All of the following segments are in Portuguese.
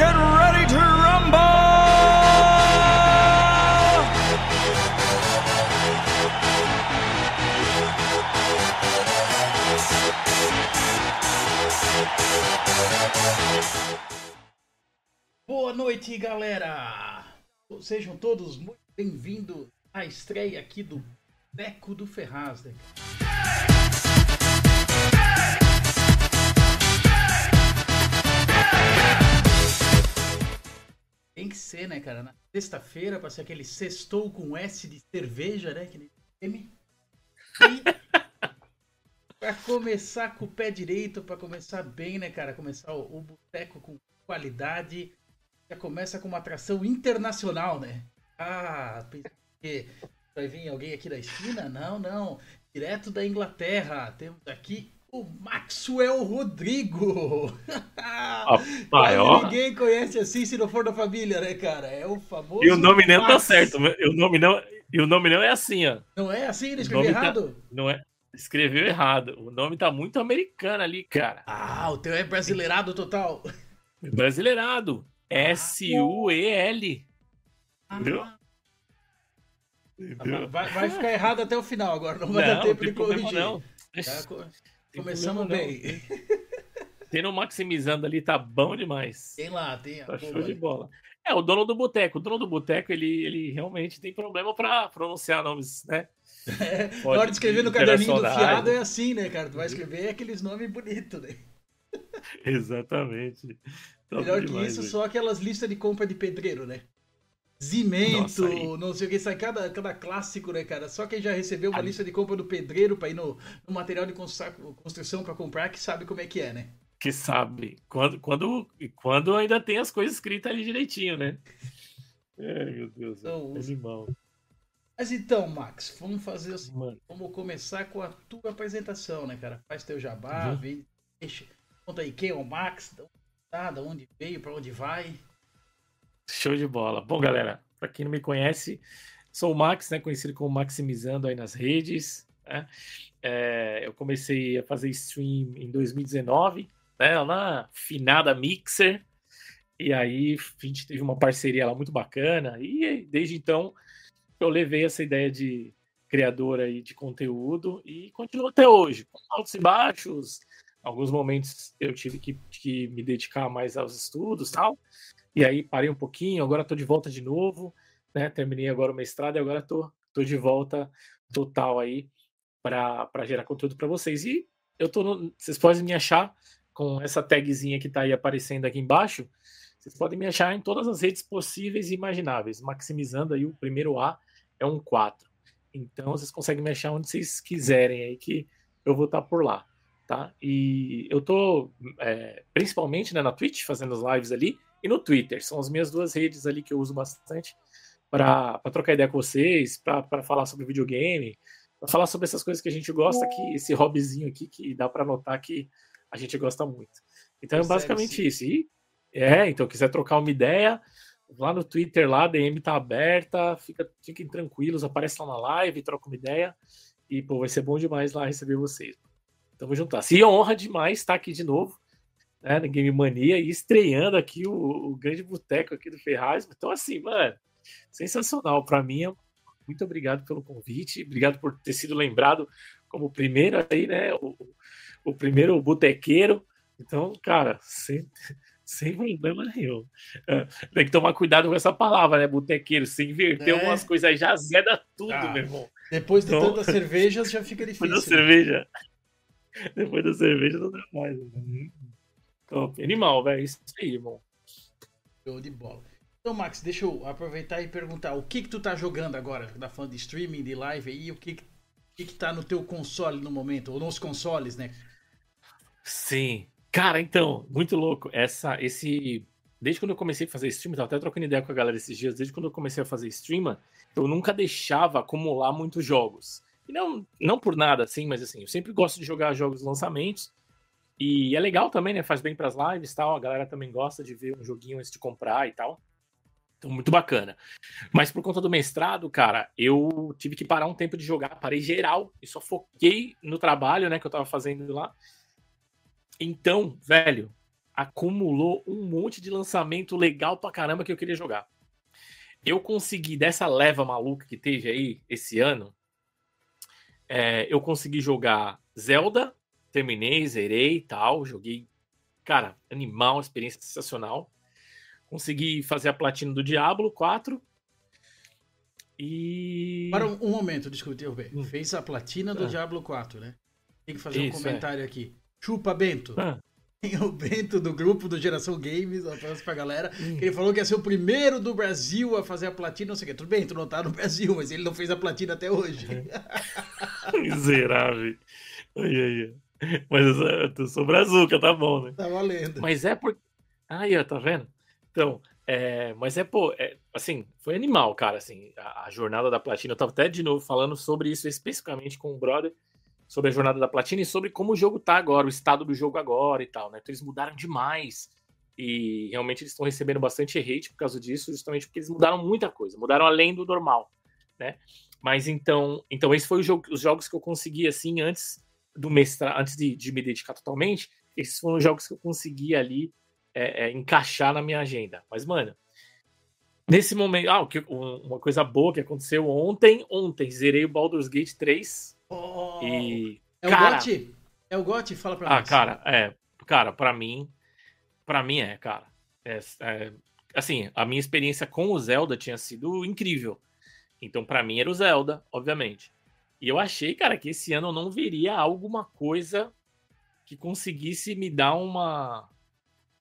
get ready to! Boa noite, galera! Sejam todos muito bem-vindos à estreia aqui do Deco do Ferraz. né? Tem que ser, né, cara? Na sexta-feira, pra ser aquele sextou com S de cerveja, né? Que nem M. E pra começar com o pé direito, pra começar bem, né, cara? Começar o, o boteco com qualidade. Já começa com uma atração internacional, né? Ah, pensei que vai vir alguém aqui da esquina? Não, não. Direto da Inglaterra. Temos aqui o Maxwell Rodrigo. Quase Ninguém conhece assim se não for da família, né, cara? É o famoso. E o nome não tá certo. E o nome não, e o nome não é assim, ó. Não é assim? Ele escreveu tá- errado? Não é. Escreveu errado. O nome tá muito americano ali, cara. Ah, o teu é brasileirado total. Brasileirado. S-U-E-L. Entendeu? Ah, Entendeu? vai, vai ficar errado até o final agora, não vai dar Não, tempo tem de corrigir. não. Tá, começamos bem. Tendo maximizando ali tá bom demais. Tem lá, tem a Tá show de aí. bola. É, o dono do boteco. O dono do boteco, ele, ele realmente tem problema pra pronunciar nomes, né? É, na hora de escrever no caderninho do fiado é assim, né, cara? Tu vai escrever aqueles nomes bonitos, né? Exatamente. Tá Melhor bom que demais, isso, só aquelas listas de compra de pedreiro, né? Zimento, Nossa, aí. não sei o que, sai cada, cada clássico, né, cara? Só quem já recebeu uma Ali. lista de compra do pedreiro pra ir no, no material de constru- construção pra comprar, que sabe como é que é, né? que sabe quando, quando, quando ainda tem as coisas escritas ali direitinho, né? Ai, meu Deus, Então, é animal. Mas então, Max, vamos fazer assim. Mano, Vamos começar com a tua apresentação, né, cara? Faz teu jabá, Uhum. vem, deixa, conta aí quem é o Max, de onde tá, de onde veio, pra onde vai. Show de bola. Bom, galera, para quem não me conhece, sou o Max, né, conhecido como Maximizando aí nas redes. né? É, eu comecei a fazer stream em 2019, né, lá na finada Mixer. E aí a gente teve uma parceria lá muito bacana. E desde então eu levei essa ideia de criador aí de conteúdo e continuo até hoje, com altos e baixos. Alguns momentos eu tive que, que me dedicar mais aos estudos tal. E aí parei um pouquinho, agora estou de volta de novo, né? Terminei agora o mestrado e agora estou tô, tô de volta total aí para gerar conteúdo para vocês. E eu tô no, vocês podem me achar com essa tagzinha que está aí aparecendo aqui embaixo. Vocês podem me achar em todas as redes possíveis e imagináveis, maximizando aí o primeiro A é um 4. Então vocês conseguem me achar onde vocês quiserem aí que eu vou estar por lá, tá? E eu tô é, principalmente né, na Twitch fazendo as lives ali e no Twitter. São as minhas duas redes ali que eu uso bastante para trocar ideia com vocês, para falar sobre videogame, para falar sobre essas coisas que a gente gosta, que esse hobbyzinho aqui que dá para notar que a gente gosta muito. Então é basicamente sim. isso. E é, então quiser trocar uma ideia, lá no Twitter lá, a DM tá aberta, fica, fiquem tranquilos, aparece lá na live, troca uma ideia e pô, vai ser bom demais lá receber vocês. Tamo juntar. Se honra demais estar aqui de novo, né, na Game Mania e estreando aqui o, o grande boteco aqui do Ferraz. Então assim, mano, sensacional para mim. é- Muito obrigado pelo convite, obrigado por ter sido lembrado como o primeiro aí, né, o, o primeiro botequeiro. Então, cara, sem, sem problema nenhum. É, tem que tomar cuidado com essa palavra, né, botequeiro. Se inverter É. algumas coisas aí, já zeda tudo, Ah, meu irmão. Depois de Então- tantas cervejas já fica Depois da difícil. né? cerveja. Depois da cerveja não dá mais. né? Top. Animal, velho. Isso aí, irmão. Show de bola. Então, Max, deixa eu aproveitar e perguntar, o que que tu tá jogando agora? Tá falando de streaming, de live aí, o que que, que que tá no teu console no momento? Ou nos consoles, né? Sim. Cara, então, muito louco. Essa, esse. Desde quando eu comecei a fazer stream, tava até trocando ideia com a galera esses dias, desde quando eu comecei a fazer stream, eu nunca deixava acumular muitos jogos. E não, não por nada, assim, mas assim, eu sempre gosto de jogar jogos lançamentos. E é legal também, né? Faz bem pras lives e tal. A galera também gosta de ver um joguinho antes de comprar e tal. Então, muito bacana. Mas por conta do mestrado, cara, eu tive que parar um tempo de jogar, parei geral e só foquei no trabalho, né, que eu tava fazendo lá. Então, velho, acumulou um monte de lançamento legal pra caramba que eu queria jogar. Eu consegui, dessa leva maluca que teve aí esse ano, é, eu consegui jogar Zelda, terminei, zerei e tal, joguei, cara, animal, experiência sensacional. Consegui fazer a platina do Diablo 4. E. Para um, um momento, desculpa interromper. Hum. Fez a platina do Ah. Diablo 4, né? Tem que fazer um Isso, é. comentário aqui. Chupa Bento. Ah, Tem o Bento do grupo do Geração Games, um abraço pra galera. Hum. Ele falou que ia ser o primeiro do Brasil a fazer a platina, não sei o que. Tudo bem, tu não tá no Brasil, mas ele não fez a platina até hoje. miserável. Ai, ai, ai. Mas eu sou- brazuca, tá bom, né? tá valendo. Mas é porque. Aí, ó, tá vendo? Então, é, mas é, pô, é, assim, foi animal, cara, assim, a, a jornada da platina. Eu tava até de novo falando sobre isso especificamente com o brother, sobre a jornada da platina e sobre como o jogo tá agora, o estado do jogo agora e tal, né? Então eles mudaram demais. E realmente eles estão recebendo bastante hate por causa disso, justamente porque eles mudaram muita coisa, mudaram além do normal, né? Mas então, então esse foi jogo, os jogos que eu consegui assim antes do mestrado, antes de, de me dedicar totalmente, esses foram os jogos que eu consegui ali é, é, encaixar na minha agenda. Mas, mano, nesse momento. Ah, o que- um- uma coisa boa que aconteceu ontem. Ontem, zerei o Baldur's Gate 3. Oh, E. é o cara- Gotti? É o Gotti? Fala pra Ah, nós. cara, é. Cara, pra mim. Pra mim é, cara. É, é, assim, a minha experiência com o Zelda tinha sido incrível. Então, pra mim, era o Zelda, obviamente. E eu achei, cara, que esse ano eu não veria alguma coisa que conseguisse me dar uma,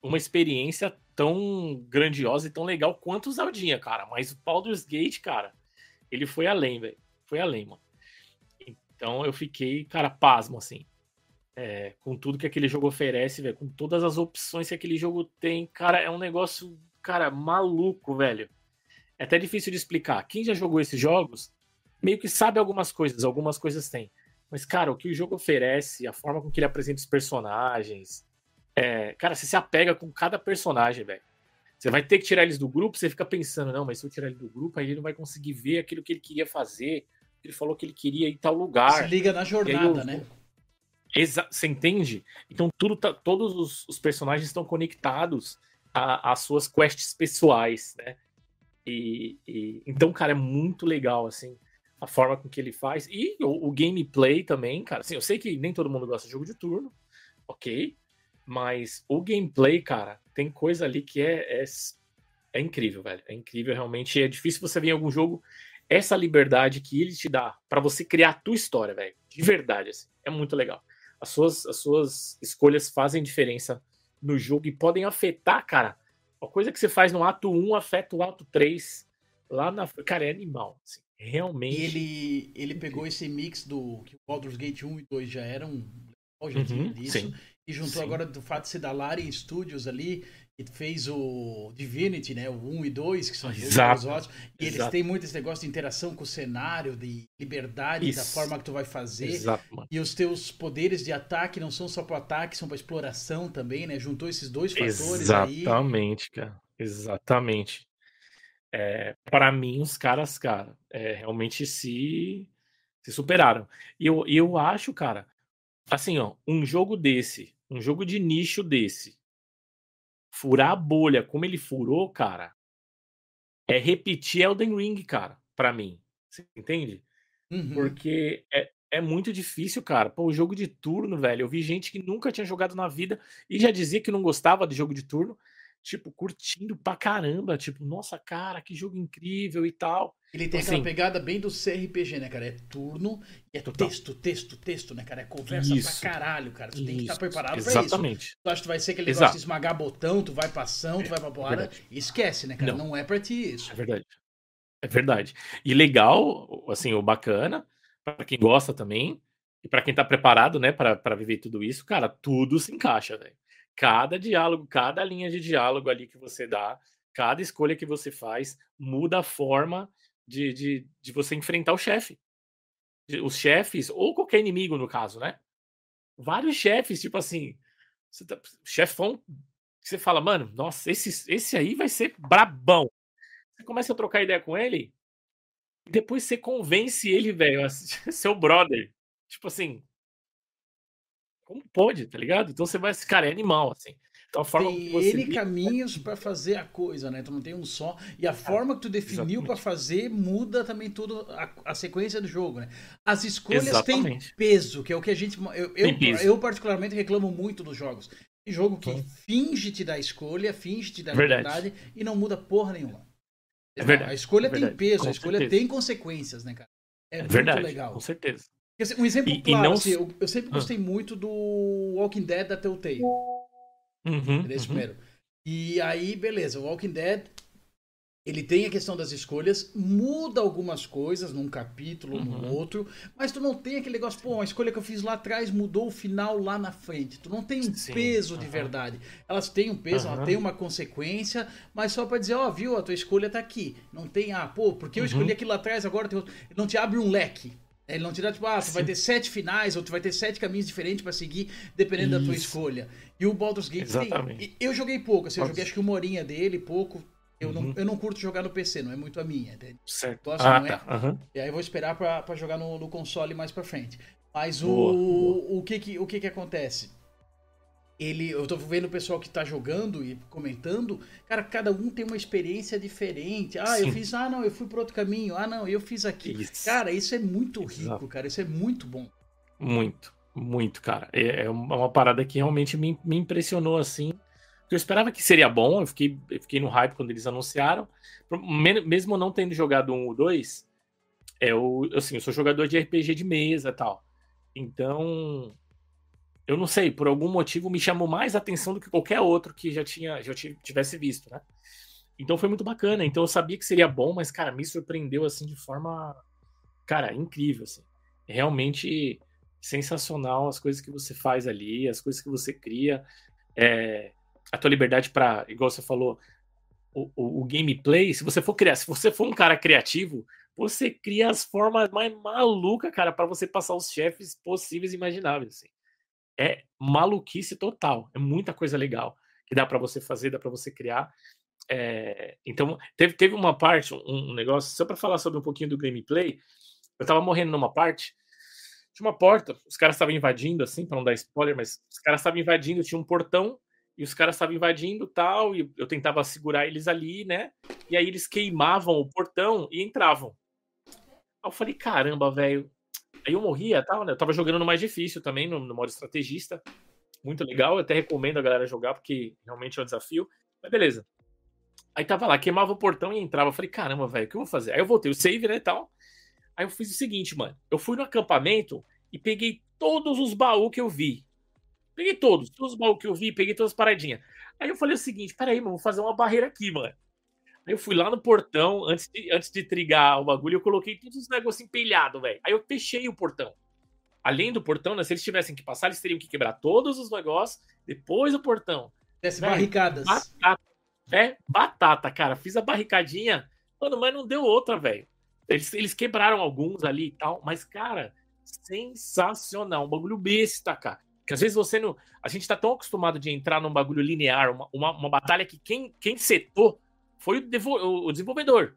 uma experiência tão grandiosa e tão legal quanto o Zeldinha, cara. Mas o Baldur's Gate, cara, ele foi além, velho. Foi além, mano. Então eu fiquei, cara, pasmo, assim. É, com tudo que aquele jogo oferece, velho. Com todas as opções que aquele jogo tem. Cara, é um negócio, cara, maluco, velho. É até difícil de explicar. Quem já jogou esses jogos, meio que sabe algumas coisas, algumas coisas tem. Mas, cara, o que o jogo oferece, a forma com que ele apresenta os personagens. É, cara, você se apega com cada personagem, velho. Você vai ter que tirar eles do grupo, você fica pensando, não, mas se eu tirar ele do grupo, aí ele não vai conseguir ver aquilo que ele queria fazer. Ele falou que ele queria ir tal lugar. Se liga na jornada, eu- né? Exa você entende? Então tudo tá, todos os, os personagens estão conectados às suas quests pessoais, né? E, e- então, cara, é muito legal assim a forma com que ele faz e o, o gameplay também, cara. Assim, eu sei que nem todo mundo gosta de jogo de turno, ok? Mas o gameplay, cara, tem coisa ali que é, é, é incrível, velho. É incrível, realmente. É difícil você ver em algum jogo essa liberdade que ele te dá pra você criar a tua história, velho. De verdade, assim. É muito legal. As suas, as suas escolhas fazem diferença no jogo e podem afetar, cara. Uma coisa que você faz no ato 1 afeta o ato 3 lá na. Cara, é animal. assim. Realmente. E ele, ele pegou esse mix do que o Baldur's Gate 1 e 2 já eram já Uhum, disso, sim. e juntou Sim. agora do fato de ser da Larian Studios ali, que fez o Divinity, né, o 1 e 2, que são Exato, ótimos, e eles exato. têm muito esse negócio de interação com o cenário, de liberdade da Isso. forma que tu vai fazer. Exato. E os teus poderes de ataque não são só para ataque, são para exploração também, né? Juntou esses dois fatores aí. Exatamente, cara. Exatamente. É, para mim, os caras, cara, é, realmente se, se superaram. E eu, eu acho, cara, assim, ó, um jogo desse, um jogo de nicho desse, furar a bolha como ele furou, cara, é repetir Elden Ring, cara, pra mim. Você entende? Uhum. Porque é, é muito difícil, cara. Pô, o jogo de turno, velho. Eu vi gente que nunca tinha jogado na vida e já dizia que não gostava de jogo de turno, tipo, curtindo pra caramba. Tipo, nossa, cara, que jogo incrível e tal. Ele tem Assim- aquela pegada bem do CRPG, né, cara? É turno e é Total. texto, texto, texto, né, cara? É conversa Isso. pra caralho, cara. Tu tem que estar Isso, preparado pra isso. Exatamente. Tu acha que tu vai ser aquele Exato. negócio de esmagar botão, tu vai pra ação, tu vai pra porrada. verdade. Esquece, né, cara? Não. Não, é pra ti isso. É verdade. É verdade. E legal, assim, o bacana, pra quem gosta também, e pra quem tá preparado, né, pra viver tudo isso, cara, tudo se encaixa, velho. Cada diálogo, cada linha de diálogo ali que você dá, cada escolha que você faz, muda a forma de, de, de você enfrentar o chefe. Os chefes, ou qualquer inimigo, no caso, né? Vários chefes, tipo assim, você tá, chefão, você fala, mano, nossa, esse, esse aí vai ser brabão. Você começa a trocar ideia com ele, depois você convence ele, velho, seu brother. Tipo assim. Como pode, tá ligado? Então você vai. Cara, é animal, assim. Então, tem N caminhos para fazer a coisa, né? Tu não tem um só. E a forma que tu definiu para fazer muda também tudo a, a, sequência do jogo, né? As escolhas Exatamente. têm peso, que é o que a gente. Eu, eu, eu, particularmente reclamo muito dos jogos. Tem jogo que Sim. finge te dar escolha, finge te dar verdade e não muda porra nenhuma. É verdade. A escolha é verdade, tem peso, a escolha certeza. tem consequências, né, cara? É, é verdade, legal. Com certeza. Um exemplo e, claro, e não... assim, eu, eu, sempre gostei ah. muito do Walking Dead da Telltale. Uhum, uhum. primeiro. E aí, beleza, o Walking Dead ele tem a questão das escolhas, muda algumas coisas num capítulo, uhum. no outro, mas tu não tem aquele negócio, pô, a escolha que eu fiz lá atrás mudou o final lá na frente. Tu não tem um Sim. peso uhum. de verdade. Elas têm um peso, uhum. ela tem uma consequência, mas só para dizer, ó, oh, viu, a tua escolha tá aqui. Não tem, ah, pô, porque eu uhum. escolhi aquilo lá atrás, agora tem outro. Não te abre um leque. Ele não te dá, tipo, ah, tu vai ter sete finais, ou tu vai ter sete caminhos diferentes para seguir, dependendo Isso. da tua escolha. E o Baldur's Gate Exatamente. tem. Eu joguei pouco, assim, eu joguei acho que uma horinha dele, pouco. Eu, uhum. não, eu não curto jogar no PC, não é muito a minha. Certo. Gosto, ah, não é? Tá. Uhum. E aí eu vou esperar pra, pra jogar no, no console mais pra frente. Mas boa, o, boa. o, que, que, o que que acontece? Ele, eu tô vendo o pessoal que tá jogando e comentando, cara, cada um tem uma experiência diferente. Ah, Sim. eu fiz, ah, não, eu fui para outro caminho. Ah, não, eu fiz aqui. Isso. Cara, isso é muito Exato. rico, cara, isso é muito bom. Muito, muito, cara. É, é uma parada que realmente me, me impressionou assim. Eu esperava que seria bom, eu fiquei, eu fiquei no hype quando eles anunciaram. Mesmo não tendo jogado um ou dois, é eu, assim, eu sou jogador de RPG de mesa e tal. Então, eu não sei, por algum motivo me chamou mais atenção do que qualquer outro que já tinha já tivesse visto, né? Então foi muito bacana. Então eu sabia que seria bom, mas cara, me surpreendeu assim de forma, cara, incrível assim. Realmente sensacional as coisas que você faz ali, as coisas que você cria, é, a tua liberdade para, igual você falou, o, o, o, gameplay. Se você for criar, se você for um cara criativo, você cria as formas mais malucas, cara, para você passar os chefes possíveis e imagináveis. Assim é maluquice total. É muita coisa legal que dá para você fazer, dá para você criar. É, então, teve, teve uma parte, um, um negócio, só para falar sobre um pouquinho do gameplay. Eu tava morrendo numa parte, tinha uma porta, os caras estavam invadindo, assim, para não dar spoiler, mas os caras estavam invadindo, tinha um portão, e os caras estavam invadindo tal, e eu tentava segurar eles ali, né? E aí eles queimavam o portão e entravam. Aí eu falei, caramba, velho, Aí eu morria tal, né? Eu tava jogando no mais difícil também, no, no modo estrategista. Muito legal, eu até recomendo a galera jogar, porque realmente é um desafio. Mas beleza. Aí tava lá, queimava o portão e entrava. Eu falei, caramba, velho, o que eu vou fazer? Aí eu voltei o save, né, tal. Aí eu fiz o seguinte, mano. Eu fui no acampamento e peguei todos os baús que eu vi. Peguei todos, todos os baús que eu vi, peguei todas as paradinhas. Aí eu falei o seguinte, peraí, mano, vou fazer uma barreira aqui, mano. Aí eu fui lá no portão, antes de, antes de trigar o bagulho, eu coloquei todos os negócios empilhados, velho. Aí eu fechei o portão. Além do portão, né, se eles tivessem que passar, eles teriam que quebrar todos os negócios, depois o portão. Desce barricadas. Batata, é, batata, cara. Fiz a barricadinha, mano, mas não deu outra, velho. Eles, eles quebraram alguns ali e tal, mas, cara, sensacional. Um bagulho besta, cara. Que às vezes você não. A gente tá tão acostumado de entrar num bagulho linear, uma, uma, uma batalha que quem, quem setou foi o, o desenvolvedor.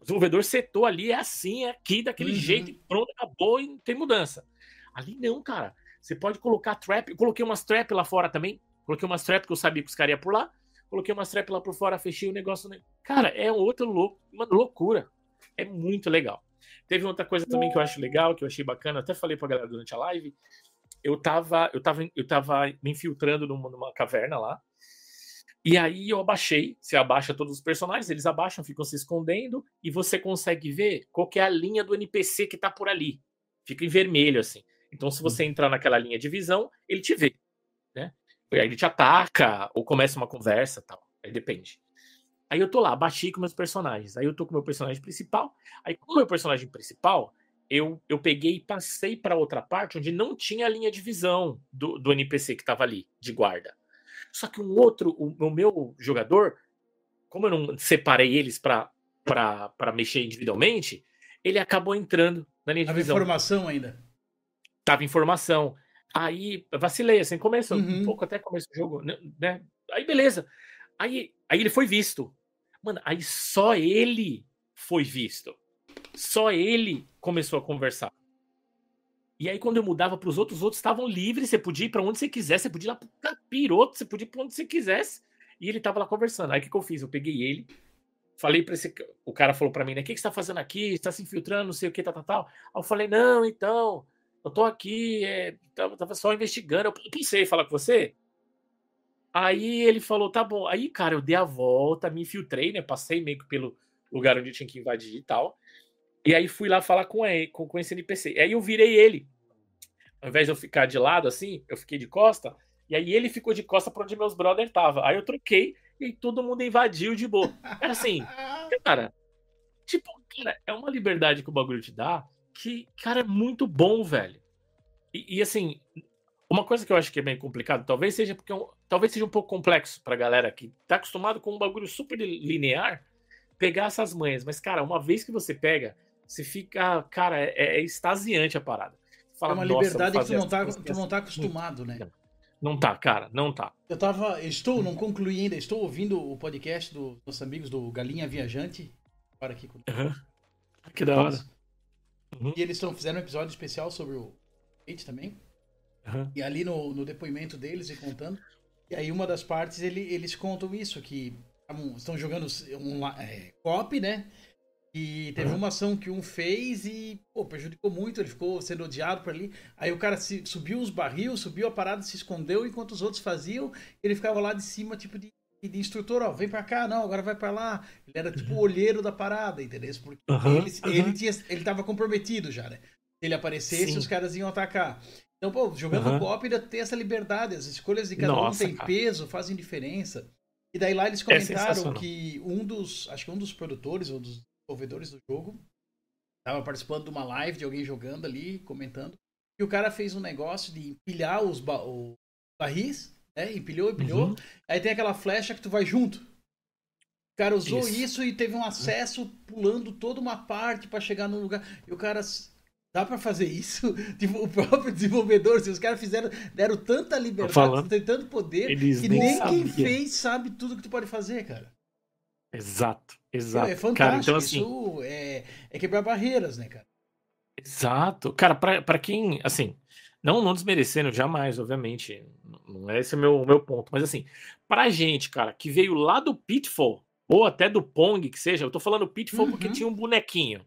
O desenvolvedor setou ali, é assim, é aqui, daquele uhum. jeito, pronto, acabou e não tem mudança. Ali não, cara. Você pode colocar trap. Eu coloquei umas trap lá fora também. Coloquei umas trap que eu sabia que os caras iam por lá. Coloquei umas trap lá por fora, fechei o negócio. Cara, é outra lou uma loucura. É muito legal. Teve outra coisa também que eu acho legal, que eu achei bacana, até falei pra galera durante a live. Eu tava, eu tava, eu tava me infiltrando numa, numa caverna lá. E aí eu abaixei, você abaixa todos os personagens, eles abaixam, ficam se escondendo, e você consegue ver qual é a linha do NPC que tá por ali. Fica em vermelho, assim. Então, se você uhum. entrar naquela linha de visão, ele te vê. Né? E aí ele te ataca, ou começa uma conversa tal. Aí depende. Aí eu tô lá, baixei com meus personagens. Aí eu tô com o meu personagem principal. Aí, com o meu personagem principal, eu, eu peguei e passei para outra parte onde não tinha a linha de visão do, do NPC que tava ali, de guarda. Só que um outro, o, o meu jogador, como eu não separei eles para mexer individualmente, ele acabou entrando na linha de Tava visão. informação ainda. Tava informação. Aí vacilei, assim, começo, uhum. um pouco até começo do jogo, né, né? Aí beleza. Aí, aí ele foi visto. Mano, aí só ele foi visto. Só ele começou a conversar. E aí, quando eu mudava para os outros, os outros estavam livres, você podia ir para onde você quisesse, você podia ir lá pro capiroto, você podia ir para onde você quisesse. E ele tava lá conversando. Aí o que, que eu fiz? Eu peguei ele, falei para esse. O cara falou para mim, né? O que, que você tá fazendo aqui? Você tá se infiltrando, não sei o que, tal, tal, tal. Aí eu falei, não, então, eu tô aqui, é, tava, tava só investigando. Eu pensei falar com você. Aí ele falou, tá bom. Aí, cara, eu dei a volta, me infiltrei, né? Passei meio que pelo lugar onde eu tinha que invadir e tal. E aí fui lá falar com, ele, com, com esse NPC. E aí eu virei ele. Ao invés de eu ficar de lado assim, eu fiquei de costa. E aí ele ficou de costa pra onde meus brother tava. Aí eu troquei e todo mundo invadiu de boa. Era assim, cara, tipo, cara, é uma liberdade que o bagulho te dá que, cara, é muito bom, velho. E, e assim, uma coisa que eu acho que é bem complicado, talvez seja porque é talvez seja um pouco complexo pra galera que tá acostumado com um bagulho super linear, pegar essas manhas. Mas, cara, uma vez que você pega, você fica, cara, é, é extasiante a parada. Fala, é uma liberdade que tu não, tá, tu não tá acostumado, né? Não tá, cara, não tá. Eu tava. Estou, não concluí ainda, estou ouvindo o podcast dos nossos amigos do Galinha Viajante. Para aqui comigo. Uhum. Que da hora. Uhum. E eles tão, fizeram um episódio especial sobre o Kate também. Uhum. E ali no, no depoimento deles e contando. E aí uma das partes ele, eles contam isso, que estão jogando um, é, cop, né? E teve uma ação que um fez e pô, prejudicou muito, ele ficou sendo odiado por ali. Aí o cara se, subiu os barril, subiu a parada, se escondeu enquanto os outros faziam. Ele ficava lá de cima, tipo de, de instrutor, ó, vem pra cá, não, agora vai pra lá. Ele era tipo o uhum. olheiro da parada, entendeu? Porque uhum. ele, ele, tinha, ele tava comprometido já, né? Se ele aparecesse, Sim. os caras iam atacar. Então, pô, jogando uhum. co ainda tem essa liberdade, as escolhas de cada Nossa, um tem peso, fazem diferença. E daí lá eles é comentaram é que um dos, acho que um dos produtores ou dos desenvolvedores do jogo. Tava participando de uma live de alguém jogando ali, comentando. E o cara fez um negócio de empilhar os, ba os barris, né? Empilhou, empilhou. Uhum. Aí tem aquela flecha que tu vai junto. O cara usou isso, isso e teve um acesso pulando toda uma parte para chegar no lugar. E o cara Dá para fazer isso? Tipo, o próprio desenvolvedor, se os caras fizeram, deram tanta liberdade, tem tanto poder, que nem, nem quem fez sabe tudo que tu pode fazer, cara. Exato, exato. É fantástico. Cara, então, assim, Isso é, é quebrar barreiras, né, cara? Exato. Cara, pra, pra quem, assim, não, não desmerecendo jamais, obviamente, não é esse o meu, meu ponto, mas assim, pra gente, cara, que veio lá do Pitfall, ou até do Pong, que seja, eu tô falando Pitfall uhum. porque tinha um bonequinho.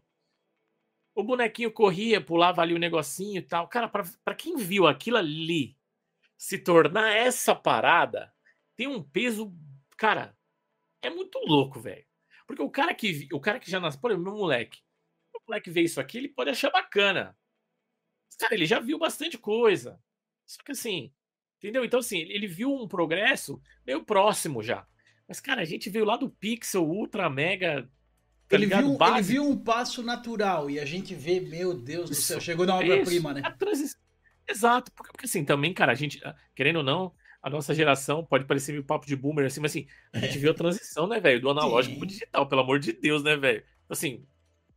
O bonequinho corria, pulava ali o negocinho e tal. Cara, pra, pra quem viu aquilo ali se tornar essa parada, tem um peso, cara, é muito louco, velho. Porque o cara que o cara que já nasceu, por exemplo, meu moleque, o moleque vê isso aqui, ele pode achar bacana. Cara, ele já viu bastante coisa. Só que assim, entendeu? Então assim, ele viu um progresso meio próximo já. Mas cara, a gente veio lá do Pixel Ultra Mega Tá ele, viu, ele, viu, um passo natural e a gente vê, meu Deus do céu, chegou na obra-prima, né? Exato, porque, porque, assim, também, cara, a gente, ah, querendo ou não, a nossa geração pode parecer meio papo de boomer, assim, mas assim, a gente viu a transição, né, velho? Do analógico Sim. pro digital, pelo amor de Deus, né, velho? Assim,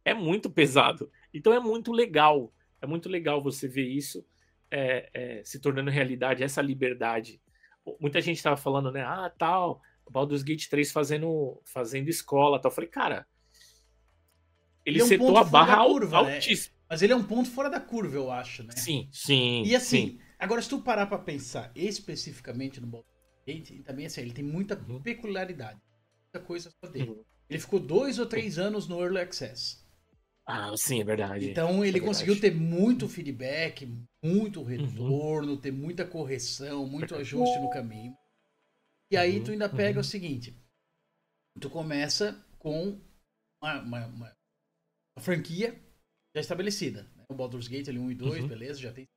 é muito pesado. Então é muito legal. É muito legal você ver isso é, é, se tornando realidade, essa liberdade. Muita gente tava falando, né? Ah, tal, o Baldur's Gate 3 fazendo, fazendo escola tal. Eu falei, cara, ele, ele é um setou a barra curva, né? altíssima. Né? Mas ele é um ponto fora da curva, eu acho, né? Sim, sim. E assim, sim. Agora, se tu parar pra pensar especificamente no Baldur's Gate, também assim, ele tem muita uhum. peculiaridade. Muita coisa só dele. Uhum. Ele ficou dois ou três anos no Early Access. Ah, sim, é verdade. Então ele é conseguiu ter muito feedback, muito uhum. retorno, uhum. ter muita correção, muito ajuste no caminho. E aí tu ainda pega uhum. o seguinte: tu começa com uma, uma, uma, franquia já estabelecida. Né? O Baldur's Gate ali 1 e 2, uhum. beleza, já tem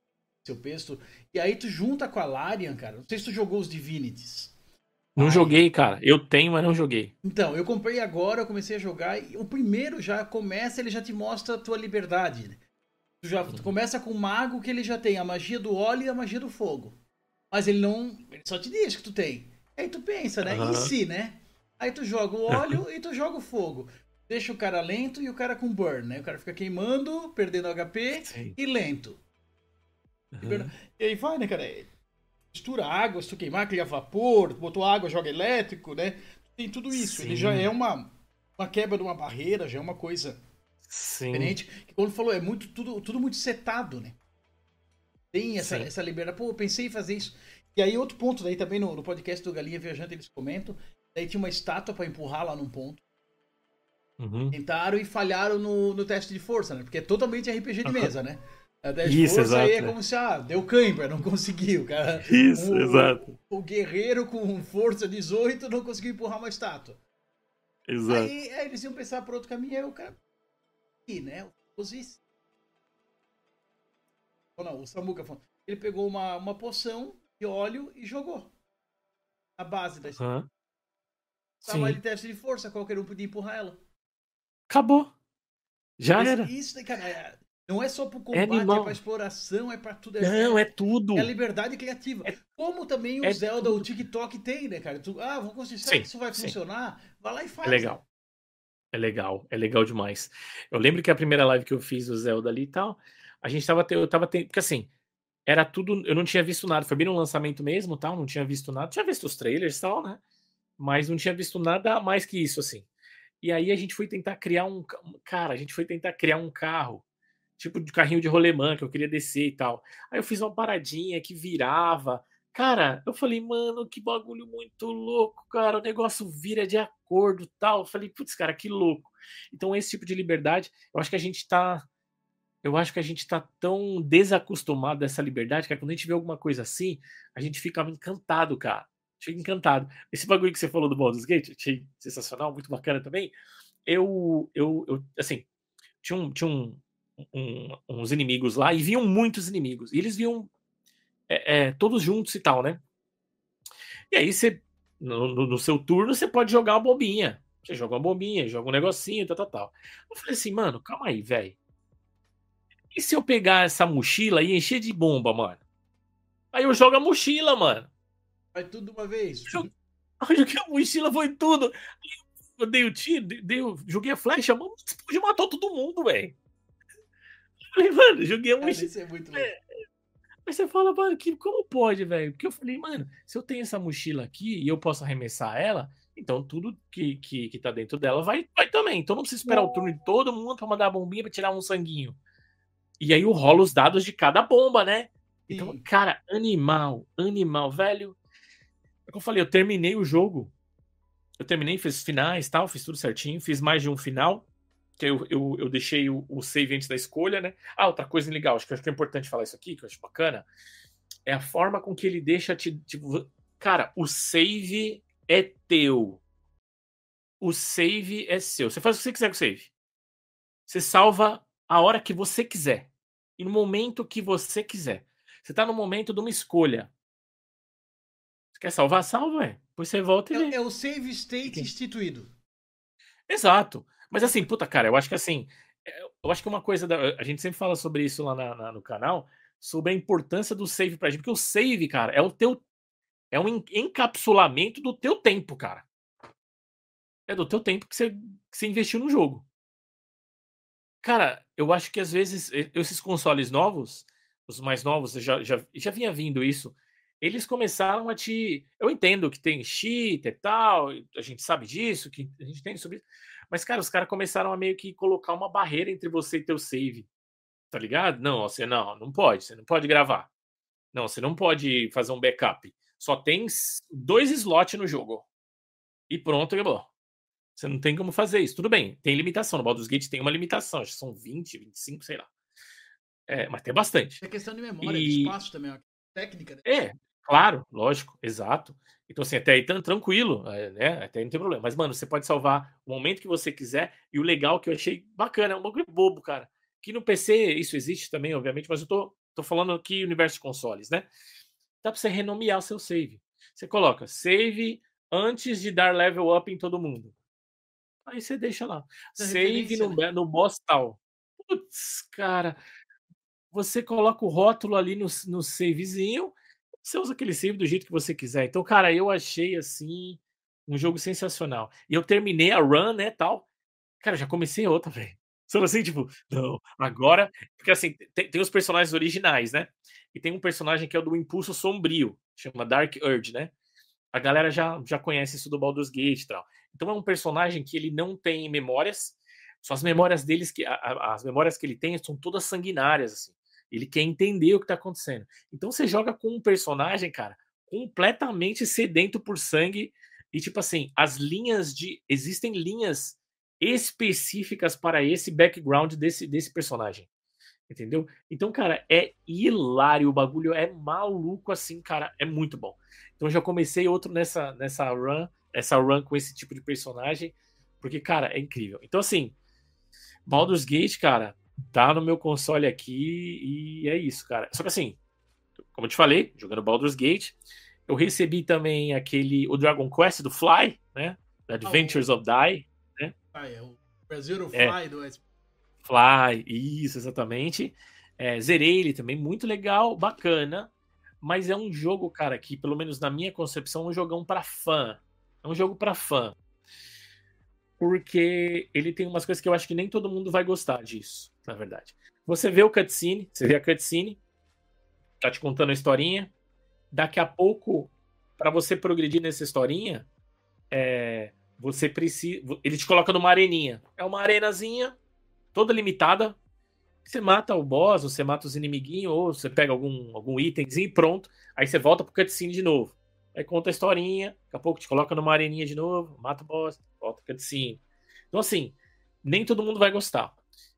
seu peso. E aí tu junta com a Larian, cara. Não sei se tu jogou os Divinities. Não aí... joguei, cara. Eu tenho, mas não joguei. Então, eu comprei agora, eu comecei a jogar. E o primeiro já começa, ele já te mostra a tua liberdade. Né? Tu, já, tu começa com o mago que ele já tem a magia do óleo e a magia do fogo. Mas ele não. Ele só te diz que tu tem. Aí tu pensa, né? Uhum. E se, né? Aí tu joga o óleo e tu joga o fogo. Deixa o cara lento e o cara com burn, né? O cara fica queimando, perdendo HP Sim. e lento. Uhum. E aí vai, né, cara? Mistura água, se tu queimar, cria vapor, botou água, joga elétrico, né? Tem tudo isso. Sim. Ele já é uma, uma quebra de uma barreira, já é uma coisa Sim. diferente. Quando falou, é muito tudo, tudo muito setado, né? tem essa, essa liberdade. Pô, eu pensei em fazer isso. E aí, outro ponto, daí também no, no podcast do Galinha Viajante eles comentam. Daí tinha uma estátua para empurrar lá num ponto. Uhum. Tentaram e falharam no, no teste de força, né? Porque é totalmente RPG de mesa, né? A teste Isso, força exato, aí é, é como se, ah, deu câimbra, não conseguiu, cara. Isso, o, exato. O guerreiro com força 18 não conseguiu empurrar uma estátua. Exato. Aí, aí eles iam pensar por outro caminho, aí o cara. E, né? Os não, o Samuka falou. Ele pegou uma, uma poção de óleo e jogou. A base da uhum. Tava de teste de força, qualquer um podia empurrar ela. Acabou. Já Esse, era. Isso, cara, é, não é só pro combate, é, é pra exploração, é pra tudo. É, não, é tudo. É liberdade criativa. É, Como também o é Zelda, tudo. o TikTok tem, né, cara? Tu, ah, vou construir, será sim, que isso vai sim. funcionar? Vai lá e faz. É legal. Né? É legal, é legal demais. Eu lembro que a primeira live que eu fiz do Zelda ali e tal, a gente tava, eu tava porque assim, era tudo, eu não tinha visto nada, foi bem no lançamento mesmo, tal, não tinha visto nada, tinha visto os trailers e tal, né? Mas não tinha visto nada mais que isso, assim. E aí a gente foi tentar criar um, cara, a gente foi tentar criar um carro, tipo de carrinho de rolemã que eu queria descer e tal. Aí eu fiz uma paradinha que virava. Cara, eu falei, mano, que bagulho muito louco, cara. O negócio vira de acordo, tal. Eu falei, putz, cara, que louco. Então esse tipo de liberdade, eu acho que a gente tá eu acho que a gente está tão desacostumado dessa liberdade que quando a gente vê alguma coisa assim, a gente fica encantado, cara. Fica encantado. Esse bagulho que você falou do Baldur's Gate, achei sensacional, muito bacana também. Eu, eu, eu assim, tinha, um, tinha um, um, uns inimigos lá e viam muitos inimigos. E eles viam é, é, todos juntos e tal, né? E aí você, no, no, seu turno, você pode jogar uma bombinha. Você joga uma bombinha, joga um negocinho, tal, tal, tal. Eu falei assim, mano, calma aí, velho e se eu pegar essa mochila e encher de bomba, mano? Aí eu jogo a mochila, mano. Vai tudo de uma vez. Eu joguei a mochila, foi tudo. Eu dei o tiro, dei, joguei a flecha, mano. Você matou todo mundo, velho. Falei, mano, joguei a mochila. É, é muito é. Aí você fala, mano, que, como pode, velho? Porque eu falei, mano, se eu tenho essa mochila aqui e eu posso arremessar ela, então tudo que, que, que tá dentro dela vai, vai também. Então não precisa esperar o turno de todo mundo pra mandar a bombinha pra tirar um sanguinho. E aí rola os dados de cada bomba, né? Então, Sim. cara, animal, animal, velho. É como eu falei, eu terminei o jogo. Eu terminei, fiz finais tal, fiz tudo certinho, fiz mais de um final. Que eu, eu, eu deixei o, o save antes da escolha, né? Ah, outra coisa legal, acho que, acho que é importante falar isso aqui, que eu acho bacana. É a forma com que ele deixa te. Tipo, cara, o save é teu. O save é seu. Você faz o que você quiser com o save. Você salva a hora que você quiser e no momento que você quiser. Você está no momento de uma escolha. Você quer salvar? Salva, é. Depois você volta e é, é, o save state instituído. Exato. Mas assim, puta, cara, eu acho que assim. É, eu acho que uma coisa. Da, a gente sempre fala sobre isso lá na, na, no canal, sobre a importância do save pra gente. Porque o save, cara, é o teu. É um encapsulamento do teu tempo, cara. É do teu tempo que você, que você investiu no jogo. Cara, eu acho que às vezes esses consoles novos, os mais novos, já, já, já vinha vindo isso, eles começaram a te. Eu entendo que tem cheat e tal, a gente sabe disso, que a gente tem sobre isso. Mas, cara, os caras começaram a meio que colocar uma barreira entre você e teu save. Tá ligado? Não, você não, não pode, você não pode gravar. Não, você não pode fazer um backup. Só tem dois slots no jogo. E pronto, acabou. Você não tem como fazer isso. Tudo bem, tem limitação. No Baldur's Gate tem uma limitação, acho que são 20, 25, sei lá. É, mas tem bastante. É questão de memória, e... de espaço também, técnica. Né? É, claro, lógico, exato. Então, assim, até aí tá tranquilo, é, né? Até aí não tem problema. Mas, mano, você pode salvar o momento que você quiser. E o legal que eu achei bacana, é um bagulho bobo, cara. Que no PC isso existe também, obviamente, mas eu tô, tô falando aqui universo de consoles, né? Dá pra você renomear o seu save. Você coloca save antes de dar level up em todo mundo. Aí você deixa lá. Save no, né? no boss tal. Putz, cara. Você coloca o rótulo ali no, no savezinho. Você usa aquele save do jeito que você quiser. Então, cara, eu achei assim um jogo sensacional. E eu terminei a run, né, tal. Cara, já comecei outra, velho. Só assim, tipo, não, agora. Porque assim, tem, tem, os personagens originais, né? E tem um personagem que é o do Impulso Sombrio, chama Dark Urge, né? A galera já, já conhece isso do Baldur's Gate e tal. Então é um personagem que ele não tem memórias, só as memórias deles que a, as memórias que ele tem são todas sanguinárias assim. Ele quer entender o que tá acontecendo. Então você joga com um personagem, cara, completamente sedento por sangue. E tipo assim, as linhas de. Existem linhas específicas para esse background desse, desse personagem. Entendeu? Então, cara, é hilário. O bagulho é maluco assim, cara. É muito bom. Então já comecei outro nessa, nessa run, essa run com esse tipo de personagem. Porque, cara, é incrível. Então, assim, Baldur's Gate, cara, tá no meu console aqui e é isso, cara. Só que assim, como eu te falei, jogando Baldur's Gate, eu recebi também aquele o Dragon Quest do Fly, né? Adventures ah, o... of Die, né? Ah, é o Brasil Fly é. do Fly, isso, exatamente. É, zerei ele também, muito legal, bacana. Mas é um jogo, cara, que, pelo menos na minha concepção, é um jogão para fã. É um jogo para fã porque ele tem umas coisas que eu acho que nem todo mundo vai gostar disso, na verdade. Você vê o cutscene, você vê a cutscene, tá te contando a historinha. Daqui a pouco, para você progredir nessa historinha, é, você precisa. Ele te coloca numa areninha. É uma arenazinha, toda limitada. Você mata o boss, você mata os inimiguinhos, ou você pega algum, algum itemzinho e pronto. Aí você volta pro cutscene de novo. Aí conta a historinha, daqui a pouco te coloca numa areninha de novo, mata o boss, volta cutscene. Então, assim, nem todo mundo vai gostar.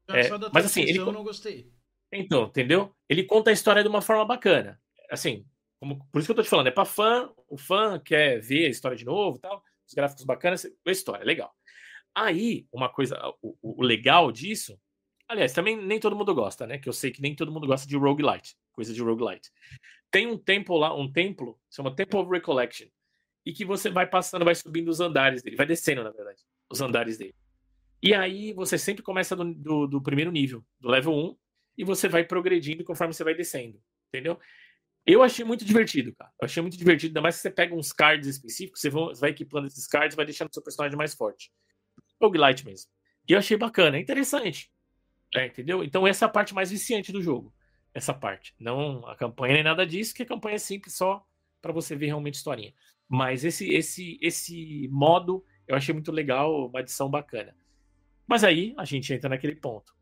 É, mas assim, ele... eu não gostei. Então, entendeu? Ele conta a história de uma forma bacana. Assim, como... por isso que eu tô te falando, é pra fã, o fã quer ver a história de novo tal, os gráficos bacanas, a história, legal. Aí, uma coisa, o, o legal disso, aliás, também nem todo mundo gosta, né? Que eu sei que nem todo mundo gosta de roguelite, coisa de roguelite. Tem um templo lá, um templo, chama Temple of Recollection, e que você vai passando, vai subindo os andares dele, vai descendo, na verdade, os andares dele. E aí você sempre começa do, do, do primeiro nível, do level 1, e você vai progredindo conforme você vai descendo, entendeu? Eu achei muito divertido, cara. Eu achei muito divertido, ainda mais que você pega uns cards específicos, você vai equipando esses cards e vai deixando o seu personagem mais forte. Roguelite mesmo. E eu achei bacana, é interessante. É, entendeu? Então essa é a parte mais viciante do jogo essa parte. Não a campanha nem nada disso, que a campanha é simples só para você ver realmente historinha. Mas esse esse esse modo eu achei muito legal, uma adição bacana. Mas aí a gente entra naquele ponto.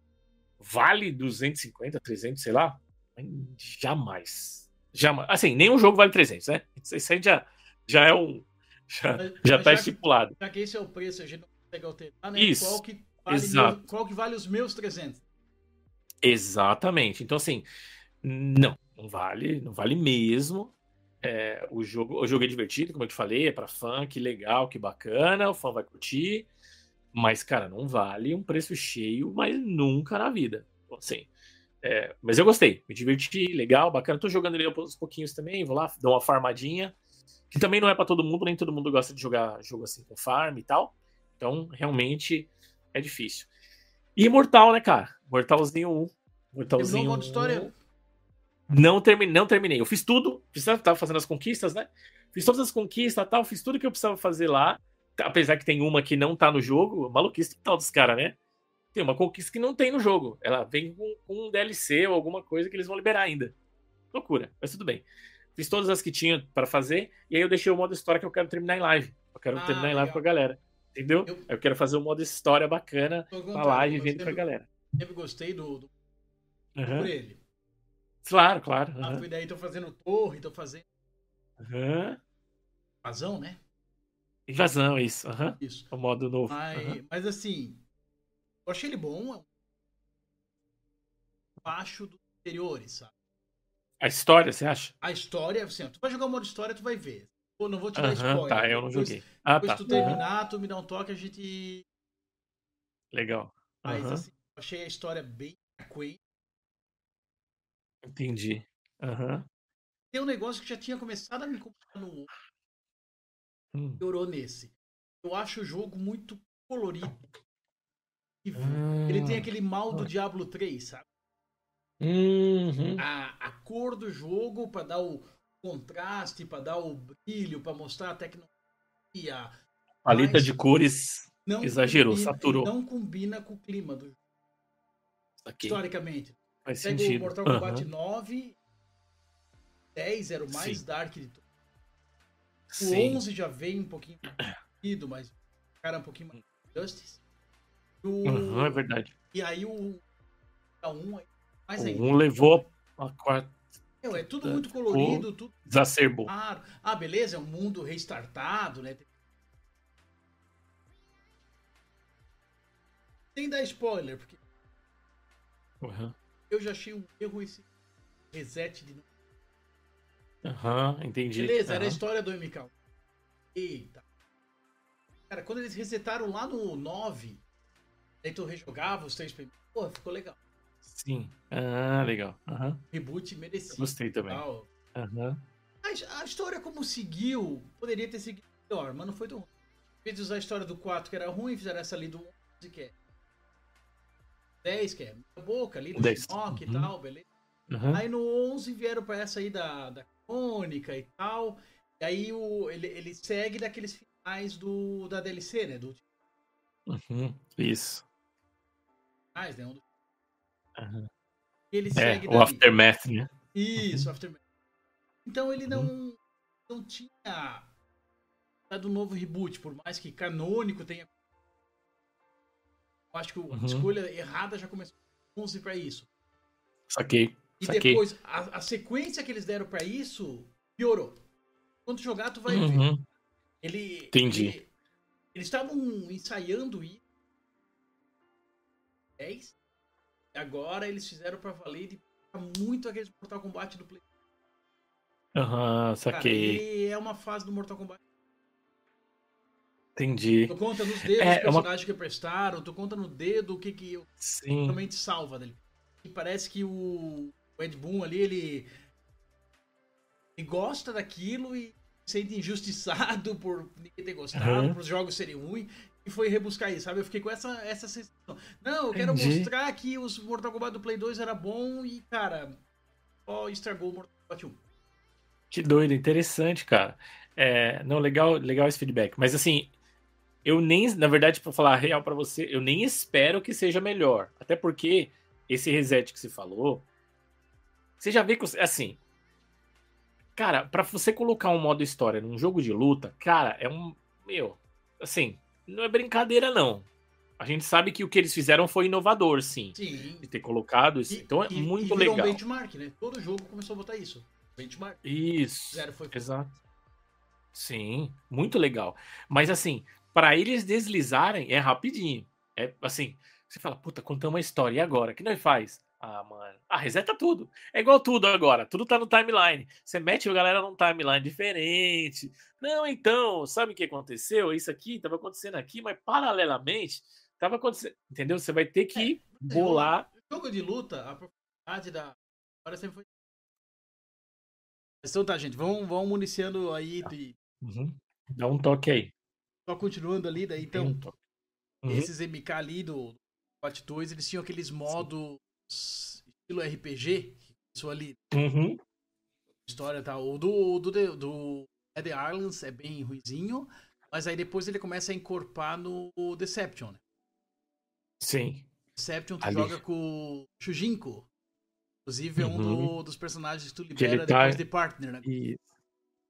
Vale 250, 300, sei lá? Jamais. Jamais. Assim, nenhum jogo vale 300, né? Isso aí já, já é um. Já, mas, já mas tá já estipulado. já que esse é o preço, a gente não consegue alterar, né? Isso. Qual que vale. Meu, qual que vale os meus 300? Exatamente. Então, assim, não, não vale, não vale mesmo. É, o, jogo, o jogo é divertido, como eu te falei, é para fã, que legal, que bacana, o fã vai curtir. Mas, cara, não vale um preço cheio, mas nunca na vida. Assim, é, mas eu gostei, me diverti, legal, bacana. Tô jogando ele aos pouquinhos também, vou lá, dou uma farmadinha. Que também não é para todo mundo, nem todo mundo gosta de jogar jogo assim com farm e tal. Então, realmente é difícil. E Imortal, né, cara? Mortalzinho 1. Mortalzinho modo história? Não terminei, não terminei. Eu fiz tudo, tava fazendo as conquistas, né? Fiz todas as conquistas tal, fiz tudo que eu precisava fazer lá. Apesar que tem uma que não tá no jogo, maluquice tal dos caras, né? Tem uma conquista que não tem no jogo. Ela vem com, com, um DLC ou alguma coisa que eles vão liberar ainda. Loucura, mas tudo bem. Fiz todas as que tinha para fazer, e aí eu deixei o modo história que eu quero terminar em live. Eu quero ah, terminar em live legal. com a galera. Entendeu? Eu, eu quero fazer um modo história bacana pra live vendo pra galera. Sempre gostei do, do... Uhum. por ele. Claro, claro. Uhum. Ah, fui daí, tô fazendo torre, tô fazendo. Uhum. Invasão, né? Invasão, isso. Uhum. Isso. O modo novo. Mas, mas assim, eu achei ele bom. É baixo dos anteriores, sabe? A história, você acha? A história, assim, tu vai jogar o modo história, tu vai ver. Pô, não vou te dar uhum, spoiler. Tá, eu não depois, joguei. Ah, depois tá. tu terminar, tu me dá um toque, a gente. Legal. Mas assim, achei a história bem quaint. Entendi. Uhum. Tem um negócio que já tinha começado a me incomodar no hum. piorou nesse. Eu acho o jogo muito colorido. Hum. Ele tem aquele mal do Diablo 3, sabe? Uhum. A, a cor do jogo para dar o contraste, para dar o brilho, para mostrar a tecnologia. Paleta de cores não exagerou, combina, saturou. Não combina com o clima do jogo. Aqui. Historicamente. Faz Pega sentido. o Mortal Kombat uhum. 9, 10 era o mais Sim. dark de todos. O Sim. 11 já veio um pouquinho mais mas o cara é um pouquinho mais Justice. O... Uhum, é verdade. E aí o a 1 mais ainda. Um levou uma quarta. Meu, é tudo muito colorido, tudo. Exacerbou. Claro. Ah, beleza, é um mundo restartado, né? Sem dar spoiler, porque Uhum. eu já achei um erro esse reset de novo. Aham, entendi. Beleza, era a história do MK. Eita. Cara, quando eles resetaram lá no 9, aí tu rejogava os três primeiros. Pô, ficou legal. Sim. Ah, legal. Aham. Reboot merecido. Gostei também. Aham. A, a história como seguiu, poderia ter seguido melhor, mas não foi tão ruim. De usar a história do 4 que era ruim, fizeram essa ali do 11 que é 10, que é boca ali, do 10. Shinnok e Uhum. tal, beleza. Aham. Aí no 11 vieram pra essa aí da, da crônica e tal. E aí o, ele, ele segue daqueles finais do, da DLC, né? Do Uhum. Isso. finais, né? Um dos- Aham. Ele É, segue o dali. Aftermath, né? Isso, Aftermath. Então ele não, Uhum. não tinha dado um novo reboot, por mais que canônico tenha. Eu acho que a Uhum. escolha errada já começou com 11 pra isso. Saquei. E Saquei. depois, a, a sequência que eles deram pra isso piorou. Quando tu jogar, tu vai ver. Uhum. Ele. Entendi. ele- eles estavam ensaiando isso. 10. E agora eles fizeram pra valer de muito aqueles Mortal Kombat do Play. Aham, Cara, saquei. ele é uma fase do Mortal Kombat. Entendi. Tu conta nos dedos É, os é uma- personagens que prestaram, tu conta no dedo o que que Sim. realmente salva dele. E parece que o, Ed Boon ali, ele, ele gosta daquilo e se sente injustiçado por ninguém ter gostado, Aham. por os jogos serem ruins, e foi rebuscar isso, sabe? Eu fiquei com essa, essa sensação. Não, eu quero Entendi. mostrar que os Mortal Kombat do Play 2 era bom e, cara, só estragou o Mortal Kombat 1. Que doido, interessante, cara. É, não, legal, legal esse feedback. Mas assim, eu nem, na verdade, pra falar a real pra você, eu nem espero que seja melhor. Até porque esse reset que você falou, você já vê que, assim, cara, pra você colocar um modo história num jogo de luta, cara, é um, meu, assim, não é brincadeira não. A gente sabe que o que eles fizeram foi inovador, sim, Sim. de ter colocado isso. E- Então é e- muito e legal. um benchmark, né? Todo jogo começou a botar isso. Benchmark. Isso. Zero foi Exato. Sim, muito legal. Mas assim, para eles deslizarem é rapidinho. É assim, você fala, puta, contamos uma história, e agora? O que nós faz? Ah, mano. Ah, reseta tudo. É igual tudo agora. Tudo tá no timeline. Você mete a galera num timeline diferente. Não, então, sabe o que aconteceu? Isso aqui tava acontecendo aqui, mas paralelamente tava acontecendo. Entendeu? Você vai ter que bolar. Jogo de luta, a profundidade da história sempre foi. Então tá, gente, vamos, vamos municiando aí. De... Uhum. Dá um toque aí. Só continuando ali, daí Tem então, um. Uhum. esses MK ali do Combat 2, eles tinham aqueles modos estilo RPG, isso ali, Uhum. história tá. O do, do, do, do Dead Islands é bem ruizinho, mas aí depois ele começa a encorpar no Deception, né? Sim. Deception tu Ali. joga com o Shujinko. Inclusive é um Uhum. do- dos personagens que tu libera tá- depois de partner, né? Isso.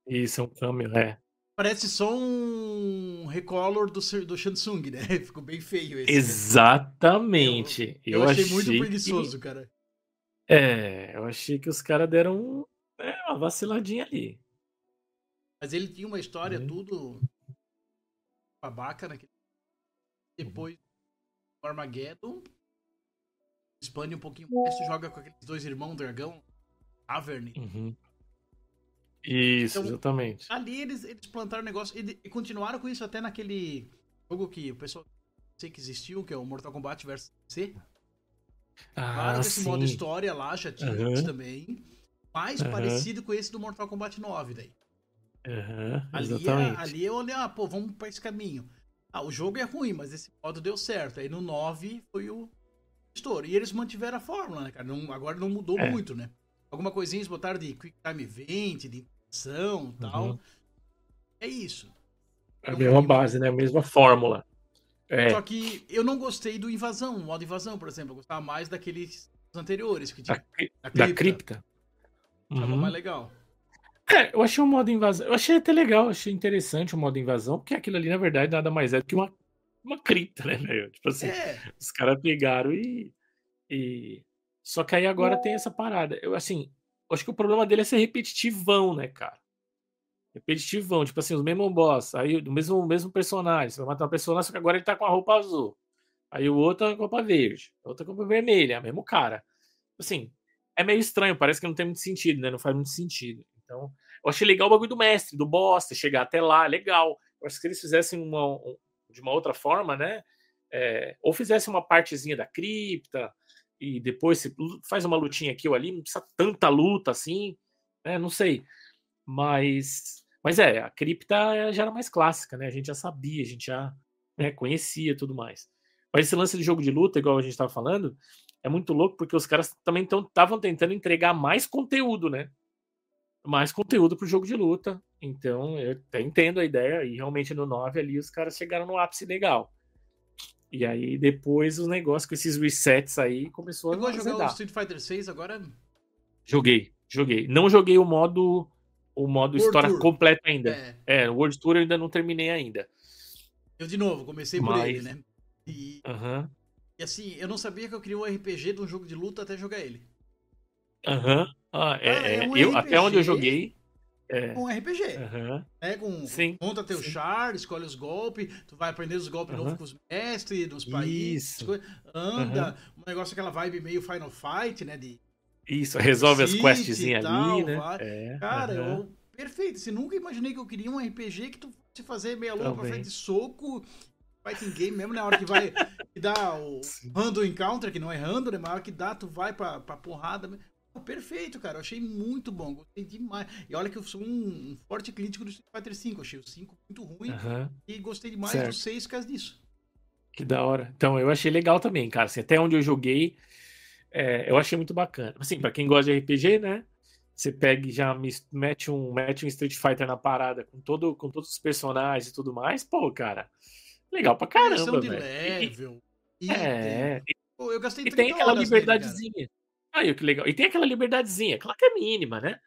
Isso, é um câmbio, é. Parece só um recolor do, do Shansung, né? Ficou bem feio esse. né? Exatamente. Eu, achei, muito que- preguiçoso, cara. É, eu achei que os caras deram um- é, uma vaciladinha ali. Mas ele tinha uma história Uhum. tudo babaca, né? Depois o Armageddon expande um pouquinho mais, joga com aqueles dois irmãos dragão, Avern. Uhum. Isso, Então, exatamente. Ali eles, eles plantaram o negócio e, e continuaram com isso até naquele jogo que o pessoal sei que existiu, que é o Mortal Kombat vs C. Claro Ah, que esse modo história lá já tinha isso também. Mais Aham. parecido com esse do Mortal Kombat 9 daí. Aham, Ali, é, ali eu olhei, ah, pô, vamos pra esse caminho. Ah, o jogo é ruim, mas esse modo deu certo. Aí no 9 foi o estouro. E eles mantiveram a fórmula, né, cara? Não- agora não mudou É. muito, né? Alguma coisinha eles botaram de Quick Time Event, de ação e tal. Uhum. É isso. É a mesma base, né? A mesma fórmula. É, Só que eu não gostei do Invasão, o modo Invasão, por exemplo. Eu gostava mais daqueles anteriores que da, tinha. cri- Da da cripta. Achava Uhum. mais legal. É, eu achei o modo invasão. Eu achei até legal, achei interessante o modo invasão, porque aquilo ali, na verdade, nada mais é do que uma, uma cripta, né, velho? Tipo assim, É, os caras pegaram e, e Só que aí agora tem essa parada. Eu, assim, acho que o problema dele é ser repetitivão, né, cara? Repetitivão, tipo assim, os mesmos boss, aí o mesmo, o mesmo personagem. Você vai matar uma personagem, só que agora ele tá com a roupa azul. Aí o outro é com a roupa verde, outra com a roupa vermelha, é o mesmo cara. Assim, é meio estranho, parece que não tem muito sentido, né? Não faz muito sentido. Então, eu achei legal o bagulho do mestre, do boss, chegar até lá, legal. Eu acho que se eles fizessem uma, de uma outra forma, né? É, ou fizessem uma partezinha da cripta, e depois se faz uma lutinha aqui ou ali, não precisa tanta luta assim, né? Não sei. Mas, mas é, a cripta já era mais clássica, né? A gente já sabia, a gente já né, conhecia tudo mais. Mas esse lance de jogo de luta, igual a gente estava falando, é muito louco porque os caras também estavam tentando entregar mais conteúdo, né? Mais conteúdo pro jogo de luta. Então, eu até entendo a ideia, e realmente no 9 ali os caras chegaram no ápice legal. E aí depois os negócios com esses resets aí começou Chegou a jogar o Street Fighter 6 agora? Joguei, joguei. Não joguei o modo o modo World história Tour. completo ainda. É. é, o World Tour eu ainda não terminei ainda. Eu de novo, comecei Mas... por ele, né? E, uhum. e assim, eu não sabia que eu queria um RPG de um jogo de luta até jogar ele. Aham. Uhum. Ah, é, ah, é um eu, até onde eu joguei. É. Um RPG. Uhum. É, com, Sim. Monta teu Sim. char, escolhe os golpes, tu vai aprender os golpes uhum. novos com os mestres, nos países. Anda. Uhum. Um negócio aquela vibe meio Final Fight, né? De, Isso, resolve as questzinhas ali, né? É. Cara, eu, perfeito. Você nunca imaginei que eu queria um RPG que tu fosse fazer meia lua pra frente de soco fighting game mesmo, na hora que vai que dá o random encounter, que não é random, né? Mas na hora que dá, tu vai pra, pra porrada. Perfeito, cara. Eu achei muito bom. Gostei demais. E olha que eu sou um, um forte crítico do Street Fighter V. Eu achei o 5 muito ruim. E gostei demais certo. do 6 por causa disso. Que da hora. Então, eu achei legal também, cara. Assim, até onde eu joguei, é, eu achei muito bacana. Assim, pra quem gosta de RPG, né? Você pega e já mete um, mete um Street Fighter na parada com, todo, com todos os personagens e tudo mais. Pô, cara Legal pra caramba, de level. E, é. Pô, eu gastei e tem aquela liberdadezinha. Aí, que legal. E tem aquela liberdadezinha, claro que é mínima, né?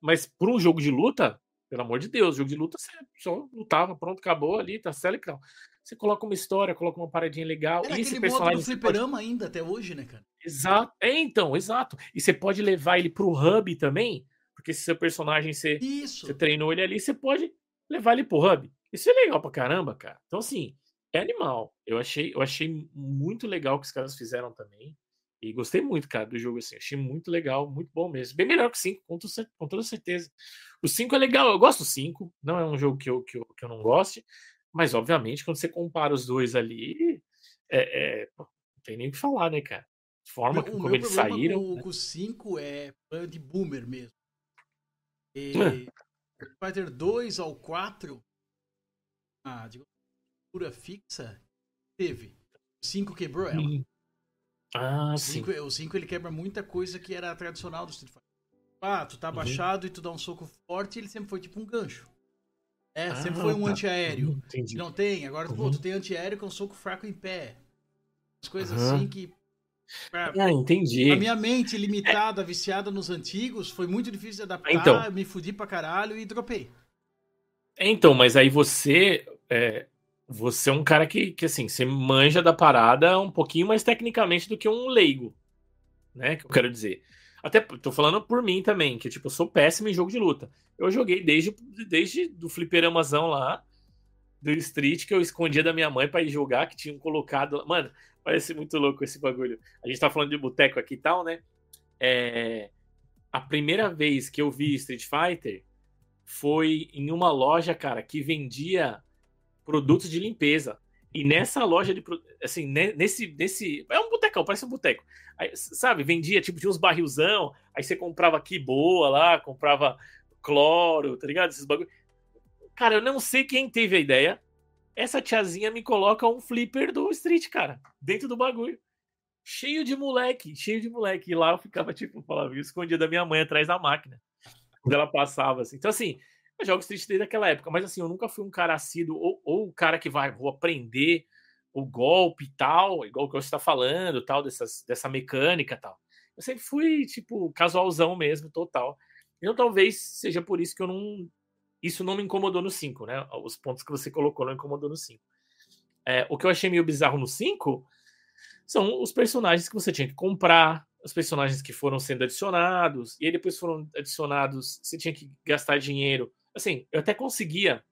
Mas por um jogo de luta, pelo amor de Deus, jogo de luta você só lutava, pronto, acabou ali, tá certo. Você coloca uma história, coloca uma paradinha legal. Era e esse personagem. do fliperama pode... ainda até hoje, né, cara? Exato. É, então, exato. E você pode levar ele pro hub também, porque se seu personagem você, Isso. você treinou ele ali, você pode levar ele pro hub. Isso é legal pra caramba, cara. Então, assim, é animal. Eu achei, eu achei muito legal o que os caras fizeram também. E gostei muito, cara, do jogo, assim. Achei muito legal, muito bom mesmo. Bem melhor que o 5, com, com toda certeza. O 5 é legal, eu gosto do 5. Não é um jogo que eu, que, eu, que eu não goste. Mas, obviamente, quando você compara os dois ali, é, é, não tem nem o que falar, né, cara? Forma que, como eles saíram. O né? 5 é de boomer mesmo. E Fighter 2 ao 4 a digamos, fixa teve. O 5 quebrou ela. Hum. Ah, o cinco, sim. O 5 ele quebra muita coisa que era tradicional do Street Fighter. Ah, tu tá uhum. baixado e tu dá um soco forte, ele sempre foi tipo um gancho. É, ah, sempre foi um tá. antiaéreo. Uhum, não tem, agora uhum. pô, tu tem antiaéreo com um soco fraco em pé. As coisas assim que. Pra, ah, entendi. A minha mente limitada, é. viciada nos antigos, foi muito difícil de adaptar, então, me fudi pra caralho e dropei. Então, mas aí você é, você é um cara que, que assim, você manja da parada um pouquinho mais tecnicamente do que um leigo, né? Que eu quero dizer. Até tô falando por mim também, que tipo, eu sou péssimo em jogo de luta. Eu joguei desde, desde do fliperamazão lá, do Street, que eu escondia da minha mãe para ir jogar, que tinham colocado. Mano, parece muito louco esse bagulho. A gente tá falando de boteco aqui e tal, né? É... A primeira vez que eu vi Street Fighter, foi em uma loja, cara, que vendia produtos de limpeza. E nessa loja de assim, nesse nesse é um botecão, parece um boteco. Aí, sabe, vendia tipo tinha uns barrilzão, aí você comprava aqui boa lá, comprava cloro, tá ligado? Esses bagulho. Cara, eu não sei quem teve a ideia. Essa tiazinha me coloca um flipper do Street, cara, dentro do bagulho. Cheio de moleque, cheio de moleque. E lá eu ficava, tipo, falava, escondia da minha mãe atrás da máquina quando ela passava, assim. Então, assim, eu jogo Street desde aquela época, mas assim, eu nunca fui um cara assíduo, ou, ou o cara que vai, vou aprender o golpe e tal, igual que você está falando, tal, dessas, dessa mecânica tal. Eu sempre fui, tipo, casualzão mesmo, total. Então talvez seja por isso que eu não. Isso não me incomodou no 5, né? Os pontos que você colocou não incomodou no 5. É, o que eu achei meio bizarro no 5 são os personagens que você tinha que comprar, os personagens que foram sendo adicionados, e aí depois foram adicionados, você tinha que gastar dinheiro. Assim, eu até conseguia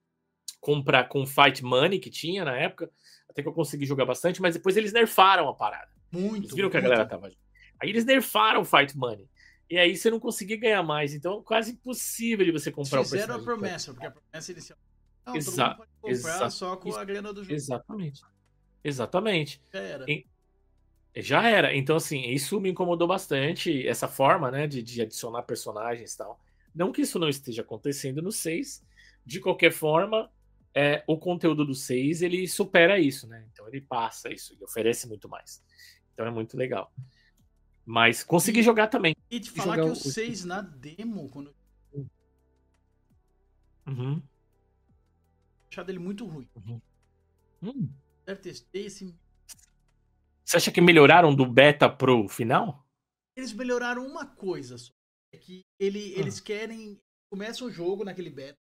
comprar com Fight Money que tinha na época, até que eu consegui jogar bastante, mas depois eles nerfaram a parada. Muito. Eles viram que a muito. galera tava. Aí eles nerfaram o Fight Money. E aí você não conseguia ganhar mais. Então, quase impossível de você comprar o Fizeram a personagem. promessa, porque a promessa inicial. Não, Exa- comprar só com a grana do jogo. Exatamente. Exatamente. Já era. E- Já era. Então, assim, isso me incomodou bastante, essa forma, né, de, de adicionar personagens e tal. Não que isso não esteja acontecendo no 6. De qualquer forma, é, o conteúdo do 6, ele supera isso, né? Então ele passa isso, ele oferece muito mais. Então é muito legal. Mas consegui E- jogar também. E te falar jogar que o- o 6 na demo, quando eu Uhum. achei dele muito ruim. Hum. Eu testei esse. Você acha que melhoraram do beta pro final? Eles melhoraram uma coisa só. É que ele, Ah. eles querem. Começam o jogo naquele beta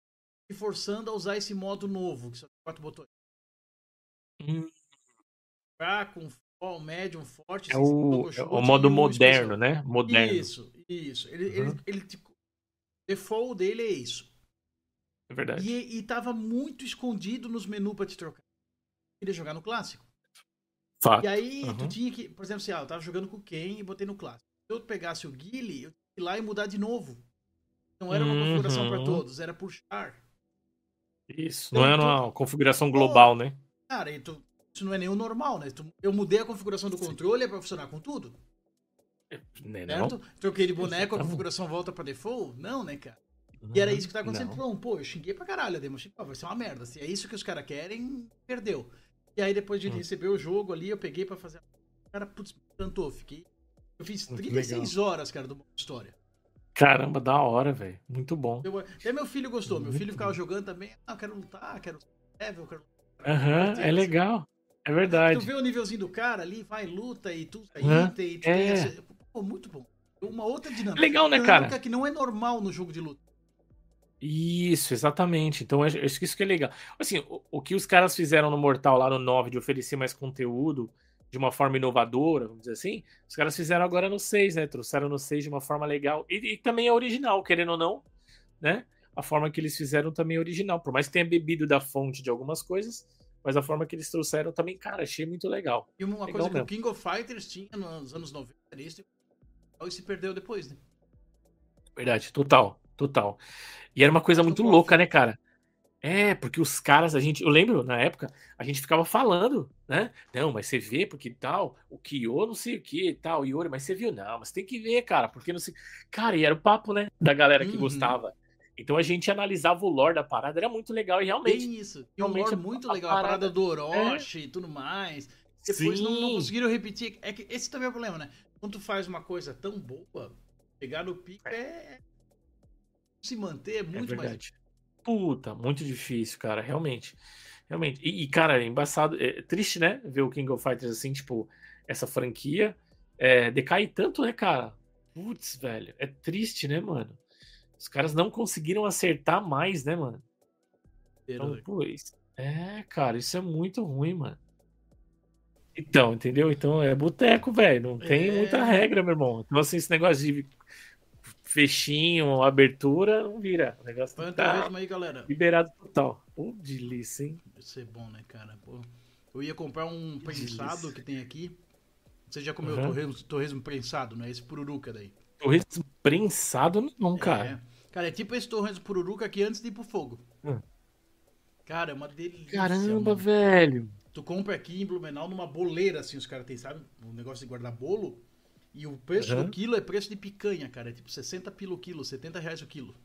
e forçando a usar esse modo novo, que são quatro botões. Hum, Fraco, um médium, forte. é sem o, é o modo moderno, né? Moderno. Isso, isso. Ele, Uhum. ele, ele te- o default dele é isso. É verdade. E, e tava muito escondido nos menus pra te trocar. Queria jogar no clássico. Fato. E aí, tu Uhum. tinha que, por exemplo, assim, ah, eu tava jogando com o Ken e botei no clássico. Se eu pegasse o Guile, eu ir lá e mudar de novo. Não era uma configuração pra Uhum. todos, era por char. Isso. Então, Não é tu- uma configuração global, né? Cara, e tu- isso não é nem o normal, né? Tu- eu mudei a configuração do controle é pra funcionar com tudo, Né, não? certo? Troquei de boneco, a configuração volta pra default? Não, né, cara? E era isso que tá acontecendo. Não. Não, pô, eu xinguei pra caralho a demo. Xinguei, vai ser uma merda. Se é isso que os caras querem, perdeu. E aí, depois de Hum. receber o jogo ali, eu peguei pra fazer. Cara, putz, me encantou. Fiquei. Eu fiz Muito 36 horas, cara, do modo história. Caramba, da hora, velho. Muito bom. Eu- até meu filho gostou. Meu Muito filho ficava bom. jogando também. Ah, eu quero lutar, quero level, quero. Aham, é legal. É verdade. Tu vê o nívelzinho do cara ali, vai, luta e tu item e tu é. tem essa- Pô, muito bom. Uma outra dinâmica. Legal, né, Dinâmica cara? que não é normal no jogo de luta. Isso, exatamente. Então, acho que isso que é legal. Assim, o, o que os caras fizeram no Mortal lá no 9 de oferecer mais conteúdo de uma forma inovadora, vamos dizer assim, os caras fizeram agora no 6, né? Trouxeram no 6 de uma forma legal. E, e também é original, querendo ou não, né? A forma que eles fizeram também é original. Por mais que tenha bebido da fonte de algumas coisas, mas a forma que eles trouxeram também, cara, achei muito legal. E uma Legal coisa que mesmo. o King of Fighters tinha nos anos 90 era isso, e se perdeu depois, né? Verdade, total, total. E era uma coisa muito louca, né, cara? É, porque os caras, a gente, eu lembro na época, a gente ficava falando, né? Não, mas você vê porque tal, o Kyo não sei o que tal, Iori, mas você viu? Não, mas tem que ver, cara, porque não sei. Cara, e era o papo, né, da galera que Uhum. gostava. Então a gente analisava o lore da parada, era muito legal e realmente. Bem isso. E um realmente lore muito a legal, a parada parada- do Orochi e tudo mais. Depois não, não conseguiram repetir. É que esse também é o problema, né? Quando tu faz uma coisa tão boa, pegar no pico é. Se manter é É muito mais. Puta, muito difícil, cara, realmente. Realmente. E, e, cara, é embaçado. É triste, né? Ver o King of Fighters assim, tipo, essa franquia é, decai tanto, né, cara? Putz, velho. É triste, né, mano? Os caras não conseguiram acertar mais, né, mano? Então, pô, isso- é, cara, isso é muito ruim, mano. Então, entendeu? Então é boteco, velho. Não tem É. muita regra, meu irmão. Então, assim, esse negócio de fechinho, abertura, não vira. O negócio Põe o tá torresmo aí, galera. liberado total. Pô, delícia, hein? Deve ser bom, né, cara? Pô. Eu ia comprar um prensado que tem aqui. Você já comeu Uhum. torresmo, torresmo prensado, né? Esse pururuca daí. Torresmo prensado, não, cara. É. Cara, é tipo esse torresmo pururuca aqui antes de ir pro fogo. Hum. Cara, é uma delícia. Caramba, mano. velho. Tu compra aqui em Blumenau numa boleira, assim, os caras têm, sabe? Um negócio de guardar bolo. E o preço Uhum. do quilo é preço de picanha, cara. É tipo 60 pila o quilo, 70 reais o quilo.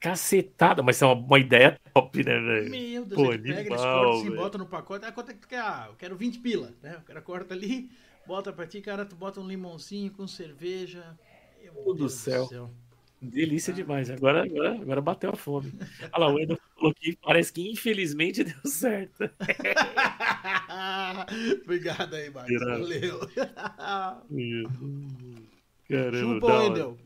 Cacetada, mas é uma, uma ideia top, né, velho? Meu Deus, Pô, ele pega, eles cortam assim, velho. bota no pacote. Ah, quanto é que tu quer? Ah, eu quero 20 pila, né? O cara corta ali, bota pra ti, cara, tu bota um limãozinho com cerveja. Meu Meu do Deus céu. Delícia demais. Agora, agora, agora bateu a fome. Olha lá, o Edu falou que parece que infelizmente deu certo. Obrigado aí, Marcos. Valeu. Caramba, Chupa da hora.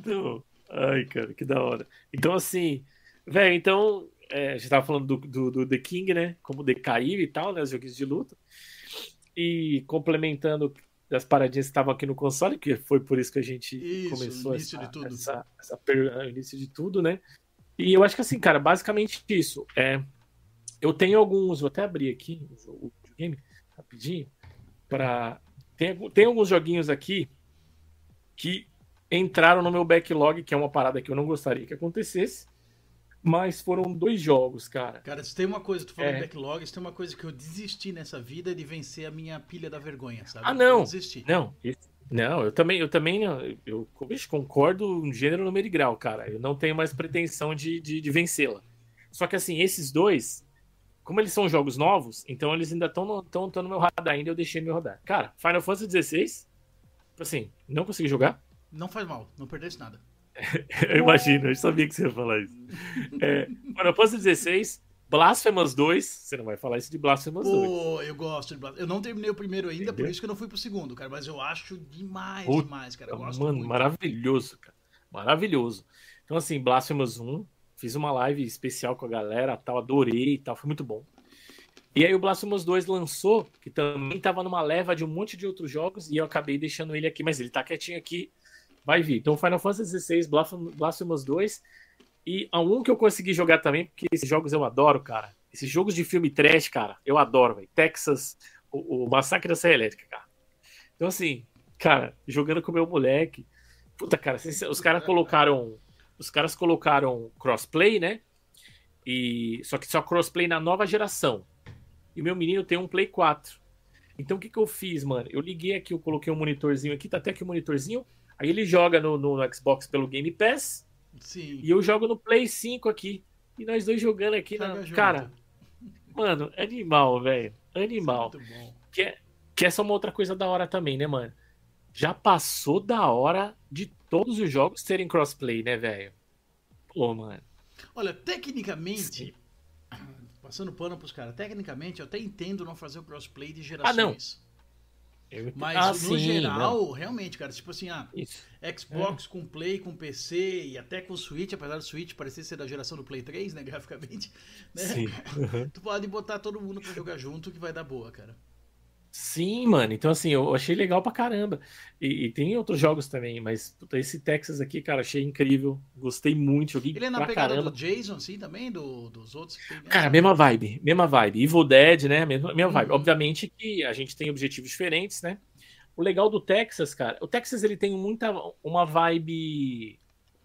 Então, ai, cara, que da hora. Então, assim, velho, então, é, a gente tava falando do, do, do The King, né? Como decaiu e tal, né? Os joguinhos de luta. E complementando das paradinhas que estavam aqui no console, que foi por isso que a gente Isso, começou início essa, de tudo. essa, essa per- o início de tudo, né? E eu acho que assim, cara, basicamente isso. É, eu tenho alguns, vou até abrir aqui o videogame rapidinho, para tem, tem alguns joguinhos aqui que entraram no meu backlog, que é uma parada que eu não gostaria que acontecesse, mas foram dois jogos, cara. Cara, se tem uma coisa, tu falou É. backlog, se tem uma coisa que eu desisti nessa vida é de vencer a minha pilha da vergonha, sabe? Ah, não. Eu desisti. Não, não, eu também, eu também eu, eu concordo em gênero, número e grau, cara. Eu não tenho mais pretensão de, de, de vencê-la. Só que assim, esses dois, como eles são jogos novos, então eles ainda estão no, tão, tão no meu radar ainda, eu deixei meu rodar. Cara, Final Fantasy XVI, assim, não consegui jogar. Não faz mal, não perdesse nada. Eu imagino, eu sabia que você ia falar isso. É, Final Fantasy XVI, Blasphemous 2, você não vai falar isso de Blasphemous 2. Pô, eu gosto de Blas- Eu não terminei o primeiro ainda, por Entendeu? isso que eu não fui pro segundo, cara. Mas eu acho demais, Puta, demais, cara. Eu gosto Mano, muito. maravilhoso, cara. Maravilhoso. Então, assim, Blasphemous 1, fiz uma live especial com a galera, tal, adorei e tal, foi muito bom. E aí o Blasphemous 2 lançou, que também tava numa leva de um monte de outros jogos, e eu acabei deixando ele aqui, mas ele tá quietinho aqui, vai vir. Então, Final Fantasy XVI, Blasphemous Blasphemous 2, e a um que eu consegui jogar também, porque esses jogos eu adoro, cara. Esses jogos de filme trash, cara, eu adoro, velho. Texas, o, o Massacre da Serra Elétrica, cara. Então, assim, cara, jogando com o meu moleque. Puta, cara, os caras colocaram. Os caras colocaram crossplay, né? E só que só crossplay na nova geração. E meu menino tem um Play 4. Então o que, que eu fiz, mano? Eu liguei aqui, eu coloquei um monitorzinho aqui, tá até aqui o monitorzinho. Aí ele joga no, no- no Xbox pelo Game Pass Sim. e eu jogo no Play 5 aqui. E nós dois jogando aqui Joga na. junto. Cara, mano, animal, velho. É Animal. Muito bom. Que, é- que essa é uma outra coisa da hora também, né, mano? Já passou da hora de todos os jogos terem crossplay, né, velho? Pô, mano. Olha, tecnicamente, Sim. passando pano pros caras, tecnicamente eu até entendo não fazer o crossplay de Ah, não. gerações. Eu- Mas Ah, no sim, geral, não. realmente, cara, tipo assim, ah, Isso. Xbox com Play, com PC e até com Switch, apesar do Switch parecer ser da geração do Play 3, né, graficamente, né? Sim. Uhum. Tu pode botar todo mundo pra jogar junto que vai dar boa, cara. Sim, mano. Então, assim, eu achei legal pra caramba. E, e tem outros jogos também, mas puta, esse Texas aqui, cara, achei incrível. Gostei muito, joguei Ele é na pegada caramba. do Jason, assim, também, do, dos outros tem. né? Cara, mesma vibe, mesma vibe. Evil Dead, né? Mesma, mesma vibe. Uhum. Obviamente que a gente tem objetivos diferentes, né? O legal do Texas, cara, o Texas ele tem muita uma vibe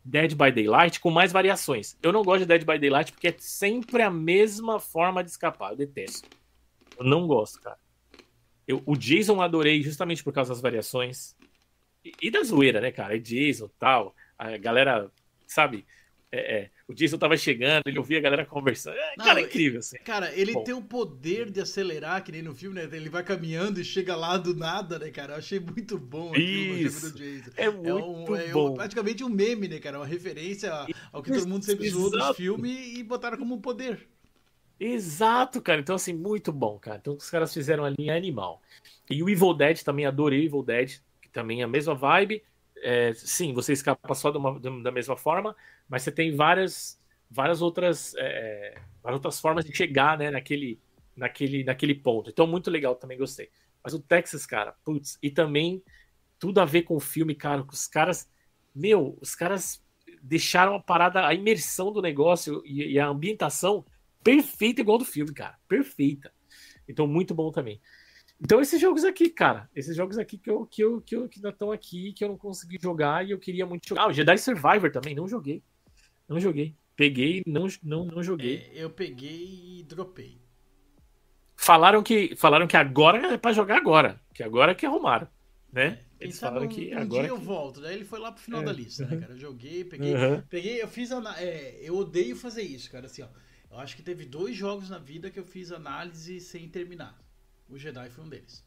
Dead by Daylight com mais variações. Eu não gosto de Dead by Daylight porque é sempre a mesma forma de escapar. Eu detesto. Eu não gosto, cara. Eu, o Jason adorei justamente por causa das variações. E, e da zoeira, né, cara? É Jason tal. A galera, sabe? É, é, o Jason tava chegando, ele ouvia a galera conversando. É, Não, cara, é incrível, assim. Cara, ele Bom. tem o poder de acelerar, que nem no filme, né? Ele vai caminhando e chega lá do nada, né, cara? Eu achei muito bom Isso. filme do Jason. É É, muito um, é um- bom. praticamente um meme, né, cara? Uma referência ao que todo mundo sempre zoou dos filmes e botaram como um poder. Exato, cara. Então, assim, muito bom, cara. Então, os caras fizeram a linha animal. E o Evil Dead também, adorei o Evil Dead, que também é a mesma vibe. É, sim, você escapa só de uma- da mesma forma, mas você tem várias, várias outras, é, várias outras formas de chegar, né, naquele, naquele, naquele ponto. Então, muito legal, também gostei. Mas o Texas, cara, putz, e também tudo a ver com o filme, cara, os caras, meu, os caras deixaram a parada, a imersão do negócio e, e a ambientação perfeita igual do filme, cara. Perfeita. Então, muito bom também. Então, esses jogos aqui, cara, esses jogos aqui que eu que eu que, eu, que ainda estão aqui, que eu não consegui jogar e eu queria muito jogar. Ah, o Jedi Survivor também, não joguei. Não joguei. Peguei, não, não, não joguei. É, eu peguei e dropei. Falaram que falaram que agora é pra jogar agora, que agora que arrumaram, né? Quem Eles sabe falaram um, que um agora dia eu que- volto. Daí ele foi lá pro final É. da lista, né, cara? Eu joguei, peguei. Uhum. Peguei, eu fiz. ana- é, eu odeio fazer isso, cara. Assim, ó. Eu acho que teve dois jogos na vida que eu fiz análise sem terminar. O Jedi foi um deles.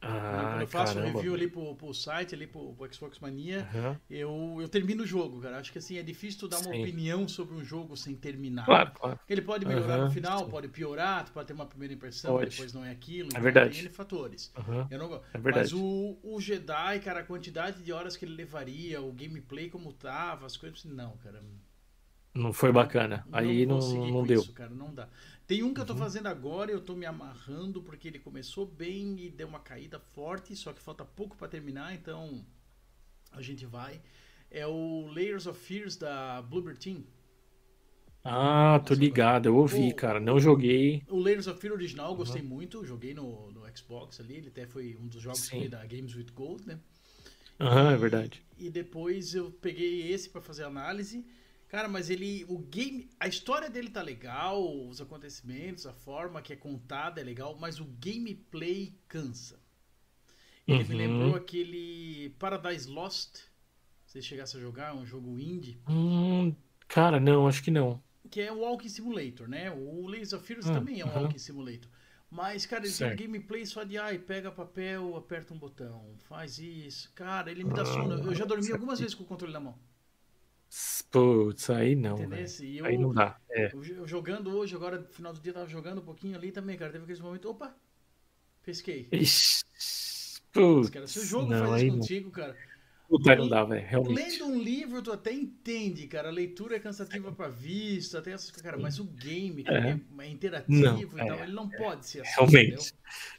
Ah, Quando eu faço um caramba. review ali pro, pro site, ali pro, pro Xbox Mania, Aham. eu, eu termino o jogo, cara. Acho que assim, é difícil tu dar uma Sim. opinião sobre um jogo sem terminar. Claro, claro. Ele pode melhorar Aham, no final, sim. pode piorar, tu pode ter uma primeira impressão, Pode. depois não é aquilo. É então verdade. Tem N fatores. Aham. Eu não gosto. É verdade. Mas o, o Jedi, cara, a quantidade de horas que ele levaria, o gameplay como tava, as coisas. Não, cara. Não foi bacana. Não Aí não, não com deu. Isso, cara, não dá. Tem um que eu tô Uhum. fazendo agora e eu tô me amarrando porque ele começou bem e deu uma caída forte, só que falta pouco pra terminar, então a gente vai. É o Layers of Fears da Bluebird Team. Ah, tô Nossa, ligado, eu ouvi, o- cara. Não joguei. O Layers of Fear original eu gostei muito, joguei no, no Xbox ali, ele até foi um dos jogos que da Games with Gold, né? Aham, é verdade. E depois eu peguei esse pra fazer análise. Cara, mas ele. O game. A história dele tá legal, os acontecimentos, a forma que é contada é legal, mas o gameplay cansa. Ele me Uhum. lembrou aquele Paradise Lost. Se você chegasse a jogar, um jogo indie, Hum, cara, não, acho que não. que é o Walking Simulator, né? O Layers of Fears Ah, também é um aham. Walking Simulator. Mas, cara, ele tem um Certo. gameplay só de ai, pega papel, aperta um botão, faz isso. Cara, ele me dá Ah, sono. Eu já dormi algumas vezes com o controle na mão. Putz, aí não. E eu, Aí não dá. É. eu, jogando hoje, agora no final do dia, tava jogando um pouquinho ali também, cara. Teve aqueles momentos, opa, pesquei. Ixi, Mas, cara, se o putz, jogo não, faz isso não. contigo, cara. Puta, não dá, velho, realmente. Lendo um livro, tu até entende, cara. A leitura é cansativa pra vista, tem essas cara, mas o game, cara, É. é, é interativo, Não, então é, ele não pode ser assim. Realmente.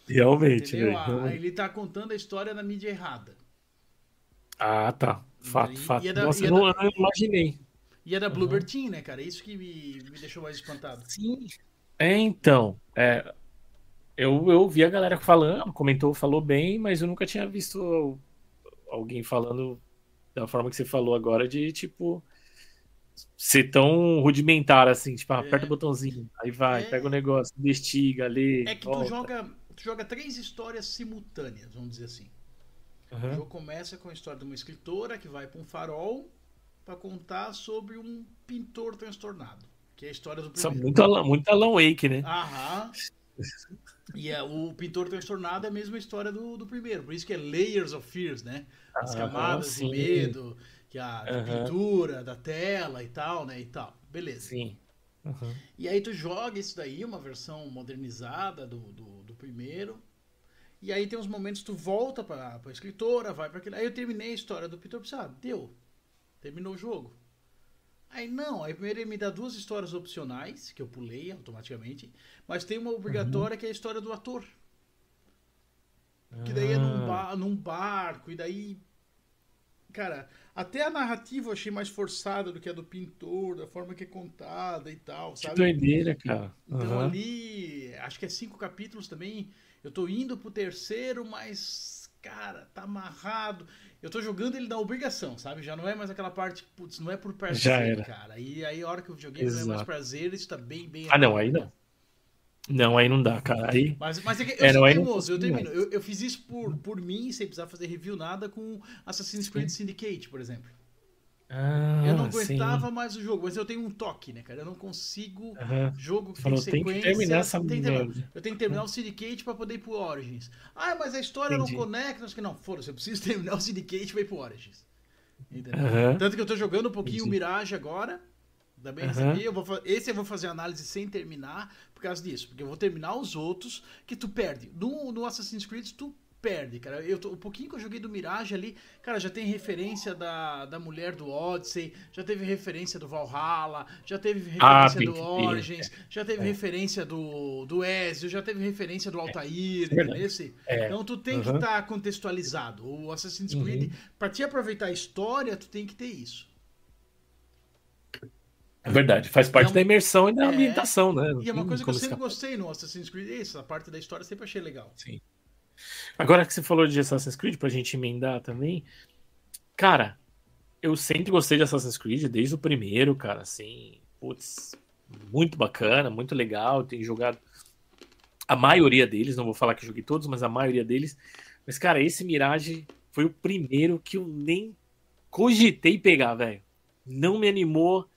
Realmente, Entendeu? velho. Ah, realmente. ele tá contando a história na mídia errada. Ah, tá. Fato, E- fato. e é da- Nossa, e é eu não, da- eu não imaginei. E é da Uhum. Bluebird Team, né, cara? Isso que me, me deixou mais espantado. Sim. É, então. É, eu, eu vi a galera falando, comentou, falou bem, mas eu nunca tinha visto alguém falando da forma que você falou agora, de tipo. Ser tão rudimentar assim, tipo, ah, aperta É. o botãozinho, aí vai, É. pega o negócio, investiga, lê. É que tu volta. joga, tu joga três histórias simultâneas, vamos dizer assim. O Aham. jogo começa com a história de uma escritora que vai pra um farol pra contar sobre um pintor transtornado. Que é a história do Isso é primeiro. muito, Alan- muito Alan Wake, né? Aham. E é, o pintor transtornado é a mesma história do, do primeiro. Por isso que é Layers of Fears, né? As camadas sim. de medo, que a da Aham. pintura, da tela e tal, né? E tal. Beleza. Sim. Aham. E aí tu joga isso daí, uma versão modernizada do, do, do primeiro. E aí tem uns momentos que tu volta pra, pra escritora, vai pra aquele. Aí eu terminei a história do Peter Psá. Deu. Terminou o jogo. Aí não, aí primeiro ele me dá duas histórias opcionais, que eu pulei automaticamente, mas tem uma obrigatória que é a história do ator. Que daí é num, Ah, ba- num barco, e daí. Cara, até a narrativa eu achei mais forçada do que a do pintor, da forma que é contada e tal, que sabe? doideira, cara. Então Aham. ali, acho que é cinco capítulos também. Eu tô indo pro terceiro, mas, cara, tá amarrado. Eu tô jogando ele na obrigação, sabe? Já não é mais aquela parte, putz, não é por prazer, Já era. cara. E aí a hora que eu joguei não é mais Exato. prazer, isso tá bem, bem. Ah, não, aí né? não. Não, aí não dá, cara. Aí. Mas, mas é que eu É, sou não, aí não teimoso, eu termino. Eu, eu fiz isso por, por mim, sem precisar fazer review nada, com Assassin's Creed Syndicate, por exemplo. Ah, eu não sim. aguentava mais o jogo, mas eu tenho um toque, né, cara? Eu não consigo Aham. jogo que Falou, tem tem que sequência. terminar essa tem que terminar. merda. Eu tenho que terminar o Syndicate pra poder ir pro Origins. Ah, mas a história Entendi. não conecta. Não, sei o que. não foda-se, eu preciso terminar o Syndicate pra ir pro Origins. Entendeu? Aham. Tanto que eu tô jogando um pouquinho o Entendi. Mirage agora. Também recebi. Eu vou, esse eu vou fazer análise sem terminar por causa disso. Porque eu vou terminar os outros que tu perde. No, no Assassin's Creed, tu perde, cara. Eu tô, o pouquinho que eu joguei do Mirage ali, cara, já tem referência da, da mulher do Odyssey, já teve referência do Valhalla, já teve referência Ah, do que ter, Origins, já teve É. referência do, do Ezio, já teve referência do Altair, é? É. Então tu tem que Aham. estar contextualizado. O Assassin's Uhum. Creed, pra te aproveitar a história, tu tem que ter isso. É verdade, faz parte É da imersão e da É. ambientação, né? E é uma Não coisa que eu sempre gostei no Assassin's Creed, é isso, a parte da história eu sempre achei legal. Sim. Agora que você falou de Assassin's Creed, pra gente emendar também, cara, eu sempre gostei de Assassin's Creed, desde o primeiro, cara, assim, putz, muito bacana, muito legal, tenho jogado a maioria deles, não vou falar que joguei todos, mas a maioria deles, mas, cara, esse Mirage foi o primeiro que eu nem cogitei pegar, velho. Não me animou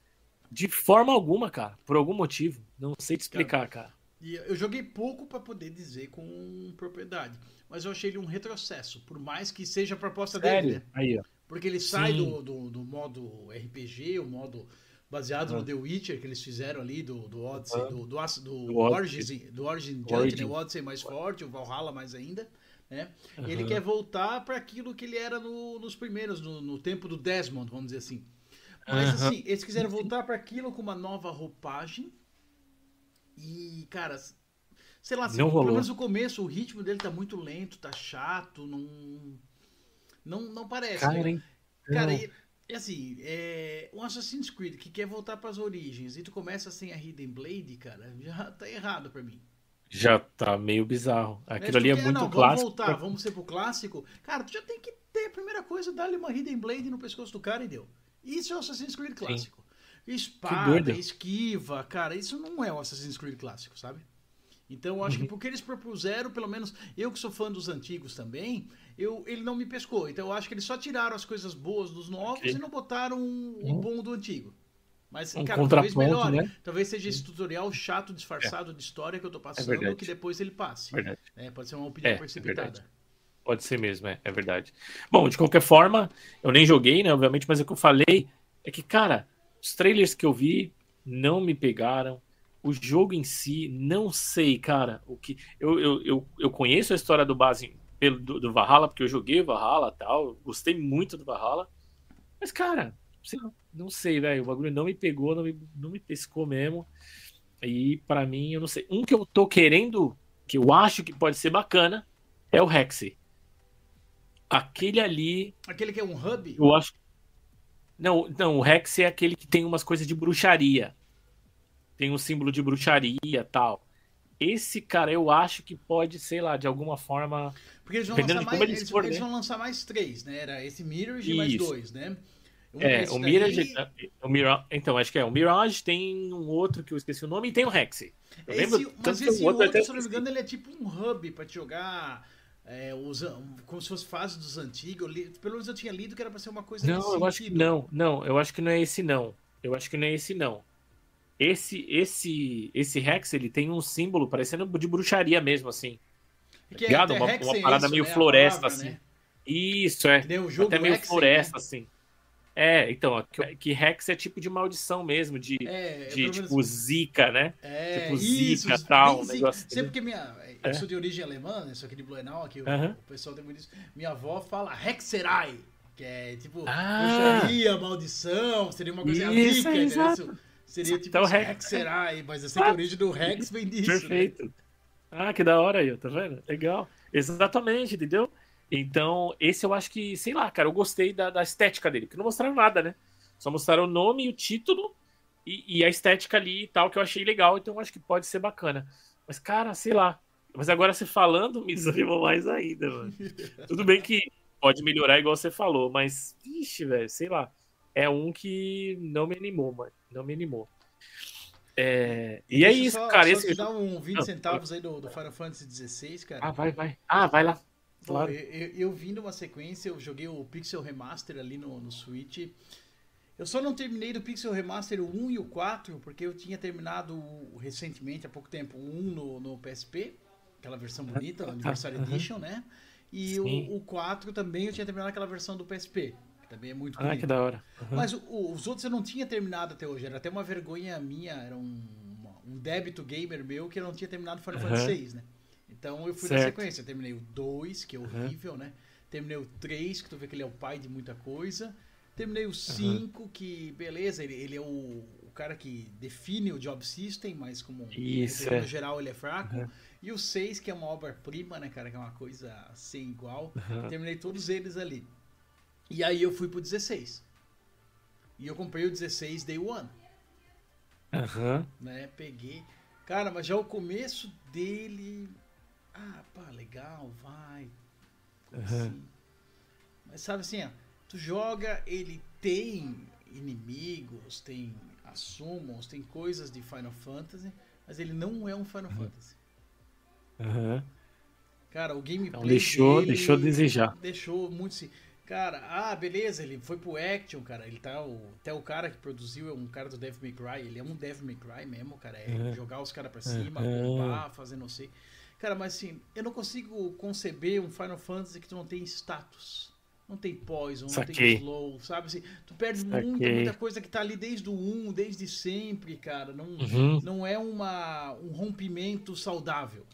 de forma alguma, cara, por algum motivo, não sei te explicar, cara. E eu joguei pouco pra poder dizer com propriedade, mas eu achei ele um retrocesso, por mais que seja a proposta dele, Sério? né? Aí, ó. Porque ele sai do, do, do modo RPG, o modo baseado Ah. no The Witcher que eles fizeram ali, do, do Odyssey, Ah. do, do, do, Do Odyssey. do Origin Origin. né? o Odyssey mais forte, o Valhalla mais ainda, né? Ele Aham. quer voltar para aquilo que ele era no- nos primeiros, no, no tempo do Desmond, vamos dizer assim. Mas assim, eles quiseram voltar para aquilo com uma nova roupagem, E, cara, sei lá, assim, Não pelo menos no começo, o ritmo dele tá muito lento, tá chato, não. Não, não parece. Cara, né? hein? Cara, e, e assim, é, um Assassin's Creed que quer voltar pras origens e tu começa sem a Hidden Blade, cara, já tá errado pra mim. Já tá meio bizarro. Né? Aquilo tu ali é muito não, clássico. Vamos voltar, vamos ser pro clássico. Cara, tu já tem que ter a primeira coisa, dar-lhe uma Hidden Blade no pescoço do cara e deu. Isso é o Assassin's Creed clássico. Espada, esquiva, cara, isso não é o Assassin's Creed clássico, sabe? Então eu acho Uhum. que porque eles propuseram, pelo menos eu que sou fã dos antigos também, eu, ele não me pescou. Então eu acho que eles só tiraram as coisas boas dos novos Ok. e não botaram o Uhum. bom do antigo. Mas, Um cara, talvez melhore. né? Talvez seja esse tutorial chato, disfarçado de história que eu tô passando, verdade. que depois ele passe. É, pode ser uma opinião É, é precipitada. Pode ser mesmo, é, é verdade. Bom, de qualquer forma, eu nem joguei, né? Obviamente, mas o que eu falei é que, cara, os trailers que eu vi não me pegaram. O jogo em si, não sei, cara. O que eu, eu, eu, eu conheço a história do base pelo, do, do Valhalla, porque eu joguei o Valhalla e tal. Gostei muito do Valhalla. Mas, cara, não sei, velho. O bagulho não me pegou, não me, não me pescou mesmo. E pra mim, eu não sei. Um que eu tô querendo, que eu acho que pode ser bacana, é o Rexy. Aquele ali, Aquele que é um hub? eu acho. Não, não, o Rex é aquele que tem umas coisas de bruxaria. Tem um símbolo de bruxaria e tal. Esse cara eu acho que pode, sei lá, de alguma forma. Porque eles vão lançar mais. eles Eles, forem, eles né? vão lançar mais três, né? Era esse Mirage e mais dois, né? Um É, o daí- Mirage. O Mirage. Então, acho que é. O Mirage tem um outro que eu esqueci o nome e tem o Rex. Eu Esse, lembro mas esse o outro outro, se eu não me engano, ele é tipo um hub pra te jogar. É, os como se fosse fase dos antigos. Li- pelo menos eu tinha lido que era pra ser uma coisa Não, eu acho que não. Não, eu acho que não é esse não. Eu acho que não é esse não. Esse esse esse Rex, ele tem um símbolo parecendo de bruxaria mesmo assim. É ligado? até Uma- Hexen uma é parada isso, meio né? Floresta, palavra, assim. né? Isso é. Até meio Hexen, floresta né? assim. É, então, que, que Rex é tipo de maldição mesmo, de, É, de pelo tipo zika, né? É, tipo isso, zica, bem tal, um zica. negócio Sempre assim. porque minha. Eu É. sou de origem alemã, né? Sou aqui de Blumenau, aqui o- Aham. o pessoal tem muito isso. Minha avó fala Hexerai, que é tipo Ah. bruxaria, maldição, seria uma coisa Isso, rica, é, entendeu? Seria tipo Então, assim, Hex- Hexerai, mas eu sei que a origem do Rex vem disso. né? Perfeito. Ah, que da hora aí, tá vendo? Legal. Exatamente, entendeu? Então, esse eu acho que, sei lá, cara, eu gostei da, da estética dele, porque não mostraram nada, né? Só mostraram o nome e o título e, e a estética ali e tal, que eu achei legal, então eu acho que pode ser bacana. Mas, cara, sei lá. Mas agora você falando me desanimou mais ainda, mano. Tudo bem que pode melhorar igual você falou, mas, ixi, velho, sei lá. É um que não me animou, mano. Não me animou. É, E é Deixa eu isso, só, cara. Só Esse... te dar um 20 Ah, centavos aí do, do Final Fantasy XVI, cara. Ah, vai, vai. Ah, vai lá. Claro. eu, eu, eu vim numa sequência, eu joguei o Pixel Remaster ali no, no Switch. Eu só não terminei do Pixel Remaster o 1 e o 4, porque eu tinha terminado recentemente, há pouco tempo, o 1 no, no PSP, aquela versão bonita, o Anniversary. Edition, né? E o, o 4 também eu tinha terminado aquela versão do PSP, que também é muito Ah, bonita. que da hora. Uhum. Mas o- o- os outros eu não tinha terminado até hoje. Era até uma vergonha minha, era um, um débito gamer meu que eu não tinha terminado Final Aham. Fantasy VI, né? Então eu fui na Certo. sequência. Eu terminei o 2, que é horrível, né? Terminei o 3, que tu vê que ele é o pai de muita coisa. Terminei o 5, que beleza, ele, ele é o, o cara que define o job system, mas como Isso, no é. geral ele é fraco. Uhum. E o 6, que é uma obra-prima, né, cara? Que é uma coisa sem igual. Uhum. Terminei todos eles ali. E aí eu fui pro 16. E eu comprei o 16 Day One, Aham. né? Peguei. Cara, mas já o começo dele. Ah, pá, legal, vai. Aham. assim? Mas sabe assim, ó, tu joga, ele tem inimigos, tem assumons, tem coisas de Final Fantasy, mas ele não é um Final Fantasy. Aham. Cara, o gameplay Então deixou- dele deixou desejar. Deixou muito se Cara, ah, beleza, ele foi pro action, cara. Ele tá o até o cara que produziu é um cara do Devil May Cry, ele é um Devil May Cry mesmo, cara, é Uhum. jogar os caras pra cima, Uhum. bombar, fazer não sei. Cara, mas assim, eu não consigo conceber um Final Fantasy que tu não tem status. Não tem poison, não tem Saquei. slow, sabe assim? Tu perde Saquei. muita, muita coisa que tá ali desde o 1, desde sempre, cara. Não, Uhum. não é uma, um rompimento saudável.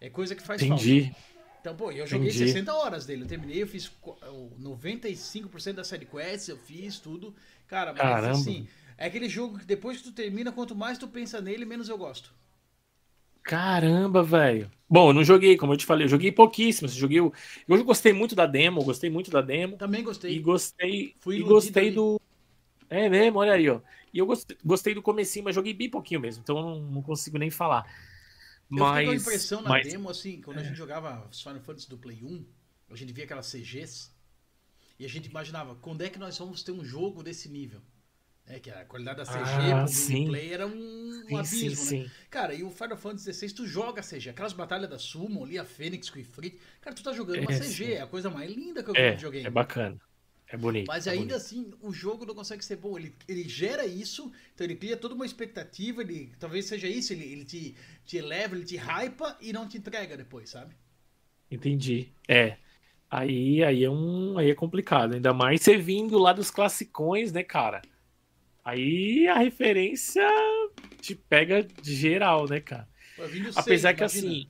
É coisa que faz falta. Entendi. Então, pô, eu joguei Entendi. 60 horas dele. Eu terminei, eu fiz co- o 95% da série quests, eu fiz tudo. Cara, mas Caramba. assim, é aquele jogo que depois que tu termina, quanto mais tu pensa nele, menos eu gosto. Caramba, velho. Bom, eu não joguei, como eu te falei, eu joguei pouquíssimo. Eu joguei, eu gostei muito da demo, gostei muito da demo. Também gostei. E gostei, Fui e gostei ali. do É mesmo, olha aí, ó. E eu gostei, gostei do comecinho, mas joguei bem pouquinho mesmo, então eu não, não consigo nem falar. Eu mas, com a impressão na mas... demo, assim, quando é. a gente jogava Final Fantasy do Play 1, a gente via aquelas CGs e a gente imaginava, quando é que nós vamos ter um jogo desse nível? É, que a qualidade da CG ah, pro gameplay era um, um abismo, sim, né? Sim. Cara, e o Final Fantasy XVI, tu joga CG. Aquelas batalhas da Sumo ali, a Fênix com o Ifrit. Cara, tu tá jogando uma é, CG, sim. é a coisa mais linda que eu é, joguei. É bacana. É bonito. Mas é ainda bonito. assim, o jogo não consegue ser bom. Ele, ele gera isso, então ele cria toda uma expectativa. Ele, talvez seja isso, ele, ele te, te eleva, ele te hypa e não te entrega depois, sabe? Entendi. É. Aí, aí, é um, aí é complicado. Ainda mais você vindo lá dos classicões, né, cara? Aí a referência te pega de geral, né, cara? Apesar que imagina. assim.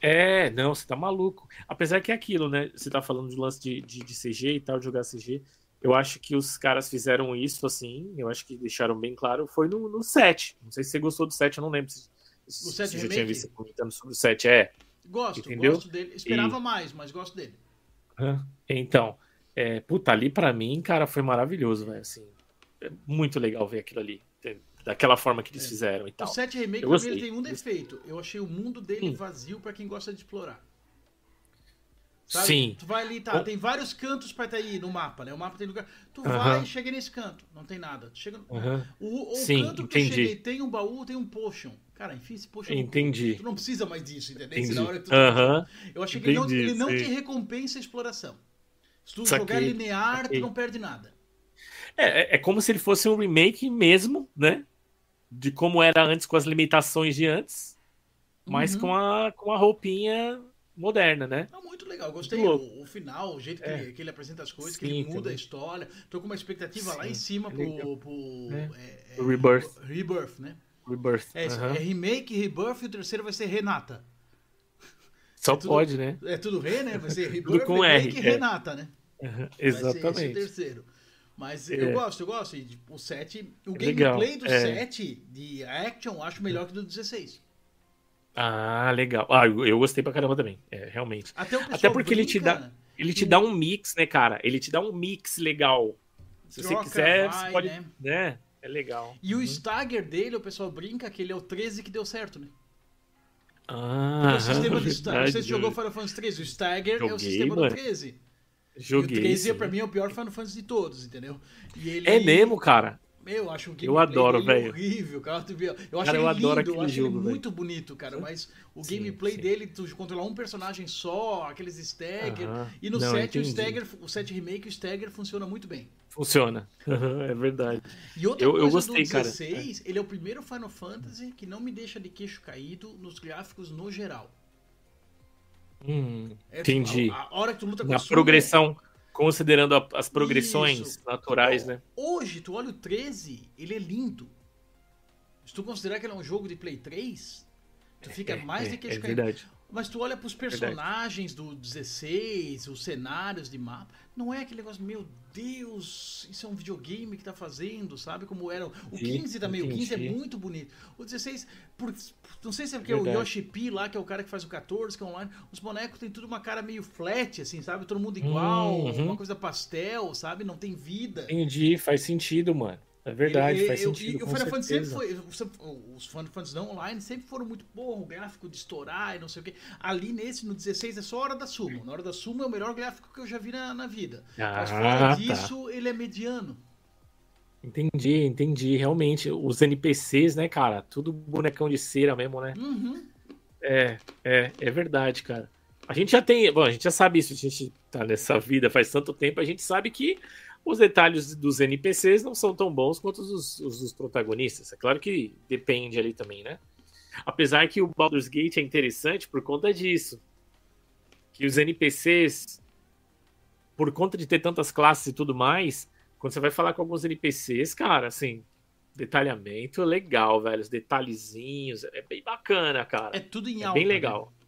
É, não, você tá maluco. Apesar que é aquilo, né? Você tá falando de lance de, de, de, CG e tal, de jogar CG. Eu acho que os caras fizeram isso assim, eu acho que deixaram bem claro. Foi no, no 7. Não sei se você gostou do 7, eu não lembro se, se, se já tinha visto comentando sobre o 7. É. Gosto, entendeu? gosto dele. Esperava e... mais, mas gosto dele. Então, é, puta, ali pra mim, cara, foi maravilhoso, velho. Assim, é muito legal ver aquilo ali. Daquela forma que eles é. fizeram e tal. O 7 Remake, mim, ele tem um defeito. Eu achei o mundo dele vazio para quem gosta de explorar. Sabe? Sim. Tu vai ali, tá, tem vários cantos pra ir no mapa, né? O mapa tem lugar. Tu uh -huh. vai e chega nesse canto, não tem nada. Tu chega... Uh -huh. O, o Sim, canto que entendi. eu cheguei tem um baú, tem um potion. Cara, enfim, esse potion. Entendi. Tu não precisa mais disso, entendeu? Entendi. Na hora que tu... -huh. Eu achei que entendi, ele não, ele não te recompensa a exploração. Se tu Saquei. jogar linear, Saquei. tu não perde nada. É, é, é como se ele fosse um remake mesmo, né? De como era antes, com as limitações de antes, mas uhum. com, a, com a roupinha moderna, né? Não, muito legal, gostei. O, o, final, o jeito que, é. ele, que, ele, apresenta as coisas, Sim, que ele muda também. a história. Tô com uma expectativa Sim. lá em cima pro, pro é. É, Rebirth. Rebirth, né? Rebirth. É, é, remake, Rebirth e o terceiro vai ser Renata. Só é tudo, pode, né? É tudo re, né? Vai ser Rebirth, com remake R, e Renata, né? Uhum, exatamente. Vai ser esse o terceiro. Mas é. eu gosto, eu gosto. O 7, o é gameplay do é. 7 de action eu acho melhor que do 16. Ah, legal. Ah, eu, eu gostei pra caramba também. É, realmente. Até, Até porque brinca, ele te dá. Ele te dá um mix, né, cara? Ele te dá um mix legal. Se Troca, você quiser, vai, você pode. Né? né? É legal. E uhum. o stagger dele, o pessoal brinca que ele é o 13 que deu certo, né? Ah, o sistema do Stagger. Você jogou Final Fantasy 13, o Stagger Joguei, é o sistema mano. do 13. Joguei. E o 13 pra mim é o pior Final Fantasy de todos, entendeu? Ele... É mesmo, cara. Eu acho o eu adoro, velho. horrível, cara. Eu acho cara, eu ele lindo, eu acho jogo, ele muito bonito, cara. Mas o sim, gameplay sim. dele, tu controlar um personagem só, aqueles stagger. Uh -huh. E no Não, 7, o stagger, o 7 remake, o stagger funciona muito bem. Funciona. é verdade. E outra eu, coisa eu gostei, do 16, cara. ele é o primeiro Final Fantasy que não me deixa de queixo caído nos gráficos no geral. Hum, é, entendi. A, a, hora que tu luta com Na progressão. Considerando a, as progressões Isso. naturais, né? Hoje, tu olha o 13, ele é lindo. Se tu considerar que ele é um jogo de Play 3, tu fica é, mais é, de queixo é verdade. Mas tu olha pros personagens Verdade. do 16, os cenários de mapa, não é aquele negócio, meu Deus, isso é um videogame que tá fazendo, sabe? Como era. O 15 também, entendi. o 15 é muito bonito. O 16, por, não sei se é porque Verdade. é o Yoshi P lá, que é o cara que faz o 14, que é online, os bonecos tem tudo uma cara meio flat, assim, sabe? Todo mundo igual, uhum. uma coisa pastel, sabe? Não tem vida. Entendi, faz sentido, mano. É verdade, faz sentido. E, o Final Fantasy sempre foi. Os Final Fantasy online sempre foram muito, porra, o gráfico de estourar e não sei o quê. Ali nesse, no 16, é só hora da sumo. Na hora da sumo é o melhor gráfico que eu já vi na, na vida. Ah, Mas fora tá. disso, ele é mediano. Entendi, entendi. Realmente, os NPCs, né, cara? Tudo bonecão de cera mesmo, né? Uhum. É, é, é verdade, cara. A gente já tem. Bom, a gente já sabe isso, a gente tá nessa vida faz tanto tempo, a gente sabe que os detalhes dos NPCs não são tão bons quanto os, os dos protagonistas. É claro que depende ali também, né? Apesar que o Baldur's Gate é interessante por conta disso. Que os NPCs, por conta de ter tantas classes e tudo mais, quando você vai falar com alguns NPCs, cara, assim, detalhamento legal, velho. Os detalhezinhos, é bem bacana, cara. É tudo em é alta. Bem legal. Né?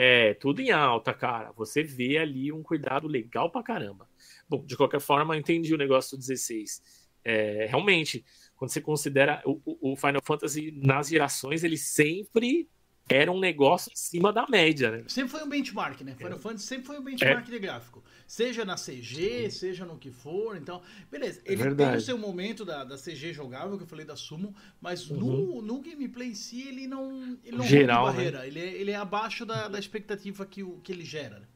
É, tudo em alta, cara. Você vê ali um cuidado legal pra caramba. Bom, de qualquer forma, eu entendi o negócio do 16. É, realmente, quando você considera o, o, Final Fantasy nas gerações, ele sempre era um negócio acima da média, né? Sempre foi um benchmark, né? Final é. Fantasy sempre foi um benchmark é. de gráfico. Seja na CG, seja no que for. Então, beleza. É ele é tem o seu momento da, da CG jogável, que eu falei da Sumo, mas uhum. no, no gameplay em si, ele não, ele não Geral, né? barreira. Né? Ele, é, ele é abaixo da, da expectativa que, que ele gera. Né?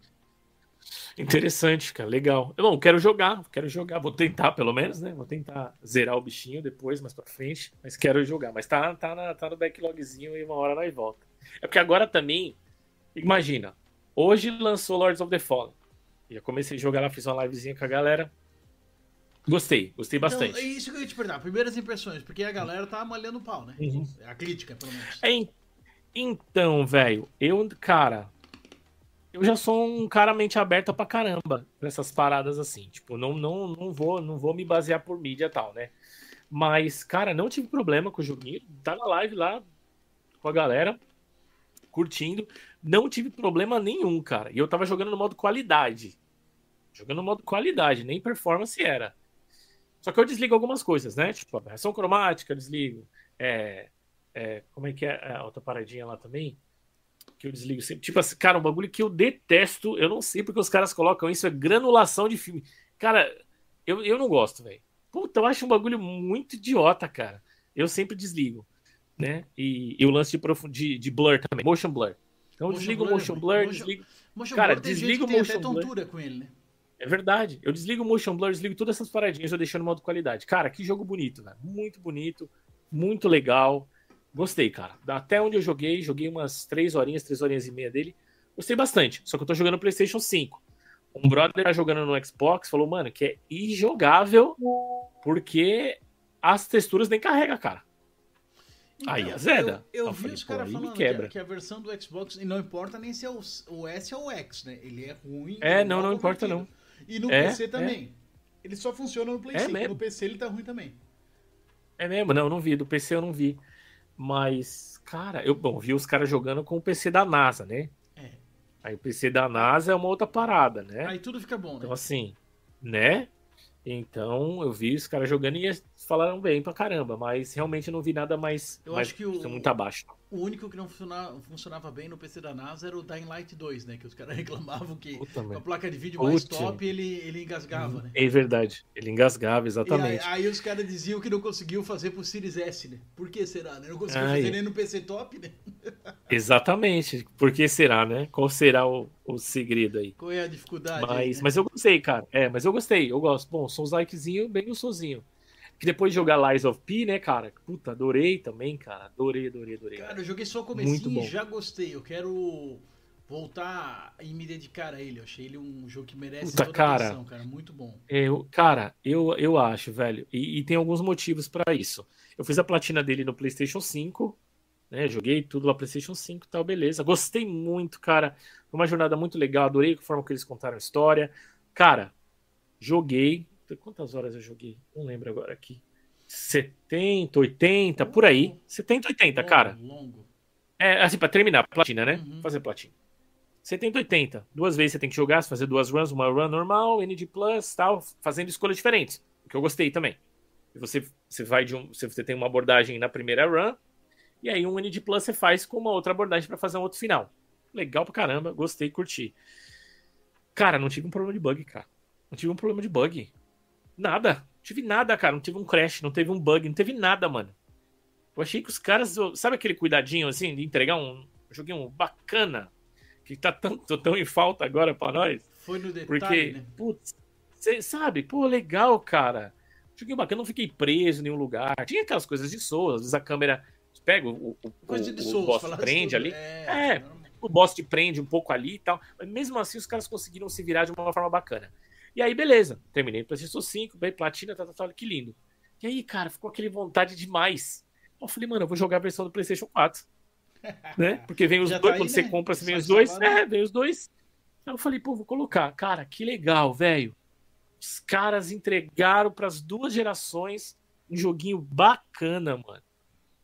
Interessante, cara. Legal. Bom, quero jogar, quero jogar. Vou tentar, pelo menos, né? Vou tentar zerar o bichinho depois, mais pra frente. Mas quero jogar. Mas tá, tá, na, tá no backlogzinho e uma hora nós volta. É porque agora também, imagina, hoje lançou Lords of the Fallen. Já comecei a jogar lá, fiz uma livezinha com a galera. Gostei, gostei então, bastante. É isso que eu ia te perguntar, primeiras impressões, porque a galera tá malhando o pau, né? Uhum. A crítica, pelo menos. É, então, velho, eu, cara, eu já sou um cara mente aberta pra caramba nessas paradas assim. Tipo, não, não, não, vou, não vou me basear por mídia e tal, né? Mas, cara, não tive problema com o joguinho. Tá na live lá com a galera, curtindo. Não tive problema nenhum, cara. E eu tava jogando no modo qualidade. Jogando no modo qualidade, nem performance era. Só que eu desligo algumas coisas, né? Tipo, aberração cromática, desligo. É, é, como é que é a outra paradinha lá também? Que eu desligo sempre. Tipo assim, cara, um bagulho que eu detesto, eu não sei porque os caras colocam isso, é granulação de filme. Cara, eu, eu não gosto, velho. Puta, eu acho um bagulho muito idiota, cara. Eu sempre desligo, né? E, e o lance de, de, de blur também, motion blur. Então motion desligo o motion blur, motion, desligo. Motion cara, blur desligo o motion blur. com ele, né? É verdade. Eu desligo o motion blur, desligo todas essas paradinhas, eu deixo no modo qualidade. Cara, que jogo bonito, velho. Muito bonito, muito legal. Gostei, cara. Até onde eu joguei, joguei umas 3 horinhas, 3 horinhas e meia dele. Gostei bastante. Só que eu tô jogando no PlayStation 5. Um brother tá jogando no Xbox falou, mano, que é injogável porque as texturas nem carrega, cara. Então, aí a Zeda. Eu, eu vi falei, os caras falando quebra. Que, a, versão do Xbox, e não importa nem se é o, o S ou o X, né? Ele é ruim. É, não, não importa não. E no é, PC também. É. Ele só funciona no Play é 5. Mesmo. No PC ele tá ruim também. É mesmo? Não, não vi. Do PC eu não vi. Mas, cara, eu bom, vi os caras jogando com o PC da NASA, né? É. Aí o PC da NASA é uma outra parada, né? Aí tudo fica bom, né? Então, assim, né? Então, eu vi os caras jogando e falaram bem pra caramba, mas realmente eu não vi nada mais. Eu mais, acho que o, muito abaixo. O único que não funcionava, funcionava, bem no PC da NASA era o Dying Light 2, né? Que os caras reclamavam que Puta, com a placa de vídeo mais top ele, ele engasgava, né? É verdade, ele engasgava, exatamente. Aí, aí, os caras diziam que não conseguiu fazer pro Series S, né? Por que será, né? Não conseguiu Ai. fazer nem no PC top, né? Exatamente. Por que será, né? Qual será o, o segredo aí? Qual é a dificuldade? Mas, aí, né? mas eu gostei, cara. É, mas eu gostei, eu gosto. Bom, sou um likezinho bem gostosinho. Que depois de jogar Lies of P, né, cara? Puta, adorei também, cara. Adorei, adorei, adorei. Cara, eu joguei só o comecinho e já gostei. Eu quero voltar e me dedicar a ele. Eu achei ele um jogo que merece Puta, toda cara, atenção, cara. Muito bom. Eu, cara, eu, eu acho, velho. E, e tem alguns motivos para isso. Eu fiz a platina dele no PlayStation 5, né? Joguei tudo lá PlayStation 5 e tal, beleza. Gostei muito, cara. Foi uma jornada muito legal. Adorei a forma que eles contaram a história. Cara, joguei, Quantas horas eu joguei? Não lembro agora aqui. 70, 80, por aí. 70, 80, cara. Longo. É, assim, pra terminar, platina, né? Uhum. Fazer platina. 70, 80. Duas vezes você tem que jogar, fazer duas runs, uma run normal, ND Plus, tal, fazendo escolhas diferentes. O que eu gostei também. Você, você vai de um. Você tem uma abordagem na primeira run, e aí um ND Plus você faz com uma outra abordagem para fazer um outro final. Legal pra caramba, gostei, curti. Cara, não tive um problema de bug, cara. Não tive um problema de bug. Nada. Não tive nada, cara. Não tive um crash, não teve um bug, não teve nada, mano. Eu achei que os caras. Sabe aquele cuidadinho assim de entregar um joguinho bacana? Que tá tanto tão em falta agora pra nós? Foi no detalhe. Porque, né? putz, cê sabe, pô, legal, cara. Joguinho bacana, não fiquei preso em nenhum lugar. Tinha aquelas coisas de Souls, às vezes a câmera pega o, o, Coisa o, Souls, o boss prende ali. É, é o boss te prende um pouco ali e tal. Mas mesmo assim, os caras conseguiram se virar de uma forma bacana. E aí, beleza. Terminei o PlayStation 5, bem platina, tá, tá, tá, que lindo. E aí, cara, ficou aquele vontade demais. Eu falei, mano, eu vou jogar a versão do PlayStation 4. né? Porque vem os Já dois, tá aí, quando né? você compra, você vem os dois. É, vem os dois. Aí eu falei, pô, vou colocar. Cara, que legal, velho. Os caras entregaram para as duas gerações um joguinho bacana, mano.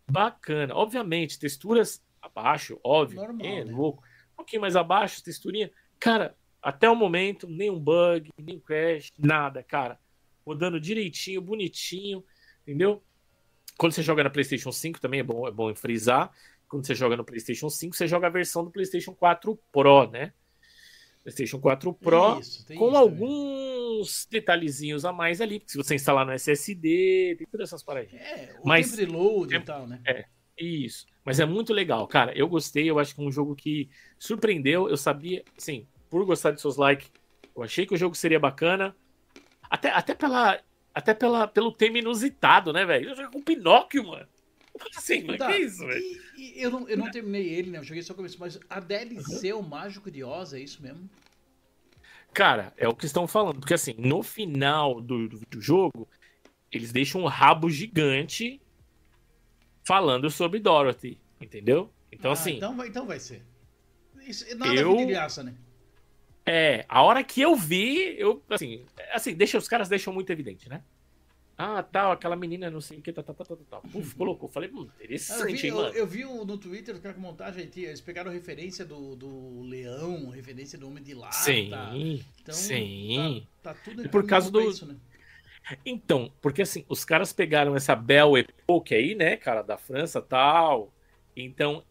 Bacana. Obviamente, texturas abaixo, óbvio. Normal, é né? louco. Um pouquinho mais abaixo, texturinha. Cara, até o momento, nenhum bug, nem crash, nada, cara. Rodando direitinho, bonitinho, entendeu? Quando você joga na PlayStation 5 também é bom, é bom frisar quando você joga no PlayStation 5, você joga a versão do PlayStation 4 Pro, né? PlayStation 4 Pro Isso, com alguns detalhezinhos a mais ali, porque se você instalar no SSD, tem todas essas paradinhas. também. É, o Mas- tempo de load é- e tal, né? Isso. Mas é muito legal, cara. Eu gostei, eu acho que é um jogo que surpreendeu. Eu sabia, assim, por gostar de seus likes, eu achei que o jogo seria bacana. Até, até pela. Até pela, pelo tema inusitado, né, velho? Eu joguei com Pinóquio, mano. Falei Assim, mas Tá, que isso, velho? eu, não, eu não terminei ele, né? Eu joguei só o começo, mas a DLC, Uhum. o Mágico de Oz, é isso mesmo? Cara, é o que estão falando. Porque assim, no final do, do, do jogo, eles deixam um rabo gigante falando sobre Dorothy, entendeu? Então, Ah, assim, Então vai, então vai ser. Isso, nada Eu- de graça, né? É, a hora que eu vi, eu, assim, assim, deixa, os caras deixam muito evidente, né? Ah, tal, aquela menina, não sei o que, tá, tá, tá, tá, tá, tá. Puf, colocou. Falei, hum, Ah, Eu vi, interessante, hein, eu, mano. eu vi o- no Twitter os caras com montagem eles pegaram referência do, do leão, referência do Homem de Lata. Sim, Então, sim. Tá, tá tudo E por causa pra do- Isso, né? Então, porque assim, os caras pegaram essa Belle Époque aí, né, cara, da França tal. Então,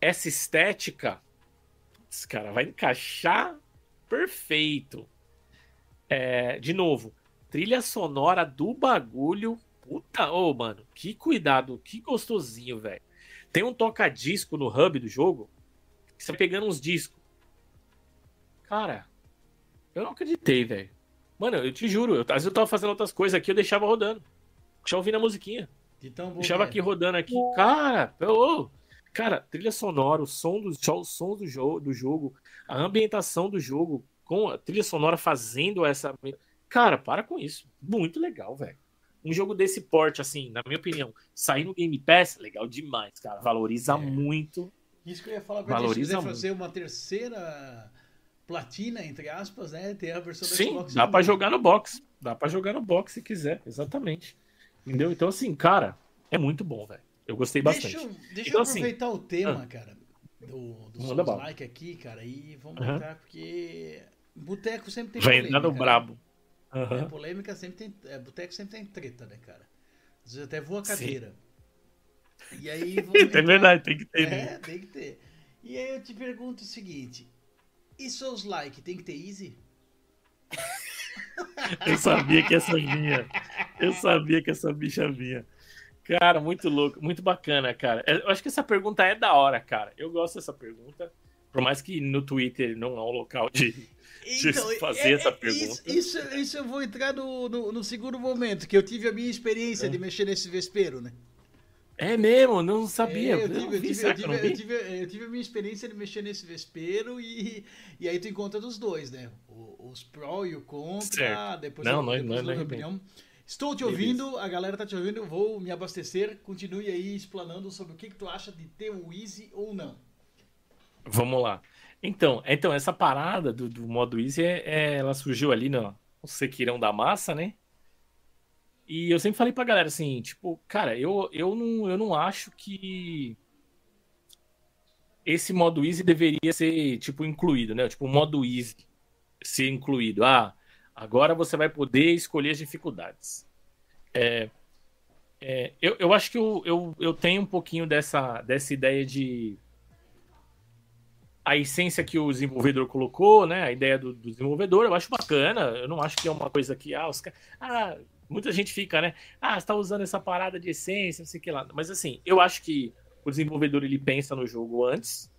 essa estética, putz, cara, vai encaixar perfeito. É, de novo, trilha sonora do bagulho. Puta, ô, mano, que cuidado, que gostosinho, velho. Tem um toca-disco no hub do jogo, que você vai pegando uns discos. Cara, eu não acreditei, velho. Mano, eu te juro, eu, às vezes eu tava fazendo outras coisas aqui, eu deixava rodando. Deixava ouvindo a musiquinha. De tão bom Deixava é. aqui rodando aqui. Cara, ô, cara, trilha sonora, o som do, o som do, jogo, do jogo, a ambientação do jogo, com a trilha sonora fazendo essa. Cara, para com isso. Muito legal, velho. Um jogo desse porte, assim, na minha opinião, sair no Game Pass, legal demais, cara. Valoriza É. muito. Isso que eu ia falar pra Valoriza muito. fazer uma terceira platina, entre aspas, né? Tem a versão do Sim, Xbox dá pra jogar no box. Dá pra jogar no box se quiser, exatamente. Entendeu? Então, assim, cara, é muito bom, velho. Eu gostei bastante. Deixa, eu- deixa Então, eu assim, aproveitar o tema, cara, do, do like aqui, cara, e vamos Aham. entrar, porque boteco sempre tem Vai polêmica. no né? brabo. É, Aham. polêmica sempre tem. É, boteco sempre tem treta, né, cara? Às vezes até voa a Sim. cadeira. E aí. É entrar- verdade, tem que ter. né? É, tem que ter. E aí eu te pergunto o seguinte: e seus like tem que ter easy? Eu sabia que essa vinha. Eu sabia que essa bicha vinha. Cara, muito louco, muito bacana, cara. Eu acho que essa pergunta é da hora, cara. Eu gosto dessa pergunta. Por mais que no Twitter não é um local de. Deixa eu fazer essa pergunta. Isso, isso, isso eu vou entrar no, no, no segundo momento, que eu tive a minha experiência É. de mexer nesse vespeiro, né? É mesmo, não sabia. É, eu, tive, não eu, tive, será eu, que eu não tive, eu, vi? tive, eu tive a minha experiência de mexer nesse vespeiro e, e aí tu encontra dos dois, né? O- Os pró e o contra, Certo. depois Não, eu, nós- depois nós- eu dou nós minha opinião. Estou te Beleza. ouvindo, a galera tá te ouvindo, vou me abastecer. Continue aí explanando sobre o que, que tu acha de ter o Easy ou não. Vamos lá. Então, então essa parada do, do modo easy, é, é- ela surgiu ali no, no Sequirão da Massa, né? E eu sempre falei pra galera assim, tipo, cara, eu, eu, não, eu não acho que esse modo easy deveria ser, tipo, incluído, né? Tipo, o modo easy ser incluído. Ah, agora você vai poder escolher as dificuldades. É, é, eu, eu acho que eu, eu, eu tenho um pouquinho dessa, dessa ideia de a essência que o desenvolvedor colocou, né? A ideia do, do desenvolvedor, eu acho bacana. Eu não acho que é uma coisa que, ah, os. Ah, muita gente fica, né? Ah, você tá usando essa parada de essência, não sei o que lá. Mas assim, eu acho que o desenvolvedor ele pensa no jogo antes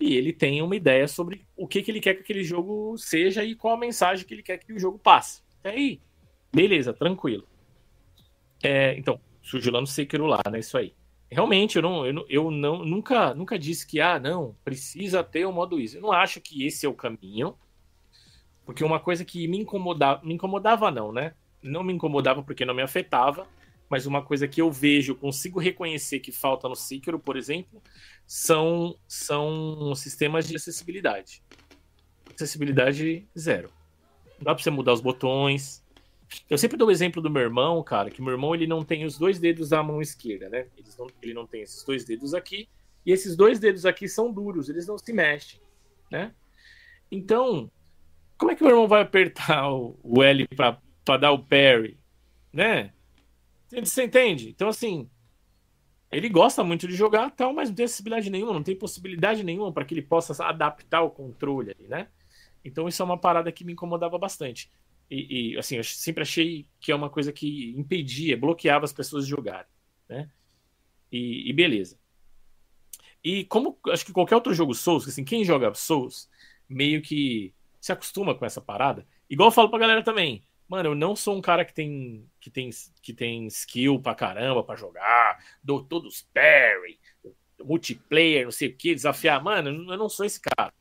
e ele tem uma ideia sobre o que, que ele quer que aquele jogo seja e qual a mensagem que ele quer que o jogo passe. Até aí, beleza, tranquilo. É, então, surgiu lá no Sekiro lá, né? Isso aí. Realmente, eu, não, eu, não, eu não, nunca, nunca disse que, ah, não, precisa ter o modo easy. Eu não acho que esse é o caminho. Porque uma coisa que me incomodava, me incomodava não, né? Não me incomodava porque não me afetava, mas uma coisa que eu vejo, consigo reconhecer que falta no Sekiro, por exemplo, são, são sistemas de acessibilidade. Acessibilidade zero. Não dá pra você mudar os botões, eu sempre dou o exemplo do meu irmão, cara, que meu irmão ele não tem os dois dedos da mão esquerda, né? Ele não, ele não tem esses dois dedos aqui, e esses dois dedos aqui são duros, eles não se mexem, né? Então, como é que meu irmão vai apertar o, o L pra dar o parry, né? Você entende? Então, assim, Ele gosta muito de jogar, tal, mas não tem acessibilidade nenhuma, não tem possibilidade nenhuma para que ele possa adaptar o controle ali, né? Então isso é uma parada que me incomodava bastante. E, e, assim, eu sempre achei que é uma coisa que impedia, bloqueava as pessoas de jogarem, né? E, e, beleza. E como acho que qualquer outro jogo Souls, assim, quem joga Souls meio que se acostuma com essa parada. Igual eu falo pra galera também, mano, eu não sou um cara que tem que tem, que tem skill pra caramba pra jogar, dou todos parry, multiplayer, não sei o que, desafiar. Mano, eu não sou esse cara.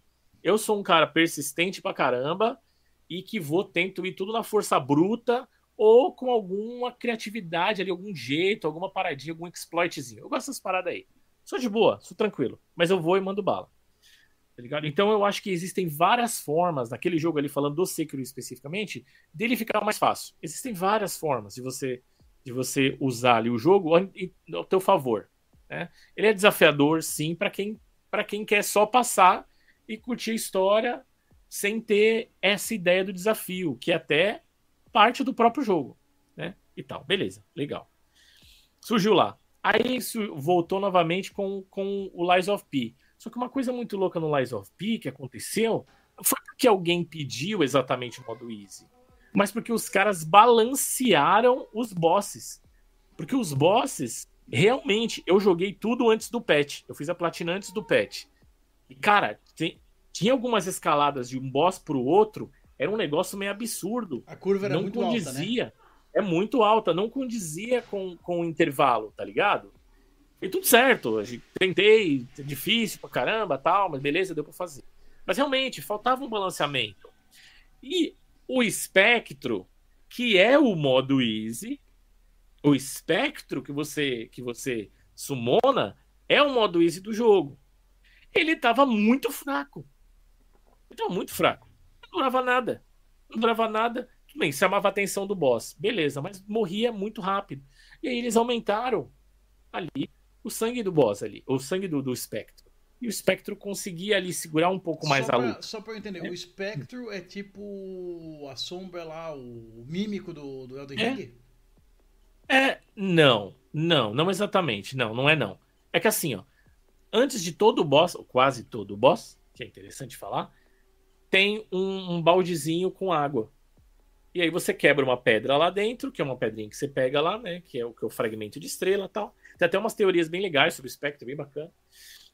Eu sou um cara persistente pra caramba e que vou tento ir tudo na força bruta ou com alguma criatividade ali, algum jeito, alguma paradinha, algum exploitzinho. Eu gosto dessas paradas aí. Sou de boa, sou tranquilo, mas eu vou e mando bala. Tá ligado? Então eu acho que existem várias formas, naquele jogo ali, falando do Sekiro especificamente, dele ficar mais fácil. Existem várias formas de você de você usar ali o jogo ao teu favor. Né? Ele é desafiador, sim, para quem, quem quer só passar e curtir a história sem ter essa ideia do desafio, que é até parte do próprio jogo, né? E tal, beleza, legal. Surgiu lá. Aí voltou novamente com, com o Lies of P. Só que uma coisa muito louca no Lies of P que aconteceu foi porque alguém pediu exatamente o modo easy, mas porque os caras balancearam os bosses. Porque os bosses, realmente, eu joguei tudo antes do patch. Eu fiz a platina antes do patch. E, cara, tem, tinha algumas escaladas de um boss pro outro, era um negócio meio absurdo. A curva era não muito condizia, alta, né? É muito alta, não condizia com, com o intervalo, tá ligado? E tudo certo, tentei, difícil pra caramba, tal, mas beleza, deu pra fazer. Mas realmente, faltava um balanceamento. E o espectro, que é o modo easy, o espectro que você que você sumona é o modo easy do jogo. Ele tava muito fraco. Então, muito fraco. Não durava nada. Não durava nada. Tudo bem, chamava a atenção do boss. Beleza, mas morria muito rápido. E aí eles aumentaram ali o sangue do boss ali, o sangue do, do espectro. E o espectro conseguia ali segurar um pouco mais só a pra, luta. Só pra eu entender, é. o espectro é tipo a sombra lá, o mímico do, do Elden é. Ring? É, não, não, não exatamente, não, não é não. É que assim, ó, antes de todo o boss, ou quase todo o boss, que é interessante falar, tem um, um baldezinho com água. E aí você quebra uma pedra lá dentro, que é uma pedrinha que você pega lá, né? Que é o, que é o fragmento de estrela tal. Tem até umas teorias bem legais sobre o espectro, bem bacana.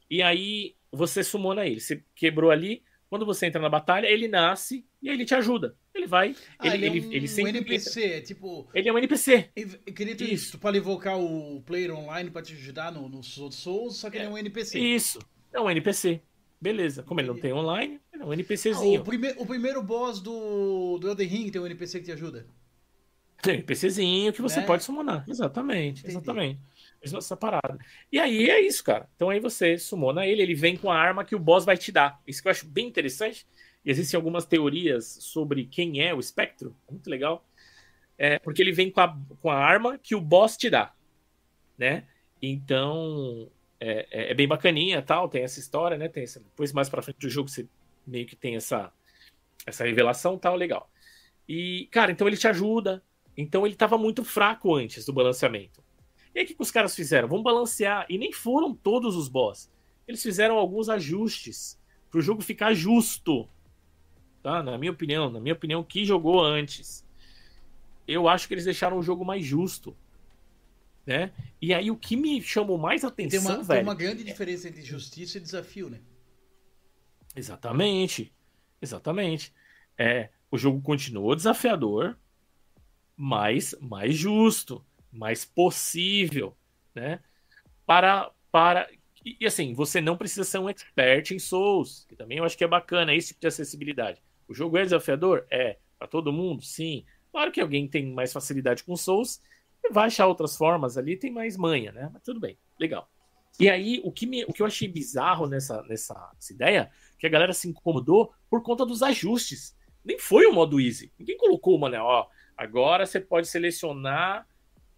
E aí você sumona ele. Você quebrou ali. Quando você entra na batalha, ele nasce e aí ele te ajuda. Ele vai. Ah, ele, ele, é um, ele. Um NPC, é tipo. Ele é um NPC. Eu queria ter isso. Para invocar o player online para te ajudar nos no outros Souls, só que é, ele é um NPC. Isso. É um NPC. Beleza. Como ele não tem online, ele é um NPCzinho. Ah, o, prime o primeiro boss do, do Elden Ring tem um NPC que te ajuda? Tem um NPCzinho que você né? pode summonar. Exatamente, Entendi. exatamente. Essa parada. E aí é isso, cara. Então aí você summona ele, ele vem com a arma que o boss vai te dar. Isso que eu acho bem interessante. E existem algumas teorias sobre quem é o espectro. Muito legal. É, porque ele vem com a, com a arma que o boss te dá. Né? Então, é, é, é, bem bacaninha tal, tem essa história, né? Tem essa, depois mais para frente do jogo você meio que tem essa essa revelação tal, legal. E, cara, então ele te ajuda. Então ele tava muito fraco antes do balanceamento. E aí o que, que os caras fizeram? Vamos balancear. E nem foram todos os boss. Eles fizeram alguns ajustes para o jogo ficar justo. Tá? Na minha opinião, na minha opinião, que jogou antes. Eu acho que eles deixaram o jogo mais justo né? E aí o que me chamou mais atenção, tem uma, velho. Tem uma grande diferença entre justiça e desafio, né? Exatamente. Exatamente. É, o jogo continuou desafiador, mas mais justo, mais possível, né? Para para e assim, você não precisa ser um expert em Souls, que também eu acho que é bacana esse tipo de acessibilidade. O jogo é desafiador? É. Para todo mundo? Sim. Claro que alguém tem mais facilidade com Souls vai achar outras formas ali, tem mais manha, né? Mas tudo bem, legal. E aí, o que, me, o que eu achei bizarro nessa, nessa, nessa ideia, que a galera se incomodou por conta dos ajustes. Nem foi o modo easy. Ninguém colocou, mano, ó, agora você pode selecionar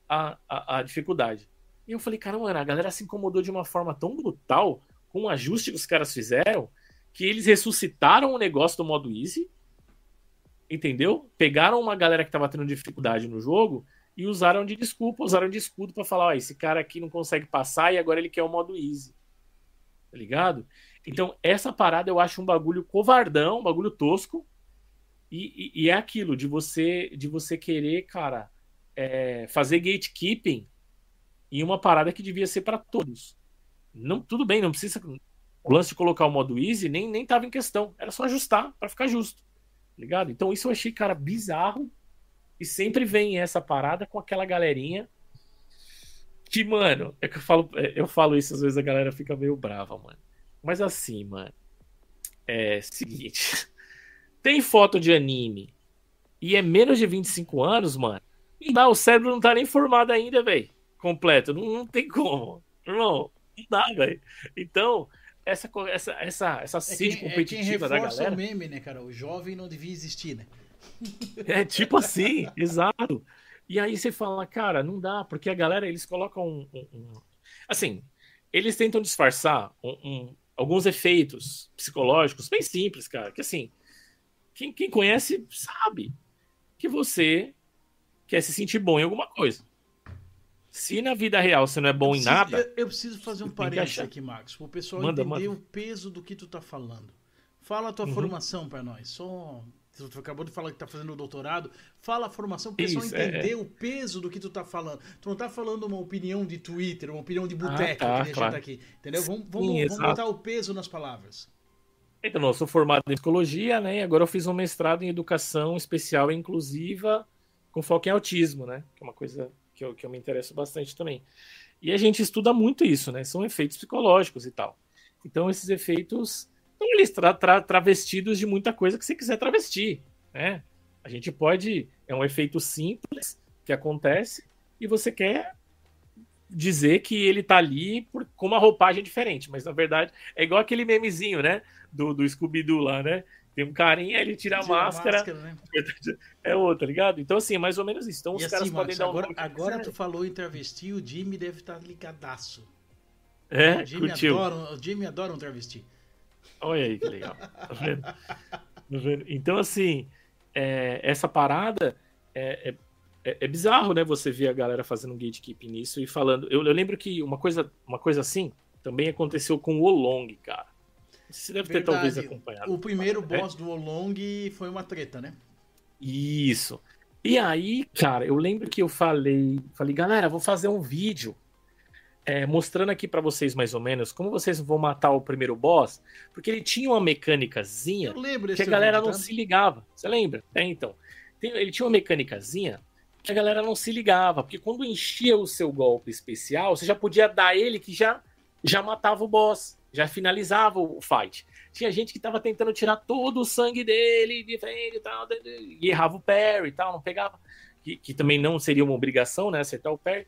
a, a, a dificuldade. E eu falei, cara, mano, a galera se incomodou de uma forma tão brutal com o ajuste que os caras fizeram, que eles ressuscitaram o negócio do modo easy, entendeu? Pegaram uma galera que tava tendo dificuldade no jogo e usaram de desculpa, usaram de escudo para falar: ó, esse cara aqui não consegue passar e agora ele quer o modo easy. Tá ligado? Então, essa parada eu acho um bagulho covardão, um bagulho tosco. E, e, e é aquilo de você de você querer, cara, é, fazer gatekeeping em uma parada que devia ser para todos. Não, tudo bem, não precisa. O lance de colocar o modo easy nem, nem tava em questão. Era só ajustar para ficar justo. Tá ligado? Então, isso eu achei, cara, bizarro e sempre vem essa parada com aquela galerinha que, mano, é que eu falo, é, eu falo isso às vezes a galera fica meio brava, mano. Mas assim, mano, é seguinte. Tem foto de anime e é menos de 25 anos, mano. Dá, o cérebro não tá nem formado ainda, velho. Completo. Não, não tem como. Irmão, não dá, velho. Então, essa, essa, essa, essa sede é competitiva é da galera. o meme, né, cara? O jovem não devia existir, né? É tipo assim, exato. E aí você fala, cara, não dá, porque a galera, eles colocam um. um, um... Assim, eles tentam disfarçar um, alguns efeitos psicológicos bem simples, cara. Que assim, quem, quem conhece sabe que você quer se sentir bom em alguma coisa. Se na vida real você não é bom preciso, em nada. Eu, eu preciso fazer um parênteses aqui, Marcos, para o pessoal manda, entender manda. o peso do que tu tá falando. Fala a tua uhum. formação para nós. Só Tu acabou de falar que tá fazendo doutorado. Fala a formação para o pessoal Isso, entender é. o peso do que tu tá falando. Tu não tá falando uma opinião de Twitter, uma opinião de boteco ah, tá, que claro. tá aqui. Entendeu? Vamos, vamos, Sim, vamos botar o peso nas palavras. Então, eu sou formado em psicologia, né? E agora eu fiz um mestrado em educação especial e inclusiva com foco em autismo, né? Que é uma coisa que eu, que eu me interesso bastante também. E a gente estuda muito isso, né? São efeitos psicológicos e tal. Então, esses efeitos estão eles tra tra travestidos de muita coisa que você quiser travestir, né? A gente pode, é um efeito simples que acontece e você quer dizer que ele tá ali por, com uma roupagem diferente, mas na verdade é igual aquele memezinho, né? Do, do Scooby-Doo lá, né? Tem um carinha, ele tira, tira a máscara. A máscara né? É outro, tá ligado? Então, assim, é mais ou menos isso. Então, e os caras assim, podem dar um Agora, agora tu falou em travesti, o Jimmy deve estar tá ligadaço. É, o Jimmy, adora, o Jimmy adora um travesti. Olha aí que legal. Tá vendo? Tá vendo? Então, assim, é, essa parada é, é, é, é, bizarro, né? Você ver a galera fazendo um gatekeeping nisso e falando. Eu, eu, lembro que uma coisa, uma coisa assim também aconteceu com o Olong, cara. Você deve Verdade. ter talvez acompanhado. O primeiro é? boss do Olong foi uma treta, né? Isso. E aí, cara, eu lembro que eu falei, falei, galera, vou fazer um vídeo é, mostrando aqui para vocês mais ou menos como vocês vão matar o primeiro boss, porque ele tinha uma mecânicazinha que a galera vídeo, não tá? se ligava. Você lembra? É, então. Ele tinha uma mecânicazinha que a galera não se ligava, porque quando enchia o seu golpe especial, você já podia dar ele que já, já matava o boss, já finalizava o fight. Tinha gente que tava tentando tirar todo o sangue dele de frente e tal, e errava o parry e tal, não pegava. Que, que também não seria uma obrigação, né? Acertar o parry.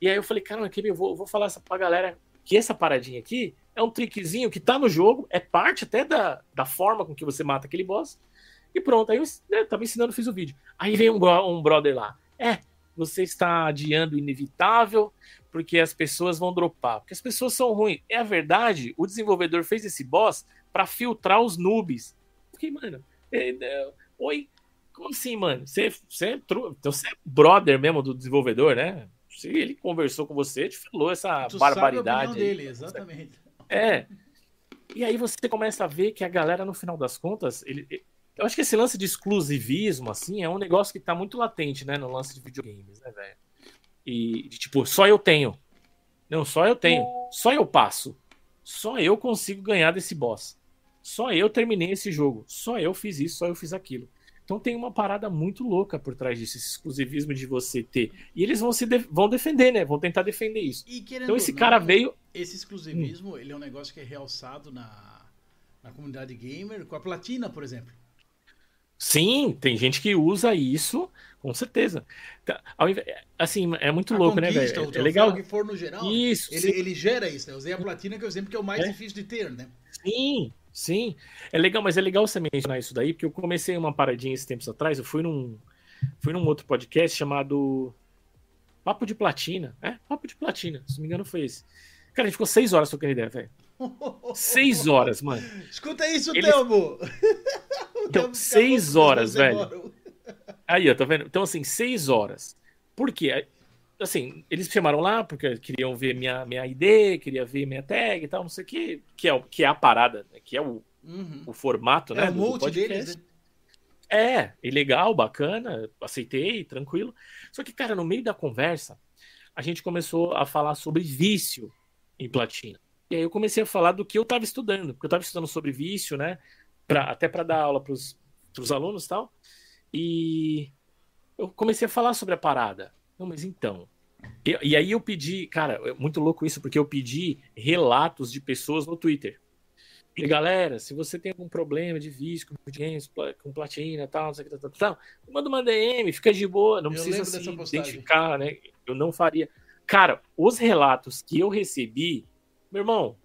E aí eu falei, cara, eu vou, vou falar pra galera que essa paradinha aqui é um trickzinho que tá no jogo, é parte até da, da forma com que você mata aquele boss. E pronto, aí eu, eu tava ensinando, fiz o vídeo. Aí vem um, um brother lá. É, você está adiando o inevitável porque as pessoas vão dropar, porque as pessoas são ruins. É a verdade, o desenvolvedor fez esse boss para filtrar os noobs. Fiquei, mano, é, é, oi, como assim, mano? Você, você, é, então você é brother mesmo do desenvolvedor, né? Se ele conversou com você, te falou essa tu barbaridade. Sabe a dele, exatamente. É. E aí você começa a ver que a galera, no final das contas, ele, eu acho que esse lance de exclusivismo, assim, é um negócio que tá muito latente, né, no lance de videogames, né, velho? E, de, tipo, só eu tenho. Não, só eu tenho. Só eu passo. Só eu consigo ganhar desse boss. Só eu terminei esse jogo. Só eu fiz isso, só eu fiz aquilo. Então tem uma parada muito louca por trás disso, esse exclusivismo de você ter. E eles vão se de vão defender, né? Vão tentar defender isso. então esse não, cara veio. Esse exclusivismo, hum. ele é um negócio que é realçado na, na comunidade gamer, com a platina, por exemplo. Sim, tem gente que usa isso, com certeza. Tá, assim, é muito a louco, né, velho? É legal. que for no geral, isso, ele, ele, gera isso, né? Eu usei a platina, que é o exemplo que é o mais é. difícil de ter, né? Sim, Sim, é legal, mas é legal você mencionar isso daí, porque eu comecei uma paradinha esses tempos atrás, eu fui num, fui num outro podcast chamado Papo de Platina, é? Papo de Platina, se não me engano foi esse. Cara, a gente ficou seis horas trocando ideia, velho. Seis horas, mano. Escuta isso, Eles... Telmo! Então, seis horas, velho. Aí, ó, tá vendo? Então, assim, seis horas. Por quê? Assim, eles me chamaram lá porque queriam ver minha, minha ID, queria ver minha tag e tal, não sei o que, que é, que é a parada, né? que é o, uhum. o formato, é né? É o multi deles, né? É, e legal, bacana, aceitei, tranquilo. Só que, cara, no meio da conversa, a gente começou a falar sobre vício em platina. E aí eu comecei a falar do que eu estava estudando, porque eu estava estudando sobre vício, né? Pra, até para dar aula para os alunos e tal. E eu comecei a falar sobre a parada. Não, mas então. E, e aí eu pedi, cara, é muito louco isso, porque eu pedi relatos de pessoas no Twitter. E galera, se você tem algum problema de vício com games, com platina tal, não sei o que, tal, tal, manda uma DM, fica de boa, não eu precisa se identificar, né? Eu não faria. Cara, os relatos que eu recebi, meu irmão,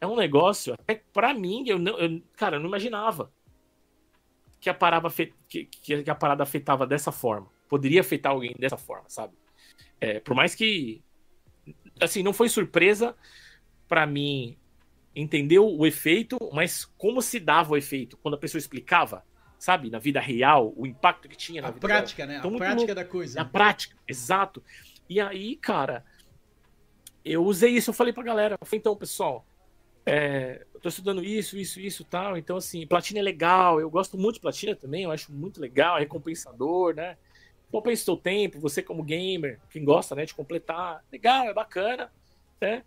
é um negócio, até pra mim, eu não, eu, cara, eu não imaginava que a, parada, que, que a parada afetava dessa forma. Poderia afetar alguém dessa forma, sabe? É, por mais que. Assim, não foi surpresa para mim entendeu o efeito, mas como se dava o efeito quando a pessoa explicava, sabe, na vida real, o impacto que tinha na a vida prática, real. né? Então, a prática louco. da coisa. A prática, exato. E aí, cara, eu usei isso, eu falei pra galera, falei, então, pessoal, é, eu tô estudando isso, isso, isso tal, então, assim, platina é legal, eu gosto muito de platina também, eu acho muito legal, é recompensador, né? Compensa o seu tempo, você como gamer, quem gosta, né, de completar, legal, é bacana, né?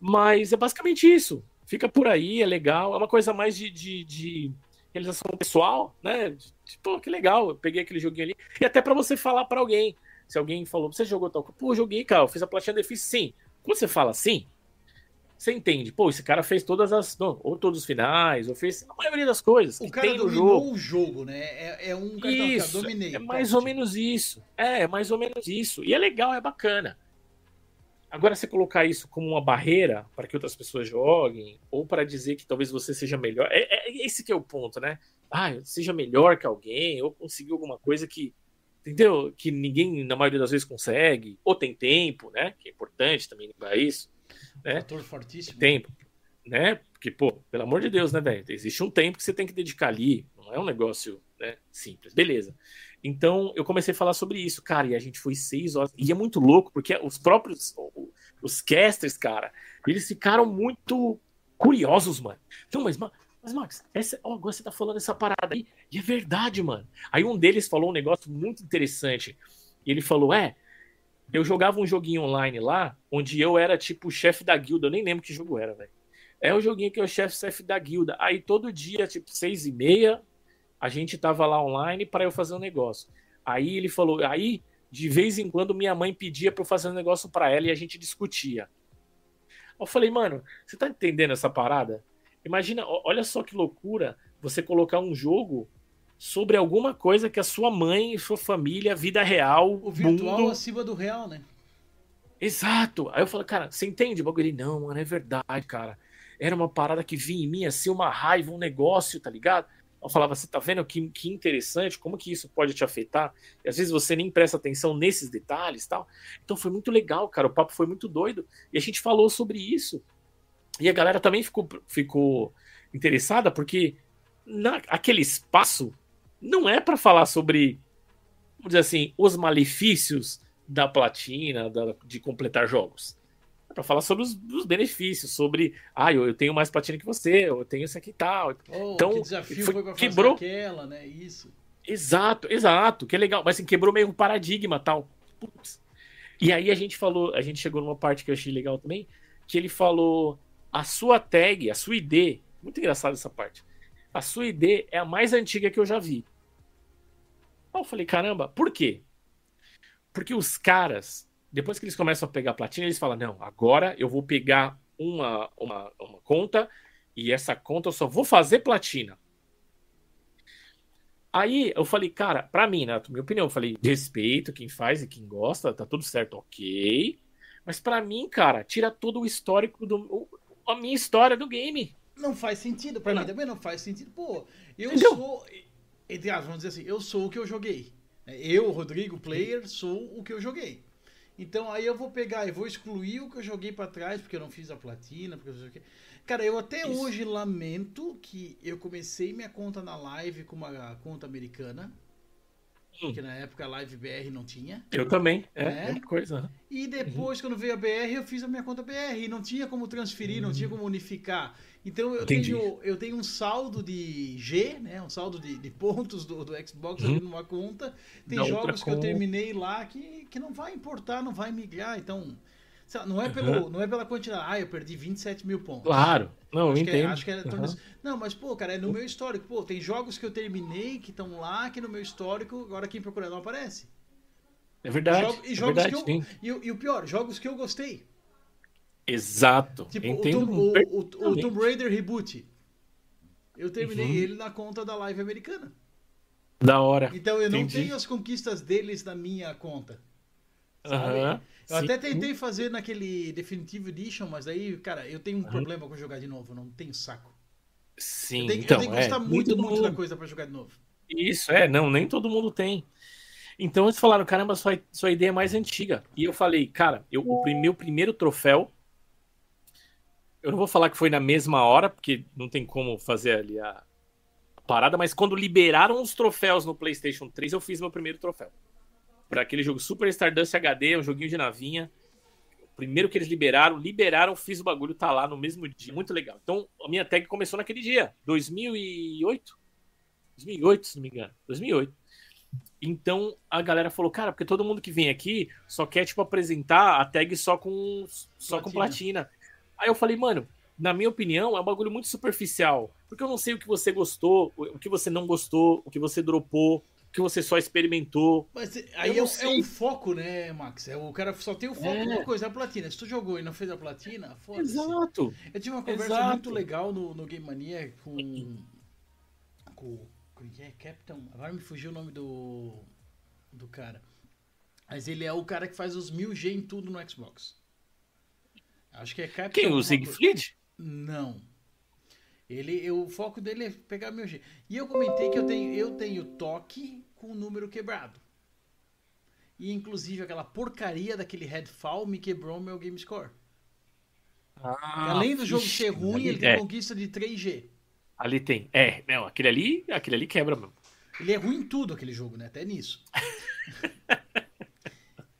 Mas é basicamente isso fica por aí, é legal. É uma coisa mais de, de, de realização pessoal, né? Tipo, que legal, eu peguei aquele joguinho ali. E até para você falar para alguém. Se alguém falou, você jogou tal Pô, joguei, cara, eu fiz a platina difícil, sim. Quando você fala assim, você entende. Pô, esse cara fez todas as. Não, ou todos os finais, ou fez a maioria das coisas. O cara dominou jogo. o jogo, né? É, é um cara isso, que dominei. É mais ou menos isso. É, é mais ou menos isso. E é legal, é bacana. Agora, você colocar isso como uma barreira para que outras pessoas joguem, ou para dizer que talvez você seja melhor, é, é, esse que é o ponto, né? Ah, seja melhor que alguém, ou conseguir alguma coisa que, entendeu? Que ninguém, na maioria das vezes, consegue, ou tem tempo, né? Que é importante também lembrar isso. Né? Fator fortíssimo. Tempo, né? Porque, pô, pelo amor de Deus, né, velho? Existe um tempo que você tem que dedicar ali, não é um negócio né, simples. Beleza. Então eu comecei a falar sobre isso, cara, e a gente foi seis horas. E é muito louco, porque os próprios, os casters, cara, eles ficaram muito curiosos, mano. Então, mas, mas Max, essa, você tá falando essa parada aí, e é verdade, mano. Aí um deles falou um negócio muito interessante. Ele falou: É, eu jogava um joguinho online lá, onde eu era tipo o chefe da guilda, eu nem lembro que jogo era, velho. É o joguinho que é o chefe da guilda. Aí todo dia, tipo, seis e meia, a gente tava lá online para eu fazer um negócio. Aí ele falou, aí de vez em quando minha mãe pedia para eu fazer um negócio para ela e a gente discutia. Eu falei, mano, você tá entendendo essa parada? Imagina, olha só que loucura você colocar um jogo sobre alguma coisa que a sua mãe, sua família, vida real, o virtual mundo... acima do real, né? Exato. Aí eu falei, cara, você entende o bagulho? Ele, não, mano, é verdade, cara. Era uma parada que vinha em mim, assim, uma raiva, um negócio, tá ligado? Eu falava, você tá vendo que, que interessante, como que isso pode te afetar? E às vezes você nem presta atenção nesses detalhes tal. Então foi muito legal, cara. O papo foi muito doido. E a gente falou sobre isso. E a galera também ficou, ficou interessada, porque na, aquele espaço não é para falar sobre, vamos dizer assim, os malefícios da platina, da, de completar jogos para falar sobre os, os, benefícios, sobre, ah, eu, eu, tenho mais platina que você, eu tenho isso aqui e tal. Oh, então, que desafio foi, foi quebrou aquela, né? Isso. Exato, exato, que é legal, mas assim, quebrou meio um paradigma tal. Putz. E aí a gente falou, a gente chegou numa parte que eu achei legal também, que ele falou a sua tag, a sua ID, muito engraçado essa parte. A sua ID é a mais antiga que eu já vi. Eu falei, caramba, por quê? Porque os caras depois que eles começam a pegar platina, eles falam: não, agora eu vou pegar uma, uma, uma conta e essa conta eu só vou fazer platina. Aí eu falei, cara, pra mim, né, minha opinião, eu falei, respeito quem faz e quem gosta, tá tudo certo, ok. Mas para mim, cara, tira todo o histórico do. A minha história do game. Não faz sentido, pra não. mim também não faz sentido. Pô, eu Entendeu? sou. Entre as, vamos dizer assim, eu sou o que eu joguei. Eu, Rodrigo, player, sou o que eu joguei. Então aí eu vou pegar e vou excluir o que eu joguei para trás, porque eu não fiz a platina, porque eu. Cara, eu até Isso. hoje lamento que eu comecei minha conta na live com uma conta americana. Porque na época a Live BR não tinha. Eu também, é, É? mesma coisa. né? E depois, quando veio a BR, eu fiz a minha conta BR. E não tinha como transferir, não tinha como unificar. Então eu Entendi. tenho, eu tenho um saldo de G, né? Um saldo de, de pontos do, do Xbox Uhum. ali numa conta. Tem Da jogos que eu terminei lá que, que não vai importar, não vai migrar. Então, não é, Uhum. pelo, não é pela quantidade. Ah, eu perdi 27 mil pontos. Claro, não, eu Acho que, é- entendo. acho que era em torno Aham. disso. Não, mas, pô, cara, é no meu histórico. Pô, tem jogos que eu terminei que estão lá, que no meu histórico, agora quem procurar não aparece. É verdade. Jogo- e é jogos verdade, que eu, e, o- e o pior, jogos que eu gostei. Exato. Tipo, eu o, entendo Tomb, o, o- o perfeitamente. Tomb Raider Reboot. Eu terminei Uhum. ele na conta da Live americana. Da hora. Então eu não Entendi. tenho as conquistas deles na minha conta. sabe? Aham, Eu sim. até tentei fazer naquele Definitive Edition, mas aí, cara, eu tenho um Uhum. problema com jogar de novo. Eu não tenho saco. Sim, Eu tenho, eu então, tenho que é, gostar nem muito, muito mundo- da coisa pra jogar de novo. Isso, é, não, nem todo mundo tem. Então eles falaram, caramba, sua, sua ideia é mais antiga. E eu falei, cara, eu, o meu primeiro troféu, eu não vou falar que foi na mesma hora, porque não tem como fazer ali a parada, mas quando liberaram os troféus no PlayStation 3, eu fiz meu primeiro troféu. Para aquele jogo Super Stardust HD, um joguinho de navinha. O primeiro que eles liberaram, liberaram, fiz o bagulho, tá lá no mesmo dia. Muito legal. Então, a minha tag começou naquele dia, 2008. 2008, se não me engano. 2008. Então a galera falou, cara, porque todo mundo que vem aqui só quer, tipo, apresentar a tag só com, só com platina. Aí eu falei, mano, na minha opinião, é um bagulho muito superficial. Porque eu não sei o que você gostou, o que você não gostou, o que você dropou, que você só experimentou. Mas aí é, um- é um foco, né, Max? É, o cara só tem o foco É. numa coisa, é a platina. Se tu jogou e não fez a platina, foda-se. Exato. Eu tive uma conversa Exato. muito legal no, no Game Mania com. com. Como que é? Captain. Agora me fugiu o nome do. do cara. Mas ele é o cara que faz os 1000G em tudo no Xbox. Acho que é Captain. Quem? O. Siegfried? Não. Ele, o foco dele é pegar 1000G. E eu comentei que eu tenho, eu tenho toque com o número quebrado. E inclusive aquela porcaria daquele headfall me quebrou meu game score. Ah, Além do jogo ser ruim, ele tem é, conquista de 3G. ali tem. É, não, aquele ali, aquele ali quebra mesmo. Ele é ruim em tudo aquele jogo, né? Até nisso.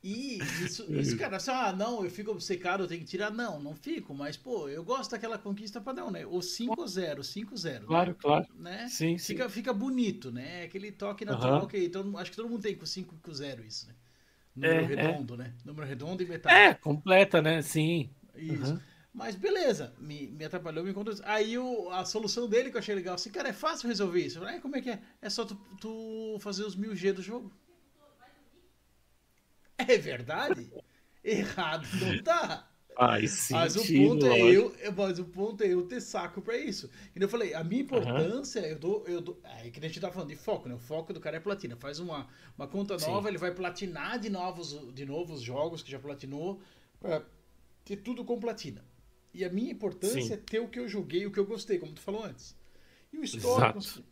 E isso, isso, cara, assim, ah, não, eu fico obcecado, eu tenho que tirar. Não, não fico, mas, pô, eu gosto daquela conquista padrão, né? O 5-0, 5-0. Claro, claro. Né? Sim, sim. Fica, fica bonito, né? Aquele toque natural Aham. que todo, acho que todo mundo tem com 5 e com 0 isso, né? Número É, é. redondo, né? Número redondo e metade. É, completa, né? Sim. Isso. Uhum. Mas beleza, me, me atrapalhou, me contou. Aí o, a solução dele que eu achei legal, assim, cara, é fácil resolver isso. Eu falei, "Ah, como é que é? É só tu, tu fazer os 1000G do jogo. É verdade? Errado não tá. Faz sentido. Mas o ponto é eu, mas o ponto é eu ter saco pra isso. E eu falei, a minha importância, eu dou, eu dou, é que a gente tá falando de foco, né? O foco do cara é platina. Faz uma, uma conta Sim. nova, ele vai platinar de novos, de novos jogos que já platinou, pra ter tudo com platina. E a minha importância Sim. é ter o que eu joguei, o que eu gostei, como tu falou antes. E o histórico, Exato. assim,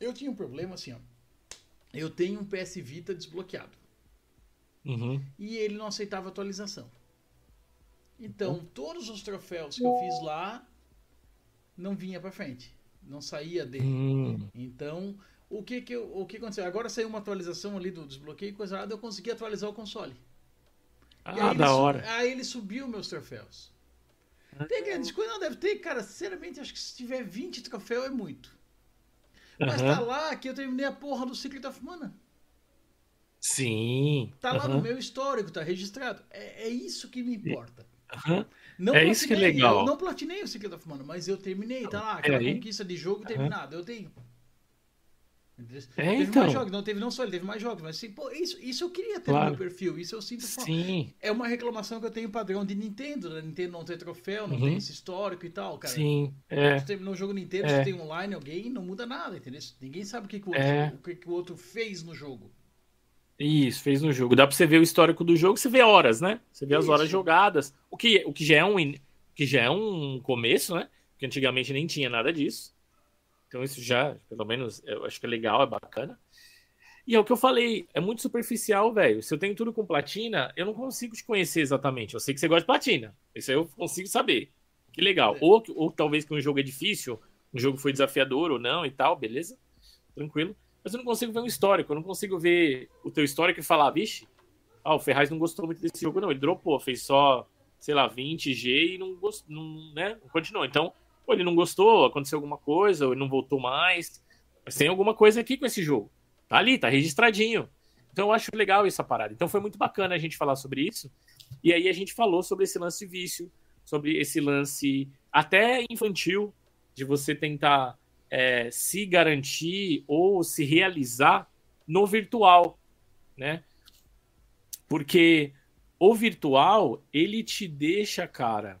eu tinha um problema assim, ó. Eu tenho um PS Vita desbloqueado Uhum. e ele não aceitava atualização. Então, todos os troféus que eu fiz lá não vinha pra frente, não saía dele. Hum, Então, o que que, eu- o que aconteceu? Agora saiu uma atualização ali do desbloqueio e coisa nada, eu consegui atualizar o console. Ah, da hora. Aí ele subiu meus troféus. Tem grandes coisas? Não, deve ter, cara, sinceramente, acho que se tiver 20 troféus é muito. Mas tá lá que eu terminei a porra do Secret of Mana. Sim. Tá lá aham, no meu histórico, tá registrado. É, é isso que me importa. aham. Não É isso que é platinei, legal. Eu não platinei o Secret of Mana, mas eu terminei, tá lá, É aquela aí. conquista de jogo terminada, eu tenho. É, teve então. mais jogos, não teve não só ele, teve mais jogos, mas assim, pô, isso, isso eu queria ter Claro. no meu perfil, isso eu sinto falta. Sim, É uma reclamação que eu tenho padrão de Nintendo, né? Nintendo não ter troféu, não Uhum. tem esse histórico e tal, cara. sim. É. Terminou o jogo Nintendo, É. tem online alguém, não muda nada, entendeu? Ninguém sabe o que, que, o, outro, É. o, que, que o outro fez no jogo. Isso, fez no jogo. Dá pra você ver o histórico do jogo, você vê horas, né? Você vê as Isso. horas jogadas. O que, o que já é um in- que já é um começo, né? Porque antigamente nem tinha nada disso. Então isso já, pelo menos, eu acho que é legal, é bacana. E é o que eu falei, é muito superficial, velho. Se eu tenho tudo com platina, eu não consigo te conhecer exatamente. Eu sei que você gosta de platina. Isso aí eu consigo saber. Que legal. É. Ou, ou talvez que um jogo é difícil, um jogo foi desafiador ou não e tal, beleza? Tranquilo. Mas eu não consigo ver um histórico, eu não consigo ver o teu histórico e falar, vixe, ah, o Ferraz não gostou muito desse jogo, não. Ele dropou, fez só, sei lá, 20 G e não gostou, não, né? Não continuou. Então, ou ele não gostou, aconteceu alguma coisa, ou ele não voltou mais. Mas tem alguma coisa aqui com esse jogo. Tá ali, tá registradinho. Então eu acho legal essa parada. Então foi muito bacana a gente falar sobre isso. E aí a gente falou sobre esse lance vício, sobre esse lance até infantil, de você tentar é, se garantir ou se realizar no virtual, né? Porque o virtual, ele te deixa, cara,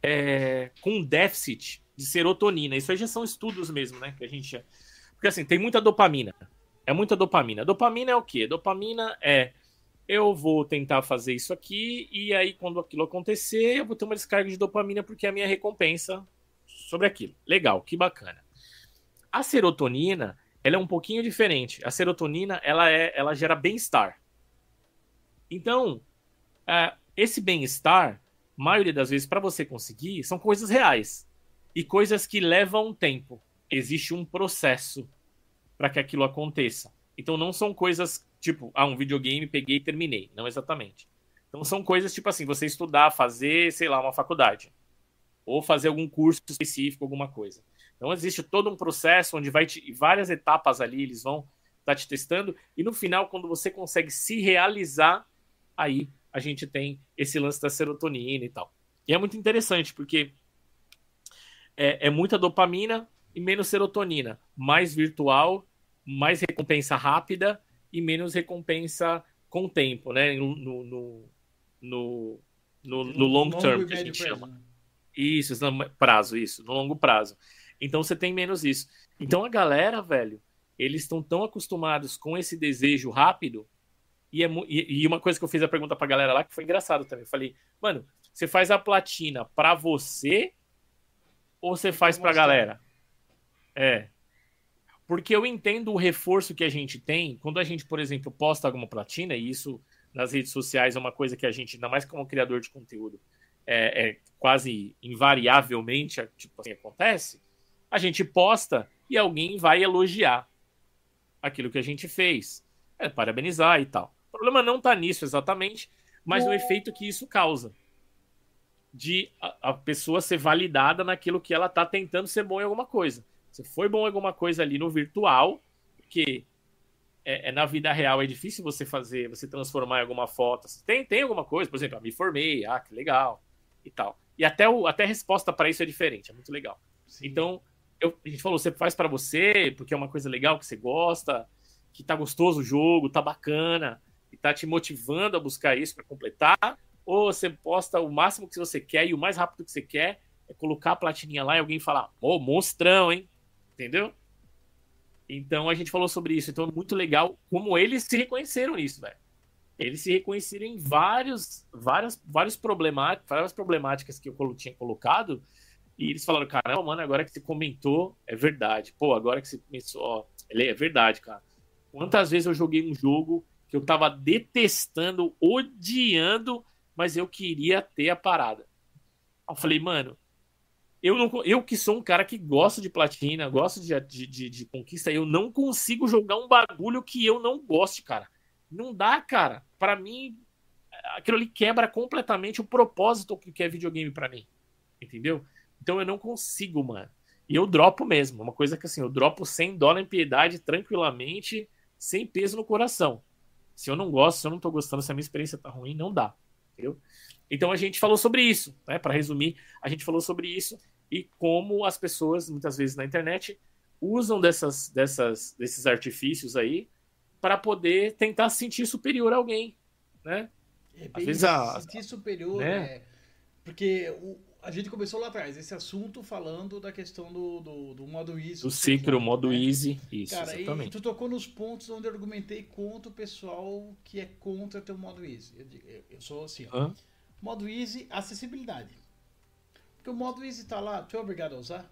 é, com déficit de serotonina. Isso aí já são estudos mesmo, né? Que a gente. Porque assim, tem muita dopamina. É muita dopamina. Dopamina é o quê? Dopamina é eu vou tentar fazer isso aqui, e aí, quando aquilo acontecer, eu vou ter uma descarga de dopamina porque é a minha recompensa sobre aquilo. Legal, que bacana. A serotonina, ela é um pouquinho diferente. A serotonina, ela, é, ela gera bem-estar. Então, é, esse bem-estar, maioria das vezes, para você conseguir, são coisas reais. E coisas que levam tempo. Existe um processo para que aquilo aconteça. Então, não são coisas Tipo, ah, um videogame, peguei e terminei. Não exatamente. Então são coisas tipo assim, você estudar, fazer, sei lá, uma faculdade. Ou fazer algum curso específico, alguma coisa. Então existe todo um processo onde vai te, várias etapas ali, eles vão estar tá te testando. E no final, quando você consegue se realizar, aí a gente tem esse lance da serotonina e tal. E é muito interessante, porque é, é muita dopamina e menos serotonina. Mais virtual, mais recompensa rápida e menos recompensa com o tempo, né? No, no, no, no, no, no long term, que a gente chama. Né? Isso, prazo, isso, no longo prazo. Então você tem menos isso. Então a galera, velho, eles estão tão acostumados com esse desejo rápido. E, é, e, uma coisa que eu fiz a pergunta pra galera lá, que foi engraçado também. Eu falei, mano, você faz a platina pra você ou você faz pra galera? É. Porque eu entendo o reforço que a gente tem quando a gente, por exemplo, posta alguma platina, e isso nas redes sociais é uma coisa que a gente, ainda mais como criador de conteúdo, é, é quase invariavelmente tipo assim, acontece. A gente posta e alguém vai elogiar aquilo que a gente fez, é, parabenizar e tal. O problema não está nisso exatamente, mas no efeito que isso causa de a, a pessoa ser validada naquilo que ela está tentando ser bom em alguma coisa. Você foi bom em alguma coisa ali no virtual, porque é, é, na vida real é difícil você fazer, você transformar em alguma foto. Tem, tem alguma coisa, por exemplo, ah, me formei, ah, que legal, e tal. E até, o, até a resposta para isso é diferente, é muito legal. Sim. Então, eu, a gente falou, você faz para você, porque é uma coisa legal que você gosta, que tá gostoso o jogo, tá bacana, e tá te motivando a buscar isso para completar, ou você posta o máximo que você quer e o mais rápido que você quer é colocar a platininha lá e alguém falar, pô, oh, monstrão, hein? Entendeu? Então a gente falou sobre isso. Então é muito legal como eles se reconheceram nisso, velho. Eles se reconheceram em vários, várias, vários problemáticas, várias problemáticas que eu tinha colocado. E eles falaram, caramba, mano, agora que você comentou, é verdade. Pô, agora que você começou, ó, é verdade, cara. Quantas vezes eu joguei um jogo que eu tava detestando, odiando, mas eu queria ter a parada. Eu falei, mano, eu, não, eu que sou um cara que gosta de platina, gosto de, de, de, conquista, eu não consigo jogar um bagulho que eu não goste, cara. Não dá, cara. Para mim, aquilo ali quebra completamente o propósito que é videogame para mim. Entendeu? Então eu não consigo, mano. E eu dropo mesmo. Uma coisa que assim, eu dropo sem dó na piedade, tranquilamente, sem peso no coração. Se eu não gosto, se eu não tô gostando, se a minha experiência tá ruim, não dá. Entendeu? Então a gente falou sobre isso, né? Para resumir, a gente falou sobre isso e como as pessoas, muitas vezes na internet, usam dessas, dessas, desses artifícios aí para poder tentar se sentir superior a alguém, né? É, Às vezes a, sentir superior, né? É, porque o, a gente começou lá atrás, esse assunto falando da questão do, do, do modo easy. Do ciclo, o modo né? easy, isso, Cara, exatamente. E tu tocou nos pontos onde eu argumentei contra o pessoal que é contra ter o modo easy. Eu, eu, sou assim, ó. Hã? Modo easy, acessibilidade. Porque o modo easy tá lá, tu é obrigado a usar?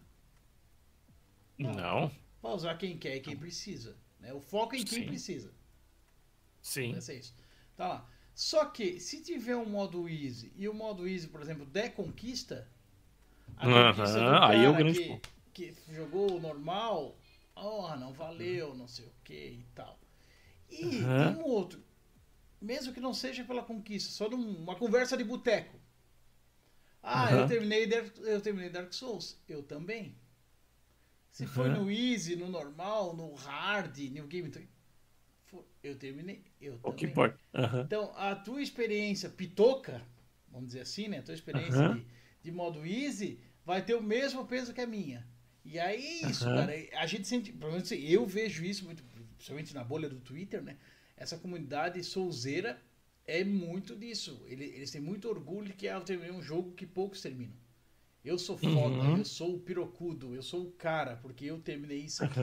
Não. Não. Pra usar quem quer e quem precisa. Né? O foco é em quem Sim. precisa. Sim. É isso. Tá lá. Só que, se tiver um modo easy e o modo easy, por exemplo, der conquista, a conquista uh -huh. aí é o grande que, que jogou normal, Oh, não valeu, não sei o que e tal. E uhum. tem um outro. Mesmo que não seja pela conquista, só numa conversa de boteco. Ah, uhum. eu, terminei Dark, eu terminei Dark Souls. Eu também. Se uhum. foi no Easy, no normal, no Hard, no Game. Eu terminei. Eu o que importa. Então, a tua experiência pitoca, vamos dizer assim, né? A tua experiência de, de modo Easy vai ter o mesmo peso que a minha. E aí, isso, cara, a gente sente. Pelo menos eu vejo isso muito, principalmente na bolha do Twitter, né? Essa comunidade souzeira é muito disso. Eles têm muito orgulho de que eu terminei um jogo que poucos terminam. Eu sou foda, uhum. eu sou o pirocudo, eu sou o cara, porque eu terminei isso aqui.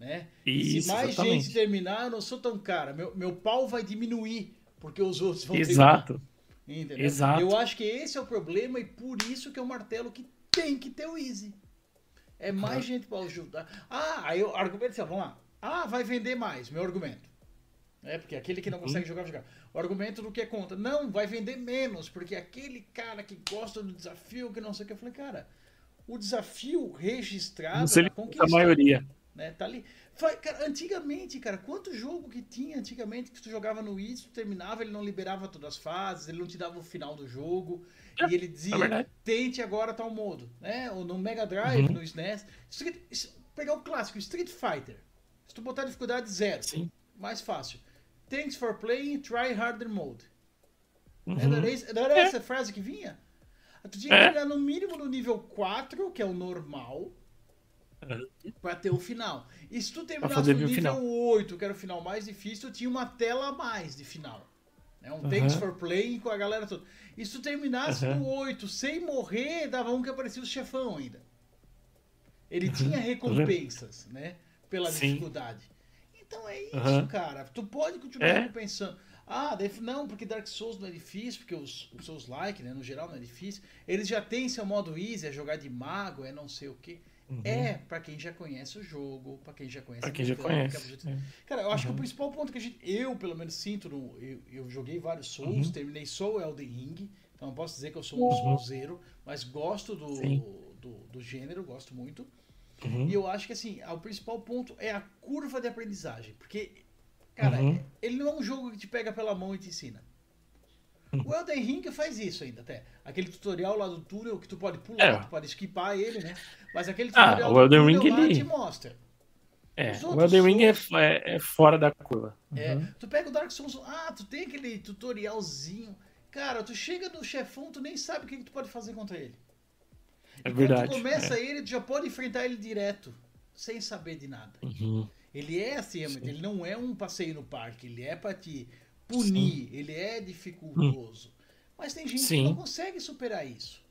Uhum. Né? Isso, se mais exatamente. gente terminar, eu não sou tão cara. Meu, meu pau vai diminuir, porque os outros vão Exato. terminar. Entendeu? Exato. Eu acho que esse é o problema e por isso que é o martelo que tem que ter o Easy. É mais uhum. gente para ajudar. Ah, aí o argumento assim, vamos lá. Ah, vai vender mais, meu argumento. É, porque aquele que não consegue uhum. jogar, vai jogar. O argumento do que é contra. Não, vai vender menos, porque aquele cara que gosta do desafio, que não sei o que. Eu falei, cara, o desafio registrado. Não ele a maioria. Né, tá ali. Cara, antigamente, cara, quanto jogo que tinha antigamente que tu jogava no Wii, tu terminava, ele não liberava todas as fases, ele não te dava o final do jogo. É, e ele dizia, é tente agora tal modo. Né? Ou no Mega Drive, uhum. no SNES. Street, pegar o clássico, Street Fighter. Se tu botar dificuldade zero, Sim. mais fácil. Thanks for playing, try harder mode. Uhum. Não era, essa frase que vinha? Tu tinha que é. chegar no mínimo no nível 4, que é o normal. Pra ter o final. E se tu terminasse no nível final. 8, que era o final mais difícil, tinha uma tela a mais de final. Né? Um uhum. Thanks for playing com a galera toda. E se tu terminasse no 8 sem morrer, dava um que aparecia o chefão ainda. Ele tinha recompensas, né? Pela Sim. dificuldade. Então é isso, uhum. cara. Tu pode continuar é? pensando. Ah, não, porque Dark Souls não é difícil, porque os, os seus likes, né, no geral, não é difícil. Eles já têm seu modo easy, é jogar de mago, é não sei o quê. Uhum. É para quem já conhece o jogo, para quem já conhece pra quem já conhece. É. Cara, eu acho uhum. que o principal ponto que a gente, eu pelo menos sinto, no, eu, eu joguei vários Souls, uhum. terminei só o Elden Ring, então não posso dizer que eu sou um uhum. Soulzeiro, mas gosto do, do, do, gênero, gosto muito. Uhum. E eu acho que assim, o principal ponto é a curva de aprendizagem. Porque, cara, uhum. ele não é um jogo que te pega pela mão e te ensina. O Elden Ring faz isso ainda até. Aquele tutorial lá do túnel que tu pode pular, é. tu pode esquipar ele, né? Mas aquele ah, tutorial ah, o Elden Ring, ele... te mostra. É, o Elden Ring é, é, é, fora da curva. É, uhum. tu pega o Dark Souls, ah, tu tem aquele tutorialzinho. Cara, tu chega no chefão, tu nem sabe o que, que tu pode fazer contra ele. É verdade. Quando tu começa é. ele, tu já pode enfrentar ele direto, sem saber de nada. Uhum. Ele é assim, ele não é um passeio no parque, ele é para te punir, Sim. ele é dificultoso. Hum. Mas tem gente Sim. que não consegue superar isso.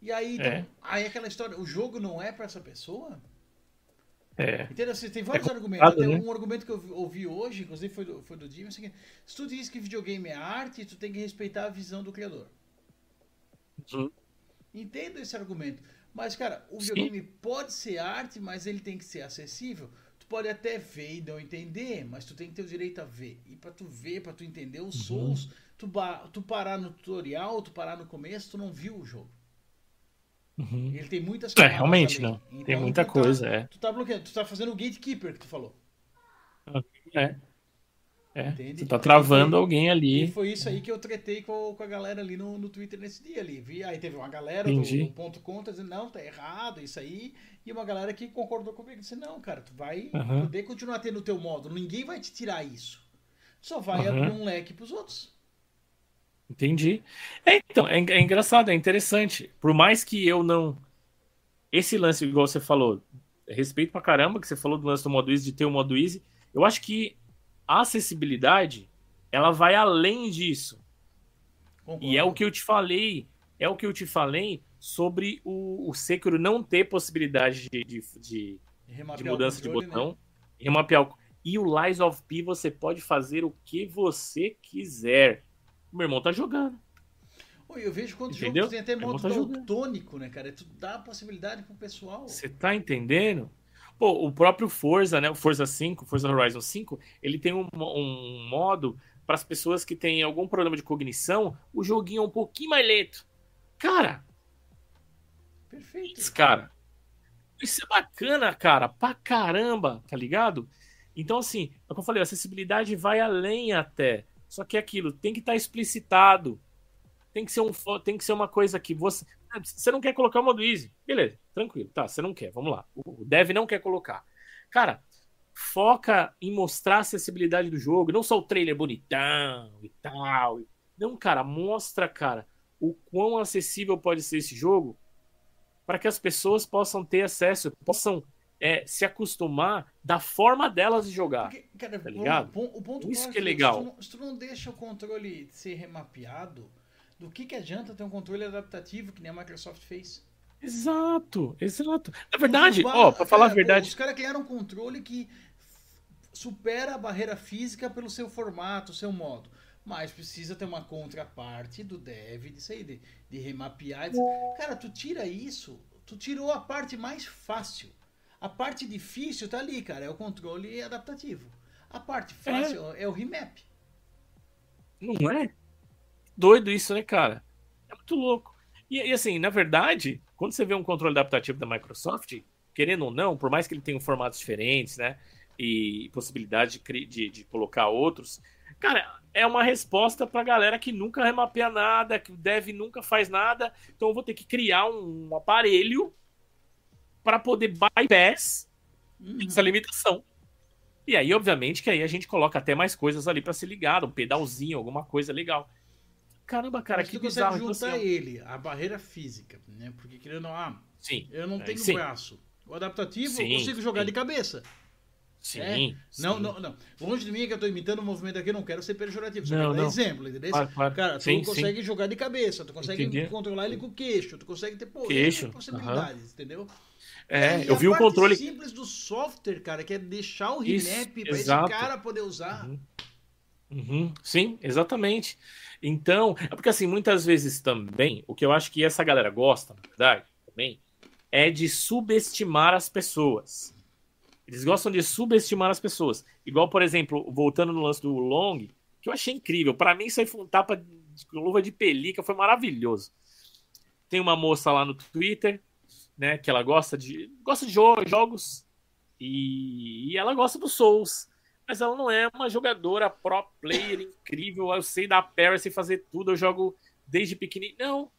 E aí, então, é. aí aquela história, o jogo não é para essa pessoa? É. Entendeu? Você tem vários é argumentos. Até né? um argumento que eu ouvi hoje, inclusive foi do, foi do Jimmy, é se tu diz que videogame é arte, tu tem que respeitar a visão do criador. Uhum. Entendo esse argumento. Mas, cara, o videogame pode ser arte, mas ele tem que ser acessível. Tu pode até ver e não entender, mas tu tem que ter o direito a ver. E para tu ver, para tu entender os uhum. Souls, tu, tu parar no tutorial, tu parar no começo, tu não viu o jogo. Uhum. Ele tem muitas coisas. É, realmente não. Então, tem muita tá, coisa, é. Tu tá bloqueando, tu tá fazendo o gatekeeper que tu falou. É. É, você tá travando e, alguém ali. E foi isso aí que eu tretei com, com a galera ali no, no Twitter nesse dia ali. Vi, aí teve uma galera do, do, ponto contra dizendo, não, tá errado isso aí. E uma galera que concordou comigo disse, não, cara, tu vai uhum. poder continuar tendo o teu modo. Ninguém vai te tirar isso. Só vai uhum. abrir um leque pros outros. Entendi. É, então, é, é engraçado, é interessante. Por mais que eu não. Esse lance, igual você falou, respeito pra caramba que você falou do lance do modo easy, de ter o modo easy. Eu acho que a acessibilidade ela vai além disso. Concordo. E é o que eu te falei, é o que eu te falei sobre o, o Sekiro não ter possibilidade de, de, de, de mudança controle, de botão, né? remapear o... E o Lies of P você pode fazer o que você quiser. O meu irmão tá jogando. Oi, eu vejo quantos Entendeu? jogos tem até modo tá daltônico, né, cara? Tu dá a possibilidade pro pessoal. Você tá entendendo? Pô, o próprio Forza, né? O Forza 5, Forza Horizon 5, ele tem um, um modo para as pessoas que têm algum problema de cognição, o joguinho é um pouquinho mais lento. Cara. Perfeito. Cara. Isso é bacana, cara, pra caramba, tá ligado? Então, assim, é o que eu falei, a acessibilidade vai além até. Só que é aquilo, tem que estar tá explicitado. Tem que ser, um, tem que ser uma coisa que você. Você não quer colocar o modo easy. Beleza, tranquilo. Tá, você não quer, vamos lá. O dev não quer colocar. Cara, foca em mostrar a acessibilidade do jogo, não só o trailer bonitão e tal. Não, cara, mostra, cara, o quão acessível pode ser esse jogo para que as pessoas possam ter acesso, possam é, se acostumar da forma delas de jogar. Porque, cara, tá ligado? O, o ponto Isso que é legal. Se tu, não, se tu não deixa o controle ser remapeado, do que, que adianta ter um controle adaptativo que nem a Microsoft fez? Exato, exato. Na verdade, ó, para falar a verdade. Os caras criaram um controle que supera a barreira física pelo seu formato, seu modo. Mas precisa ter uma contraparte do dev, disso aí, de, de remapear. Cara, tu tira isso, tu tirou a parte mais fácil. A parte difícil tá ali, cara, é o controle adaptativo. A parte fácil é, é o remap. Não é? Doido isso, né, cara? É muito louco. E, e, assim, na verdade, quando você vê um controle adaptativo da Microsoft, querendo ou não, por mais que ele tenha formatos diferentes, né? E possibilidade de, de, de colocar outros, cara, é uma resposta pra galera que nunca remapeia nada, que o dev nunca faz nada. Então eu vou ter que criar um aparelho para poder bypass uhum. essa limitação. E aí, obviamente, que aí a gente coloca até mais coisas ali para se ligar, um pedalzinho, alguma coisa legal. Caramba, cara, Mas que bizarro. Você juntar ele, a barreira física, né? Porque querendo, ah, Sim. eu não tenho sim. braço. O adaptativo sim, eu consigo jogar sim. de cabeça. Sim, é? Não, não, não. Longe de mim é que eu tô imitando o movimento aqui, eu não quero ser pejorativo. Só não, não. exemplo, entendeu? Claro, claro. Cara, tu sim, consegue sim. jogar de cabeça, tu consegue Entendi. controlar ele com o queixo, tu consegue ter pô, queixo. possibilidades, uhum. entendeu? É, eu vi o controle simples do software, cara, que é deixar o remap para esse cara poder usar. Uhum. Uhum. Sim, exatamente. Então, é porque assim, muitas vezes também, o que eu acho que essa galera gosta, na verdade, também, é de subestimar as pessoas. Eles gostam de subestimar as pessoas. Igual, por exemplo, voltando no lance do Long, que eu achei incrível. Para mim, isso aí foi um tapa de luva de pelica, foi maravilhoso. Tem uma moça lá no Twitter, né, que ela gosta de gosta de jogos e, e ela gosta do Souls, mas ela não é uma jogadora pro player incrível. Eu sei dar parry, sei fazer tudo, eu jogo desde pequenininho. Não,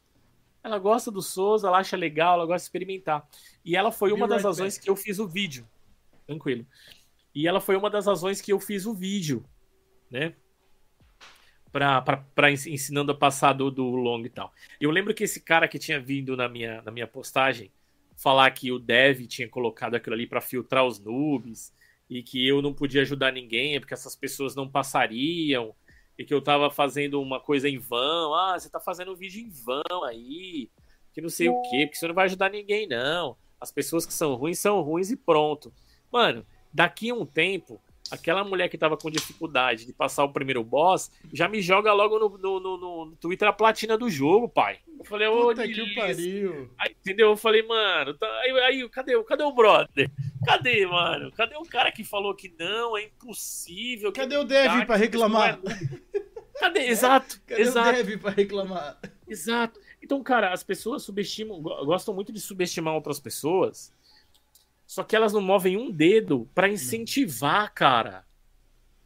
ela gosta do Souls, ela acha legal, ela gosta de experimentar. E ela foi uma das razões que eu fiz o vídeo tranquilo. E ela foi uma das razões que eu fiz o vídeo, né? Pra, pra, pra ensinando a passar do, do long e tal. Eu lembro que esse cara que tinha vindo na minha, na minha postagem falar que o dev tinha colocado aquilo ali para filtrar os noobs e que eu não podia ajudar ninguém porque essas pessoas não passariam e que eu tava fazendo uma coisa em vão. Ah, você tá fazendo um vídeo em vão aí, que não sei o quê, porque você não vai ajudar ninguém, não. As pessoas que são ruins são ruins e pronto. Mano, daqui a um tempo, aquela mulher que tava com dificuldade de passar o primeiro boss, já me joga logo no, no, no, no Twitter a platina do jogo, pai. Eu falei, ô, Puta que pariu. Aí, entendeu? Eu falei, mano, tá... aí, aí, cadê, cadê o brother? Cadê, mano? Cadê o cara que falou que não, é impossível? Cadê o Dev pra reclamar? É... Cadê? Exato. Cadê exato. o Dev pra reclamar? Exato. Então, cara, as pessoas subestimam, gostam muito de subestimar outras pessoas só que elas não movem um dedo para incentivar, cara.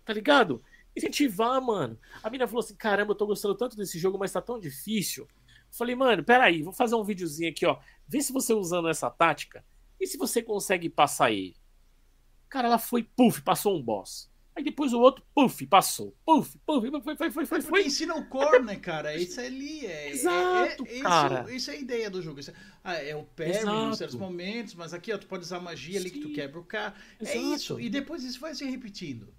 Tá ligado? Incentivar, mano. A mina falou assim: caramba, eu tô gostando tanto desse jogo, mas tá tão difícil. falei, mano, peraí, vou fazer um videozinho aqui, ó. Vê se você usando essa tática e se você consegue passar ele. Cara, ela foi, puf, passou um boss. Aí depois o outro, puf, passou. Puf, puf, foi, foi, foi, foi. foi. ensina o core, né, cara? Isso ali é. Exato, é, é, cara. Isso, isso, é a ideia do jogo. Isso é, ah, é o parry em certos momentos, mas aqui, ó, tu pode usar magia Sim. ali que tu quebra o carro. É isso. E depois isso vai se repetindo.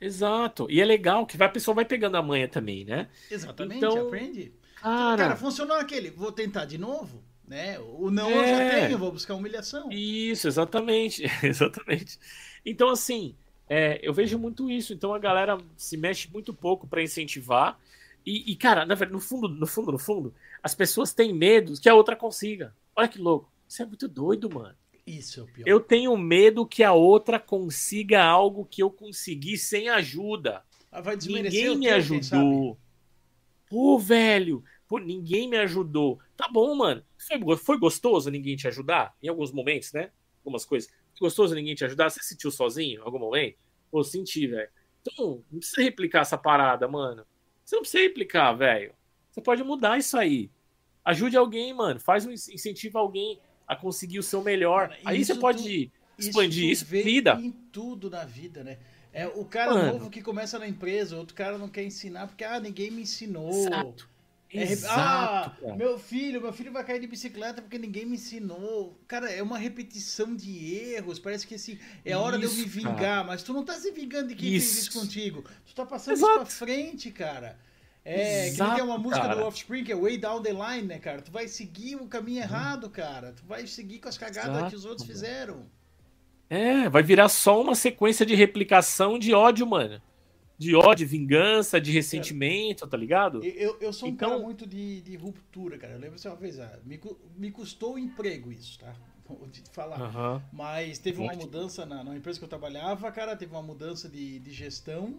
Exato. E é legal que a pessoa vai pegando a manha também, né? Exatamente, então, aprende. Cara, cara funcionou aquele. Vou tentar de novo. Né? O não é... eu já é. tenho, vou buscar humilhação. Isso, exatamente. exatamente. Então, assim, é, eu vejo muito isso. Então a galera se mexe muito pouco para incentivar. E, e, cara, na verdade, no fundo, no fundo, no fundo, as pessoas têm medo que a outra consiga. Olha que louco. Isso é muito doido, mano. Isso é o pior. Eu tenho medo que a outra consiga algo que eu consegui sem ajuda. Ninguém me ajudou. Pô, velho, pô, ninguém me ajudou. Tá bom, mano. Foi, foi gostoso ninguém te ajudar? Em alguns momentos, né? Algumas coisas. Gostoso ninguém te ajudar? Você sentiu sozinho em algum momento? Pô, senti, velho. Então, não precisa replicar essa parada, mano. Você não precisa replicar, velho. Você pode mudar isso aí. Ajude alguém, mano. Faz um incentivo alguém a conseguir o seu melhor. Cara, aí você pode tu, expandir isso, isso vida. Em tudo na vida, né? É o cara mano. novo que começa na empresa, outro cara não quer ensinar porque ah, ninguém me ensinou. Exato. É, Exato, ah, meu filho, meu filho vai cair de bicicleta porque ninguém me ensinou. Cara, é uma repetição de erros. Parece que assim, é hora isso, de eu me vingar, cara. mas tu não tá se vingando de quem isso. fez isso contigo. Tu tá passando Exato. isso pra frente, cara. É, Exato, que tem uma música cara. do Offspring que é Way Down the Line, né, cara? Tu vai seguir o caminho uhum. errado, cara. Tu vai seguir com as cagadas Exato. que os outros fizeram. É, vai virar só uma sequência de replicação de ódio, mano. De ódio, vingança, de ressentimento, tá ligado? Eu, eu sou um então... cara muito de, de ruptura, cara. Eu lembro assim uma vez, ah, me, me custou o emprego isso, tá? Te falar. Uhum. Mas teve uma mudança na, na empresa que eu trabalhava, cara, teve uma mudança de, de gestão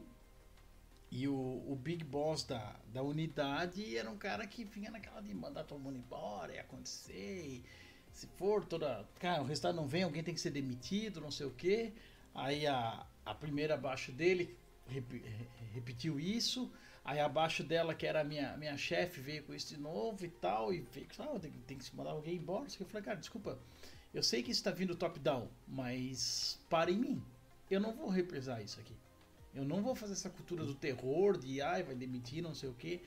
e o, o big boss da, da unidade era um cara que vinha naquela de mandar todo mundo embora e acontecer. E se for toda. Cara, o resultado não vem, alguém tem que ser demitido, não sei o quê. Aí a, a primeira abaixo dele rep, repetiu isso. Aí abaixo dela, que era a minha, minha chefe, veio com isso de novo e tal. E veio ah, tem, tem que mandar alguém embora. Eu falei, cara, desculpa. Eu sei que está vindo top-down, mas para em mim. Eu não vou represar isso aqui. Eu não vou fazer essa cultura do terror, de ai, vai demitir, não sei o quê.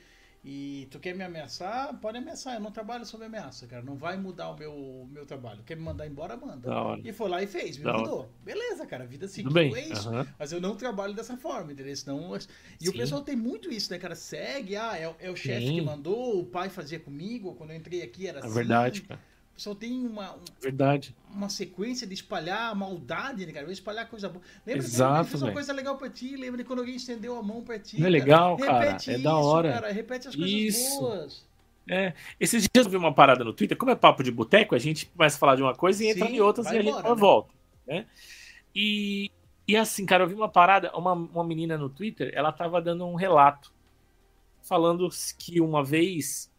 E tu quer me ameaçar? Pode ameaçar. Eu não trabalho sob ameaça, cara. Não vai mudar o meu, meu trabalho. Quer me mandar embora? Manda. E foi lá e fez, me da mandou. Hora. Beleza, cara. A vida seguiu, é isso. Uhum. Mas eu não trabalho dessa forma, entendeu? Senão... E Sim. o pessoal tem muito isso, né, cara? Segue, ah, é, é o chefe que mandou, o pai fazia comigo. Quando eu entrei aqui era é assim. É verdade, cara pessoal tem uma, um, Verdade. uma sequência de espalhar maldade, né, cara? espalhar coisa boa. Lembra Exato, que fez uma coisa legal pra ti? Lembra de quando alguém estendeu a mão pra ti? Não é legal, cara? Repete é isso, da hora. Cara. Repete as coisas isso. boas. É, esses dias eu vi uma parada no Twitter, como é papo de boteco, a gente começa a falar de uma coisa e entra Sim, em outras e a gente né? volta, né? E, e assim, cara, eu vi uma parada, uma, uma menina no Twitter, ela tava dando um relato, falando que uma vez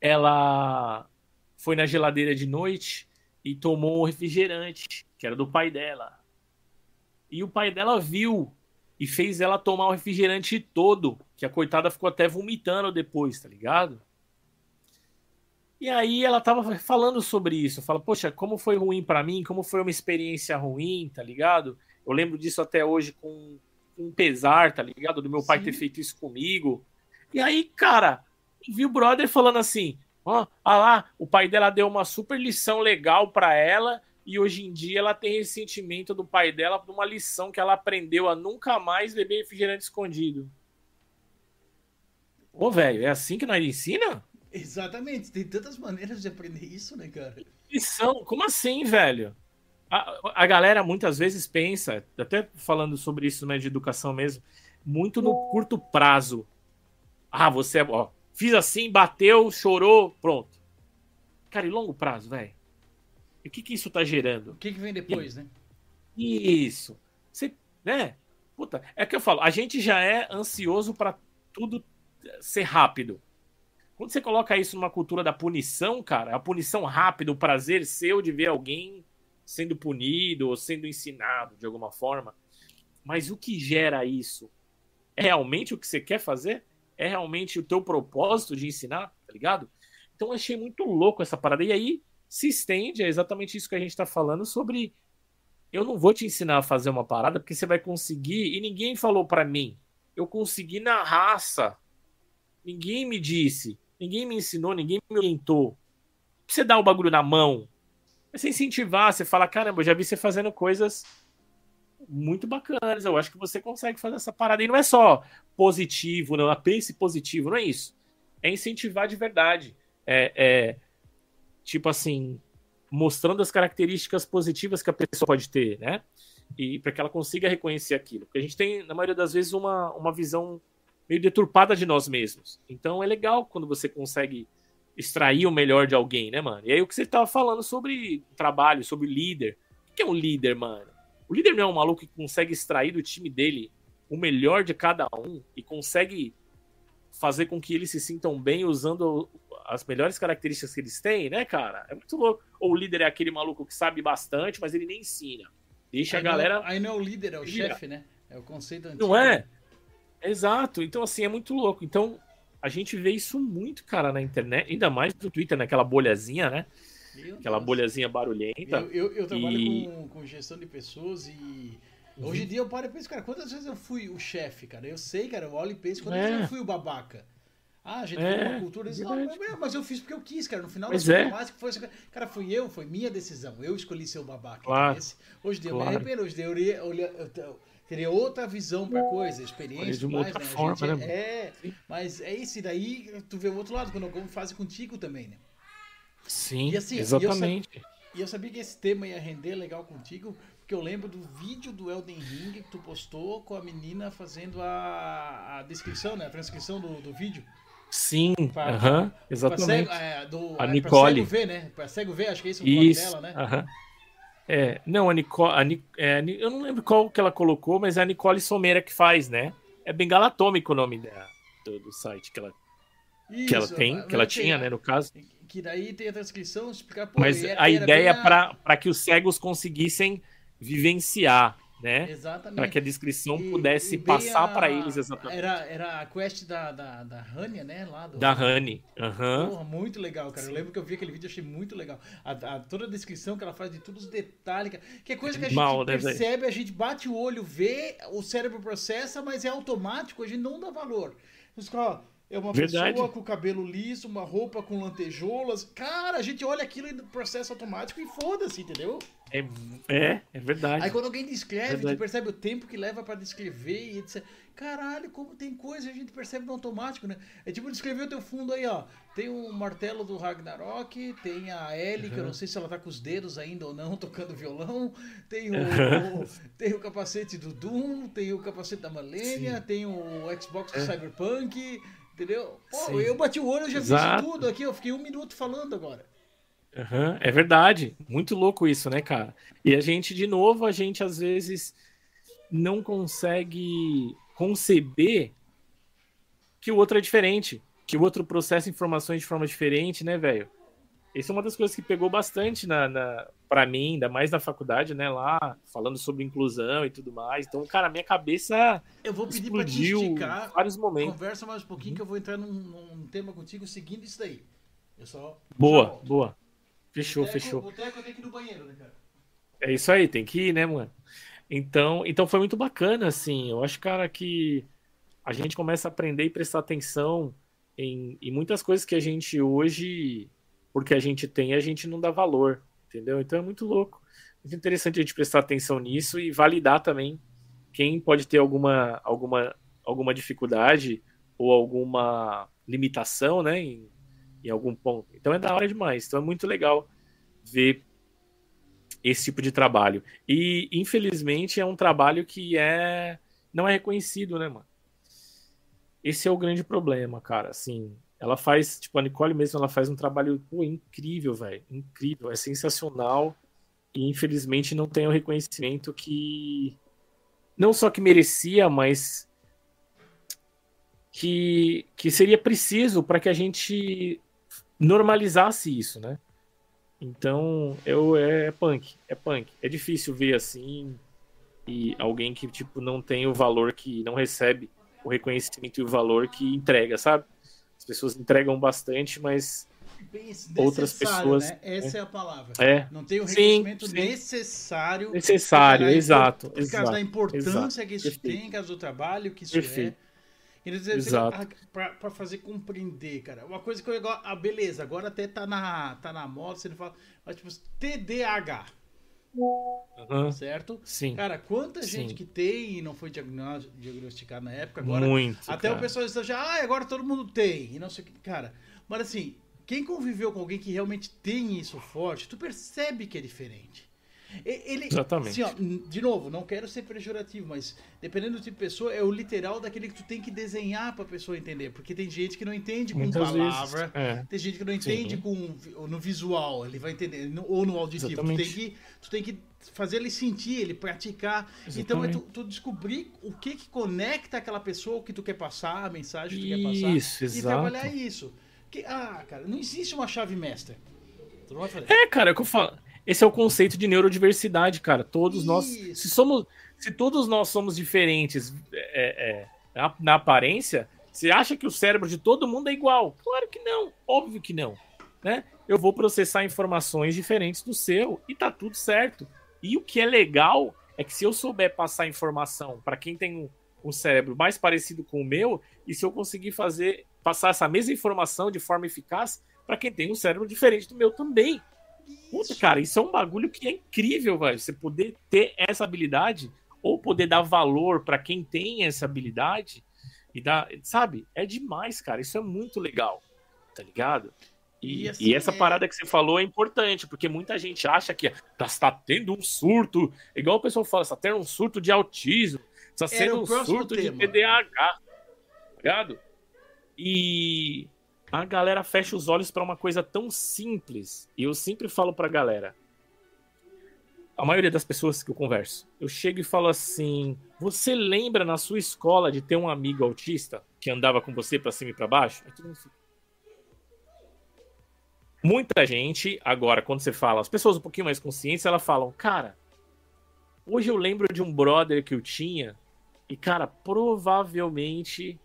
ela foi na geladeira de noite e tomou um refrigerante, que era do pai dela. E o pai dela viu e fez ela tomar o refrigerante todo, que a coitada ficou até vomitando depois, tá ligado? E aí ela tava falando sobre isso, fala, poxa, como foi ruim para mim, como foi uma experiência ruim, tá ligado? Eu lembro disso até hoje com um pesar, tá ligado? Do meu pai Sim. ter feito isso comigo. E aí, cara, vi o brother falando assim: Ó, ah lá, o pai dela deu uma super lição legal para ela e hoje em dia ela tem ressentimento do pai dela por uma lição que ela aprendeu a nunca mais beber refrigerante escondido. Ô, velho, é assim que nós ensina? Exatamente, tem tantas maneiras de aprender isso, né, cara? Lição, como assim, velho? A, a galera muitas vezes pensa, até falando sobre isso né, de educação mesmo, muito no curto prazo. Ah, você é. Ó, Fiz assim, bateu, chorou, pronto. Cara, e longo prazo, velho? E o que, que isso tá gerando? O que, que vem depois, e... né? Isso. Você, né? Puta, é que eu falo, a gente já é ansioso para tudo ser rápido. Quando você coloca isso numa cultura da punição, cara, a punição rápida, o prazer seu de ver alguém sendo punido ou sendo ensinado de alguma forma. Mas o que gera isso? É realmente o que você quer fazer? É realmente o teu propósito de ensinar, tá ligado? Então achei muito louco essa parada. E aí se estende, é exatamente isso que a gente tá falando sobre eu não vou te ensinar a fazer uma parada porque você vai conseguir e ninguém falou para mim. Eu consegui na raça. Ninguém me disse, ninguém me ensinou, ninguém me orientou. Você dá o bagulho na mão, você incentivar, você fala, caramba, eu já vi você fazendo coisas muito bacanas. Eu acho que você consegue fazer essa parada. E não é só positivo, não. Pense positivo, não é isso. É incentivar de verdade. É, é tipo assim, mostrando as características positivas que a pessoa pode ter, né? E para que ela consiga reconhecer aquilo. Porque a gente tem, na maioria das vezes, uma, uma visão meio deturpada de nós mesmos. Então é legal quando você consegue extrair o melhor de alguém, né, mano? E aí o que você tava falando sobre trabalho, sobre líder. O que é um líder, mano? O líder não é um maluco que consegue extrair do time dele o melhor de cada um e consegue fazer com que eles se sintam bem usando as melhores características que eles têm, né, cara? É muito louco. Ou o líder é aquele maluco que sabe bastante, mas ele nem ensina. Deixa aí a galera. Não, aí não é o líder, é o chefe, né? É o conceito antigo. Não é? Exato. Então, assim, é muito louco. Então, a gente vê isso muito, cara, na internet, ainda mais no Twitter, naquela bolhazinha, né? Meu Aquela Deus. bolhazinha barulhenta. Eu, eu, eu trabalho e... com, com, gestão de pessoas e. Uhum. Hoje em dia eu paro e penso, cara, quantas vezes eu fui o chefe, cara? Eu sei, cara, eu olho e penso, quantas é. vezes eu fui o babaca? Ah, a gente é, tem uma cultura. Diz, não, mas eu fiz porque eu quis, cara. No final mas é. foi Cara, fui eu, foi minha decisão. Eu escolhi ser o babaca. Claro. Hoje deu claro. me arrependo, hoje deu, eu, eu, eu, teria outra visão pra coisa, experiência, de uma mais, outra né? forma, né? É, mas é isso, e daí tu vê o outro lado, quando alguém faz contigo também, né? Sim, e assim, exatamente. E eu, e eu sabia que esse tema ia render legal contigo, porque eu lembro do vídeo do Elden Ring que tu postou com a menina fazendo a, a descrição, né? A transcrição do, do vídeo. Sim, pra, uh -huh, exatamente. Pra cego, é, do, a é, Nicole. Pra cego ver, né? Pra cego ver, acho que é isso o nome dela, né? Uh -huh. É, não, a Nicole. A, é, eu não lembro qual que ela colocou, mas é a Nicole Someira que faz, né? É Bengala Atômico o nome dela, do, do site que ela, isso, que ela tem, que ela tinha, né, no caso. Que daí tem a transcrição, explicar. Pô, mas a ideia é para que os cegos conseguissem vivenciar né? Exatamente. Para que a descrição e, pudesse e passar para eles exatamente. Era, era a quest da, da, da Hania, né? Lá do, da Honey. Uhum. Porra, muito legal, cara. Sim. Eu lembro que eu vi aquele vídeo e achei muito legal. A, a, toda a descrição que ela faz de todos os detalhes. Que é coisa que a gente Mal, né, percebe, a gente bate o olho, vê, o cérebro processa, mas é automático, a gente não dá valor. Os caras, é uma Verdade. pessoa com cabelo liso, uma roupa com lantejoulas. Cara, a gente olha aquilo no processo automático e foda-se, entendeu? É, é, é verdade. Aí quando alguém descreve, verdade. tu percebe o tempo que leva para descrever e etc. Caralho, como tem coisa a gente percebe no automático, né? É tipo descrever o teu fundo aí, ó. Tem o martelo do Ragnarok, tem a Ellie, uhum. que eu não sei se ela tá com os dedos ainda ou não, tocando violão. Tem o, o tem o capacete do Doom, tem o capacete da Malenia, Sim. tem o Xbox do é. Cyberpunk Entendeu? Pô, eu bati o olho, eu já Exato. fiz tudo aqui, eu fiquei um minuto falando agora. Uhum, é verdade. Muito louco isso, né, cara? E a gente, de novo, a gente às vezes não consegue conceber que o outro é diferente, que o outro processa informações de forma diferente, né, velho? Isso é uma das coisas que pegou bastante na, na para mim, ainda mais na faculdade, né, lá, falando sobre inclusão e tudo mais. Então, cara, minha cabeça Eu vou pedir para te esticar, vários momentos. Conversa mais um pouquinho uhum. que eu vou entrar num, num, tema contigo seguindo isso daí. Eu só Boa, boa. Fechou, boteco, fechou. Boteco, eu tenho que ir no banheiro, né, cara? É isso aí, tem que ir, né, mano? Então, então foi muito bacana, assim. Eu acho, cara, que a gente começa a aprender e prestar atenção em, em muitas coisas que a gente hoje porque a gente tem, a gente não dá valor, entendeu? Então é muito louco. Muito interessante a gente prestar atenção nisso e validar também quem pode ter alguma, alguma, alguma dificuldade ou alguma limitação, né, em, em algum ponto. Então é da hora demais. Então é muito legal ver esse tipo de trabalho. E infelizmente é um trabalho que é não é reconhecido, né, mano? Esse é o grande problema, cara. Assim, ela faz, tipo, a Nicole mesmo, ela faz um trabalho pô, incrível, velho. Incrível, é sensacional. E infelizmente não tem o reconhecimento que. Não só que merecia, mas. Que, que seria preciso para que a gente normalizasse isso, né? Então, eu, é punk, é punk. É difícil ver assim e alguém que tipo não tem o valor que não recebe o reconhecimento e o valor que entrega, sabe? As pessoas entregam bastante, mas outras pessoas. Né? Essa é a palavra. É. Não tem o reconhecimento sim, sim. necessário. Necessário, exato. Por causa exato, da importância exato, que isso perfeito. tem, por causa do trabalho que isso perfeito. é. Dizer, exato. Para fazer compreender, cara. Uma coisa que eu. Ah, beleza, agora até tá na, tá na moda, você não fala. Mas, tipo, TDAH. Uhum. Certo? Sim. Cara, quanta gente Sim. que tem e não foi diagnosticado na época, agora. Muito. Até cara. o pessoal está já, ah, agora todo mundo tem. E não sei o que. Cara, mas assim, quem conviveu com alguém que realmente tem isso forte, tu percebe que é diferente. Ele, Exatamente. Assim, ó, de novo, não quero ser pejorativo, mas dependendo do tipo de pessoa, é o literal daquele que tu tem que desenhar pra pessoa entender. Porque tem gente que não entende com Muitas palavra, vezes, é. tem gente que não entende Sim. com no visual, ele vai entender, ou no auditivo. Tu tem, Exatamente. que, tu tem que fazer ele sentir, ele praticar. Então é tu, tu descobrir o que que conecta aquela pessoa, o que tu quer passar, a mensagem que tu quer passar. Isso, E exato. trabalhar isso. Que, ah, cara, não existe uma chave mestra. Tu não vai fazer. É, cara, é o que eu falo. Esse é o conceito de neurodiversidade, cara. Todos Isso. nós. Se somos. Se todos nós somos diferentes é, é, na, na aparência, você acha que o cérebro de todo mundo é igual? Claro que não. Óbvio que não. Né? Eu vou processar informações diferentes do seu e tá tudo certo. E o que é legal é que se eu souber passar informação para quem tem um, um, cérebro mais parecido com o meu, e se eu conseguir fazer passar essa mesma informação de forma eficaz para quem tem um cérebro diferente do meu também. Puta, cara, isso é um bagulho que é incrível, velho. Você poder ter essa habilidade ou poder dar valor para quem tem essa habilidade e dar, sabe? É demais, cara. Isso é muito legal, tá ligado? E, e, assim, e essa é... parada que você falou é importante, porque muita gente acha que tá, tá tendo um surto, igual o pessoal fala, está tendo um surto de autismo, está sendo um surto tema. de TDAH, tá ligado? E a galera fecha os olhos para uma coisa tão simples. E eu sempre falo pra galera, a maioria das pessoas que eu converso, eu chego e falo assim: você lembra na sua escola de ter um amigo autista que andava com você para cima e para baixo? Muita gente, agora, quando você fala, as pessoas um pouquinho mais conscientes, elas falam, cara, hoje eu lembro de um brother que eu tinha, e, cara, provavelmente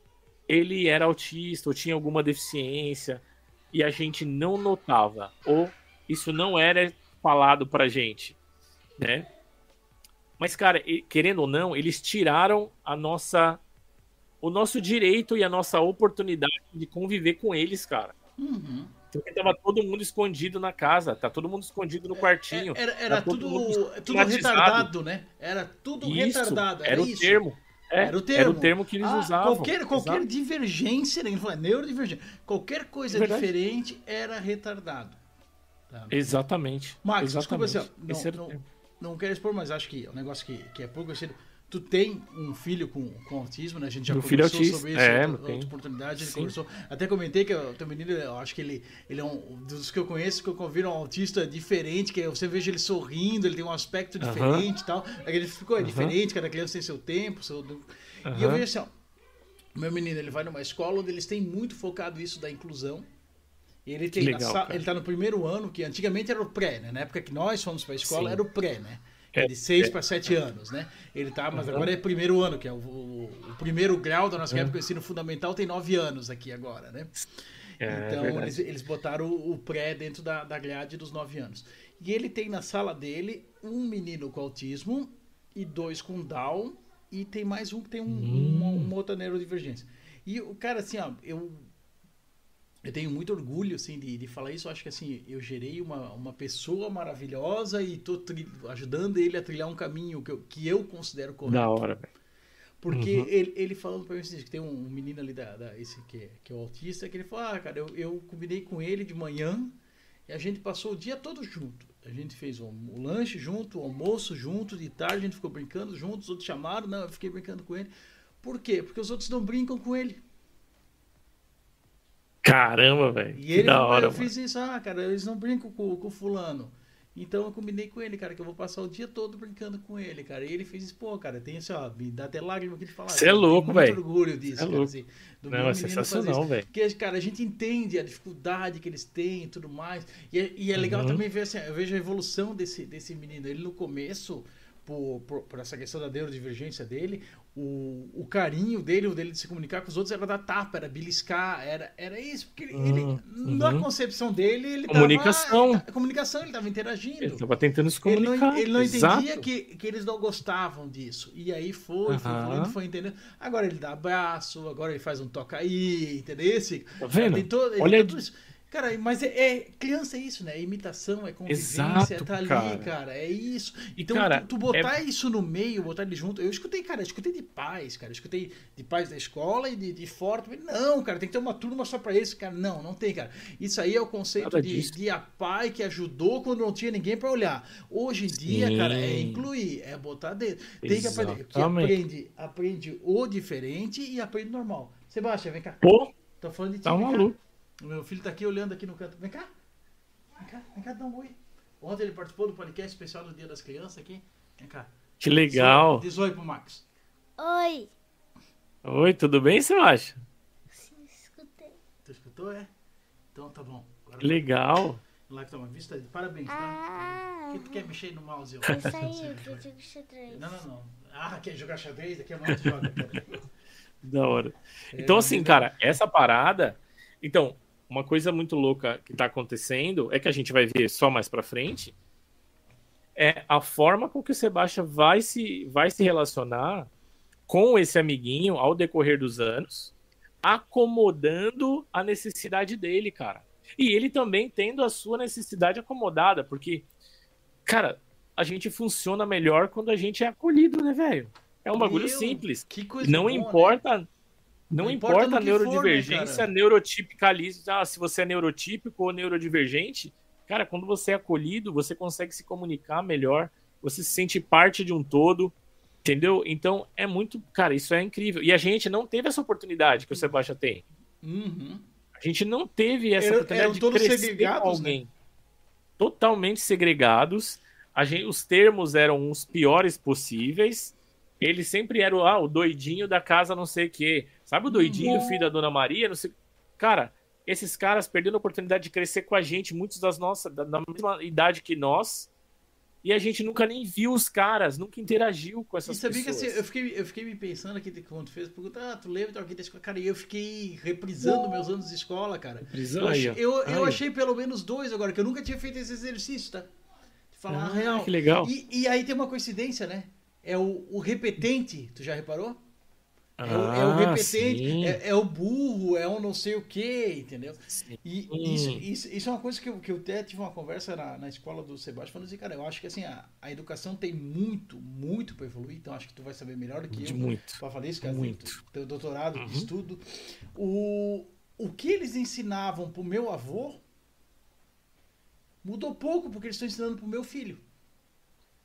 ele era autista ou tinha alguma deficiência, e a gente não notava, ou isso não era falado pra gente, né? Mas, cara, querendo ou não, eles tiraram a nossa. o nosso direito e a nossa oportunidade de conviver com eles, cara. Uhum. Porque tava todo mundo escondido na casa, tá todo mundo escondido no quartinho. Era, era, tá tudo, tudo retardado, né? Era tudo isso, retardado. Era, era o termo. É, era o termo. Era o termo que eles ah, usavam. Qualquer, qualquer divergência, né? Ele neurodivergência. Qualquer coisa é diferente era retardado. Tá? Exatamente. Max, Exatamente. desculpa assim, ó, não, não, não, quero expor, mas acho que é um negócio que, que é pouco conhecido tu tem um filho com, com autismo, né? A gente já Meu conversou sobre isso é, outra, outra oportunidade. Ele conversou. Até comentei que o teu menino, eu acho que ele, ele é um dos que eu conheço que eu convido um autista diferente, que você veja ele sorrindo, ele tem um aspecto diferente uh -huh. e tal. Aí ele ficou, é uh -huh. diferente, cada criança tem seu tempo. Seu... Uh -huh. E eu vejo assim, ó, meu menino, ele vai numa escola onde eles têm muito focado isso da inclusão. E ele tem legal, ele tá no primeiro ano, que antigamente era o pré, né? Na época que nós fomos para a escola, Sim. era o pré, né? É de 6 para 7 anos, né? Ele tá, mas agora é primeiro ano, que é o, o, o primeiro grau da nossa época, o ensino fundamental tem 9 anos aqui agora, né? É, então é eles, eles, botaram o, o, pré dentro da, da grade dos 9 anos. E ele tem na sala dele um menino com autismo e dois com Down e tem mais um que tem um, hum. uma, uma outra neurodivergência. E o cara, assim, ó, eu eu tenho muito orgulho assim de, de falar isso. Eu acho que assim eu gerei uma, uma pessoa maravilhosa e tô ajudando ele a trilhar um caminho que eu, que eu considero correto. Da hora, velho. Porque uhum. ele, ele falando para mim assim, que tem um menino ali da, da esse que é, que é o autista que ele falou, ah, cara, eu, eu combinei com ele de manhã e a gente passou o dia todo junto. A gente fez o, o lanche junto, o almoço junto, de tarde a gente ficou brincando juntos, os outros chamaram, não, eu fiquei brincando com ele. Por quê? Porque os outros não brincam com ele. Caramba, velho. E ele, da hora, eu mano. fiz isso, ah, cara, eles não brincam com, com fulano. Então eu combinei com ele, cara, que eu vou passar o dia todo brincando com ele, cara. E ele fez isso, pô, cara, tem assim, ó, me dá até lágrima aqui de falar. Você é louco, velho. orgulho disso, é cara, assim, do não, é sensacional, velho. Porque, cara, a gente entende a dificuldade que eles têm e tudo mais. E é, e é legal uhum. também ver, assim, eu vejo a evolução desse, desse menino. Ele no começo, por, por, por, essa questão da neurodivergência dele, o, o carinho dele, o dele de se comunicar com os outros era dar tapa, era beliscar, era, era isso. Porque ele, uhum. na concepção dele, ele comunicação. Tava, comunicação, ele estava interagindo. Ele estava tentando se comunicar. Ele não, ele não entendia que, que eles não gostavam disso. E aí foi, uhum. foi, foi, foi entendendo. Agora ele dá abraço, agora ele faz um toca aí, entendeu? Tá vendo? Ele, todo, Olha, tudo isso. Cara, mas é, é, criança é isso, né? É imitação, é convivência, Exato, é tá ali, cara. cara. É isso. Então, cara, tu, tu, botar é... isso no meio, botar ele junto. Eu escutei, cara, eu escutei de pais, cara. Eu escutei de pais da escola e de, de fora. Não, cara, tem que ter uma turma só pra isso, cara. Não, não tem, cara. Isso aí é o conceito de, de, a pai que ajudou quando não tinha ninguém pra olhar. Hoje em dia, Sim. cara, é incluir, é botar dentro. Tem que aprender. Que aprende, aprende o diferente e aprende normal. Sebastião, vem cá. Pô, Tô falando de ti. Tá maluco. O meu filho tá aqui olhando aqui no canto. Vem cá. Vem cá, vem cá, dá um oi. Ontem ele participou do podcast especial do Dia das Crianças aqui. Vem cá. Que legal. Diz oi pro Max. Oi. Oi, tudo bem, você acha? Sim, escutei. Tu escutou, é? Então tá bom. Agora Legal. Lá que toma vista. Parabéns, tá? Ah, Que tu quer mexer no mouse? ó? isso aí, que eu digo xadrez. Não, não, não. Ah, quer jogar xadrez? Daqui a pouco tu joga. Da hora. Então, É, assim, mas- cara, essa parada. Então, uma coisa muito louca que tá acontecendo é que a gente vai ver só mais pra frente. É a forma com que o Sebastião vai se, vai se relacionar com esse amiguinho ao decorrer dos anos, acomodando a necessidade dele, cara. E ele também tendo a sua necessidade acomodada, porque, cara, a gente funciona melhor quando a gente é acolhido, né, velho? É um bagulho Meu, simples. Que coisa Não boa, né? Importa. Não, Não importa a que for, né, neurodivergência, neurotipicalismo. Ah, se você é neurotípico ou neurodivergente, cara, quando você é acolhido, você consegue se comunicar melhor, você se sente parte de um todo, entendeu? Então é muito, cara, isso é incrível. E a gente não teve essa oportunidade que o Sebastião tem. Uhum. A gente não teve essa Eram- oportunidade eram de todos crescer segregados, com alguém. Totalmente segregados. A gente, os termos eram os piores possíveis. Ele sempre era o, ah, o doidinho da casa não sei o quê. Sabe o doidinho, Uhum. filho da Dona Maria? Não sei... Cara, esses caras perderam a oportunidade de crescer com a gente, muitos das nossas, da, da mesma idade que nós. E a gente nunca nem viu os caras, nunca interagiu com E essas sabia que pessoas. assim, eu fiquei, eu fiquei me pensando aqui quando tu fez, pergunta, ah, tu lembra aqui da escola? Cara, e eu fiquei reprisando meus anos de escola, cara. Eu, Aí, achei, ó. eu, eu achei pelo menos dois agora, que eu nunca tinha feito esse exercício, tá? De falar a Ah, real. que legal. E, e aí tem uma coincidência, né? É o, o repetente, tu já reparou? É, o, é o Ah, repetente, é, é o burro, é o não sei o que, entendeu? Sim. E isso, isso, isso é uma coisa que eu, que eu até tive uma conversa na, na escola do Sebastião, falando assim, cara, eu acho que assim, a, a educação tem muito, muito para evoluir, então acho que tu vai saber melhor do que De eu. muito. Pra falar isso, cara, Muito. teu- doutorado, Uhum. estudo. O, o que eles ensinavam pro meu avô mudou pouco, porque eles estão ensinando pro meu filho.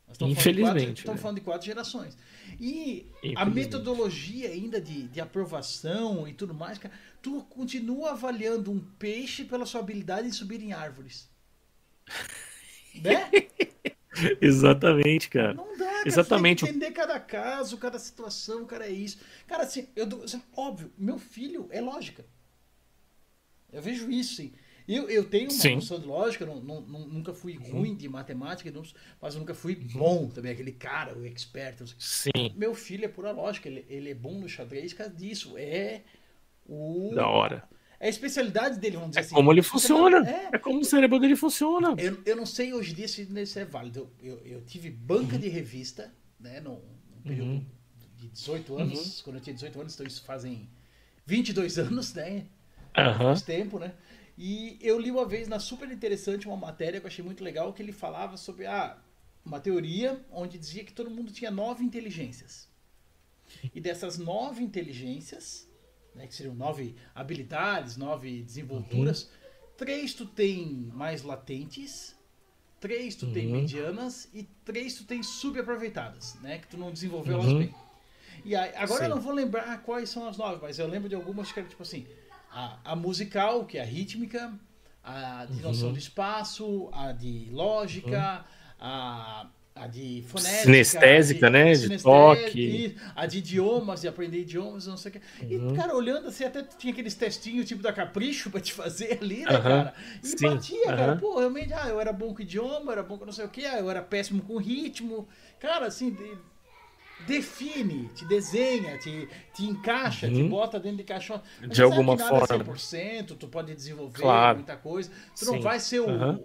Nós Infelizmente, Estamos né? falando de quatro gerações. E a metodologia ainda de, de aprovação e tudo mais, cara, tu continua avaliando um peixe pela sua habilidade em subir em árvores. Né? Exatamente, cara. Não dá, cara. Exatamente. Tem que entender cada caso, cada situação, cara, é isso. Cara, assim, eu dou- assim, óbvio, meu filho é lógica. Eu vejo isso, sim. Eu, eu tenho uma Sim. noção de lógica, não, não- nunca fui Uhum. ruim de matemática, mas eu nunca fui bom também, aquele cara, o expert. Sim, Meu filho é pura lógica, ele, ele é bom no xadrez por causa disso. É o. da hora. É a especialidade dele, vamos dizer É assim. como ele funciona. É, É como o cérebro dele funciona. eu, eu não sei hoje em dia se isso é válido. Eu, eu, tive banca de revista, né, num, num período Uhum. de 18 anos, quando eu tinha 18 anos, então isso fazem 22 anos, né? Aham. Faz tempo, né? E eu li uma vez na super interessante uma matéria que eu achei muito legal, que ele falava sobre ah, uma teoria onde dizia que todo mundo tinha nove inteligências. E dessas nove inteligências, né, que seriam nove habilidades, nove desenvolturas, três tu tem mais latentes, três tu tem Uhum. medianas e três tu tem subaproveitadas, né? Que tu não desenvolveu elas Uhum. bem. E aí, agora eu Sim. não vou lembrar quais são as nove, mas eu lembro de algumas que era tipo assim, a, a musical, que é a rítmica, a de noção Uhum. de espaço, a de lógica, a, a de fonética, Sinestésica, a né? De toque. a de idiomas, de aprender idiomas, não sei o que. Uhum. E, cara, olhando assim, até tinha aqueles testinhos tipo da Capricho pra te fazer ali, né, cara? E Sim. batia, cara. Pô, realmente, ah, eu era bom com idioma, eu era bom com não sei o que, eu era péssimo com ritmo. Cara, assim, de- define, te desenha, te, te encaixa, te Uhum. bota dentro de caixão. Mas De alguma nada forma. É 100%, tu pode desenvolver Claro. muita coisa. Tu não Sim. vai ser o. Aham.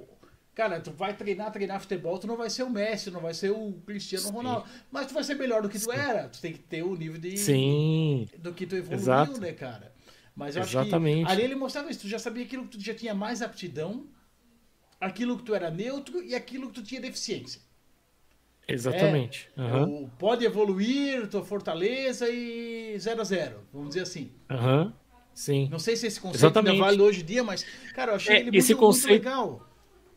Cara, tu vai treinar, treinar futebol, tu não vai ser o Messi, não vai ser o Cristiano Sim. Ronaldo. Mas tu vai ser melhor do que tu Sim. era. Tu tem que ter o nível de. Sim. Do que tu evoluiu, Exato. né, cara? Mas eu acho Exatamente. que ali ele mostrava isso. Tu já sabia aquilo que tu já tinha mais aptidão, aquilo que tu era neutro e aquilo que tu tinha deficiência. Exatamente. Aham. O pode evoluir, tua fortaleza e 0 a 0 vamos dizer assim. Aham. Sim. Não sei se esse conceito Exatamente. ainda vale hoje em dia, mas, cara, eu achei É, ele muito, esse muito conceito- legal.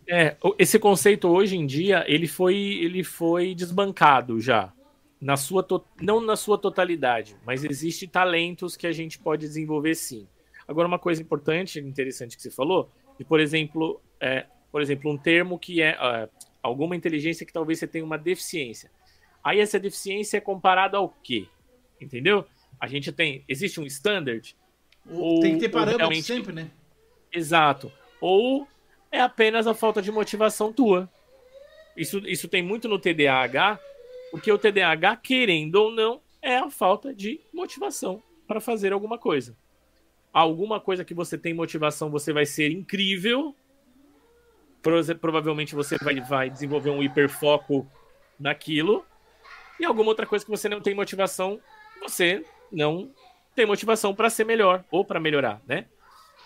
É, esse conceito hoje em dia, ele foi, ele foi desbancado já. Na sua to- não na sua totalidade, mas existem talentos que a gente pode desenvolver sim. Agora, uma coisa importante, interessante que você falou, e por exemplo, é, por exemplo, um termo que é ah, alguma inteligência que talvez você tenha uma deficiência. Aí essa deficiência é comparada ao quê? Entendeu? A gente tem, existe um standard Ou- tem que ter ou parâmetros realmente- sempre, né? Exato. Ou é apenas a falta de motivação tua. Isso, isso tem muito no TDAH, porque o TDAH, querendo ou não, é a falta de motivação para fazer alguma coisa. Alguma coisa que você tem motivação, você vai ser incrível. Provavelmente você vai, vai desenvolver um hiperfoco naquilo. E alguma outra coisa que você não tem motivação, você não tem motivação para ser melhor ou para melhorar, né?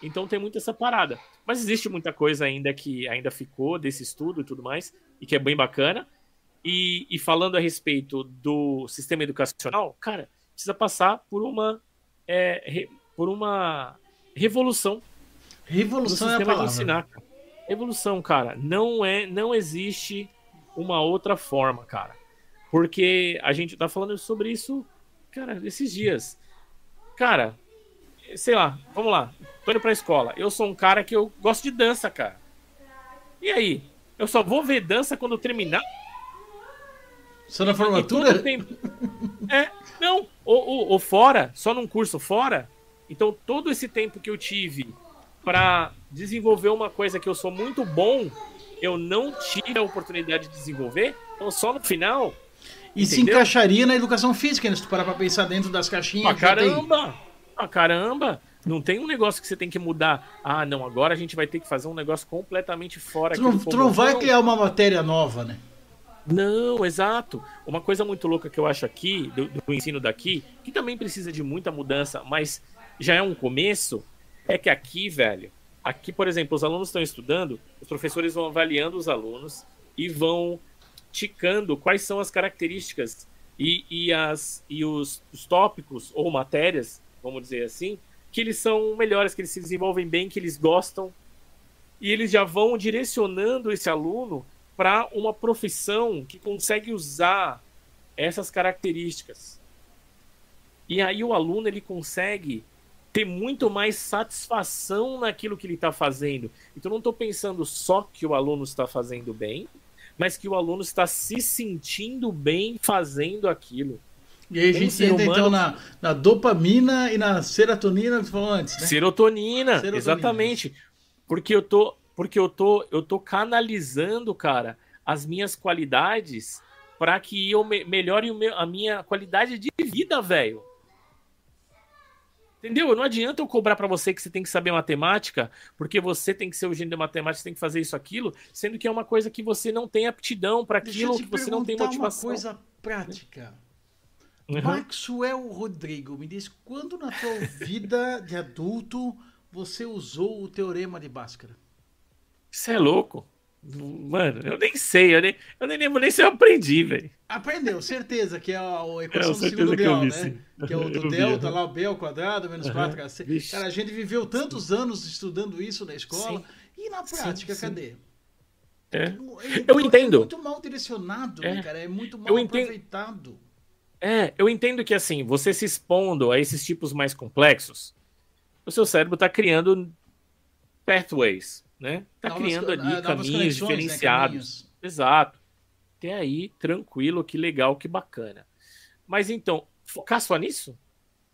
Então tem muito essa parada. Mas existe muita coisa ainda que ainda ficou desse estudo e tudo mais, e que é bem bacana. E, e falando a respeito do sistema educacional, cara, precisa passar por uma, é, re, por uma revolução. Revolução é a palavra. Ensinar, cara. Revolução, cara. Não é, não existe uma outra forma, cara. Porque a gente tá falando sobre isso, cara, esses dias. Cara, sei lá, vamos lá. Tô indo pra escola. Eu sou um cara que eu gosto de dança, cara. E aí? Eu só vou ver dança quando terminar? Só na formatura? Tempo... é, não. Ou, ou, ou, fora, só num curso fora. Então, todo esse tempo que eu tive para desenvolver uma coisa que eu sou muito bom, eu não tive a oportunidade de desenvolver. Então, só no final. E entendeu? se encaixaria na educação física, né? Se tu parar pra pensar dentro das caixinhas. Ah, caramba! Ah, caramba! Não tem um negócio que você tem que mudar. Ah, não, agora a gente vai ter que fazer um negócio completamente fora. Tu não, tu não vai criar uma matéria nova, né? Não, exato. Uma coisa muito louca que eu acho aqui, do, do, ensino daqui, que também precisa de muita mudança, mas já é um começo, é que aqui, velho, aqui, por exemplo, os alunos estão estudando, os professores vão avaliando os alunos e vão ticando quais são as características e, e, as, e os, os tópicos ou matérias, vamos dizer assim, que eles são melhores, que eles se desenvolvem bem, que eles gostam. E eles já vão direcionando esse aluno para uma profissão que consegue usar essas características. E aí o aluno ele consegue ter muito mais satisfação naquilo que ele está fazendo. Então não estou pensando só que o aluno está fazendo bem, mas que o aluno está se sentindo bem fazendo aquilo. E aí a gente entra humano... então na, na, dopamina e na serotonina que você falou antes, né? Serotonina, serotonina, exatamente. Porque eu tô, porque eu tô, eu tô canalizando, cara, as minhas qualidades para que eu me melhore meu, a minha qualidade de vida, velho. Entendeu? Não adianta eu cobrar para você que você tem que saber matemática, porque você tem que ser o gênio da matemática, você tem que fazer isso, aquilo, sendo que é uma coisa que você não tem aptidão para aquilo, que você não tem motivação. uma coisa prática. Uhum. Maxwell Rodrigo, me diz quando na tua vida de adulto você usou o teorema de Bhaskara? Isso é louco. Mano, eu nem sei, eu nem, eu nem lembro nem se eu aprendi, velho. Aprendeu, certeza, que é a, a equação é, do segundo grau, né? Sim. Que é o do delta, lá o B ao quadrado, menos uhum. 4, cara. cara. a gente viveu tantos sim. anos estudando isso na escola. Sim. E na prática, cadê? É. é eu entendo. É muito mal direcionado, é. né, cara? É muito mal eu aproveitado. É, eu entendo que assim, você se expondo a esses tipos mais complexos, o seu cérebro está criando pathways, né? Tá novas, criando ali caminhos né, diferenciados. Né, Exato. Até aí, tranquilo, que legal, que bacana. Mas então, focar só nisso?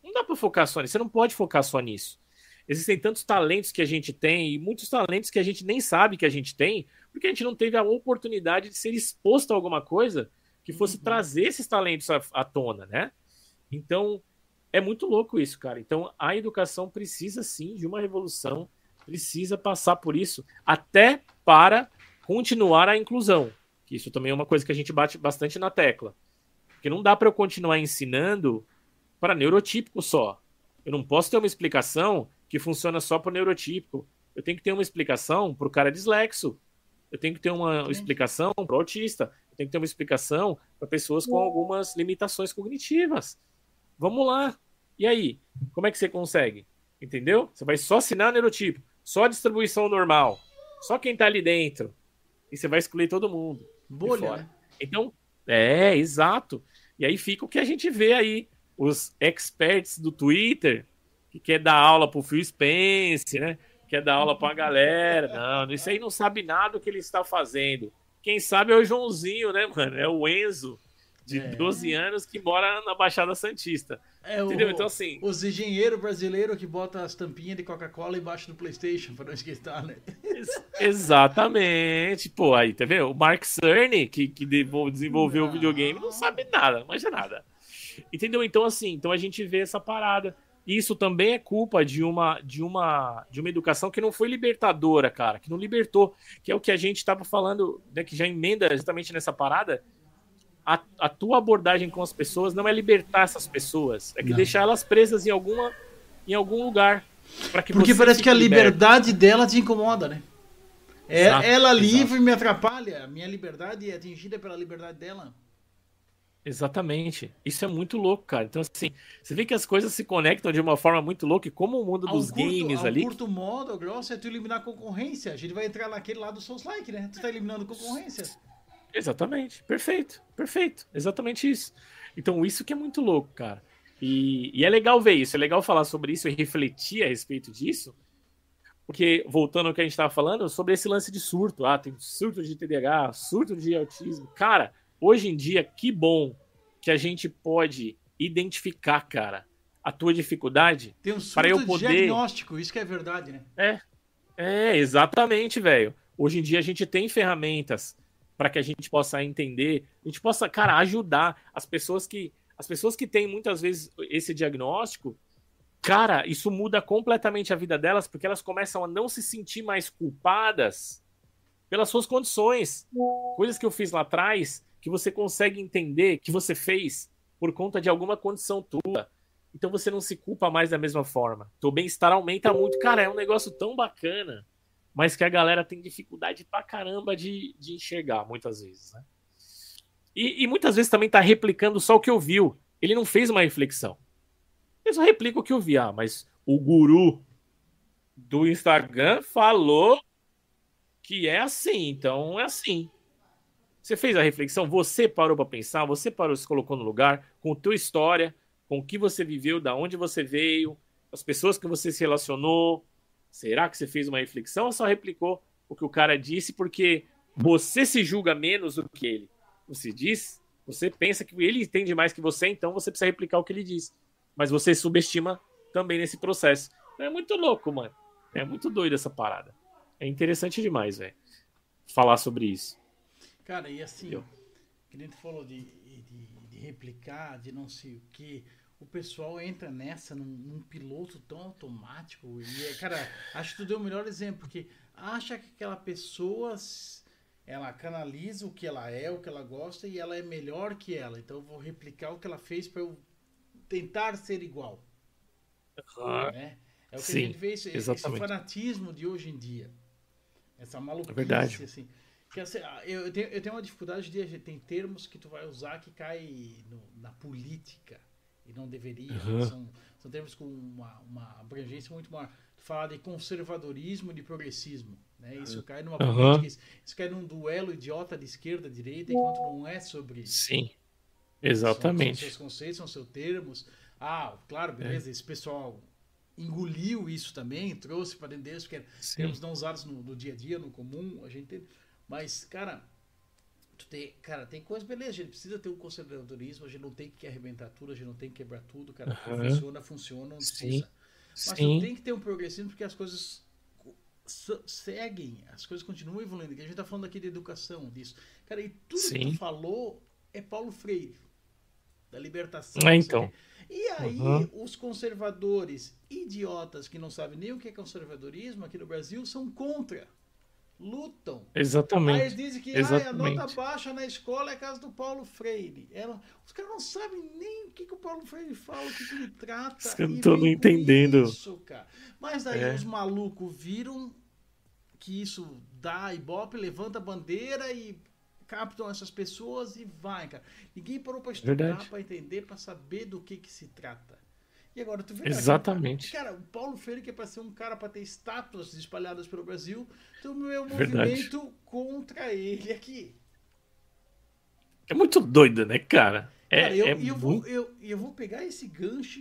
Não dá para focar só nisso. Você não pode focar só nisso. Existem tantos talentos que a gente tem e muitos talentos que a gente nem sabe que a gente tem, porque a gente não teve a oportunidade de ser exposto a alguma coisa que fosse uhum. trazer esses talentos à, à tona, né? Então, é muito louco isso, cara. Então, a educação precisa sim de uma revolução, precisa passar por isso, até para continuar a inclusão. Isso também é uma coisa que a gente bate bastante na tecla. Porque não dá para eu continuar ensinando para neurotípico só. Eu não posso ter uma explicação que funciona só para o neurotípico. Eu tenho que ter uma explicação para o cara dislexo. Eu tenho que ter uma explicação para o autista tem que ter uma explicação para pessoas com algumas limitações cognitivas. Vamos lá. E aí? Como é que você consegue? Entendeu? Você vai só assinar neurotipo, só a distribuição normal, só quem está ali dentro. E você vai excluir todo mundo. Bolha. Né? Então, é, exato. E aí fica o que a gente vê aí. Os experts do Twitter, que quer dar aula pro Phil Spence, né? Quer dar aula pra galera. Não, isso aí não sabe nada do que ele está fazendo. Quem sabe é o Joãozinho, né, mano? É o Enzo de É. 12 anos que mora na Baixada Santista. É o, Entendeu? Então, assim. Os engenheiros brasileiros que botam as tampinhas de Coca-Cola embaixo do Playstation pra não esquentar, né? Ex- Exatamente. Pô, aí, tá vendo? O Mark Cerny, que, que desenvolveu o Não. videogame, não sabe nada, não manja nada. Entendeu? Então, assim, então a gente vê essa parada. Isso também é culpa de uma, de uma, de uma educação que não foi libertadora, cara, que não libertou, que é o que a gente estava falando, né, que já emenda justamente nessa parada. A, a tua abordagem com as pessoas não é libertar essas pessoas, é que Não. deixar elas presas em alguma, em algum lugar. que Porque parece que a liberdade dela te incomoda, né? É, Exato, ela exato. livre me atrapalha. Minha liberdade é atingida pela liberdade dela. Exatamente. Isso é muito louco, cara. Então, assim, você vê que as coisas se conectam de uma forma muito louca, e como o mundo Ao dos curto, games ao ali. curto modo, o grosso é tu eliminar a concorrência. A gente vai entrar naquele lado do Souls Like, né? Tu tá eliminando concorrência. Exatamente. Perfeito. Perfeito. Exatamente isso. Então, isso que é muito louco, cara. E, e é legal ver isso, é legal falar sobre isso e refletir a respeito disso. Porque, voltando ao que a gente estava falando, sobre esse lance de surto. Ah, tem surto de TDAH, surto de autismo. Cara, hoje em dia, que bom que a gente pode identificar, cara, a tua dificuldade Tem um surto eu de poder- diagnóstico, isso que é verdade, né? É, exatamente, velho. Hoje em dia a gente tem ferramentas para que a gente possa entender, a gente possa, cara, ajudar as pessoas que as pessoas que têm muitas vezes esse diagnóstico, cara, isso muda completamente a vida delas porque elas começam a não se sentir mais culpadas pelas suas condições. Coisas que eu fiz lá atrás que você consegue entender que você fez por conta de alguma condição tua. Então você não se culpa mais da mesma forma. Teu bem-estar aumenta muito. Cara, é um negócio tão bacana, mas que a galera tem dificuldade pra caramba de, de enxergar, muitas vezes, né? E, e muitas vezes também tá replicando só o que ouviu. Ele não fez uma reflexão. Ele só replica o que eu vi. Ah, mas o guru do Instagram falou que é assim, então é assim. Você fez a reflexão, você parou para pensar, você parou, se colocou no lugar, com a tua história, com o que você viveu, da onde você veio, as pessoas que você se relacionou. Será que você fez uma reflexão ou só replicou o que o cara disse porque você se julga menos do que ele? Você diz, você pensa que ele entende mais que você, então você precisa replicar o que ele diz. Mas você subestima também nesse processo. É muito louco, mano. É muito doido essa parada. É interessante demais, velho. Falar sobre isso. Cara, e assim, Eu. que nem tu falou de, de, de replicar, de não sei o que, o pessoal entra nessa num, num piloto tão automático. E, cara, acho que tu deu o melhor exemplo, porque acha que aquela pessoa ela canaliza o que ela é, o que ela gosta, e ela é melhor que ela. Então eu vou replicar o que ela fez para eu tentar ser igual. né? É o que Sim, a gente vê, esse, esse exatamente. fanatismo de hoje em dia. Essa maluquice, É verdade. assim. Que, assim, ah, eu, eu tenho, eu tenho uma dificuldade de. Tem termos que tu vai usar que cai no- na política e não deveria. Uhum. São, são termos com uma, uma abrangência muito maior. Tu fala de conservadorismo e de progressismo. Né? Isso cai numa Uhum. política, isso, cai num duelo idiota de esquerda direita, enquanto não é sobre isso. Sim. São Exatamente. seus conceitos, são seus termos. Ah, claro, beleza, esse pessoal engoliu isso também, trouxe para dentro deles, porque Sim. termos não usados no, no dia a dia, no comum, a gente tem. Mas, cara, tu tem, cara, tem coisa, beleza, a gente precisa ter um conservadorismo, a gente não tem que arrebentar tudo, a gente não tem que quebrar tudo, cara. Que Aham. Funciona, funciona, não Sim. precisa. Mas tu Sim. tem que ter um progressismo porque as coisas co- se- seguem, as coisas continuam evoluindo. Que a gente tá falando aqui de educação, disso. Cara, e tudo que Sim. tu falou é Paulo Freire, da libertação. É, então. E aí, Uhum. os conservadores idiotas que não sabem nem o que é conservadorismo aqui no Brasil são contra. Lutam. Aí Exatamente. dizem que ai, a Exatamente. nota baixa na escola é a casa do Paulo Freire. Ela- os caras não sabem nem o que, que o Paulo Freire fala, o que, que ele trata. Caras não com entendendo. Isso, cara. Mas daí É. os malucos viram que isso dá ibope, levanta a bandeira e captam essas pessoas e vai, cara. Ninguém parou pra estudar, pra entender, pra saber do que que se trata. E agora tu vê cara, Exatamente. Cara, o Paulo Freire, que é pra ser um cara pra ter estátuas espalhadas pelo Brasil, tem o meu Verdade. movimento contra ele aqui. É muito doido, né, cara? É, Cara, eu, é eu, vou, muito... eu, e eu vou pegar esse gancho,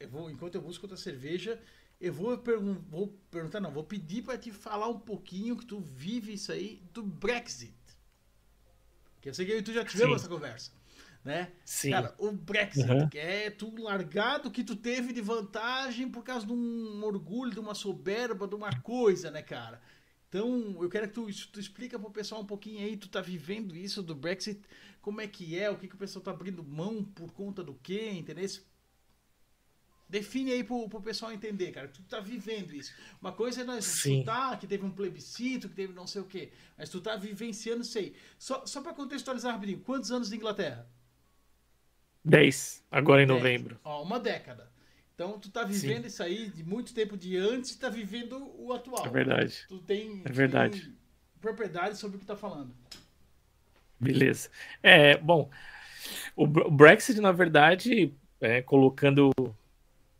eu vou, enquanto eu busco outra cerveja, eu vou, pergun vou perguntar, não, vou pedir pra te falar um pouquinho que tu vive isso aí do Brexit. Que eu sei que eu e tu já tivemos Sim. essa conversa. Né? Sim. Cara, o Brexit Uhum. é tu largado que tu teve de vantagem por causa de um orgulho, de uma soberba, de uma coisa, né, cara? Então, eu quero que tu, tu explica pro pessoal um pouquinho aí, tu tá vivendo isso do Brexit, como é que é, o que, que o pessoal tá abrindo mão por conta do quê, entendeu? Define aí pro, pro pessoal entender, cara. Tu tá vivendo isso. Uma coisa é nós Sim. escutar que teve um plebiscito, que teve não sei o quê. Mas tu tá vivenciando isso aí. Só, só pra contextualizar rapidinho, quantos anos de Inglaterra? 10, agora em Dez. novembro. Ó, uma década. Então tu tá vivendo isso aí de muito tempo de antes e tá vivendo o atual. É verdade. Tu tem, É verdade. tem propriedade sobre o que tá falando. Beleza. É, bom, o Brexit, na verdade, é, colocando,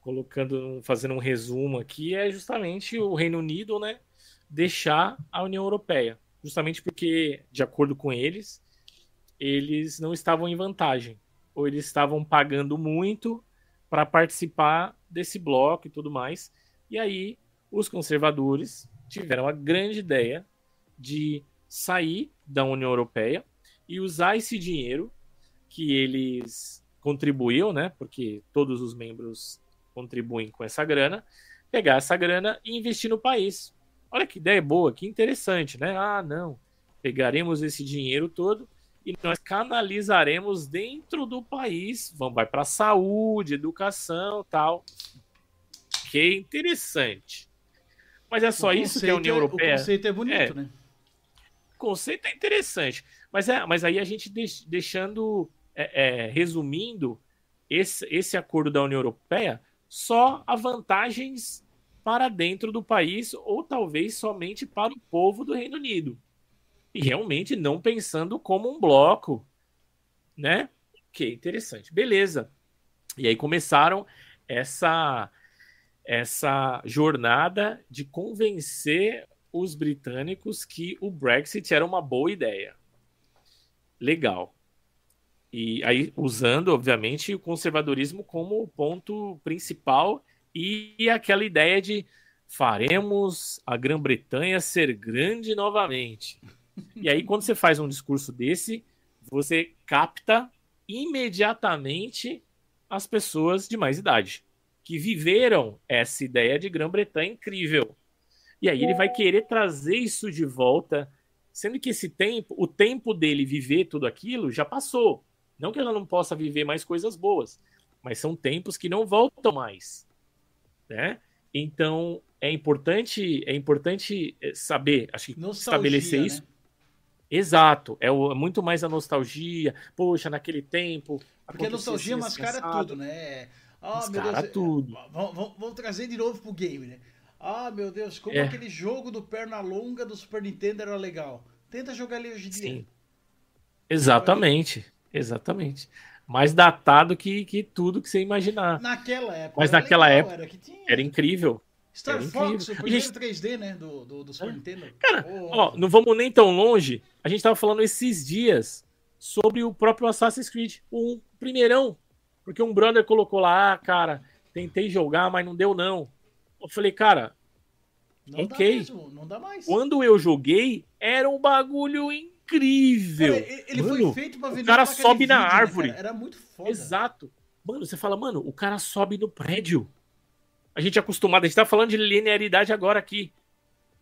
colocando, fazendo um resumo aqui, é justamente o Reino Unido, né, deixar a União Europeia, justamente porque, de acordo com eles, eles não estavam em vantagem, ou eles estavam pagando muito para participar desse bloco e tudo mais. E aí, os conservadores tiveram a grande ideia de sair da União Europeia e usar esse dinheiro que eles contribuíam, né? Porque todos os membros contribuem com essa grana, pegar essa grana e investir no país. Olha que ideia boa, que interessante, né? Ah, não. Pegaremos esse dinheiro todo e nós canalizaremos dentro do país, vamos vai para saúde, educação, tal. Que interessante. Mas é só O isso que a União é- Europeia O conceito é bonito, É. né? o conceito é interessante. Mas, é, mas aí a gente deix- deixando, é, é, resumindo, esse, esse acordo da União Europeia só há vantagens para dentro do país ou talvez somente para o povo do Reino Unido. E realmente não pensando como um bloco, né? Que interessante. Beleza. E aí começaram essa essa jornada de convencer os britânicos que o Brexit era uma boa ideia. Legal. E aí, usando, obviamente, o conservadorismo como ponto principal e aquela ideia de faremos a Grã-Bretanha ser grande novamente. E aí, quando você faz um discurso desse, você capta imediatamente as pessoas de mais idade que viveram essa ideia de Grã-Bretanha incrível. E aí ele vai querer trazer isso de volta, sendo que esse tempo, o tempo dele viver tudo aquilo já passou. Não que ela não possa viver mais coisas boas, mas são tempos que não voltam mais, né? Então é importante, é importante eh, saber, acho que Nostalgia, estabelecer né? isso. Exato, é, o- é muito mais a nostalgia. Poxa, naquele tempo. Porque a nostalgia mascara tudo, né? Ah, meu Mascara Deus. tudo. Vamos, trazer de novo pro game, né? Ah, meu Deus, como É. aquele jogo do Pernalonga do Super Nintendo era legal. Tenta jogar ele hoje em dia. Sim. Exatamente, exatamente. Mais datado que, que tudo que você imaginar. Naquela época. Mas naquela legal, época Era. Era incrível. Star era Fox, incrível. o primeiro gente- 3D, né? Do, do, do Super É. Nintendo. Cara, Oh, Ó, não vamos nem tão longe. A gente tava falando esses dias sobre o próprio Assassin's Creed, o primeirão. Porque um brother colocou lá, ah, cara, tentei jogar, mas não deu não. Eu falei, cara, não ok. dá mesmo, não dá mais. quando eu joguei, era um bagulho incrível. Cara, ele Mano, foi feito pra vender cara placa de sobe na vídeo, né, árvore. cara? Era muito foda. Exato. Mano, você fala, mano, o cara sobe no prédio. A gente é acostumado, a gente tá falando de linearidade agora aqui.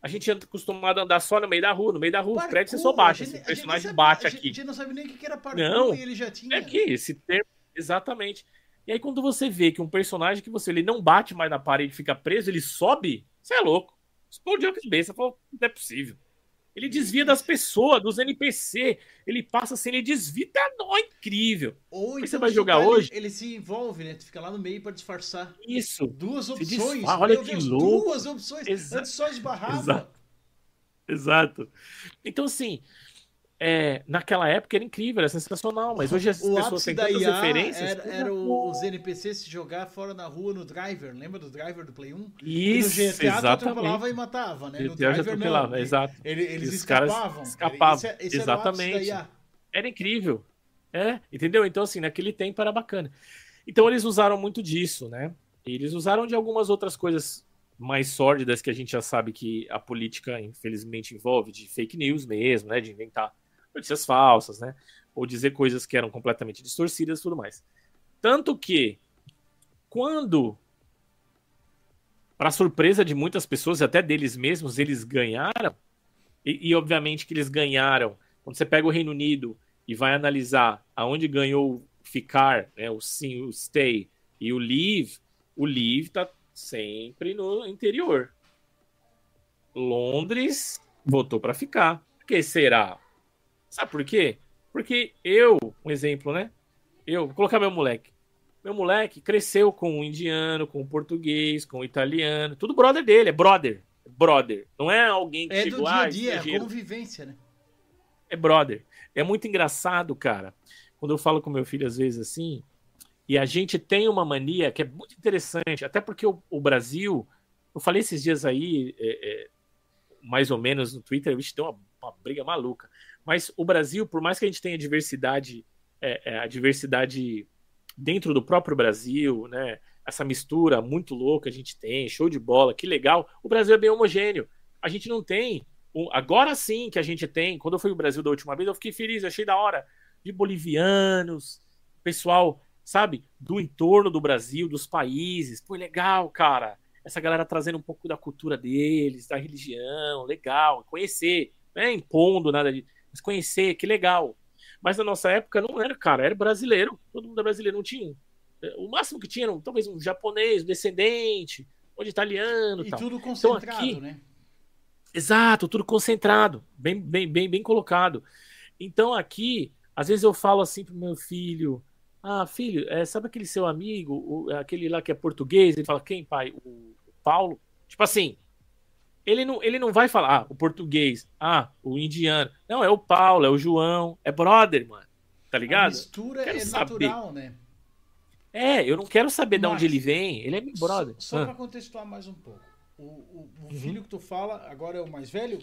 A gente é acostumado a andar só no meio da rua, no meio da rua, os Parkour, prédios você só a bate, gente- assim, o a personagem gente bate sabe- a aqui. gente não sabe nem o que era parkour Não, e ele já tinha. É que esse termo, exatamente. E aí quando você vê que um personagem que você ele não bate mais na parede, fica preso, ele sobe, você é louco. Explodiu a cabeça, falou, não é possível. Ele desvia das pessoas, dos NPC, ele passa assim, ele desvia, tá nó, incrível. Ou Aí então você vai jogar cara, hoje? Ele, ele se envolve, né? Tu fica lá no meio pra disfarçar. Isso. Duas opções. olha Meu que Deus, louco. Duas opções. Exa- Antes só esbarrava. Exato. Exato. Então, assim, é, naquela época era incrível, era sensacional, mas hoje as O pessoas têm tantas IA referências. era, era o- os NPCs se jogar fora na rua no driver. Lembra do driver do Play 1? Isso, e no GTA tu atropelava exatamente. e matava, né? No GTA driver atropelava, não. exato. Ele- eles Os caras escapavam. escapavam, Esse, é- esse era exatamente. IA. Era incrível. É, entendeu? Então, assim, naquele tempo era bacana. Então, eles usaram muito disso, né? Eles usaram de algumas outras coisas mais sórdidas que a gente já sabe que a política, infelizmente, envolve, de fake news mesmo, né? De inventar notícias falsas, né? ou dizer coisas que eram completamente distorcidas e tudo mais. Tanto que, quando, para surpresa de muitas pessoas, até deles mesmos, eles ganharam, e, e, obviamente que eles ganharam, quando você pega o Reino Unido e vai analisar aonde ganhou ficar, né, o sim, o stay e o leave, o leave tá sempre no interior. Londres votou para ficar. Por que será? Sabe por quê? Porque eu, um exemplo, né? Eu, vou colocar meu moleque. Meu moleque cresceu com o indiano, com o português, com o italiano, tudo brother dele, é brother. Brother. Não é alguém que é chegou do dia a ah, dia, é estrangeiro. convivência, né? É brother. É muito engraçado, cara. Quando eu falo com meu filho às vezes assim, e a gente tem uma mania que é muito interessante, até porque o, o Brasil, eu falei esses dias aí, é, é, mais ou menos no Twitter, a gente tem uma, uma, briga maluca. Mas o Brasil, por mais que a gente tenha diversidade, é, é, a diversidade dentro do próprio Brasil, né? Essa mistura muito louca a gente tem, show de bola, que legal. O Brasil é bem homogêneo. A gente não tem. Um, agora sim que a gente tem. Quando eu fui ao Brasil da última vez, eu fiquei feliz, eu achei da hora. De bolivianos, pessoal, sabe, do entorno do Brasil, dos países. Pô, legal, cara essa galera trazendo um pouco da cultura deles, da religião, legal, conhecer, não é impondo nada de, mas conhecer, que legal. Mas na nossa época não era, cara, era brasileiro, todo mundo é brasileiro, não tinha. O máximo que tinha era talvez um japonês, um descendente, ou de italiano, e tal. tudo concentrado, então, aqui, né? Exato, tudo concentrado, bem, bem, bem, bem colocado. Então aqui, às vezes eu falo assim pro meu filho, ah, filho, é, sabe aquele seu amigo, o, aquele lá que é português? Ele fala, quem, pai? O Paulo. Tipo assim, ele não, ele não vai falar, ah, o português, ah, o indiano. Não, é o Paulo, é o João, é brother, mano. Tá ligado? A mistura é saber. natural, né? É, eu não quero saber Mas, de onde ele vem. Ele é meu brother. Só, ah. pra contextuar mais um pouco. O, o, o uhum. filho que tu fala agora é o mais velho?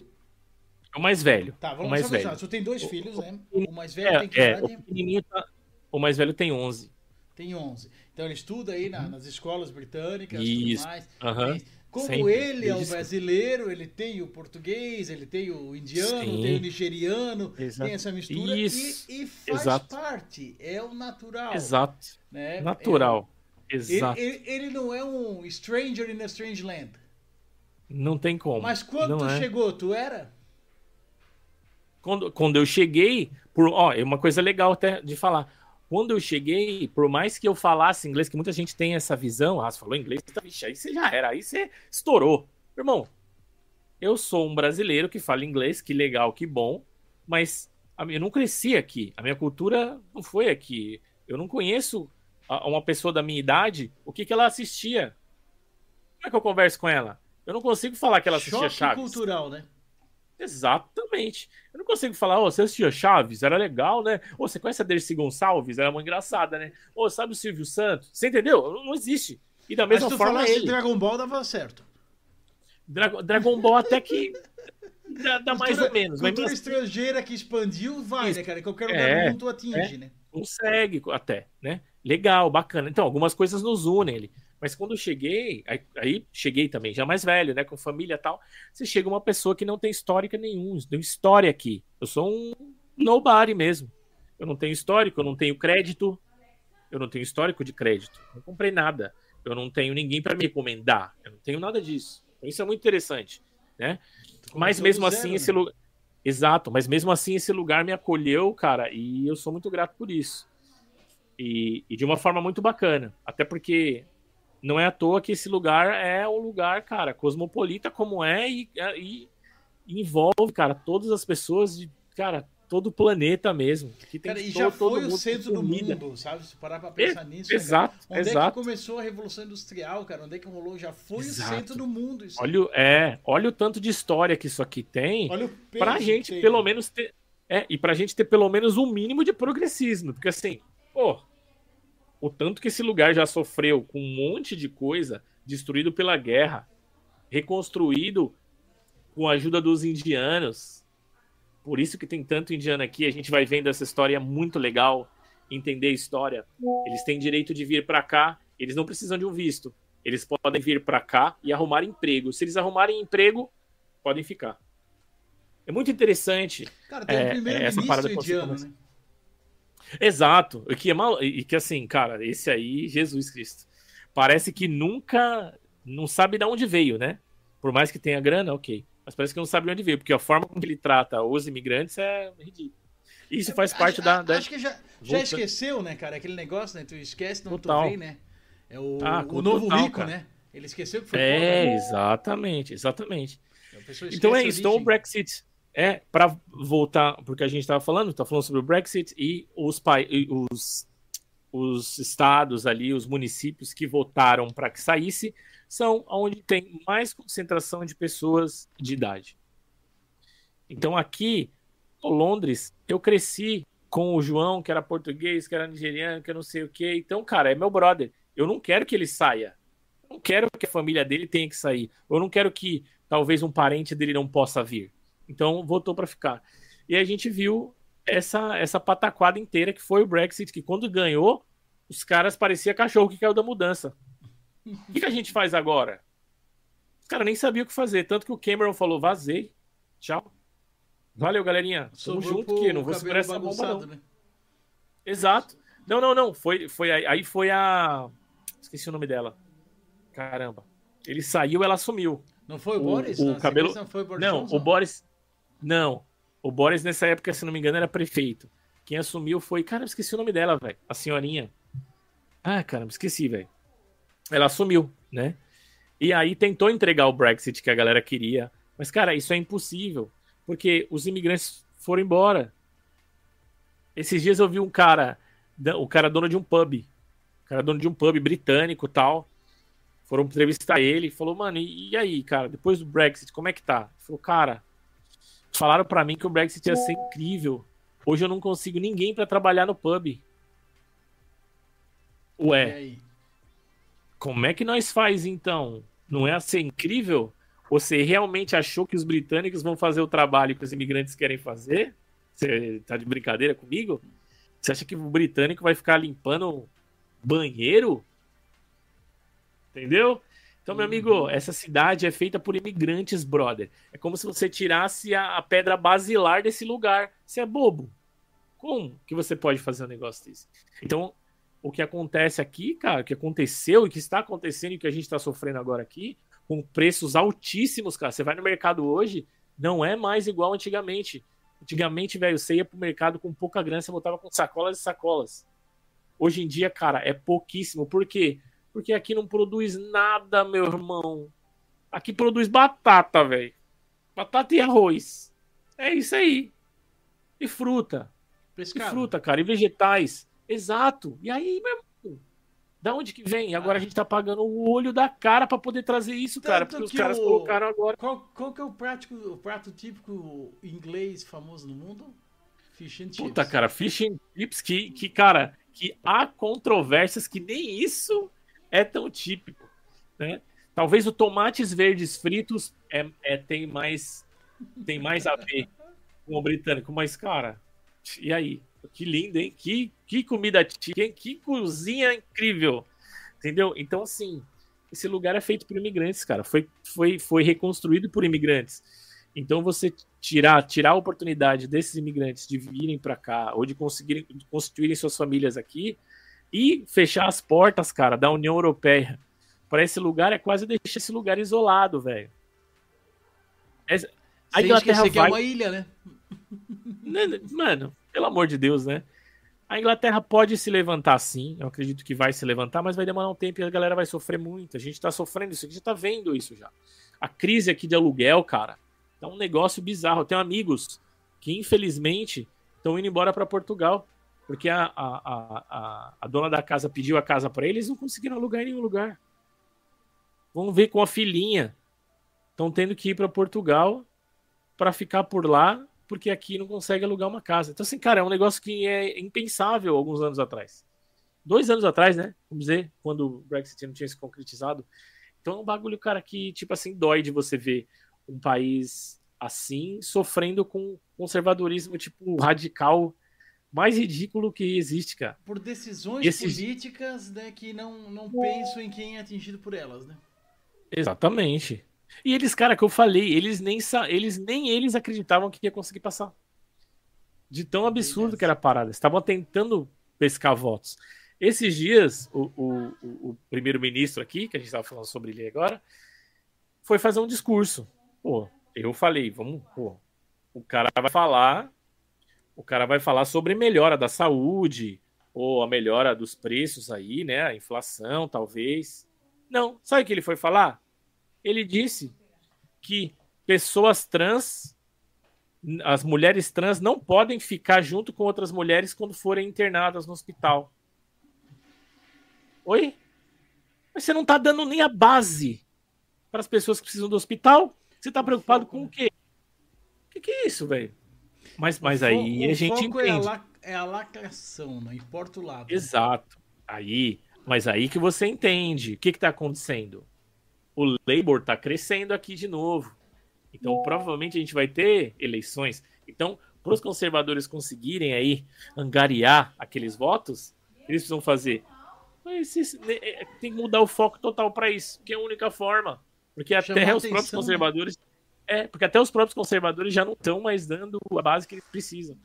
É o mais velho. Tá, vamos o mais velho. Tu tem dois filhos, né? O mais velho é, tem que é, o, tá, o mais velho tem 11. Tem 11. Então ele estuda aí na, Uhum. nas escolas britânicas Isso. tudo mais. Aham. Como Sempre. ele é o brasileiro, ele tem o português, ele tem o indiano, Sim. tem o nigeriano, Exato. tem essa mistura Isso. e, e faz Exato. parte, é o natural. Exato. Né? Natural. É- Exato. ele, ele, ele não é um stranger in a strange land. Não tem como. Mas quando Não tu é. chegou, tu era? quando, quando eu cheguei, por, ó, é uma coisa legal até de falar. Quando eu cheguei, por mais que eu falasse inglês, que muita gente tem essa visão, ah, você falou inglês, tá, vixe, aí você já era, aí você estourou. Irmão, eu sou um brasileiro que fala inglês, que legal, que bom, mas eu não cresci aqui, a minha cultura não foi aqui. Eu não conheço uma pessoa da minha idade, o que, que ela assistia. Como é que eu converso com ela? Eu não consigo falar que ela assistia Choque Chaves. cultural, né? Exatamente. Eu não consigo falar, ô, você assistia Chaves? Era legal, né? Ô, você conhece a Dercy Gonçalves? Era uma engraçada, né? Ô, sabe o Silvio Santos? Você entendeu? Não, não existe. E da Mas mesma se tu forma falasse ele. Dragon Ball, dava certo. Dragon, Dragon Ball até que dá, dá mais Cultura- ou menos. Mas Cultura mesmo estrangeira que expandiu, vai, Isso. né, cara? Qualquer lugar É, do mundo atinge, né? consegue até, né? Legal, bacana. Então, algumas coisas nos unem ele. Mas quando eu cheguei, aí, aí cheguei também, já mais velho, né? Com família e tal. Você chega uma pessoa que não tem histórica nenhuma, não tem história aqui. Eu sou um nobody mesmo. Eu não tenho histórico, eu não tenho crédito. Eu não tenho histórico de crédito. Não comprei nada. Eu não tenho ninguém para me recomendar. Eu não tenho nada disso. Então, isso é muito interessante, né? Mas mesmo assim, zero, esse né? lugar. Exato, mas mesmo assim esse lugar me acolheu, cara, e eu sou muito grato por isso. E, e de uma forma muito bacana. Até porque não é à toa que esse lugar é um lugar, cara, cosmopolita como é e, e- e envolve, cara, todas as pessoas de, cara, todo o planeta mesmo. Que tem Cara, e to- já todo foi o centro do mundo, sabe? Se parar pra pensar nisso. né, cara? Exato, Onde é que exato. começou a Revolução Industrial, cara? Onde é que rolou? Já foi Exato. o centro do mundo. Isso. Olha, o- é, olha o tanto de história que isso aqui tem. Olha o peso pra gente tem, pelo né? menos ter é, e pra gente ter pelo menos um mínimo de progressismo, porque assim, pô, o tanto que esse lugar já sofreu com um monte de coisa, destruído pela guerra, reconstruído com a ajuda dos indianos. Por isso que tem tanto indiano aqui, a gente vai vendo essa história é muito legal, entender a história. Eles têm direito de vir pra cá, eles não precisam de um visto. Eles podem vir pra cá e arrumar emprego. Se eles arrumarem emprego, podem ficar. É muito interessante Cara, tem É, o primeiro é indiano, né? Exato. E que, é mal... e que assim, cara, esse aí, Jesus Cristo. Parece que nunca. Não sabe de onde veio, né? Por mais que tenha grana, ok. Mas parece que não sabe de onde veio, porque a forma como ele trata os imigrantes é ridículo. Isso faz parte acho, da, da. Acho que já, já esqueceu, né, cara? Aquele negócio, né? Tu esquece, não Total. tu vem, né? É o, Ah, o novo total, rico, cara. né? Ele esqueceu que foi É, pobre, exatamente, exatamente. Pessoa Então é isso. Então o. Brexit é para voltar, porque a gente estava falando, tá falando sobre o Brexit e os, e os, os estados ali, os municípios que votaram para que saísse, são onde tem mais concentração de pessoas de idade. Então aqui, Londres, eu cresci com o João, que era português, que era nigeriano, que eu não sei o quê. Então, cara, é meu brother. Eu não quero que ele saia. Eu não quero que a família dele tenha que sair. Eu não quero que talvez um parente dele não possa vir. Então, votou para ficar. E a gente viu essa, essa pataquada inteira que foi o Brexit, que quando ganhou, os caras parecia cachorro que caiu da mudança. O que, que a gente faz agora? Os caras nem sabiam o que fazer. Tanto que o Cameron falou: vazei. Tchau. Valeu, galerinha. Tamo Sobrou junto, que não vou segurar essa bomba, não. né? Exato. Não, não, não. Foi, foi aí, aí foi a. Esqueci o nome dela. Caramba. Ele saiu, ela sumiu. Não foi o, O- Boris? o Na cabelo- Não, foi o Boris Não, Johnson? o Boris. Não. O Boris, nessa época, se não me engano, era prefeito. Quem assumiu foi. Cara, eu esqueci o nome dela, velho. A senhorinha. Ah, caramba, esqueci, velho. Ela assumiu, né? E aí tentou entregar o Brexit que a galera queria. Mas, cara, isso é impossível. Porque os imigrantes foram embora. Esses dias eu vi um cara, o cara dono de um pub. O cara dono de um pub britânico tal. Foram entrevistar ele falou, mano, e aí, cara, depois do Brexit, como é que tá? Ele falou, cara, falaram pra mim que o Brexit ia ser incrível. Hoje eu não consigo ninguém pra trabalhar no pub. Ué, como é que nós faz então? Não é ser incrível? Você realmente achou que os britânicos vão fazer o trabalho que os imigrantes querem fazer? Você tá de brincadeira comigo? Você acha que o britânico vai ficar limpando banheiro? Entendeu? Então, meu amigo, essa cidade é feita por imigrantes, brother. É como se você tirasse a, a pedra basilar desse lugar. Você é bobo. Como que você pode fazer um negócio desse? Então, o que acontece aqui, cara, o que aconteceu e que está acontecendo e que a gente está sofrendo agora aqui, com preços altíssimos, cara. Você vai no mercado hoje, não é mais igual antigamente. Antigamente, velho, você ia pro mercado com pouca grana, você voltava com sacolas e sacolas. Hoje em dia, cara, é pouquíssimo. Por quê? Porque aqui não produz nada, meu irmão. Aqui produz batata, velho. Batata e arroz. É isso aí. E fruta. E Pescado. fruta, cara, e vegetais. Exato. E aí, meu irmão, da onde que vem? Agora a gente tá pagando o olho da cara pra poder trazer isso, cara, Tanto porque os caras o- colocaram agora. Qual, qual que é o, prático, o prato típico inglês famoso no mundo? Fish and chips. Puta, cara, fish and chips que, que, cara, que há controvérsias que nem isso é tão típico, né? Talvez o tomates verdes fritos é, é- tem mais tem mais a ver com o britânico, mas cara, e aí? Que lindo, hein? Que, que comida típica, que cozinha incrível, entendeu? Então assim, esse lugar é feito por imigrantes, cara. Foi, foi, foi reconstruído por imigrantes. Então você tirar, tirar a oportunidade desses imigrantes de virem para cá ou de conseguirem de constituírem suas famílias aqui e fechar as portas, cara, da União Europeia para esse lugar é quase deixar esse lugar isolado, velho. Essa- A Sem Inglaterra que é vai uma ilha, né? né, Mano, pelo amor de Deus, né? A Inglaterra pode se levantar sim, eu acredito que vai se levantar, mas vai demorar um tempo e a galera vai sofrer muito. A gente tá sofrendo isso, a gente tá vendo isso já. A crise aqui de aluguel, cara, tá um negócio bizarro. Eu tenho amigos que, infelizmente, estão indo embora para Portugal, porque a, a, a, a, dona da casa pediu a casa para eles, não conseguiram alugar em nenhum lugar. Vamos ver com a filhinha. Estão tendo que ir para Portugal para ficar por lá porque aqui não consegue alugar uma casa. Então, assim, cara, é um negócio que é impensável alguns anos atrás. Dois anos atrás, né? Vamos dizer, quando o Brexit não tinha se concretizado. Então é um bagulho, cara, que, tipo assim, dói de você ver um país assim sofrendo com conservadorismo, tipo, radical, mais ridículo que existe, cara. Por decisões Esses- políticas né, que não, não pensam em quem é atingido por elas, né? Exatamente. E eles, cara, que eu falei, eles nem, eles nem eles acreditavam que ia conseguir passar. De tão absurdo que era a parada. Estavam tentando pescar votos. Esses dias, o, o, o primeiro-ministro aqui, que a gente estava falando sobre ele agora, foi fazer um discurso. Pô, eu falei, vamos, pô, o cara vai falar, o cara vai falar sobre melhora da saúde, ou a melhora dos preços aí, né? A inflação, talvez. Não, sabe o que ele foi falar? Ele disse que pessoas trans, as mulheres trans não podem ficar junto com outras mulheres quando forem internadas no hospital. Oi? Mas você não está dando nem a base para as pessoas que precisam do hospital? Você está preocupado com o quê? O que, que é isso, velho? Mas, mas aí o a gente foco é a, entende. la- é a lacração, não importa o lado. Exato. Aí, mas aí que você entende. O que está acontecendo? O Labour está crescendo aqui de novo. Então, provavelmente a gente vai ter eleições. Então, para os conservadores conseguirem aí angariar aqueles votos, eles precisam fazer. Mas esse- né, é, tem que mudar o foco total para isso, que é a única forma. Porque até os próprios né? conservadores. É, porque até os próprios conservadores já não estão mais dando a base que eles precisam.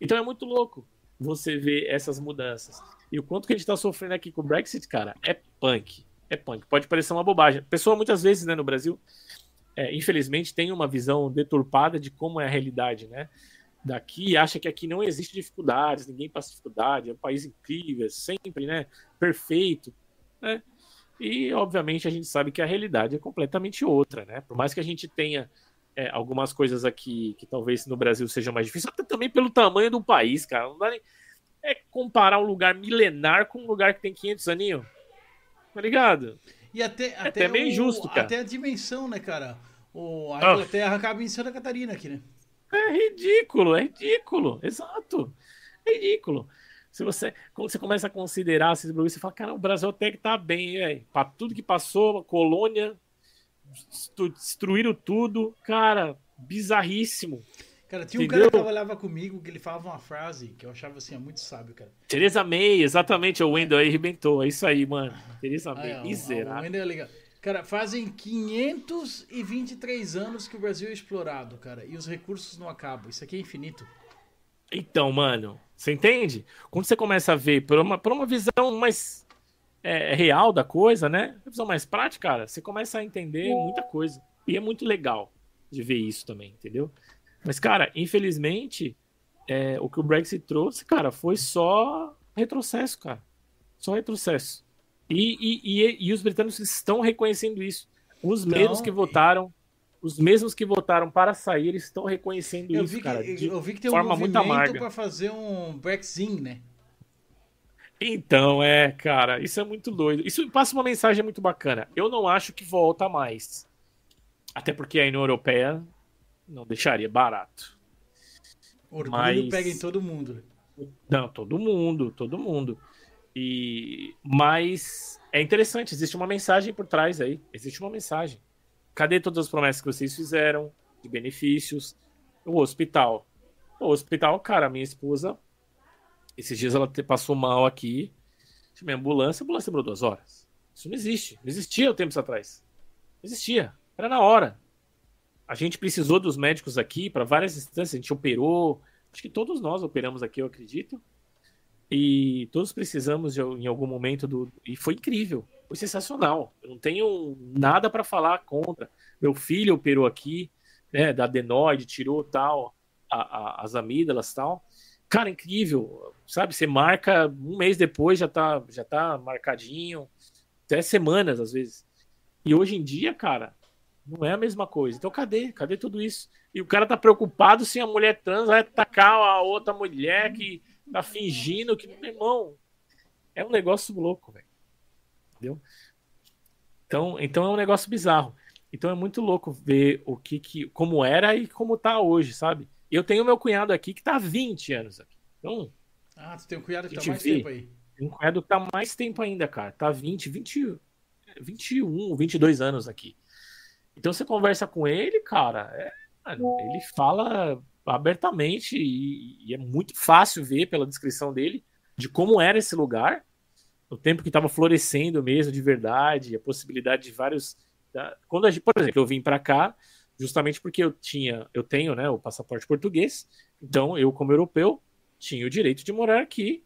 Então é muito louco você ver essas mudanças. E o quanto que a gente tá sofrendo aqui com o Brexit, cara, é punk. É punk. Pode parecer uma bobagem. A pessoa, muitas vezes, né, no Brasil, é, infelizmente, tem uma visão deturpada de como é a realidade, né? Daqui acha que aqui não existe dificuldades, ninguém passa dificuldade, é um país incrível, é sempre, né? Perfeito, né? E, obviamente, a gente sabe que a realidade é completamente outra, né? Por mais que a gente tenha é, algumas coisas aqui que talvez no Brasil sejam mais difíceis, até também pelo tamanho do país, cara. Não dá nem... É comparar um lugar milenar com um lugar que tem 500 aninhos. Tá ligado? E até, até, até meio injusto, cara. Até a dimensão, né, cara? O, a Ah. Inglaterra acaba em Santa Catarina aqui, né? É ridículo, é ridículo. Exato. É ridículo. Se você, quando você começa a considerar esses bagulhos, você fala, cara, o Brasil até que tá bem, velho. Pra tudo que passou, colônia, destruíram tudo. Cara, bizarríssimo. Cara, tinha um Entendeu? cara que trabalhava comigo que ele falava uma frase que eu achava assim, muito sábio, cara. Teresa May, exatamente, o Wendell aí arrebentou. É isso aí, mano. Teresa Ah, May, é, o- miserável. o Wendel é legal. Cara, fazem 523 anos que o Brasil é explorado, cara, e os recursos não acabam. Isso aqui é infinito. Então, mano, você entende? Quando você começa a ver por uma, por uma visão mais é, real da coisa, né? Uma visão mais prática, cara, você começa a entender muita coisa. E é muito legal de ver isso também, entendeu? Mas, cara, infelizmente, é, o que o Brexit trouxe, cara, foi só retrocesso, cara. Só retrocesso. E, e, e, e os britânicos estão reconhecendo isso. Os Então, mesmos que votaram, os mesmos que votaram para sair, estão reconhecendo Eu isso, vi, que, cara. eu vi que tem um movimento pra fazer um Brexit, né? Então, é, cara, isso é muito doido. Isso passa uma mensagem muito bacana. Eu não acho que volta mais. Até porque a União Europeia não deixaria barato. Orgulho Mas- pega em todo mundo. Não, todo mundo, todo mundo. E mas é interessante, existe uma mensagem por trás aí. Existe uma mensagem. Cadê todas as promessas que vocês fizeram de benefícios? O hospital. O hospital, cara, minha esposa esses dias ela passou mal aqui. Chamei a ambulância, a ambulância demorou duas horas. Isso não existe. Não existia tempos atrás. Não existia. Era na hora. A gente precisou dos médicos aqui para várias instâncias. A gente operou. Acho que todos nós operamos aqui, eu acredito. E todos precisamos de- em algum momento do. E foi incrível. Foi sensacional. Eu não tenho nada para falar contra. Meu filho operou aqui, né? Da adenoide, tirou tal, a- a- as amígdalas tal. Cara, incrível. Sabe? Você marca um mês depois, já tá, já tá marcadinho. Até semanas, às vezes. E hoje em dia, cara, não é a mesma coisa. Então, cadê? Cadê tudo isso? E o cara tá preocupado se a mulher trans vai atacar a outra mulher que tá fingindo que. Meu irmão, é um negócio louco, velho. Entendeu? Então, então é um negócio bizarro. Então é muito louco ver o que, que como era e como tá hoje, sabe? Eu tenho meu cunhado aqui que tá há 20 anos aqui. Então, Ah, tu tem um cunhado que tá mais vi. tempo aí. tem um cunhado que tá há mais tempo ainda, cara. Tá 20, 20, 21, 22 anos aqui. Então você conversa com ele, cara, é, ele fala abertamente e, e é muito fácil ver pela descrição dele de como era esse lugar, no tempo que estava florescendo mesmo de verdade, a possibilidade de vários. Quando a gente, por exemplo, eu vim para cá, justamente porque eu tinha, eu tenho, né, o passaporte português, então eu como europeu tinha o direito de morar aqui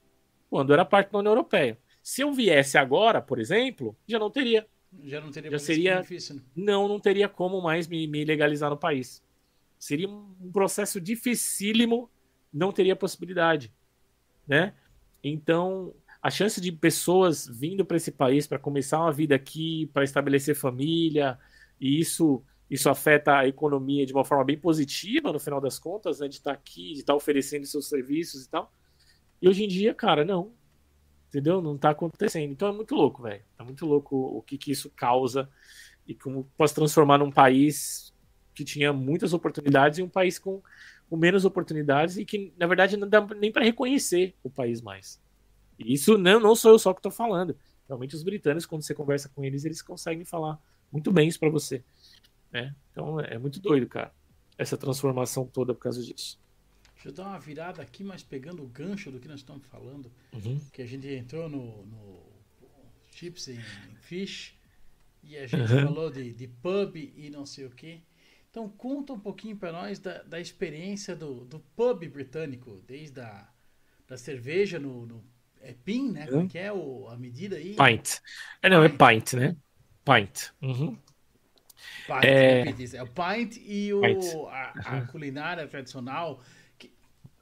quando era parte da União Europeia. Se eu viesse agora, por exemplo, já não teria. Já não teria Já seria- benefício, né? Não, não teria como mais me, me legalizar no país. Seria um processo dificílimo, não teria possibilidade, né? Então, a chance de pessoas vindo para esse país para começar uma vida aqui, para estabelecer família, e isso isso afeta a economia de uma forma bem positiva no final das contas, né? De estar aqui, de estar oferecendo seus serviços e tal. E hoje em dia, cara, não. Entendeu? Não tá acontecendo. Então é muito louco, velho. É muito louco o que, que isso causa e como pode se transformar num país que tinha muitas oportunidades em um país com, com menos oportunidades e que, na verdade, não dá nem para reconhecer o país mais. E isso não, não sou eu só que estou falando. Realmente, os britânicos, quando você conversa com eles, eles conseguem falar muito bem isso para você. Né? Então é muito doido, cara. Essa transformação toda por causa disso. Deixa eu dar uma virada aqui, mas pegando o gancho do que nós estamos falando, Uhum. que a gente entrou no, no Chips em Fish e a gente Uhum. falou de, de pub e não sei o que. Então conta um pouquinho para nós da, da experiência do, do pub britânico, desde a da cerveja no, no é pin, né? Como é que é o, a medida aí? Pint. É, não, é pint, né? Pint. Uhum. Pint, É. É o pint e o, Pint. A, a culinária tradicional. que-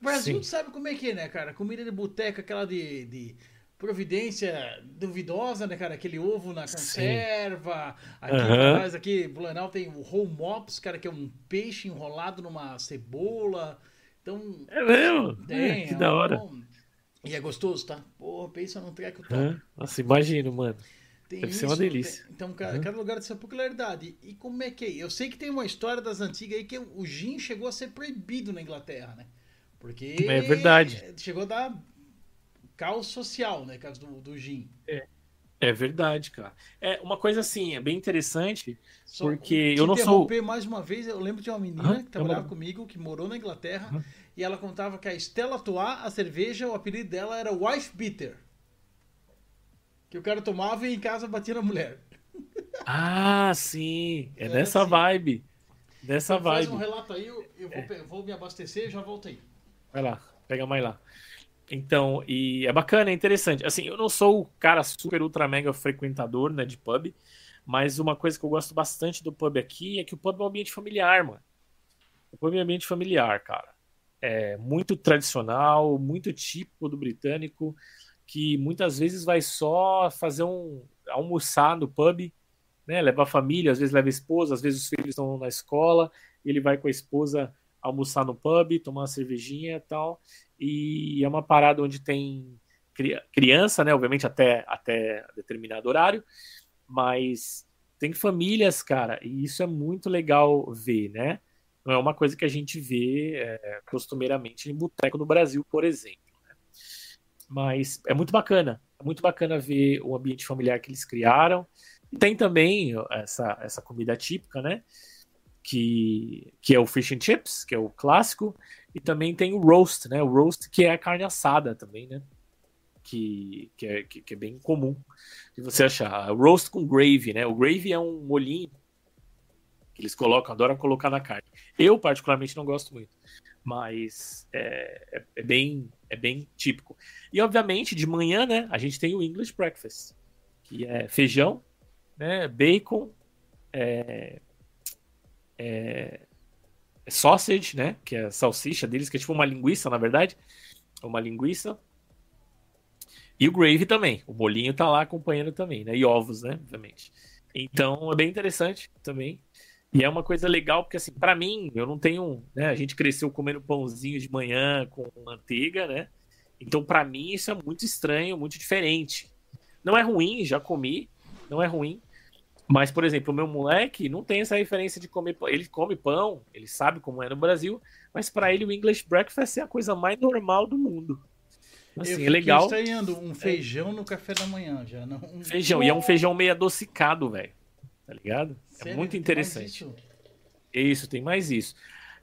o Brasil Sim. sabe como é que é, né, cara? Comida de boteca, aquela de, de providência duvidosa, né, cara? Aquele ovo na Sim. conserva. Aqui Aham. pra nós, aqui, Blumenau tem o whole mops, cara, que é um peixe enrolado numa cebola. Então, É mesmo? tem. É, que é da hora. E é gostoso, tá? Porra, pensa num treco top. Hã? Nossa, imagino, mano. Tem Deve ser uma delícia. tem- então, cada, Uhum. cada lugar tem sua peculiaridade. E, como é que é? Eu sei que tem uma história das antigas aí que o gin chegou a ser proibido na Inglaterra, né? Porque. É verdade. Chegou a dar caos social, né? Caso do, do gin. É verdade, cara. É uma coisa assim, é bem interessante. Só Porque eu não sou- interromper mais uma vez, eu lembro de uma menina Aham, que trabalhava eu- comigo, que morou na Inglaterra, Aham. e ela contava que a Stella Artois, a cerveja, o apelido dela era Wife Beater. Que o cara tomava e em casa batia na mulher. Ah, sim. É É, nessa sim. vibe. Nessa Então, Faz vibe. um relato aí, eu, eu vou, É. eu vou me abastecer e já volto aí. Vai lá, pega mais lá. Então, e é bacana, é interessante. Assim, eu não sou o cara super ultra mega frequentador, né, de pub, mas uma coisa que eu gosto bastante do pub aqui é que o pub é um ambiente familiar, mano. O pub é um ambiente familiar, cara. É muito tradicional, muito típico do britânico, que muitas vezes vai só fazer um almoçar no pub, né? Leva a família, às vezes leva a esposa, às vezes os filhos estão na escola, ele vai com a esposa almoçar no pub, tomar uma cervejinha e tal. E é uma parada onde tem cri- criança, né? Obviamente até, até determinado horário, mas tem famílias, cara, e isso é muito legal ver, né? Não é uma coisa que a gente vê é, costumeiramente em boteco no Brasil, por exemplo. Mas é muito bacana, é muito bacana ver o ambiente familiar que eles criaram. Tem também essa, essa comida típica, né? Que, que é o fish and chips, que é o clássico, e também tem o roast, né? O roast que é a carne assada também, né? Que, que, é, que, que é bem comum de você achar. Roast com gravy, né? O gravy é um molhinho que eles colocam, adoram colocar na carne. Eu, particularmente, não gosto muito, mas é, é, é bem, é bem típico. E, obviamente, de manhã, né? A gente tem o English breakfast, que é feijão, né? Bacon, é, é, é sausage, né? Que é a salsicha deles, que é tipo uma linguiça, na verdade. Uma linguiça. E o gravy também. O bolinho tá lá acompanhando também, né? E ovos, né? Obviamente. Então é bem interessante também. E é uma coisa legal, porque assim, para mim, eu não tenho. Né? A gente cresceu comendo pãozinho de manhã com manteiga, né? Então, para mim, isso é muito estranho, muito diferente. Não é ruim, já comi, não é ruim. Mas, por exemplo, o meu moleque não tem essa referência de comer pão. Ele come pão, ele sabe como é no Brasil, mas para ele o English breakfast é a coisa mais normal do mundo. eu Assim, é fiquei legal. estranhando um feijão no café da manhã já. Não, um... Feijão, e é um feijão meio adocicado, velho. Tá ligado? É Sério? muito Tem mais interessante. isso? Isso, tem mais isso.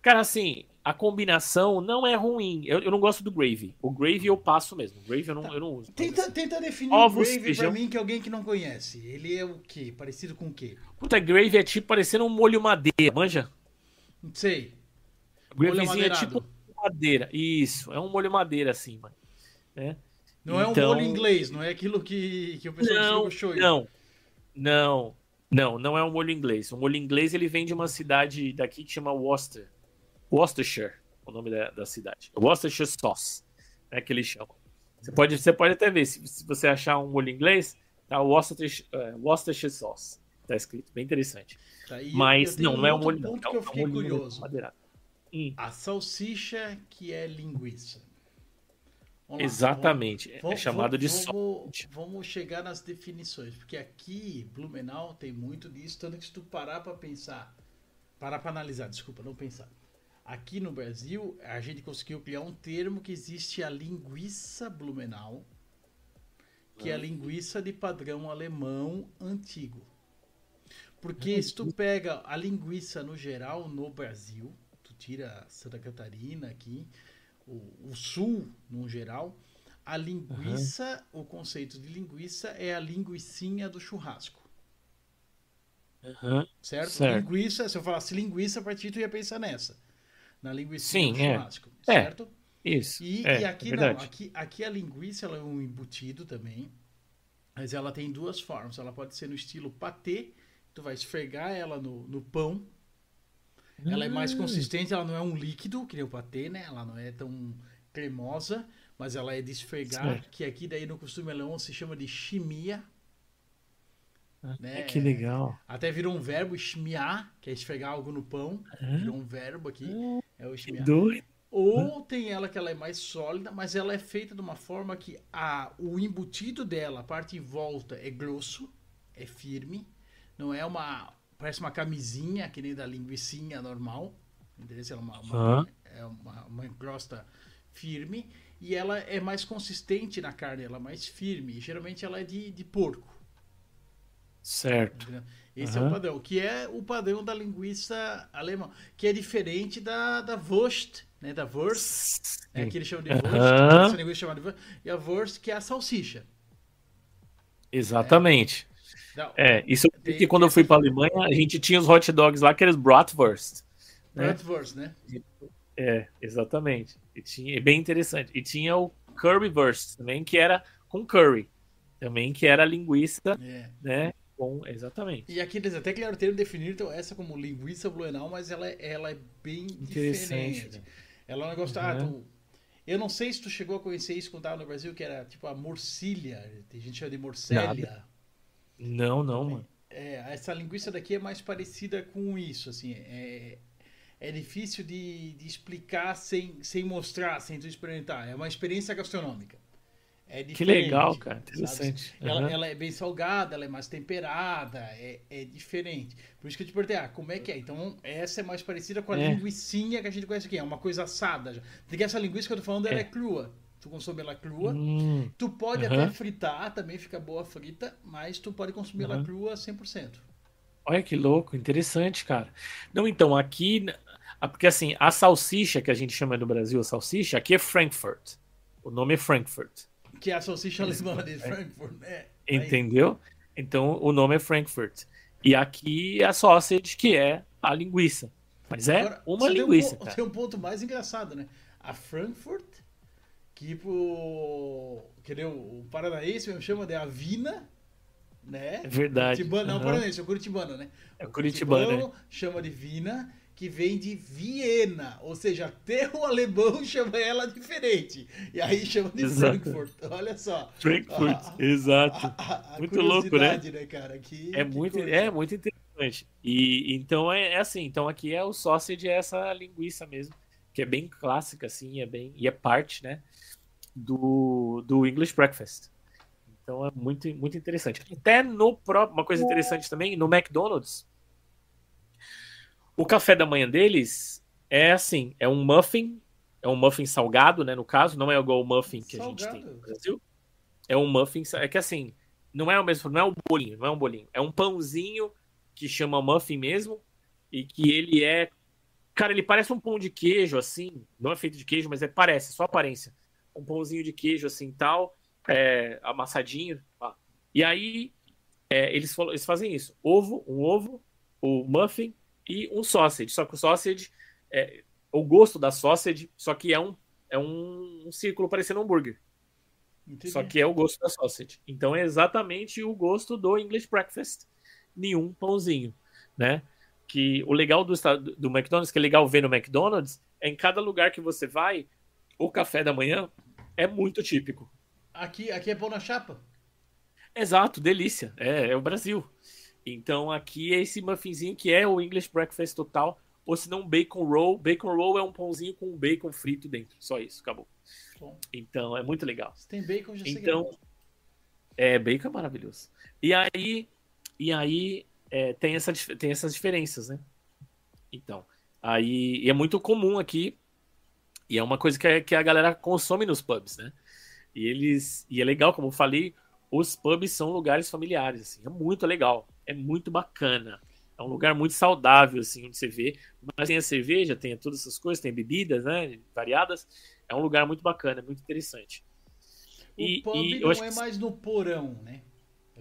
Cara, assim, a combinação não é ruim. Eu, eu não gosto do gravy. O gravy eu passo mesmo. O gravy eu não, eu não uso. Tenta, tenta definir Ovos, o gravy feijão. pra mim, que é alguém que não conhece. Ele é o quê? Parecido com o quê? Puta, gravy é tipo parecendo um molho madeira, manja? Sei. Gravy Molho é tipo madeira. Isso, é um molho madeira assim, mano. Né? Não é um Então- molho inglês, não é aquilo que, que o pessoal Não, show. não, não, não, não é um molho inglês. O molho inglês ele vem de uma cidade daqui que chama Worcester. Worcestershire, o nome da, da cidade. Worcestershire sauce, é que eles chamam. Você pode, você pode até ver, se, se você achar um molho inglês, tá Worcestershire, é, Worcestershire sauce. Tá escrito, bem interessante. Tá, Mas não, não é um molho não. ponto É eu um fiquei curioso. madeirado. Hum, A salsicha que é linguiça. Vamos lá, exatamente, é vamos- chamado de vamos. Vamos chegar nas definições, porque aqui, Blumenau, tem muito disso, tanto que se tu parar pra pensar, parar pra analisar, desculpa, não pensar. Aqui no Brasil, a gente conseguiu criar um termo que existe a linguiça Blumenau, que é a linguiça de padrão alemão antigo. Porque se tu pega a linguiça no geral no Brasil, tu tira Santa Catarina aqui, o, o sul no geral, a linguiça, o conceito de linguiça é a linguicinha do churrasco. Aham. Certo? Certo. Linguiça, se eu falasse linguiça, a partir tu ia pensar nessa. Na linguicinha Sim, do é. churrasco. É. Certo? Isso. E, é, e aqui é não, verdade. aqui, aqui a linguiça ela é um embutido também, mas ela tem duas formas. Ela pode ser no estilo patê, tu vai esfregar ela no, no pão. Ela é mais Hum. consistente, ela não é um líquido, que nem o patê, né? Ela não é tão cremosa, mas ela é de esfregar, que aqui daí no costume alemão se chama de chimia. né? Ah, Que legal. Até virou um verbo, chimiar, que é esfregar algo no pão. Virou um verbo aqui, é o chimiar. doido. Ou tem ela que ela é mais sólida, mas ela é feita de uma forma que a, o embutido dela, a parte em volta, é grosso, é firme. Não é uma. Parece uma camisinha, que nem da linguicinha normal. Entendeu? Ela é uma, uma, Aham. é uma, uma crosta firme. E ela é mais consistente na carne, ela é mais firme. Geralmente ela é de, de porco. Certo. Entendeu? Esse é o padrão, que é o padrão da linguiça alemã, que é diferente da, da Wurst, né? Da Wurst, é que eles chamam de Wurst, Aham. essa linguiça chamada de Wurst, e a Wurst que é a salsicha. Exatamente. Da, É, isso Tem- porque quando eu fui para Alemanha, a gente tinha os hot dogs lá, que Bratwurst. né? Bratwurst, né? É, exatamente. E tinha, é bem interessante. E tinha o Currywurst também, que era com curry. Também que era linguiça, É. né? Com, exatamente. E aqui eles até criaram o termo definiram essa como linguiça bluenau, mas ela, é- ela é bem Interessante. diferente. né? Ela é um negócio, ah, Uhum. tu- eu não sei se tu chegou a conhecer isso quando tava no Brasil, que era tipo a morcilha, tem gente que chama de morcélia. Não, não, mano. É, essa linguiça daqui é mais parecida com isso, assim, é, é difícil de, de explicar sem, sem mostrar, sem tu experimentar, é uma experiência gastronômica. É Que legal, cara. Interessante. Ela, Aham. ela é bem salgada, ela é mais temperada, é, é diferente. Por isso que eu te perguntei, ah, como é que é? Então, essa é mais parecida com a É. linguicinha que a gente conhece aqui, é uma coisa assada. já. Porque essa linguiça que eu tô falando, ela é, É. crua. Tu consome ela crua. Hum, Tu pode até fritar, também fica boa frita, mas tu pode consumir ela Aham. crua 100%. olha que louco, interessante, cara. Não, então, aqui. Porque assim, a salsicha que a gente chama no Brasil, a salsicha, aqui é Frankfurt. O nome é Frankfurt. Que é a salsicha alemã de Frankfurt, né? Entendeu? Então o nome é Frankfurt. E aqui é a sausage, que é a linguiça. Mas é agora, uma você tem um linguiça, cara. Tem um ponto mais engraçado, né? A Frankfurt, que pro. Que nem o paranaense mesmo chama de Avina, né? É verdade. Curitibano, não, Aham. paranaense, é o curitibano, né? É O curitibano, curitibano chama de Vina, que vem de Viena, ou seja, até o alemão chama ela diferente. E aí chama de Exato. Frankfurt. Olha só. Frankfurt, Ah, exato. A- a- a Muito louco, né? né, cara? Que, É que muito, coisa. é muito interessante. E então é, é assim, então aqui é o sausage é essa linguiça mesmo, que é bem clássica assim, é bem e é parte, né, do, do English breakfast. Então é muito muito interessante. Até no próprio, uma coisa interessante também, no McDonald's, o café da manhã deles é assim, é um muffin, é um muffin salgado, né, no caso, não é igual o muffin que a gente tem Salgado? no Brasil. É um muffin, é que assim, não é o mesmo, não é um bolinho, não é um bolinho, é um pãozinho que chama muffin mesmo e que ele é, cara, ele parece um pão de queijo assim, não é feito de queijo, mas é parece, só aparência, um pãozinho de queijo assim tal, é, amassadinho, ó. e aí é, eles, falam- eles fazem isso, ovo, um ovo, o muffin e um sausage. Só que o sausage, é, o gosto da sausage, só que é um, é um, um círculo parecendo um hambúrguer. Entendi. Só que é o gosto da sausage. Então é exatamente o gosto do English breakfast, nenhum pãozinho, né? Que o legal do, do McDonald's, que é legal ver no McDonald's, é em cada lugar que você vai, o café da manhã é muito típico. Aqui, aqui é pão na chapa? Exato, delícia. É, é o Brasil. Então aqui é esse muffinzinho que é o English breakfast total, ou se não bacon roll. Bacon roll é um pãozinho com bacon frito dentro. Só isso, acabou. Bom, Então é muito legal. se tem bacon, já Então, é bom. é, bacon é maravilhoso. E aí, e aí é, tem, essa, tem essas diferenças, né? Então, aí é muito comum aqui, e é uma coisa que, a- que a galera consome nos pubs, né? E eles, e é legal, como eu falei, os pubs são lugares familiares, assim, é muito legal, é muito bacana. É um lugar muito saudável, assim, onde você vê. Mas tem a cerveja, tem todas essas coisas, tem bebidas, né? Variadas. É um lugar muito bacana, muito interessante. O E- pub e não é mais no porão, né?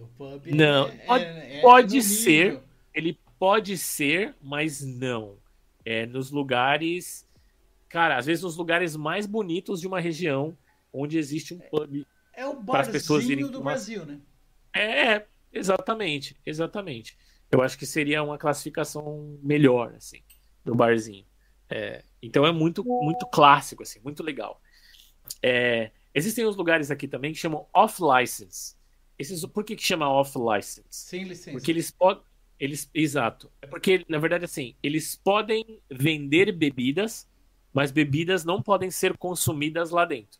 O pub Não, é, pode- é- é pode ser. Ele pode ser, mas não. É nos lugares. Cara, às vezes nos lugares mais bonitos de uma região onde existe um pub. É o barzinho do tomar- Brasil, né? É, exatamente, exatamente. Eu acho que seria uma classificação melhor, assim, do barzinho. É, então é muito, muito clássico, assim, muito legal. É, existem uns lugares aqui também que chamam off-license. Esses, por que, que chama off-license? Sem licença. Porque eles podem. Eles, exato. É porque, na verdade, assim, eles podem vender bebidas, mas bebidas não podem ser consumidas lá dentro.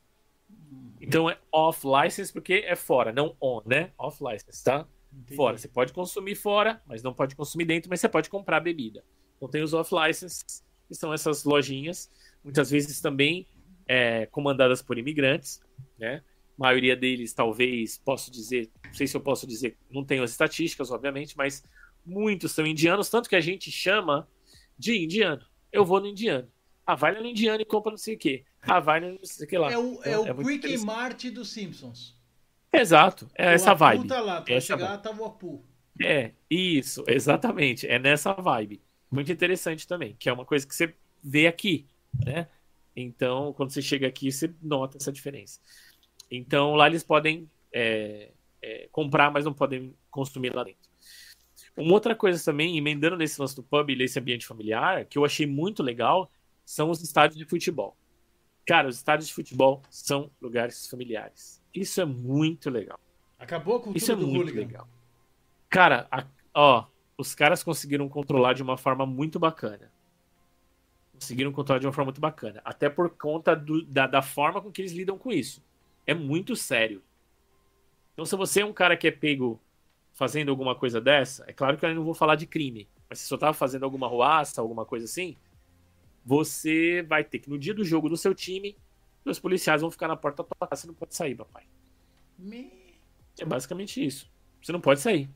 Então é off-license porque é fora, não on, né? Off-license, tá? Entendi. Fora. Você pode consumir fora, mas não pode consumir dentro, mas você pode comprar bebida. Então tem os off-licenses, que são essas lojinhas, muitas vezes também é, comandadas por imigrantes, né? Maioria deles, talvez, posso dizer, não sei se eu posso dizer, não tenho as estatísticas, obviamente, mas muitos são indianos, tanto que a gente chama de indiano. Eu vou no indiano. Ah, vai no indiano e compra não sei o quê. Ah, vai no não sei o que lá. É o, é Então, o muito Quick. Mart dos Simpsons. Exato, é O essa Apu vibe. Tá lá, Essa chegar, tava o Apu. É, isso, exatamente. É nessa vibe. Muito interessante também, que é uma coisa que você vê aqui, né? Então, quando você chega aqui, você nota essa diferença. Então, lá eles podem é, é, comprar, mas não podem consumir lá dentro. Uma outra coisa também, emendando nesse lance do pub e nesse ambiente familiar, que eu achei muito legal, são os estádios de futebol. Cara, os estádios de futebol são lugares familiares. Isso é muito legal. Acabou a cultura Isso é do muito hooligan. legal. Cara, a- ó, os caras conseguiram controlar de uma forma muito bacana. Conseguiram controlar de uma forma muito bacana. Até por conta do- da, da forma com que eles lidam com isso. É muito sério. Então, se você é um cara que é pego fazendo alguma coisa dessa, é claro que eu não vou falar de crime, mas se você tava fazendo alguma ruaça, alguma coisa assim, você vai ter que, no dia do jogo do seu time, os policiais vão ficar na porta da tua casa, você não pode sair, papai. Me- É basicamente isso. Você não pode sair.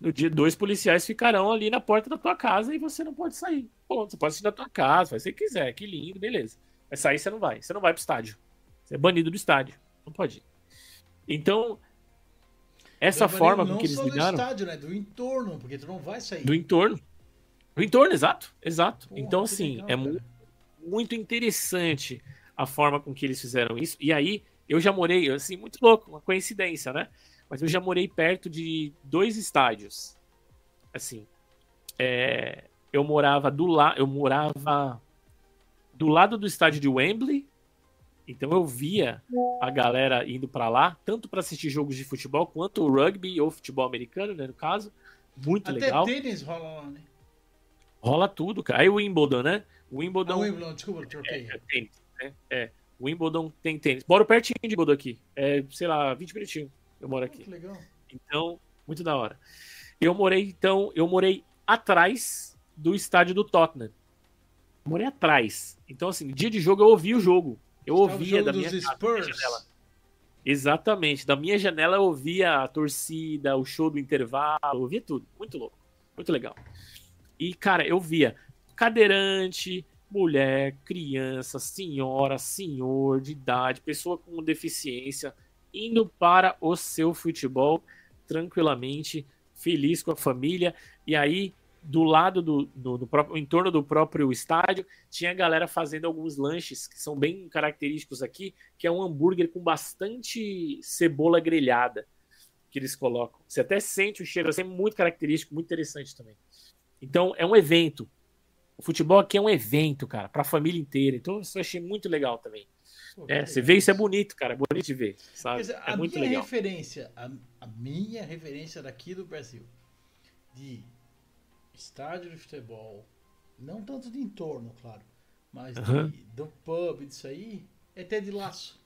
No dia, dois policiais ficarão ali na porta da tua casa e você não pode sair. Pô, você pode sair da tua casa, faz o que quiser, que lindo, beleza. Mas sair você não vai. Você não vai pro estádio. Você é banido do estádio. Não pode. Então, essa Leva forma com que eles lidaram do estádio, né? Do entorno, porque tu não vai sair. do entorno. Do entorno, exato, exato. Porra, então, assim, legal, é mu- muito interessante a forma com que eles fizeram isso. E aí, eu já morei, assim, muito louco, uma coincidência, né? Mas eu já morei perto de dois estádios. Assim, é, eu morava do lado, eu morava do lado do estádio de Wembley. Então eu via a galera indo pra lá, tanto pra assistir jogos de futebol quanto o rugby ou futebol americano, né, no caso. Muito Até legal. tênis rola lá, né? Rola tudo, cara. Aí o Wimbledon, né? O Ah, Wimbledon Wimbledon, desculpa, troquei. é tênis, né? É. O Wimbledon tem tênis. Moro pertinho de Wimbledon aqui. É, sei lá, 20 minutinhos. Eu moro aqui. que legal. Então, muito da hora. Eu morei, então, eu morei atrás do estádio do Tottenham. Morei atrás. Então, assim, dia de jogo eu ouvia o jogo. Eu o ouvia da minha, da minha janela. Exatamente. Da minha janela eu ouvia a torcida, o show do intervalo, eu ouvia tudo. Muito louco. Muito legal. E, cara, eu via cadeirante, mulher, criança, senhora, senhor de idade, pessoa com deficiência, indo para o seu futebol tranquilamente, feliz com a família. E aí, do lado do, do, do próprio, em torno do próprio estádio, tinha galera fazendo alguns lanches que são bem característicos aqui, que é um hambúrguer com bastante cebola grelhada que eles colocam. Você até sente o cheiro, assim, é muito característico, muito interessante também. Então, é um evento. O futebol aqui é um evento, cara, para a família inteira. Então, isso eu achei muito legal também. Pô, é, você vê isso é bonito, cara, é bonito de ver, sabe? Dizer, é a muito minha legal. referência, a, a minha referência daqui do Brasil, de estádio de futebol, não tanto de entorno, claro, mas de, do pub, disso aí, é até de laço.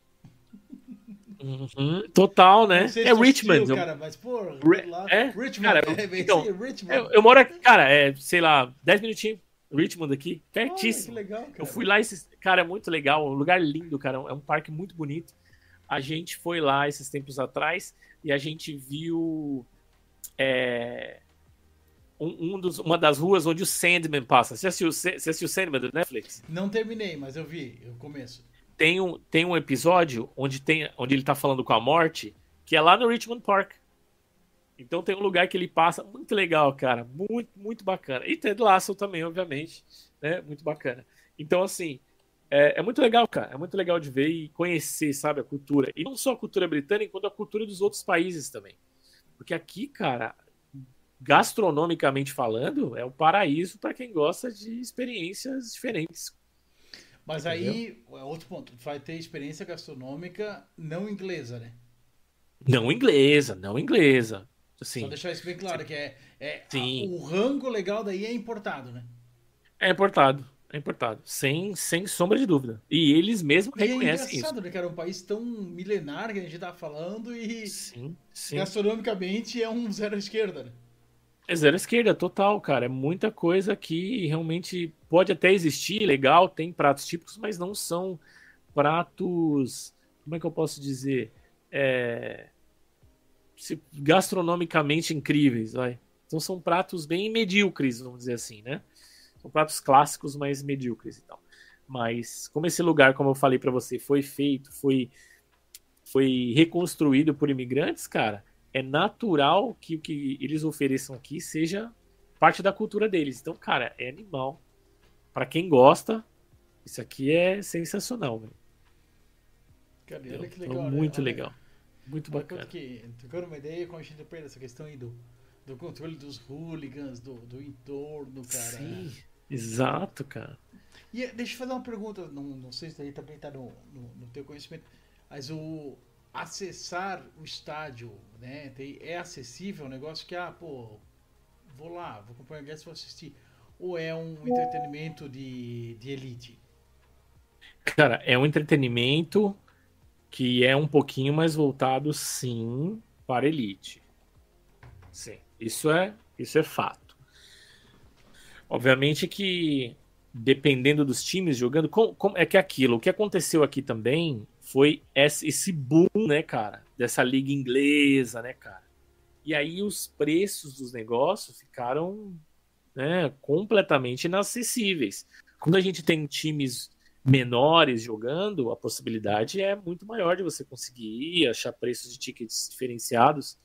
Uhum, total, né? Sei se É Richmond. assistiu, eu- cara, mas, pô, Re- é? Richmond, Cara, é, bem então, Richmond. Eu, eu moro aqui, cara, é, sei lá, 10 minutinhos, Richmond aqui, Olha, que pertíssimo. legal, cara. Eu fui lá, esses, cara, é muito legal, um lugar lindo, cara, é um parque muito bonito. A gente foi lá esses tempos atrás e a gente viu é, um, um dos, uma das ruas onde o Sandman passa. Você assistiu, você assistiu o Sandman do Netflix? Não terminei, mas eu vi, o começo. Tem um, tem um episódio onde, tem, onde ele tá falando com a morte, que é lá no Richmond Park. Então tem um lugar que ele passa muito legal, cara. Muito, muito bacana. E Ted Lasso também, obviamente. Né? Muito bacana. Então, assim, é, é muito legal, cara. É muito legal de ver e conhecer, sabe, a cultura. E não só a cultura britânica, quanto a cultura dos outros países também. Porque aqui, cara, gastronomicamente falando, é um paraíso para quem gosta de experiências diferentes. Mas Entendeu? aí, é outro ponto, vai ter experiência gastronômica não inglesa, né? Não inglesa, não inglesa. Assim, Só deixar isso bem claro, que é, é Sim. a- o rango legal daí é importado, né? É importado. É importado. Sem, sem sombra de dúvida. E eles mesmos E é reconhecem isso. engraçado, né, que era um país tão milenar que a gente tá falando e Sim, sim. gastronomicamente é um zero à esquerda, né? É zero esquerda, total, cara. É muita coisa que realmente pode até existir, legal, tem pratos típicos, mas não são pratos. Como é que eu posso dizer? É, gastronomicamente incríveis, vai. Então são pratos bem medíocres, vamos dizer assim, né? São pratos clássicos, mas medíocres e tal. Mas como esse lugar, como eu falei pra você, foi feito, foi foi reconstruído por imigrantes, cara, é natural que o que eles ofereçam aqui seja parte da cultura deles. Então, cara, é animal. Pra quem gosta, isso aqui é sensacional, velho. Cara, olha que Então, legal. né? muito Olha- legal. Muito bacana. que, trocando uma ideia com a gente perde essa questão aí do, do controle dos hooligans, do, do entorno, cara. Sim, exato, cara. E deixa eu fazer uma pergunta, não, não sei se daí também está no, no, no teu conhecimento, mas o acessar o estádio, né, tem- é acessível, um negócio que, ah, pô, vou lá, vou comprar ingresso e vou assistir, ou é um entretenimento de, de elite? Cara, é um entretenimento que é um pouquinho mais voltado, sim, para elite. Sim, isso é, isso é fato. Obviamente que dependendo dos times jogando, com- com- é que aquilo, o que aconteceu aqui também foi esse, boom, né, cara, dessa liga inglesa, né, cara. E aí os preços dos negócios ficaram, né, completamente inacessíveis. Quando a gente tem times menores jogando, a possibilidade é muito maior de você conseguir achar preços de tickets diferenciados.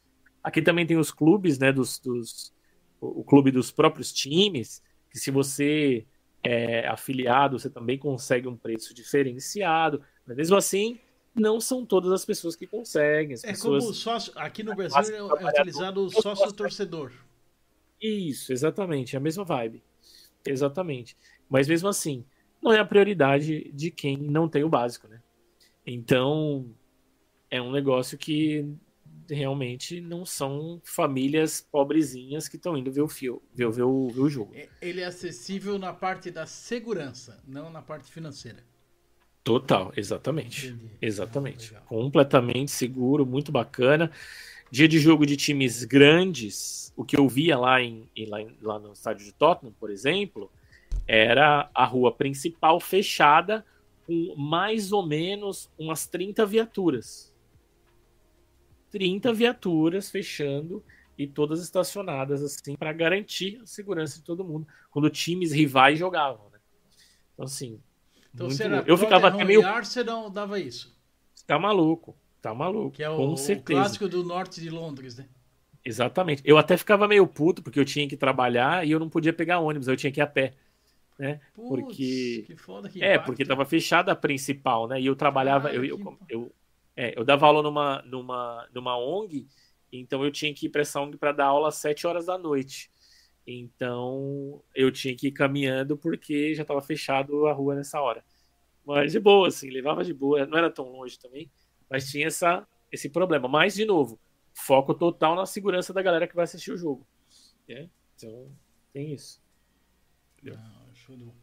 Aqui também tem os clubes, né, dos, dos o clube dos próprios times, que se você é afiliado, você também consegue um preço diferenciado. Mas mesmo assim, não são todas as pessoas que conseguem. É pessoas... como sócio, aqui no Brasil é, é utilizado o sócio-torcedor. Isso, exatamente, é a mesma vibe. Exatamente. Mas mesmo assim, não é a prioridade de quem não tem o básico, né? Então, é um negócio que realmente não são famílias pobrezinhas que estão indo ver o fio, ver, ver, o, ver o jogo. É- Ele é acessível na parte da segurança, não na parte financeira. Total, exatamente. Entendi. Exatamente. Legal. Completamente seguro, muito bacana. Dia de jogo de times grandes, o que eu via lá, em, lá, lá no estádio de Tottenham, por exemplo, era a rua principal fechada com mais ou menos umas 30 viaturas. 30 viaturas fechando e todas estacionadas assim para garantir a segurança de todo mundo quando times rivais jogavam, né? Então assim, Então, muito será eu ficava até meio Arsenal dava isso. Tá maluco, tá maluco. Que é o, com o certeza. clássico do norte de Londres, né? Exatamente. Eu até ficava meio puto porque eu tinha que trabalhar e eu não podia pegar ônibus, eu tinha que ir a pé. Né? Putz, Porque- Que foda, que É, impacto. porque tava fechada a principal, né? E eu trabalhava, eu, eu, que eu, é, eu dava aula numa, numa, numa ONG, então eu tinha que ir para essa ONG para dar aula às 7 horas da noite. Então eu tinha que ir caminhando porque já estava fechado a rua nessa hora. Mas de boa, assim, levava de boa, não era tão longe também, mas tinha essa, esse problema. Mas, de novo, foco total na segurança da galera que vai assistir o jogo. né? Então, tem isso. Ah, show de bola.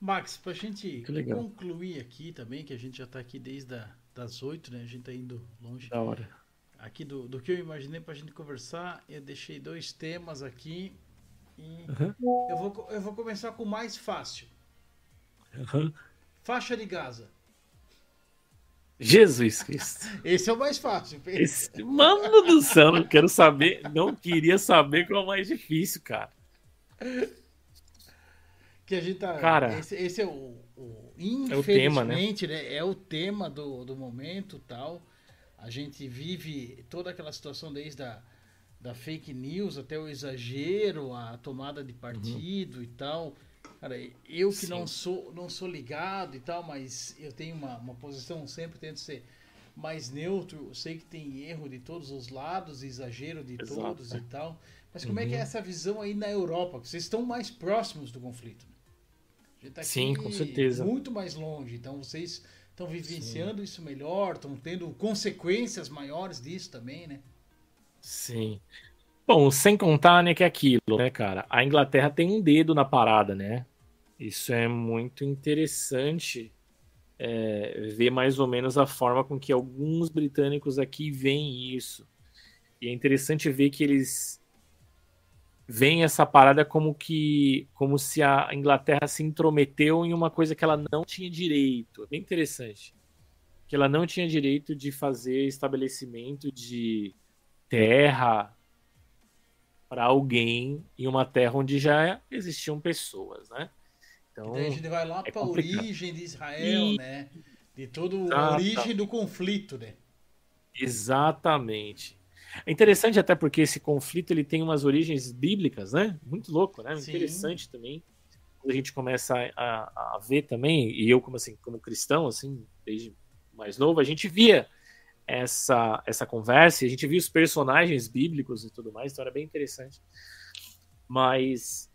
Max, pra gente concluir aqui também, que a gente já tá aqui desde a, das 8, né? A gente tá indo longe. Da hora. Aqui do, do que eu imaginei pra gente conversar, eu deixei dois temas aqui. Uhum. eu, vou, eu vou começar com o mais fácil. Uhum. Faixa de Gaza. Jesus Cristo. Esse é o mais fácil. Esse, mano do céu, não quero saber, não queria saber qual é o mais difícil, cara. Que a gente tá. Cara. esse, esse é o, o. É o tema, né? Né? É o tema do, do momento tal. A gente vive toda aquela situação desde a da fake news até o exagero, a tomada de partido e tal. Cara, eu que Sim. não sou não sou ligado e tal, mas eu tenho uma, uma posição, sempre tento ser mais neutro. Eu sei que tem erro de todos os lados, exagero de Exato, todos é. e tal. Mas como é que é Uhum. essa visão aí na Europa? Vocês estão mais próximos do conflito. né? A gente tá Sim, com certeza. Muito mais longe. Então vocês estão vivenciando isso melhor, estão tendo consequências maiores disso também, né? Sim. Bom, sem contar, né, que é aquilo, né, cara? A Inglaterra tem um dedo na parada, né? Isso é muito interessante é, ver mais ou menos a forma com que alguns britânicos aqui veem isso. E é interessante ver que eles veem essa parada como que como se a Inglaterra se intrometeu em uma coisa que ela não tinha direito. É bem interessante. Que ela não tinha direito de fazer estabelecimento de terra para alguém em uma terra onde já existiam pessoas, né? Então, Daí a gente vai lá é para a origem de Israel, E- né? De toda a origem do conflito, né? exatamente. É interessante até porque esse conflito ele tem umas origens bíblicas, né? Muito louco, né? Sim. Interessante também. Quando a gente começa a, a ver também, e eu como assim, como cristão, assim, desde mais novo, a gente via essa essa conversa, e a gente via os personagens bíblicos e tudo mais, então era bem interessante. Mas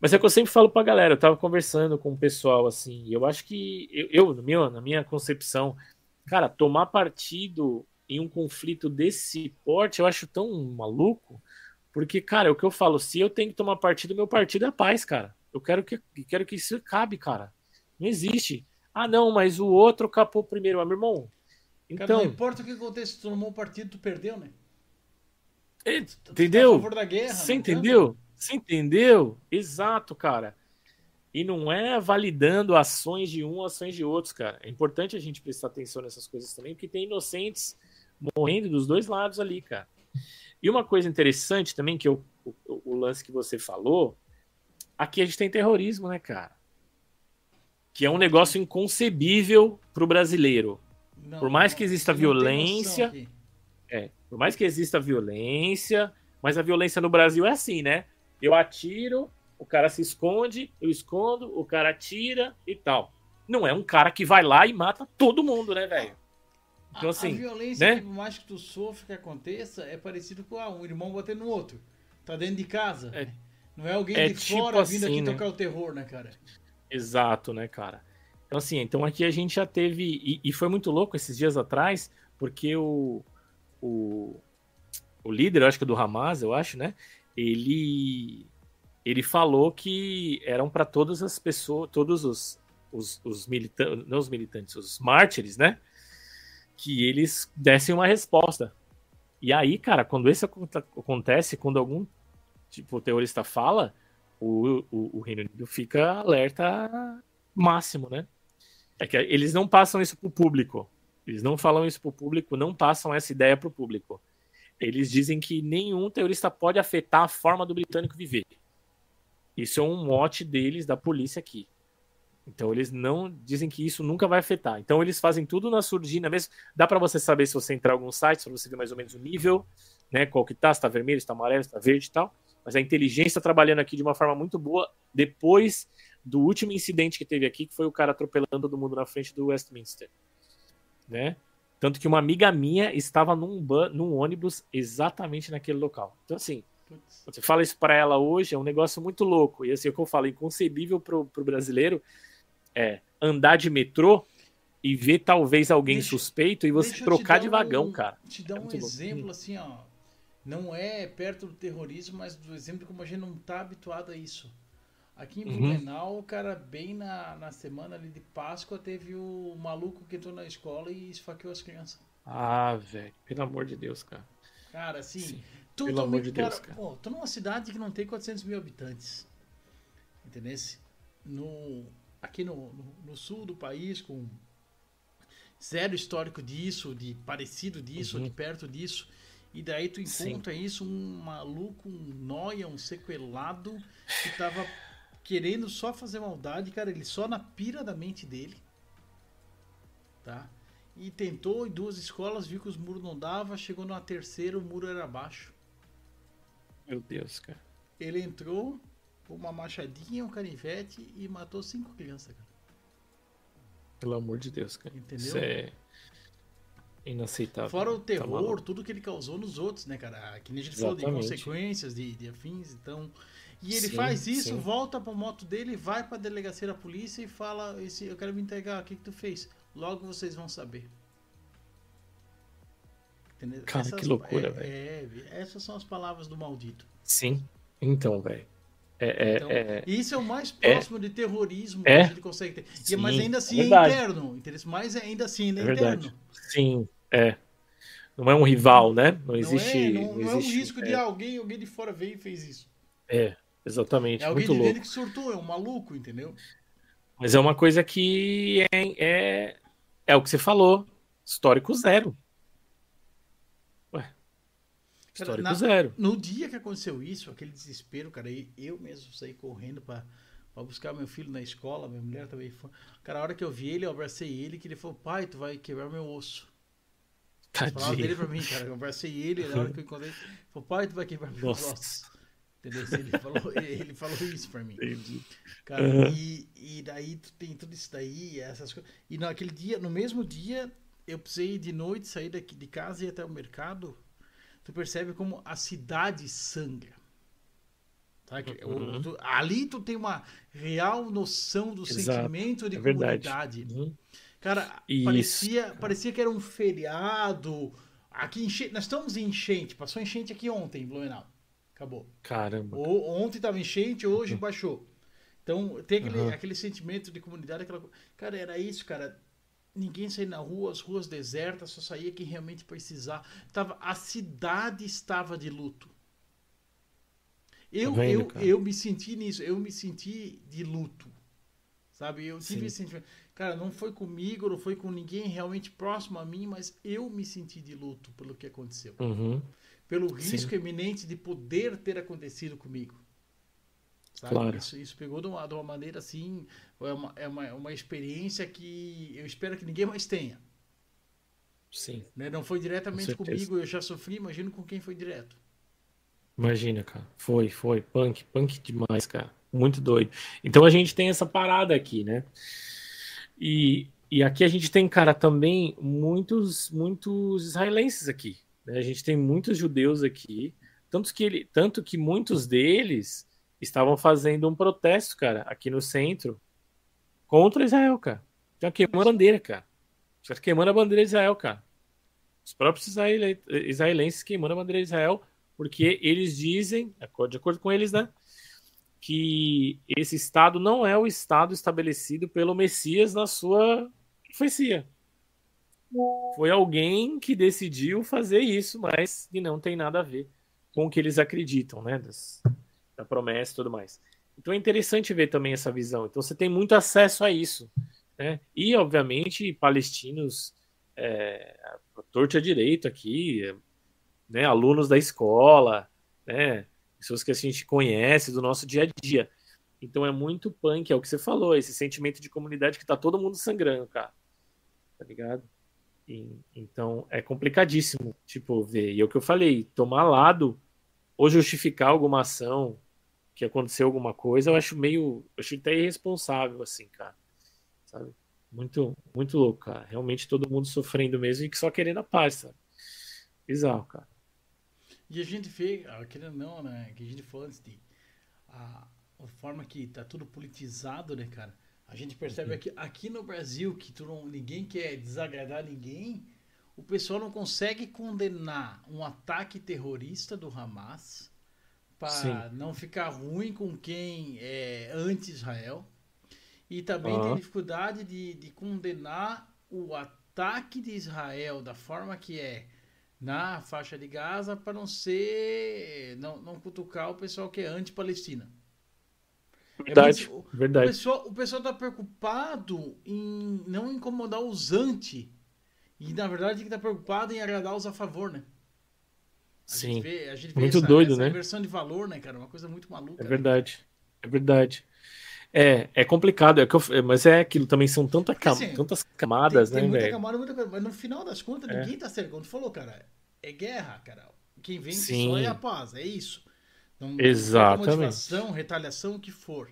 mas é que eu sempre falo pra galera, eu tava conversando com o pessoal assim, eu acho que eu, eu meu, na minha concepção, cara, tomar partido em um conflito desse porte, eu acho tão maluco, porque, cara, é o que eu falo, se eu tenho que tomar partido, meu partido é a paz, cara. Eu quero que, quero que isso cabe, cara. Não existe. Ah, não, mas o outro capou primeiro. Ah, meu irmão. Cara, Então, não importa o que aconteça, tu tomou o partido, tu perdeu, né? é, Tu tá entendeu? guerra, Você não entendeu? Você entendeu? Exato, cara. E não é validando ações de um, ações de outros, cara. É importante a gente prestar atenção nessas coisas também, porque tem inocentes morrendo dos dois lados ali, cara. E uma coisa interessante também, que eu, o, o lance que você falou, aqui a gente tem terrorismo, né, cara? Que é um negócio inconcebível pro brasileiro. Não, Por mais que exista violência. É, por mais que exista violência, mas a violência no Brasil é assim, né? Eu atiro, o cara se esconde, eu escondo, o cara atira e tal. Não é um cara que vai lá e mata todo mundo, né, velho? Então, assim, a violência, né? que por mais que tu sofra que aconteça, é parecido com ah, um irmão batendo no outro. Tá dentro de casa. É. né? Não é alguém É de tipo fora vindo assim, aqui né? tocar o terror, né, cara? Exato, né, cara? Então, assim, então aqui a gente já teve. E, e foi muito louco esses dias atrás, porque o, o, o líder, acho que é do Hamas, eu acho, né? Ele, ele falou que eram para todas as pessoas, todos os, os, os militantes, não os militantes, os mártires, né? Que eles dessem uma resposta. E aí, cara, quando isso aconte- acontece, quando algum tipo terrorista fala, o, o, o Reino Unido fica alerta máximo, né? É que eles não passam isso pro público. Eles não falam isso pro público, não passam essa ideia pro público. Eles dizem que nenhum terrorista pode afetar a forma do britânico viver. Isso é um mote deles, da polícia aqui. Então eles não dizem que isso nunca vai afetar. Então eles fazem tudo na surdina mesmo. Dá para você saber se você entrar em alguns sites, para você ver mais ou menos o nível né, qual que tá, se tá vermelho, se tá amarelo, se tá verde e tal, mas a inteligência tá trabalhando aqui de uma forma muito boa depois do último incidente que teve aqui, que foi o cara atropelando todo mundo na frente do Westminster, né? Tanto que uma amiga minha estava num, num ônibus exatamente naquele local. Então, assim, você fala isso para ela hoje, é um negócio muito louco. E assim, o que eu falo, inconcebível pro, pro brasileiro é andar de metrô e ver talvez alguém deixa, suspeito e você trocar de vagão, um, cara. Te dar é um exemplo assim, ó. Não é perto do terrorismo, mas do exemplo como a gente não tá habituado a isso. Aqui em uhum. Blumenau, uhum. cara, bem na, na semana ali de Páscoa, teve o maluco que entrou na escola e esfaqueou as crianças. Ah, velho, pelo amor de Deus, cara. Cara, assim, Sim. pelo amor de Deus, cara. Pô, tô numa cidade que não tem 400 mil habitantes. Entendeu? No, aqui no, no, no sul do país, com zero histórico disso, de parecido disso, uhum. de perto disso. E daí tu encontra Sim. isso, um maluco, um noia, um sequelado que tava querendo só fazer maldade, cara, ele só na pira da mente dele. Tá? E tentou em duas escolas, viu que os muros não dava, chegou numa terceira, o muro era baixo. Meu Deus, cara. Ele entrou com uma machadinha, um canivete e matou cinco crianças, cara. Pelo amor de Deus, cara. Entendeu? Isso é inaceitável. Fora o tá terror, tá tudo que ele causou nos outros, né, cara? Que nem a gente Exatamente. falou de consequências, de, de afins, então. E ele sim, faz isso, sim. volta pra moto dele, vai pra delegacia da polícia e fala: esse, Eu quero me entregar, o que, que tu fez? Logo vocês vão saber. Entendeu? Cara, essas, que loucura, é, velho. É, essas são as palavras do maldito. Sim, então, velho. É, é, então, é, isso é o mais próximo de terrorismo é? que a gente consegue ter. Sim, mas ainda assim é, interno. Mas ainda assim ainda é, interno. Sim, é. Não é um rival, né? Não existe. Não, não, não existe, é um risco de alguém, alguém de fora veio e fez isso. É, exatamente. É alguém muito de louco. que surtou, é um maluco, entendeu? Mas é uma coisa que é, é, é o que você falou. Histórico zero. Histórico na, zero. No dia que aconteceu isso, aquele desespero, cara, eu mesmo saí correndo para buscar meu filho na escola, minha mulher também foi. Cara, a hora que eu vi ele, eu abracei ele, que ele falou, pai, tu vai quebrar meu osso. Falava dele pra mim, cara. Eu abracei ele, na hora que eu encontrei, ele falou, pai, tu vai quebrar meus Nossa. ossos. Entendeu? Ele falou, ele falou isso pra mim. Entendi. Cara, uhum. e, e daí tu tem tudo isso daí, essas coisas. E naquele dia, no mesmo dia, eu precisei de noite sair daqui de casa e ir até o mercado tu percebe como a cidade sangra. Tá? Uhum. Tu, ali tu tem uma real noção do Exato. sentimento de é comunidade. Uhum. Cara, parecia, parecia que era um feriado. Aqui enche... Nós estamos em enchente. Passou enchente aqui ontem em Blumenau. Acabou. Caramba. ontem estava enchente, hoje uhum. baixou. Então, tem aquele, uhum. aquele sentimento de comunidade. Aquela... Cara, era isso, cara ninguém saía na rua, as ruas desertas, só saía quem realmente precisava. Tava, a cidade estava de luto. Eu, tá vendo, eu, eu me senti nisso, eu me senti de luto. Sabe? Eu tive Sim. esse sentimento. Cara, não foi comigo, não foi com ninguém realmente próximo a mim, mas eu me senti de luto pelo que aconteceu. Uhum. Pelo risco Sim. eminente de poder ter acontecido comigo. Sabe? Claro. Isso, isso pegou de uma, de uma maneira assim. É uma, é uma, uma experiência que eu espero que ninguém mais tenha. Sim. Né? Não foi diretamente com comigo, eu já sofri, imagino com quem foi direto. Imagina, cara. Foi, foi. Punk, punk demais, cara. Muito doido. Então a gente tem essa parada aqui, né? E, e aqui a gente tem, cara, também muitos, muitos israelenses aqui. Né? A gente tem muitos judeus aqui. Tanto que, ele, tanto que muitos deles estavam fazendo um protesto, cara, aqui no centro, contra Israel, cara. Já queimando a bandeira, cara. Já queimando a bandeira de Israel, cara. Os próprios israelenses queimando a bandeira de Israel, porque eles dizem, de acordo com eles, né, que esse Estado não é o Estado estabelecido pelo Messias na sua profecia. Foi alguém que decidiu fazer isso, mas que não tem nada a ver com o que eles acreditam, né? Das, da promessa e tudo mais. Então é interessante ver também essa visão. Então você tem muito acesso a isso. Né? E, obviamente, palestinos é, a direito aqui, né? alunos da escola, né? pessoas que a gente conhece do nosso dia a dia. Então é muito punk, é o que você falou, esse sentimento de comunidade que tá todo mundo sangrando, cara. Tá ligado? E, então é complicadíssimo, tipo, ver. E é o que eu falei, tomar lado ou justificar alguma ação que aconteceu alguma coisa, eu acho meio. Eu acho até irresponsável, assim, cara. Sabe? Muito, muito louco, cara. Realmente todo mundo sofrendo mesmo e só querendo a paz, sabe? Bizarro, cara. E a gente vê, aquele não, né? Que a gente falou antes de. A, a forma que tá tudo politizado, né, cara? A gente percebe Uhum. aqui, aqui no Brasil que tu não, ninguém quer desagradar ninguém, o pessoal não consegue condenar um ataque terrorista do Hamas para não ficar ruim com quem é anti-Israel. E também tem Aham. dificuldade de, de condenar o ataque de Israel da forma que é na faixa de Gaza para não ser. Não, não cutucar o pessoal que é anti-Palestina. Verdade, muito- O verdade. pessoal, o pessoal tá preocupado em não incomodar os anti. E na verdade que tá preocupado em agradar os a favor, né? A Sim, gente vê, a gente vê Muito essa, doido, essa né? inversão de valor, né, cara? Uma coisa muito maluca. é né? verdade. É verdade. É, é complicado, é que eu- mas é aquilo também, são tanta cam- assim, tantas Tem, camadas, tem né, muita velho? camada, muita coisa. Mas no final das contas, É. ninguém tá certo. Quando tu falou, cara, é guerra, cara. Quem vence Sim. só é a paz, é isso. Exatamente. motivação, retaliação, o que for.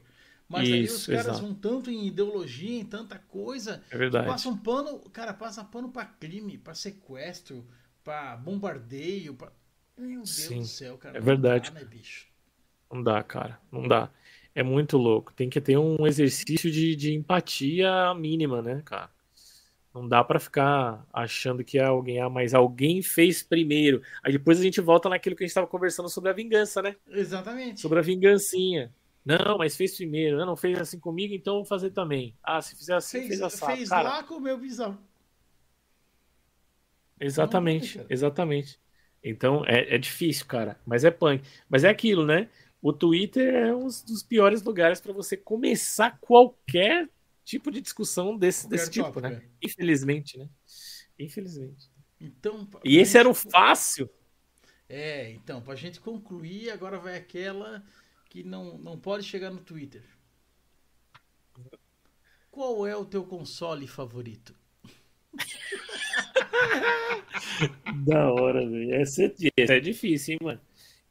Mas aí os Isso, caras exato. vão tanto em ideologia, em tanta coisa, É verdade. Passa um pano, cara, passa pano pra crime, pra sequestro, pra bombardeio, pra... Meu Deus Sim, do céu, cara. é verdade. dá, né? Não dá, cara. Não dá. É muito louco. Tem que ter um exercício de, de empatia mínima, né, cara? Não dá pra ficar achando que é alguém, ah, mas alguém fez primeiro. Aí depois a gente volta naquilo que a gente tava conversando sobre a vingança, né? Exatamente. Sobre a vingancinha. Não, mas fez primeiro. Não, não fez assim comigo, então eu vou fazer também. Ah, se fizer assim, Fez, fez assado. fez Cara, lá com o meu visão. Exatamente, Não, exatamente. Então é, é difícil, cara, mas é punk. Mas é aquilo, né? O Twitter é um dos piores lugares para você começar qualquer tipo de discussão desse, Qualquer desse tipo, tópico, né? é. Infelizmente, né? Infelizmente. Então, E esse pra era o gente- fácil. É, então, pra gente concluir, agora vai aquela que não, não pode chegar no Twitter. Qual é o teu console favorito? Da hora, velho. Essa, é- essa é difícil, hein, mano?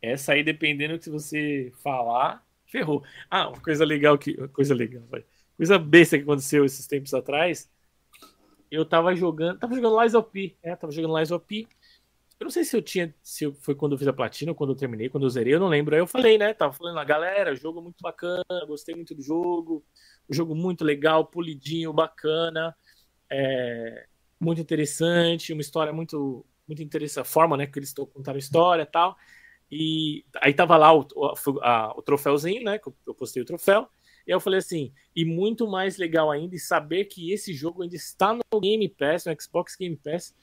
Essa aí, dependendo do que você falar, ferrou. Ah, uma coisa legal que. uma Coisa legal, vai. Coisa besta que aconteceu esses tempos atrás. Eu tava jogando. Tava jogando Lies of P. É, tava jogando Lies of P. Eu não sei se eu tinha. Se foi quando eu fiz a platina quando eu terminei, quando eu zerei, eu não lembro. Aí eu falei, né? Tava falando, a galera, jogo muito bacana, gostei muito do jogo. Jogo muito legal, polidinho, bacana. É, muito interessante, uma história muito muito interessante, a forma, né, que eles contando a história tal. E aí tava lá o, a- o troféuzinho, né, que eu postei o troféu. E eu falei assim, e muito mais legal ainda e saber que esse jogo ainda está no Game Pass, no Xbox Game Pass,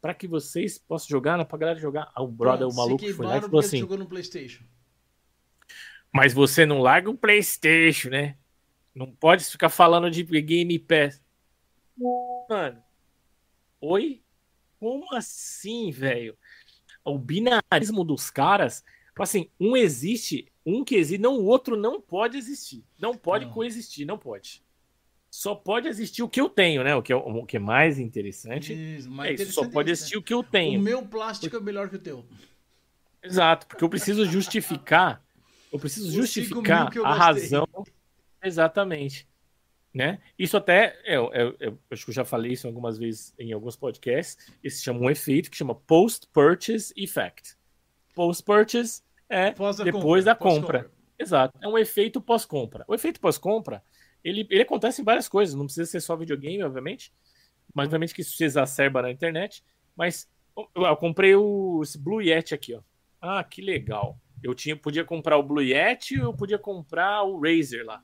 para que vocês possam jogar, né, pra galera jogar. Ah, o brother, Pronto, o maluco se foi lá e falou assim, jogou no Playstation. mas você não larga o PlayStation, né? Não pode ficar falando de Game Pass. Mano, oi? Como assim, velho? O binarismo dos caras, assim, um existe, um que existe, não o outro não pode existir. Não pode Não. coexistir, não pode. Só pode existir o que eu tenho, né? O que é, o que é mais interessante. Isso, mais É isso, só pode é existir o que eu né? tenho. O meu plástico é melhor que o teu. Exato, porque eu preciso justificar, eu preciso Os justificar a razão. Exatamente. Né? Isso até, eu, eu- eu acho que eu já falei isso algumas vezes em alguns podcasts, isso se chama um efeito que chama Post-Purchase Effect. Post-Purchase é depois da pós-compra. compra. Exato, é um efeito pós-compra. O efeito pós-compra, ele, ele acontece em várias coisas, não precisa ser só videogame, obviamente, mas obviamente que isso se exacerba na internet, mas eu, eu comprei o, esse Blue Yeti aqui, ó. Ah, que legal. Eu tinha, podia comprar o Blue Yeti ou eu podia comprar o Razer lá.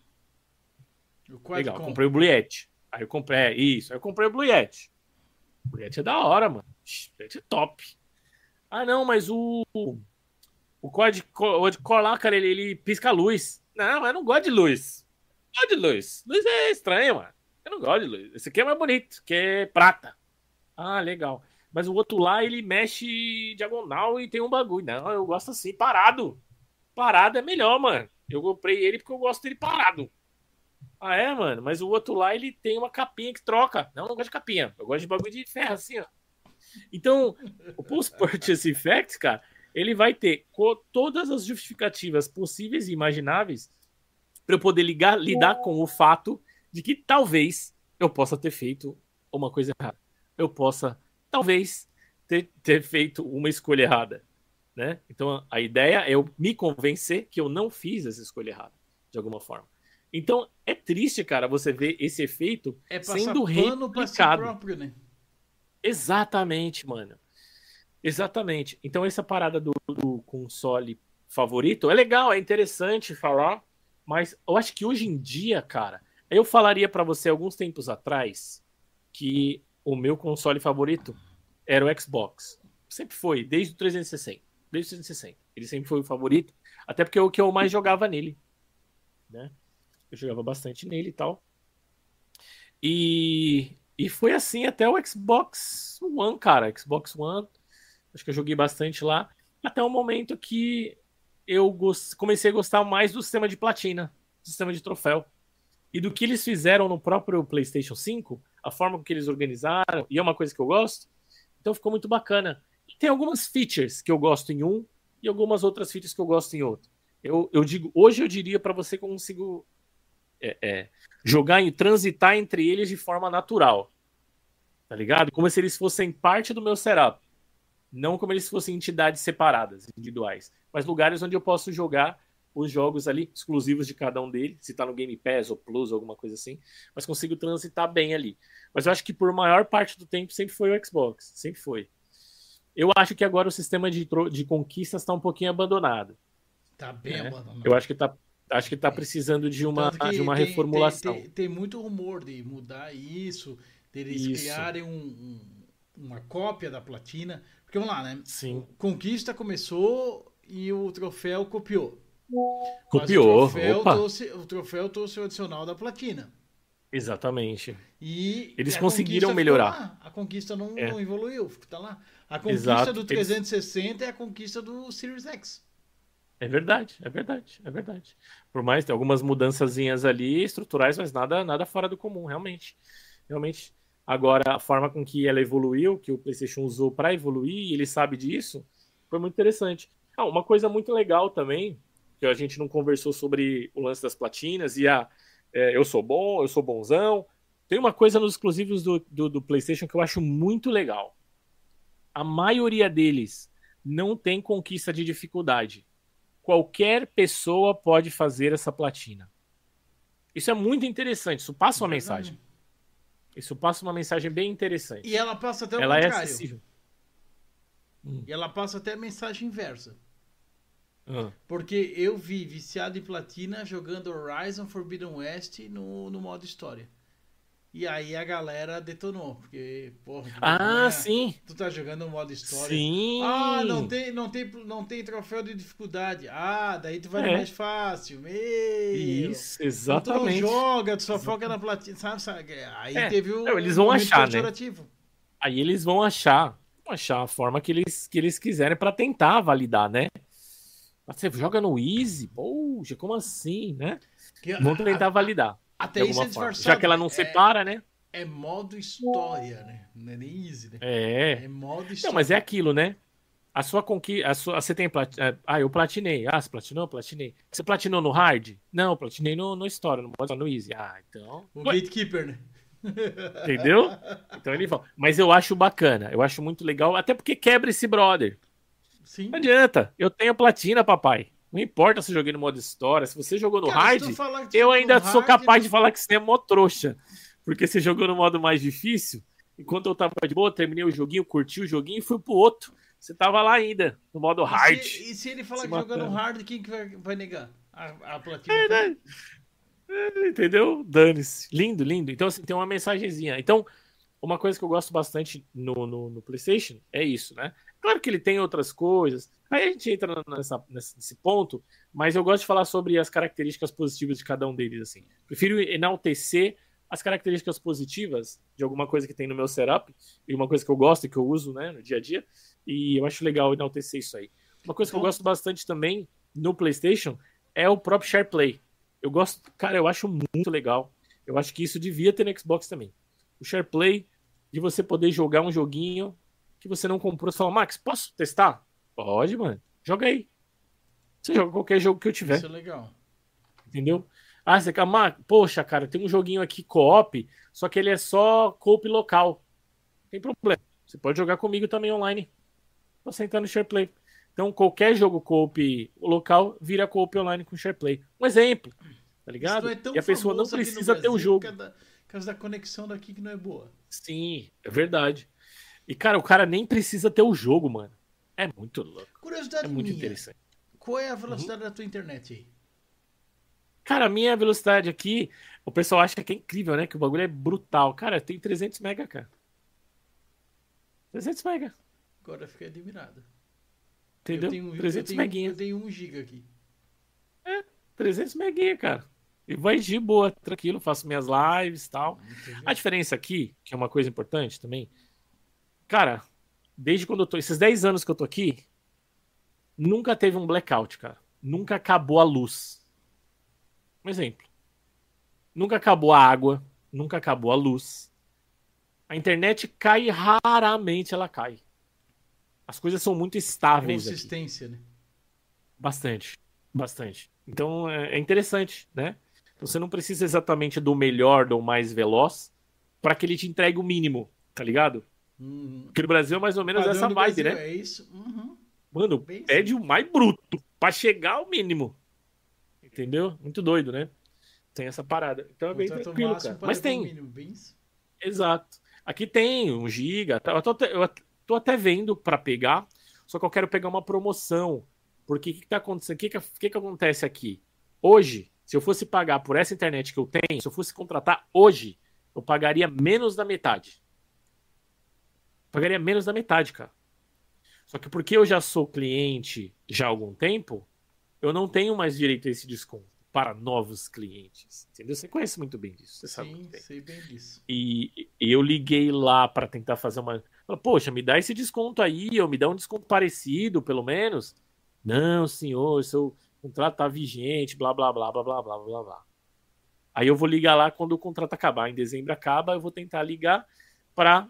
O. Legal, comprei o Blue Yeti. Aí eu comprei, é, isso, aí eu comprei o Blue Yeti. O Blue Yeti é da hora, mano. O Blue Yeti é top. Ah, não, mas o. O Core Core lá, cara, ele, ele pisca luz. Não, eu não gosto de luz. Não gosto de luz. Luz é estranho, mano. Eu não gosto de luz. Esse aqui é mais bonito, que é prata. Ah, legal. Mas o outro lá, ele mexe diagonal e tem um bagulho. Não, eu gosto assim, parado. Parado é melhor, mano. Eu comprei ele porque eu gosto dele parado. Ah, é, mano? Mas o outro lá, ele tem uma capinha que troca. Não, eu não gosto de capinha. Eu gosto de bagulho de ferro, assim, ó. Então, o Post Purchase Effect, cara, ele vai ter todas as justificativas possíveis e imagináveis para eu poder ligar, lidar com o fato de que talvez eu possa ter feito uma coisa errada. Eu possa, talvez, ter, ter feito uma escolha errada. Né? Então a ideia é eu me convencer que eu não fiz essa escolha errada, de alguma forma. Então é triste, cara, você ver esse efeito é sendo replicado. Si próprio, né? Exatamente, mano. Exatamente. Então essa parada do, do console favorito é legal, é interessante falar, mas eu acho que hoje em dia, cara, eu falaria para você alguns tempos atrás que o meu console favorito era o Xbox. Sempre foi, desde o 360. Desde o 360. Ele sempre foi o favorito. Até porque é o que eu mais jogava nele. Né? Eu jogava bastante nele e tal. E, e foi assim até o Xbox One, cara. Xbox One. Acho que eu joguei bastante lá. Até o momento que eu comecei a gostar mais do sistema de platina, do sistema de troféu e do que eles fizeram no próprio PlayStation 5, a forma que eles organizaram, e é uma coisa que eu gosto, então ficou muito bacana. E tem algumas features que eu gosto em um e algumas outras features que eu gosto em outro. Eu, eu digo, hoje eu diria para você consigo é, é, jogar e transitar entre eles de forma natural. Tá ligado? Como se eles fossem parte do meu setup. Não como eles fossem entidades separadas, individuais. Mas lugares onde eu posso jogar os jogos ali exclusivos de cada um deles, se tá no Game Pass ou Plus, alguma coisa assim, mas consigo transitar bem ali. Mas eu acho que por maior parte do tempo sempre foi o Xbox, sempre foi. Eu acho que agora o sistema de, de conquistas está um pouquinho abandonado. Tá bem né? abandonado. Eu acho que tá, acho que tá precisando de uma, de uma tem, reformulação. Tem, tem, tem, muito rumor de mudar isso, de eles isso. criarem um, um, uma cópia da platina. Porque vamos lá, né? Sim. Conquista começou e o troféu copiou. Copiou. o troféu, trouxe, o troféu trouxe o adicional da platina. Exatamente. E eles conseguiram melhorar. A conquista não, é. não, evoluiu, tá lá. A conquista Exato. do 360 eles... é a conquista do Series X. É verdade, é verdade, é verdade. Por mais tem algumas mudançazinhas ali estruturais, mas nada, nada fora do comum, realmente. Realmente. Agora, a forma com que ela evoluiu, que o PlayStation usou para evoluir, e ele sabe disso, foi muito interessante. Ah, uma coisa muito legal também que a gente não conversou sobre o lance das platinas e a é, eu sou bom, eu sou bonzão. Tem uma coisa nos exclusivos do, do, do, PlayStation que eu acho muito legal. A maioria deles não tem conquista de dificuldade. Qualquer pessoa pode fazer essa platina. Isso é muito interessante. Isso passa uma mensagem. Isso passa uma mensagem bem interessante. E ela passa até o ela é contrário. É acessível. E ela passa até a mensagem inversa. Ah. Porque eu vi viciado em platina jogando Horizon Forbidden West no, no modo história. E aí a galera detonou, porque, porra. Ah, sim. Tu tá jogando no modo história. Sim. Ah, não tem, não tem, não tem troféu de dificuldade. Ah, daí tu vai é. mais fácil. Meu. Isso, exatamente. Tu não joga, tu só exatamente. foca na platina, sabe? sabe? Aí é. teve o. Não, eles vão achar, né? Aí eles vão achar, achar a forma que eles, que eles quiserem para tentar validar, né? Você joga no Easy? Poxa, como assim, né? Que, Vamos tentar validar. Até isso é forma. Já que ela não é, separa, né? É modo história, né? Não é nem Easy, né? É. É modo história. Não, mas é aquilo, né? A sua conquista. Sua... Você tem. Plat... É, ah, eu platinei. Ah, você platinou? Platinei. Você platinou no hard? Não, platinei no, no Story, no, no Easy. Ah, então. O Ué. Gatekeeper, né? Entendeu? Então ele fala. Mas eu acho bacana, eu acho muito legal, até porque quebra esse brother. Sim. Não adianta. Eu tenho platina, papai. Não importa se eu joguei no modo história. Se você jogou no Cara, hard, eu ainda sou capaz de falar que você é mó trouxa. Porque você jogou no modo mais difícil. Enquanto eu tava de boa, terminei o joguinho, curti o joguinho e fui pro outro. Você tava lá ainda, no modo hard. E se, e se ele falar que jogou no hard, quem que vai, vai negar? A, a platina. É, né? é, entendeu? Dane-se. Lindo, lindo. Então, assim, tem uma mensagenzinha. Então, uma coisa que eu gosto bastante no, no, no PlayStation é isso, né? Claro que ele tem outras coisas. Aí a gente entra nessa, nesse ponto, mas eu gosto de falar sobre as características positivas de cada um deles. Assim. Prefiro enaltecer as características positivas de alguma coisa que tem no meu setup, e uma coisa que eu gosto e que eu uso né, no dia a dia, e eu acho legal enaltecer isso aí. Uma coisa que eu gosto bastante também no PlayStation é o próprio SharePlay. Eu gosto, cara, eu acho muito legal. Eu acho que isso devia ter no Xbox também. O SharePlay, de você poder jogar um joguinho que você não comprou. Você fala, Max, posso testar? Pode, mano. Joga aí. Você joga qualquer jogo que eu tiver. Isso é legal. Entendeu? Ah, você quer. Max, poxa, cara, tem um joguinho aqui co-op, só que ele é só co-op local. Tem problema. Você pode jogar comigo também online. Tô sentando no SharePlay. Então, qualquer jogo co-op local vira co-op online com SharePlay. Um exemplo. Tá ligado? É tão e a pessoa não precisa ter o jogo. Por causa, por causa da conexão daqui que não é boa. Sim, é verdade. E, cara, o cara nem precisa ter o jogo, mano. É muito louco. Curiosidade É muito minha. interessante. Qual é a velocidade da tua internet aí? Cara, a minha velocidade aqui, o pessoal acha que é incrível, né? Que o bagulho é brutal. Cara, tem 300 mega, cara. 300 mega. Agora eu fiquei admirado. Entendeu? Eu tenho, 300 eu tenho, meguinha. Eu tenho 1 giga aqui. 300 meguinha, cara. E vai de boa, tranquilo, faço minhas lives e tal. Entendeu? A diferença aqui, que é uma coisa importante também, cara, desde quando eu tô. Esses 10 anos que eu tô aqui, nunca teve um blackout, cara. Nunca acabou a luz. Um exemplo. Nunca acabou a água, nunca acabou a luz. A internet cai raramente, ela cai. As coisas são muito estáveis aqui. Consistência, né? Bastante, bastante. Então é é interessante, né? Então, Você não precisa exatamente do melhor, do mais veloz, para que ele te entregue o mínimo, tá ligado? Uhum. Porque no Brasil é mais ou menos essa vibe, Brasil, né? É isso. Uhum. Mano, Bem pede o mais bruto pra chegar ao mínimo. Entendeu? Muito doido, né? Tem essa parada. Então é bem Contrato tranquilo, cara. para Mas tem, mínimo, exato. Aqui tem um giga. tá? Eu tô, até- eu tô até vendo pra pegar, só que eu quero pegar uma promoção. Porque o que, que tá acontecendo? O que, que, que que acontece aqui? Hoje, se eu fosse pagar por essa internet que eu tenho, se eu fosse contratar hoje, eu pagaria menos da metade. Pagaria menos da metade, cara. Só que porque eu já sou cliente já há algum tempo, eu não tenho mais direito a esse desconto para novos clientes. Entendeu? Você conhece muito bem disso, você sabe Sim, muito bem. sei bem disso. E e eu liguei lá para tentar fazer uma. Poxa, me dá esse desconto aí, ou me dá um desconto parecido, pelo menos. Não, senhor, seu contrato tá vigente, blá, blá, blá, blá, blá, blá, blá, blá. Aí eu vou ligar lá quando o contrato acabar. Em dezembro acaba, eu vou tentar ligar para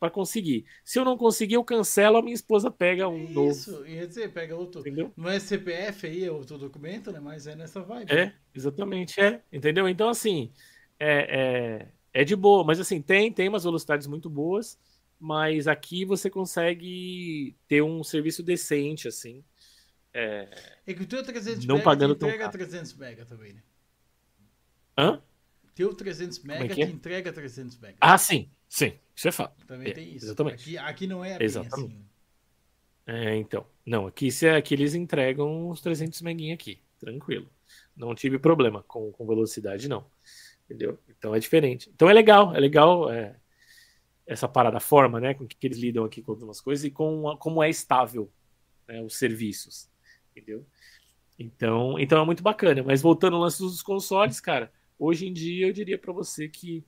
para conseguir. Se eu não conseguir, eu cancelo, a minha esposa pega um novo. Isso, ia dizer, pega outro. Entendeu? Não é CPF aí, é outro documento, né? Mas é nessa vibe. É, exatamente, é. Entendeu? Então, assim, é, é, é de boa. Mas, assim, tem, tem umas velocidades muito boas, mas aqui você consegue ter um serviço decente, assim. É... É que o teu 300 Não mega pagando tão entrega caro. 300 mega também, né? Hã? Teu 300 é mega que é? te entrega 300 mega. Ah, sim, sim, isso é fato. também é, tem isso. exatamente. Aqui, aqui não é Exatamente. assim. É, então. Não, aqui, se, aqui eles entregam uns 300 meguinha aqui, tranquilo. Não tive problema com, com velocidade, não. Entendeu? Então é diferente. Então é legal, é legal é, essa parada, forma, né, com que eles lidam aqui com algumas coisas e com como é estável né, os serviços, entendeu? Então, então é muito bacana. Mas voltando ao lance dos consoles, cara, hoje em dia eu diria pra você que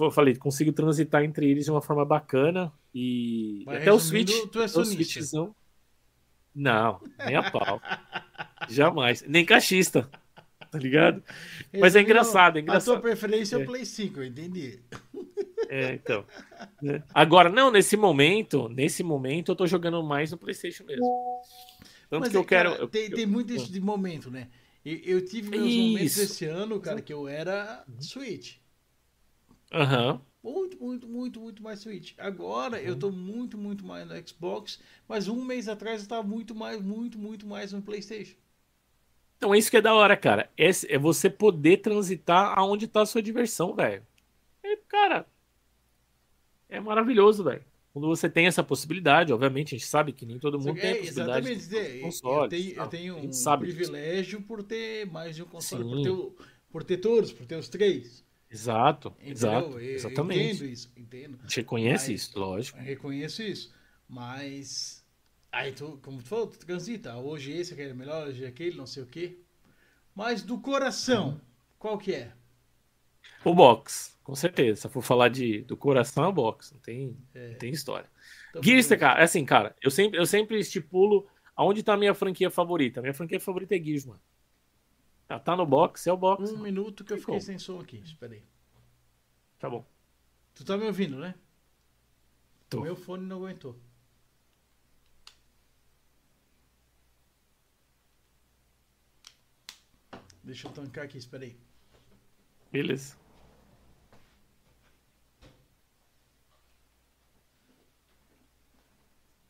eu falei, consigo transitar entre eles de uma forma bacana e Mas até o resumindo, Switch, tu é o. Switchzão. Não, nem a pau. Jamais, nem cachista. Tá ligado? Mas é Resumindo, engraçado, é A engraçado. tua preferência é É. o Play 5, eu entendi. É, então. né? Agora, não, nesse momento, nesse momento eu tô jogando mais no PlayStation mesmo. Tanto Mas que eu é, quero. cara, eu- tem, eu- tem muito isso de momento, né? Eu, eu tive meus momentos Isso. esse ano, cara, que eu era Uhum. Switch. Aham. Muito, muito, muito, muito mais Switch. Agora Uhum. eu tô muito, muito mais no Xbox, mas um mês atrás eu tava muito mais, muito, muito mais no PlayStation. Então é isso que é da hora, cara. Esse- É, você poder transitar aonde tá a sua diversão, velho. É, cara, é maravilhoso, velho. Quando você tem essa possibilidade, obviamente, a gente sabe que nem todo mundo tem a é possibilidade exatamente de ter dizer, eu consoles, tenho, eu tenho um sabe disso. privilégio por ter mais de um console, por ter, por ter todos, por ter os três. Exato, Entendeu? exato, Eu- eu exatamente. entendo isso, entendo. A gente reconhece isso, lógico. Reconheço isso. Mas. Aí tu, como tu falou, tu transita. Hoje esse, aquele é melhor, hoje aquele, não sei o quê. Mas do coração, qual que é? O box, com certeza. Se for falar de, do coração, é o box. Não tem, É. não tem história. Gears, cara, é assim, cara, eu sempre, eu sempre estipulo aonde tá a minha franquia favorita. Minha franquia favorita é Gears, mano. Tá, tá no box, é o box. Um mano. minuto que eu Tem fiquei como. sem som aqui. Espera aí. Tá bom. Tu tá me ouvindo, né? Tô. Meu fone não aguentou. Deixa eu tancar aqui, espera aí. Beleza.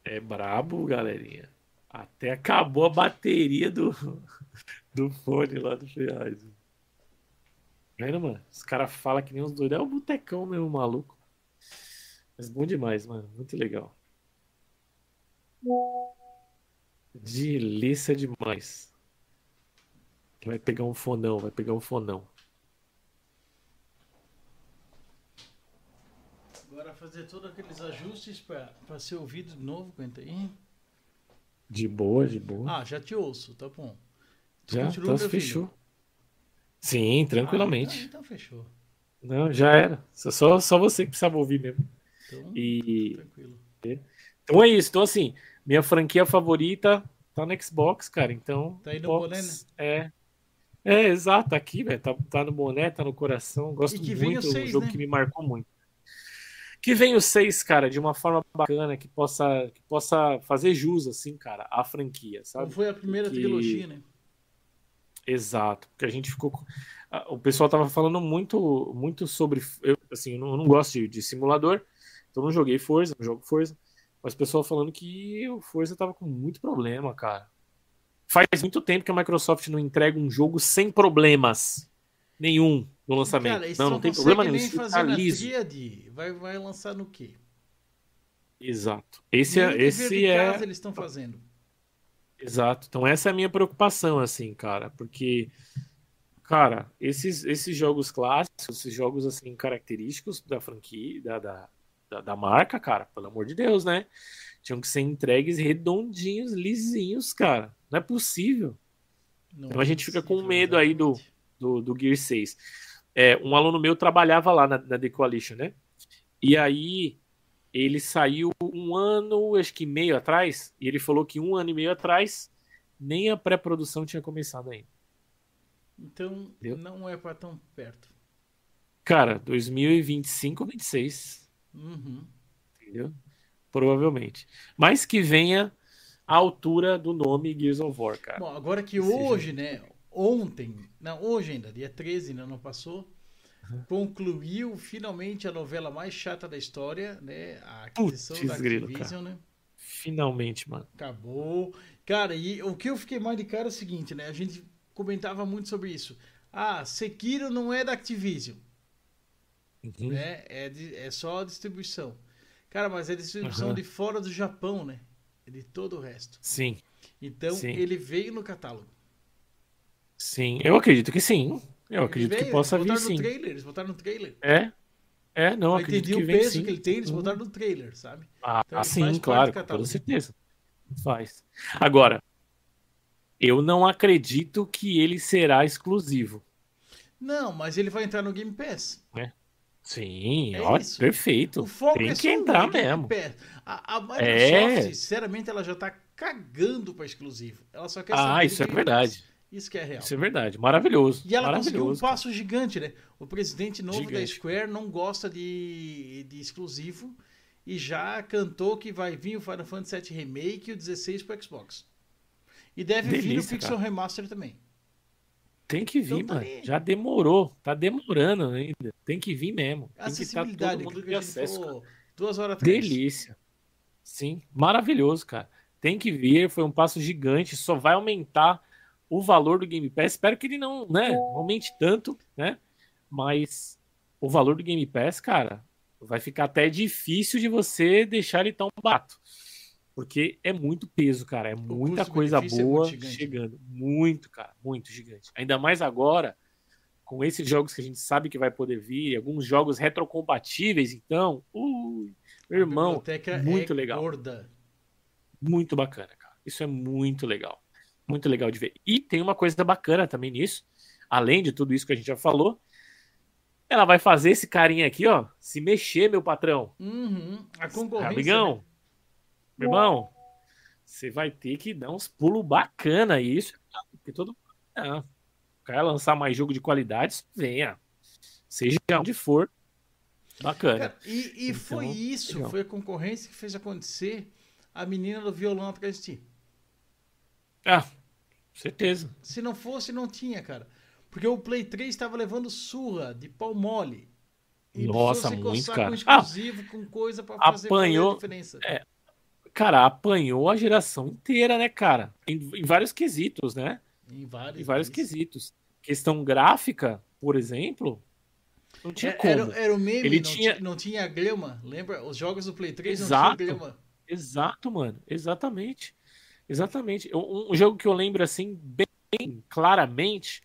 É brabo, galerinha. Até acabou a bateria do, do fone lá do Ferraz. Vendo, mano? Os caras falam que nem uns doidos. É o botecão mesmo, maluco. Mas bom demais, mano. Muito legal. Delícia demais. Vai pegar um fonão, vai pegar um fonão. Agora fazer todos aqueles ajustes pra ser ouvido de novo, aguenta aí. De boa, de boa. Ah, já te ouço, tá bom. Tu Já, então fechou. Sim, Ah, tranquilamente. então, então fechou. Não, já era. Só- Só, você que precisava ouvir mesmo. Então, E tranquilo. então é isso. Então, assim, minha franquia favorita tá no Xbox, cara. Então, Tá aí no Xbox boné, né? É. É, exato, tá aqui, velho. Tá, tá no boné, tá no coração. Gosto muito, é um jogo né? que me marcou muito. Que vem o 6, cara, de uma forma bacana, que possa, que possa fazer jus, assim, cara, à franquia, sabe? foi a primeira Que- trilogia, né? Exato, porque a gente ficou. O pessoal tava falando muito, muito sobre. Eu, assim, eu não, eu não gosto de, de simulador, então não joguei Forza, não jogo Forza. Mas o pessoal falando que o Forza tava com muito problema, cara. Faz muito tempo que a Microsoft não entrega um jogo sem problemas nenhum no lançamento. Cara, não, não tem problema nenhum. Isso fazer tá liso. tríade. Vai, vai lançar no quê? Exato. Esse Nem é, esse é. casa eles estão fazendo. Exato. Então essa é a minha preocupação, assim, cara, porque, cara, esses, esses jogos clássicos, esses jogos, assim, característicos da franquia, da, da, da, da marca, cara, pelo amor de Deus, né? Tinham que ser entregues redondinhos, lisinhos, cara. Não é possível Não Então a é gente fica com medo aí do- exatamente. Do, do Gear 6. É, um aluno meu trabalhava lá na, na The Coalition, né? E aí ele saiu um ano, acho que meio atrás, e ele falou que um ano e meio atrás nem a pré-produção tinha começado ainda. Então, Entendeu? não é pra tão perto. Cara, 2025, 26, Uhum. entendeu? Provavelmente. Mas que venha à altura do nome Gears of War, cara. Bom, agora que Esse hoje, né? Ontem, não, hoje ainda, dia 13, ainda não passou, concluiu finalmente a novela mais chata da história, né? A aquisição Putz, da Activision, né? Finalmente, mano. Acabou. Cara, e o que eu fiquei mais de cara é o seguinte, né? A gente comentava muito sobre isso. Ah, Sekiro não é da Activision, Uhum. né? É, de- é só a distribuição. Cara, mas é distribuição Aham. de fora do Japão, né? De todo o resto. Sim, Então, Sim. ele veio no catálogo. Sim. Eu acredito que sim. Eu acredito veio, que possa vir sim. no trailer, eles botaram no trailer. É? É, não, Pra acredito entender que o vem peso sim. que ele tem, eles Uhum. botaram no trailer, sabe? Ah, Então, sim, claro, com toda certeza. Faz. Agora, eu não acredito que ele será exclusivo. Não, mas ele vai entrar no Game Pass. Sim, É ó, isso. perfeito. O foco Tem é que entrar Game mesmo. Pass. A, a Microsoft, É. sinceramente, ela já tá cagando pra exclusivo. Ela só quer Ah, isso é verdade. Isso que é real. Isso é verdade. Maravilhoso. E ela conseguiu um Maravilhoso. passo gigante, né? O presidente novo da Gigante. Square não gosta de, de exclusivo e já cantou que vai vir o Final Fantasy VII Remake e o 16 pro Xbox. E deve vir o Delícia, Pixel cara. Remaster também. Tem que vir, Então tá mano. ali. Já demorou. Tá demorando ainda. Tem que vir mesmo. Tem que estar Acessibilidade, todo mundo de que a acesso. cara. falou duas horas atrás. Delícia. Sim, maravilhoso, cara. Tem que vir, foi um passo gigante, só vai aumentar o valor do Game Pass. Espero que ele não, né, aumente tanto, né? Mas o valor do Game Pass, cara, vai ficar até difícil de você deixar ele tão barato. Porque é muito peso, cara. É muita coisa custo-benefício é boa muito gigante. chegando. Muito, cara. Muito gigante. Ainda mais agora, com esses jogos que a gente sabe que vai poder vir, alguns jogos retrocompatíveis, então. Ui, meu irmão, muito é legal. gorda. muito bacana, cara. Isso é muito legal. Muito legal de ver. E tem uma coisa bacana também nisso, além de tudo isso que a gente já falou. Ela vai fazer esse carinha aqui, ó, se mexer, meu patrão. Uhum. A concorrência. Amigão, né? meu irmão, você vai ter que dar uns pulos bacana aí, isso. Porque todo não. O cara lançar mais jogo de qualidade, venha. Seja onde for. Bacana. Cara, e e Então, foi isso, legal. foi a concorrência que fez acontecer a menina do violão atrás de ti. Ah, certeza. Se não fosse, não tinha, cara. Porque o Play 3 estava levando surra de pau mole. E Nossa, muito, cara. com exclusivo, com coisa pra fazer Apanhou- a diferença. é, Cara, apanhou a geração inteira, né, cara? Em, em vários quesitos, né? Em vários, Em vários quesitos. Questão gráfica, por exemplo, não tinha É, como. Era, era o meme, Ele não, tinha- não tinha grama. Lembra? Os jogos do Play 3 Exato. não tinha grama. Exato, mano. Exatamente. Exatamente. Um, um jogo que eu lembro assim bem claramente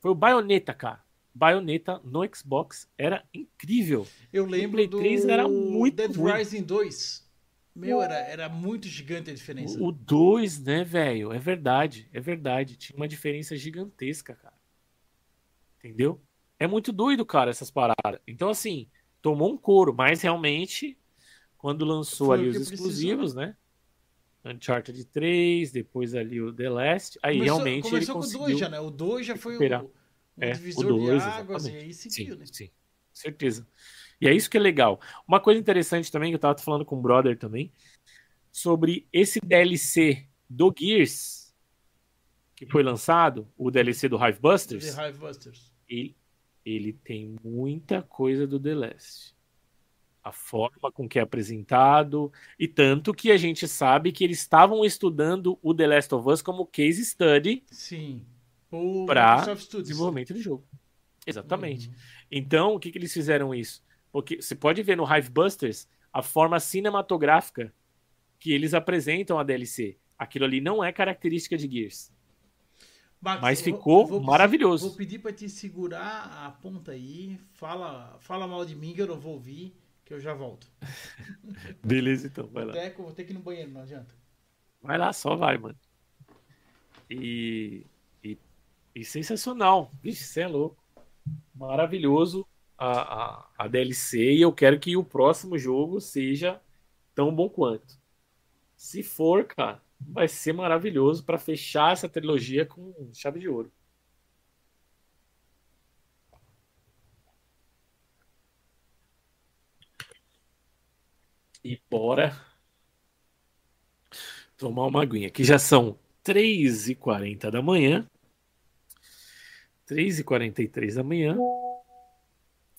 foi o Bayonetta, cara. Bayonetta no Xbox era incrível. Eu lembro Play do 3 era muito Dead ruim. Rising 2. Meu, era, era muito gigante a diferença. O 2, né, velho? É verdade, é verdade. Tinha uma diferença gigantesca, cara. Entendeu? É muito doido, cara, essas paradas. Então, assim, tomou um couro, mas realmente, quando lançou Foi o ali os precisou. exclusivos, né? Uncharted 3, depois ali o The Last, aí começou realmente ele começou com o conseguiu 2 já, né? O 2 já foi o, recuperar. o É, o divisor dois, de águas e exatamente. aí seguiu, Sim, né? sim, certeza. E é isso que é legal. Uma coisa interessante também, que eu tava falando com o brother também, sobre esse DLC do Gears, que foi lançado, o DLC do Hive Busters, The Hive Busters. ele, ele tem muita coisa do The Last. A forma com que é apresentado, e tanto que a gente sabe que eles estavam estudando o The Last of Us como case study Sim. Studios. desenvolvimento do jogo. Exatamente. Uhum. Então, o que, que eles fizeram isso? Porque você pode ver no Hive Busters a forma cinematográfica que eles apresentam a DLC. Aquilo ali não é característica de Gears. Mas eu vou- ficou eu vou pedir- maravilhoso. Vou pedir pra te segurar a ponta aí. Fala, fala mal de mim que eu não vou ouvir, que eu já volto. Beleza, então, vai lá. Eu vou ter que ir no banheiro, não adianta. Vai lá, só vai, mano. E, e, e sensacional. Vixe, você é louco. Maravilhoso a, a, a DLC. E eu quero que o próximo jogo seja tão bom quanto. Se for, cara, vai ser maravilhoso pra fechar essa trilogia com chave de ouro. E bora tomar uma aguinha, que já são 3h40 da manhã. 3h43 da manhã.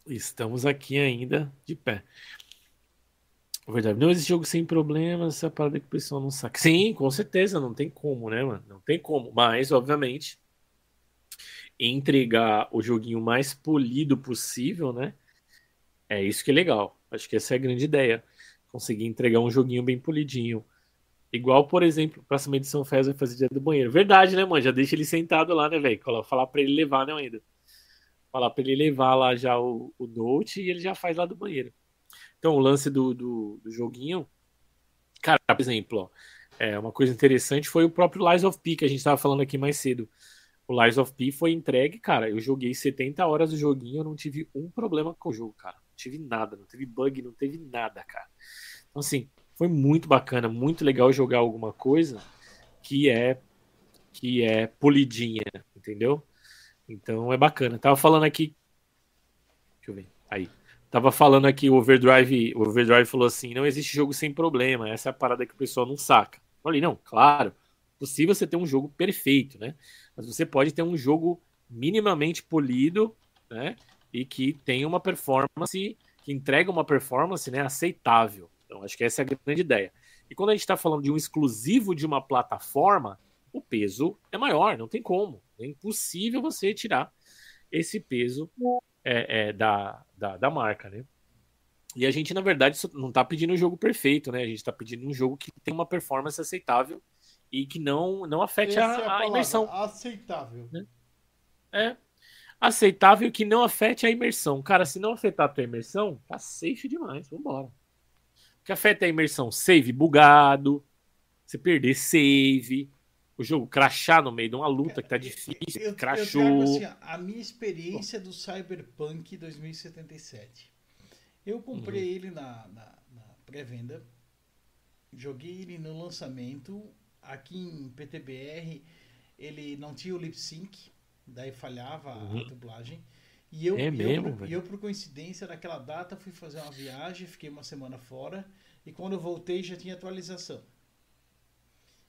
Estamos aqui ainda de pé. Verdade, não existe jogo sem problemas, essa parada que o pessoal não sabe. Sim, com certeza, não tem como, né, mano? Não tem como. Mas, obviamente, entregar o joguinho mais polido possível, né? É isso que é legal. Acho que essa é a grande ideia. Conseguir entregar um joguinho bem polidinho. Igual, por exemplo, próxima edição Fez vai fazer dia do banheiro. Verdade, né, mano? Já deixa ele sentado lá, né, velho? Falar pra ele levar, né, ainda. Falar pra ele levar lá já o, o Note e ele já faz lá do banheiro. Então, o lance do, do, do joguinho. Cara, por exemplo, ó, é, uma coisa interessante foi o próprio Lies of P, que a gente tava falando aqui mais cedo. O Lies of P foi entregue, cara. Eu joguei 70 horas do joguinho, eu não tive um problema com o jogo, cara. Não tive nada, não teve bug, não teve nada, cara. Então, assim, foi muito bacana, muito legal jogar alguma coisa que é que é polidinha, entendeu? Então é bacana. Tava falando aqui. Deixa eu ver. Aí. Tava falando aqui o Overdrive. O Overdrive falou assim: não existe jogo sem problema. Essa é a parada que o pessoal não saca. Eu falei, não, claro. Possível você ter um jogo perfeito, né? Mas você pode ter um jogo minimamente polido, né? E que tenha uma performance, que entrega uma performance né, aceitável. Então, acho que essa é a grande ideia. E quando a gente está falando de um exclusivo de uma plataforma, o peso é maior, não tem como. É impossível você tirar esse peso é, é, da, da, da, marca, né? E a gente, na verdade, não está pedindo um jogo perfeito, né? A gente está pedindo um jogo que tem uma performance aceitável e que não, não afete a, é a, a imersão. Aceitável. Né? É. Aceitável que não afete a imersão. Cara, se não afetar a tua imersão, tá safe demais. Vambora. Que afeta a imersão? Save bugado, você perder save, o jogo crachar no meio de uma luta que tá difícil, eu, crachou. Eu assim, a minha experiência do Cyberpunk 2077. Eu comprei uhum. ele na, na, na pré-venda, joguei ele no lançamento. Aqui em PTBR ele não tinha o lip sync, daí falhava uhum. a dublagem. E eu, É eu, mesmo, por- velho? e eu, por coincidência, naquela data fui fazer uma viagem, fiquei uma semana fora, e quando eu voltei já tinha atualização.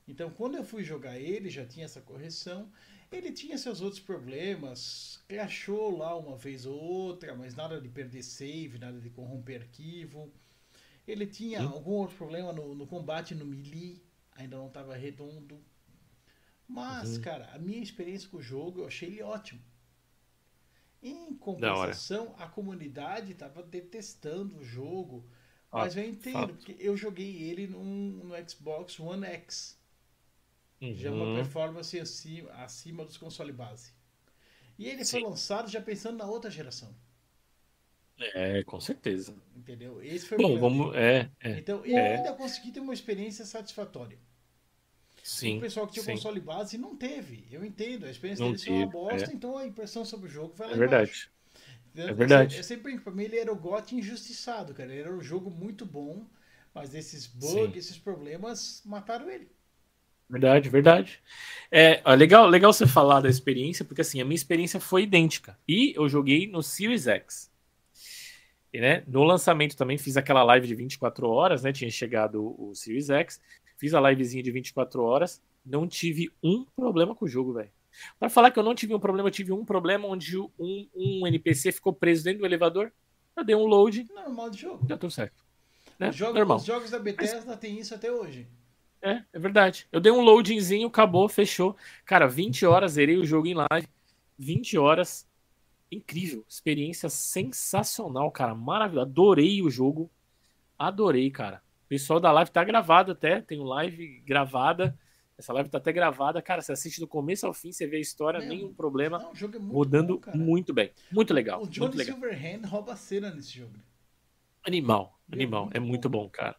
Então, quando eu fui jogar ele, já tinha essa correção. Ele tinha seus outros problemas, crashou lá uma vez ou outra, mas nada de perder save, nada de corromper arquivo. Ele tinha Hum. algum outro problema no, no combate no melee, ainda não estava redondo. Mas, Uhum. cara, a minha experiência com o jogo, eu achei ele ótimo. Em compensação, a comunidade estava detestando o jogo. Ah, Mas eu entendo, fato. porque eu joguei ele num, no Xbox One X. Já é uma Uhum. performance acima, acima dos consoles base. E ele foi Sim. lançado já pensando na outra geração. É, com certeza. Entendeu? Esse foi o Bom, problema. vamos. É, é. Então, eu É. ainda consegui ter uma experiência satisfatória. Sim. o pessoal que tinha sim. console base não teve. Eu entendo. A experiência Não deles foi uma bosta, é. então a impressão sobre o jogo vai lá É verdade. embaixo. Eu- É verdade. Eu, sempre brinco, pra mim ele era o GOT injustiçado, cara. Ele era um jogo muito bom, mas esses bugs, Sim. esses problemas mataram ele. Verdade, verdade. É, ó, legal, legal você falar da experiência, porque assim, a minha experiência foi idêntica. E eu joguei no Series X. E, né, no lançamento também fiz aquela live de 24 horas, né? Tinha chegado o, o Series X. Fiz a livezinha de 24 horas. Não tive um problema com o jogo, velho. Pra falar que eu não tive um problema, eu tive um problema onde um, um NPC ficou preso dentro do elevador. Eu dei um load, Normal de jogo. deu tudo certo. Né? Os jogos, Normal. os jogos da Bethesda têm isso até hoje. É, é verdade. Eu dei um loadingzinho, acabou, fechou. Cara, 20 horas, zerei o jogo em live. 20 horas. Incrível. Experiência sensacional, cara. Maravilhoso. Adorei o jogo. Adorei, cara. Pessoal da live tá gravado até. Tem live gravada. Essa live tá até gravada. Cara, você assiste do começo ao fim, você vê a história, Meu, nenhum problema. Não, o jogo é muito Rodando bom, muito bem. Muito legal. O Muito Johnny legal. Silverhand rouba a cena nesse jogo. Animal, é animal. muito É muito bom. bom, cara.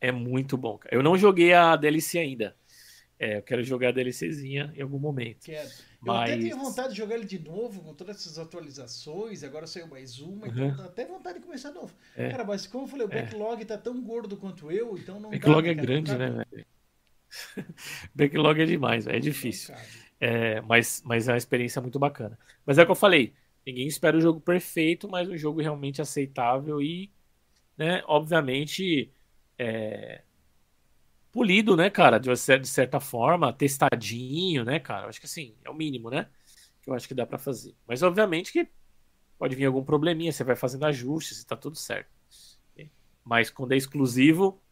É muito bom, cara. Eu não joguei a DLC ainda. É, eu quero jogar a DLCzinha em algum momento. Quero. Eu até Mas- tenho vontade de jogar ele de novo, com todas essas atualizações. Agora saiu mais uma, Uhum. então dá até vontade de começar de novo. É. Cara, mas como eu falei, o É. backlog tá tão gordo quanto eu, então não dá, Backlog né, é cara? grande, né, velho? Backlog é demais, velho, é difícil. É, mas, mas é uma experiência muito bacana. Mas é o que eu falei, ninguém espera o jogo perfeito, mas um jogo realmente aceitável e, né, obviamente, é, polido, né, cara, de, de certa forma, testadinho, né, cara. Eu acho que assim, é o mínimo, né, que eu acho que dá pra fazer. Mas obviamente que pode vir algum probleminha, você vai fazendo ajustes e tá tudo certo. Mas quando é exclusivo,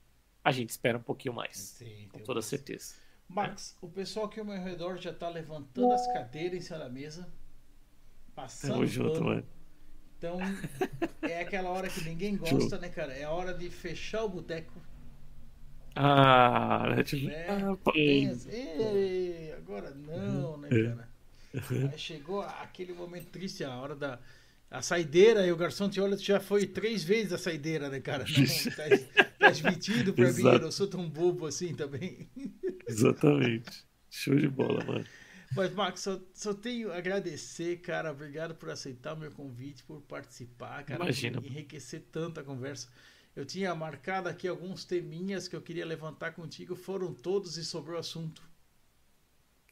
a gente espera um pouquinho mais, Sim, com toda certeza. Max, o pessoal aqui ao meu redor já tá levantando as cadeiras em cima da mesa, passando Tamo junto, pano. mano. Então, é aquela hora que ninguém gosta, né, cara? É a hora de fechar o boteco. Ah, né, tipo, Né? ah, pô, Pensa, "Ei, agora não, né, É. cara? Aí chegou aquele momento triste, a hora da a saideira, e o garçom te olha, já foi três vezes a saideira, né, cara? Não, tá, tá admitido pra mim, eu não sou tão bobo assim também. Exatamente. Show de bola, mano. Mas, Max, só, só tenho a agradecer, cara. Obrigado por aceitar o meu convite, por participar, cara. Imagina. Por enriquecer tanto a conversa. Eu tinha marcado aqui alguns teminhas que eu queria levantar contigo, foram todos e sobrou assunto.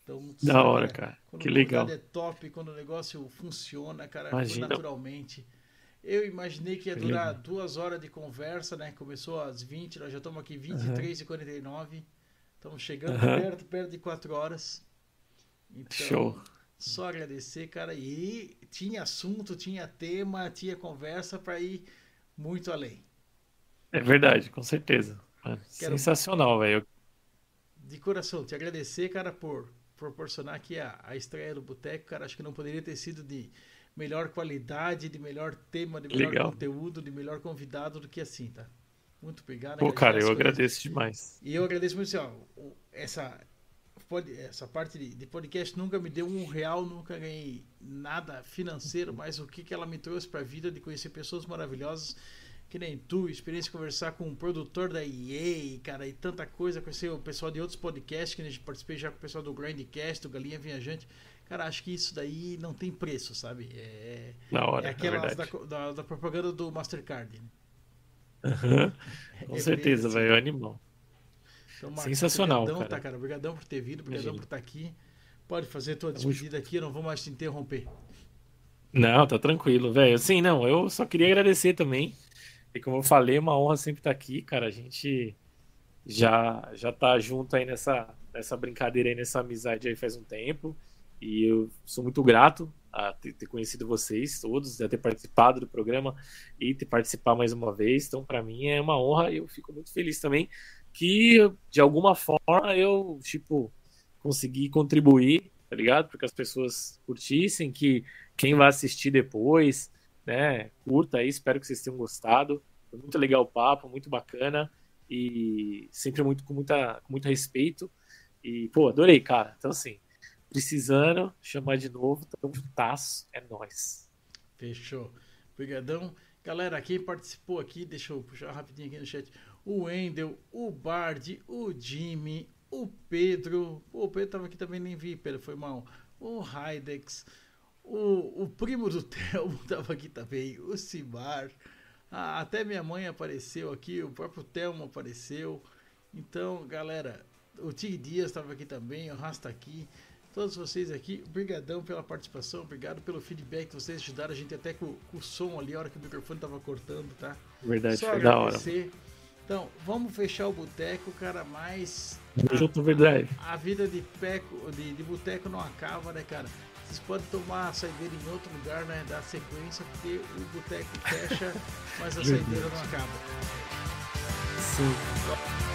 Então, Da sabe, hora, cara. Quando Que legal. é top, quando o negócio funciona, cara, Imagina. naturalmente. Eu imaginei que ia durar duas horas de conversa, né? Começou às 20, nós já estamos aqui 23 e 49. Estamos chegando Aham. perto, perto de 4 horas. Então, Show. só agradecer, cara. E tinha assunto, tinha tema, tinha conversa para ir muito além. É verdade, com certeza. Mano, Quero- Sensacional, velho. De coração, te agradecer, cara, por proporcionar aqui a, a estreia do Boteco, cara. Acho que não poderia ter sido de melhor qualidade, de melhor tema, de melhor Legal. conteúdo, de melhor convidado do que assim, tá? Muito obrigado. Pô, cara, eu as coisas. agradeço demais. E eu agradeço muito, assim, ó, essa, pod- essa parte de, de podcast nunca me deu um real, nunca ganhei nada financeiro, mas o que, que ela me trouxe para a vida de conhecer pessoas maravilhosas, que nem tu, experiência conversar com um produtor da EA, cara, e tanta coisa, conhecer o pessoal de outros podcasts, que a gente participei já com o pessoal do Grindcast, do Galinha Viajante. Cara, acho que isso daí não tem preço, sabe? É, Na hora, é aquelas da, da, da propaganda do Mastercard. Né? É Com bem certeza, assim. velho. Animal. Então, Sensacional, obrigadão, cara. Tá, cara. Obrigadão por ter vindo, obrigadão por estar aqui. Pode fazer tua despedida aqui, eu não vou mais te interromper. Não, tá tranquilo, velho. Assim, não, eu só queria agradecer também. E como eu falei, é uma honra sempre estar aqui, cara. A gente já já tá junto aí nessa, nessa brincadeira aí, nessa amizade aí faz um tempo. E eu sou muito grato a ter, ter conhecido vocês todos, a ter participado do programa e ter participado mais uma vez. Então, para mim é uma honra e eu fico muito feliz também que de alguma forma eu, tipo, consegui contribuir, tá ligado? Para que as pessoas curtissem, que quem vai assistir depois, né, curta aí, espero que vocês tenham gostado. Foi muito legal o papo, muito bacana e sempre muito com muita com muito respeito. E, pô, adorei, cara. Então, assim, precisando, chamar de novo, tamo juntasso, é nóis. Fechou. Obrigadão. Galera, quem participou aqui, deixa eu puxar rapidinho aqui no chat. O Wendel, o Bard, o Jimmy, o Pedro. Pô, o Pedro tava aqui também, nem vi, Pedro, foi mal. O Hydex, o, o primo do Telmo tava aqui também, o. Ah, até minha mãe apareceu aqui, o próprio Telmo apareceu. Então, galera, o Tig Dias estava aqui também, o Rasta aqui todos vocês aqui. Obrigadão pela participação, obrigado pelo feedback que vocês ajudaram a gente até com, com o som ali, a hora que o microfone tava cortando, tá? Verdade, Só foi da hora. agradecer. Então, vamos fechar o boteco, cara, mas junto, verdade. a vida de, peco, de, de boteco não acaba, né, cara? Vocês podem tomar a saideira em outro lugar, né? Dar sequência, porque o boteco fecha, mas a saideira não acaba. Sim.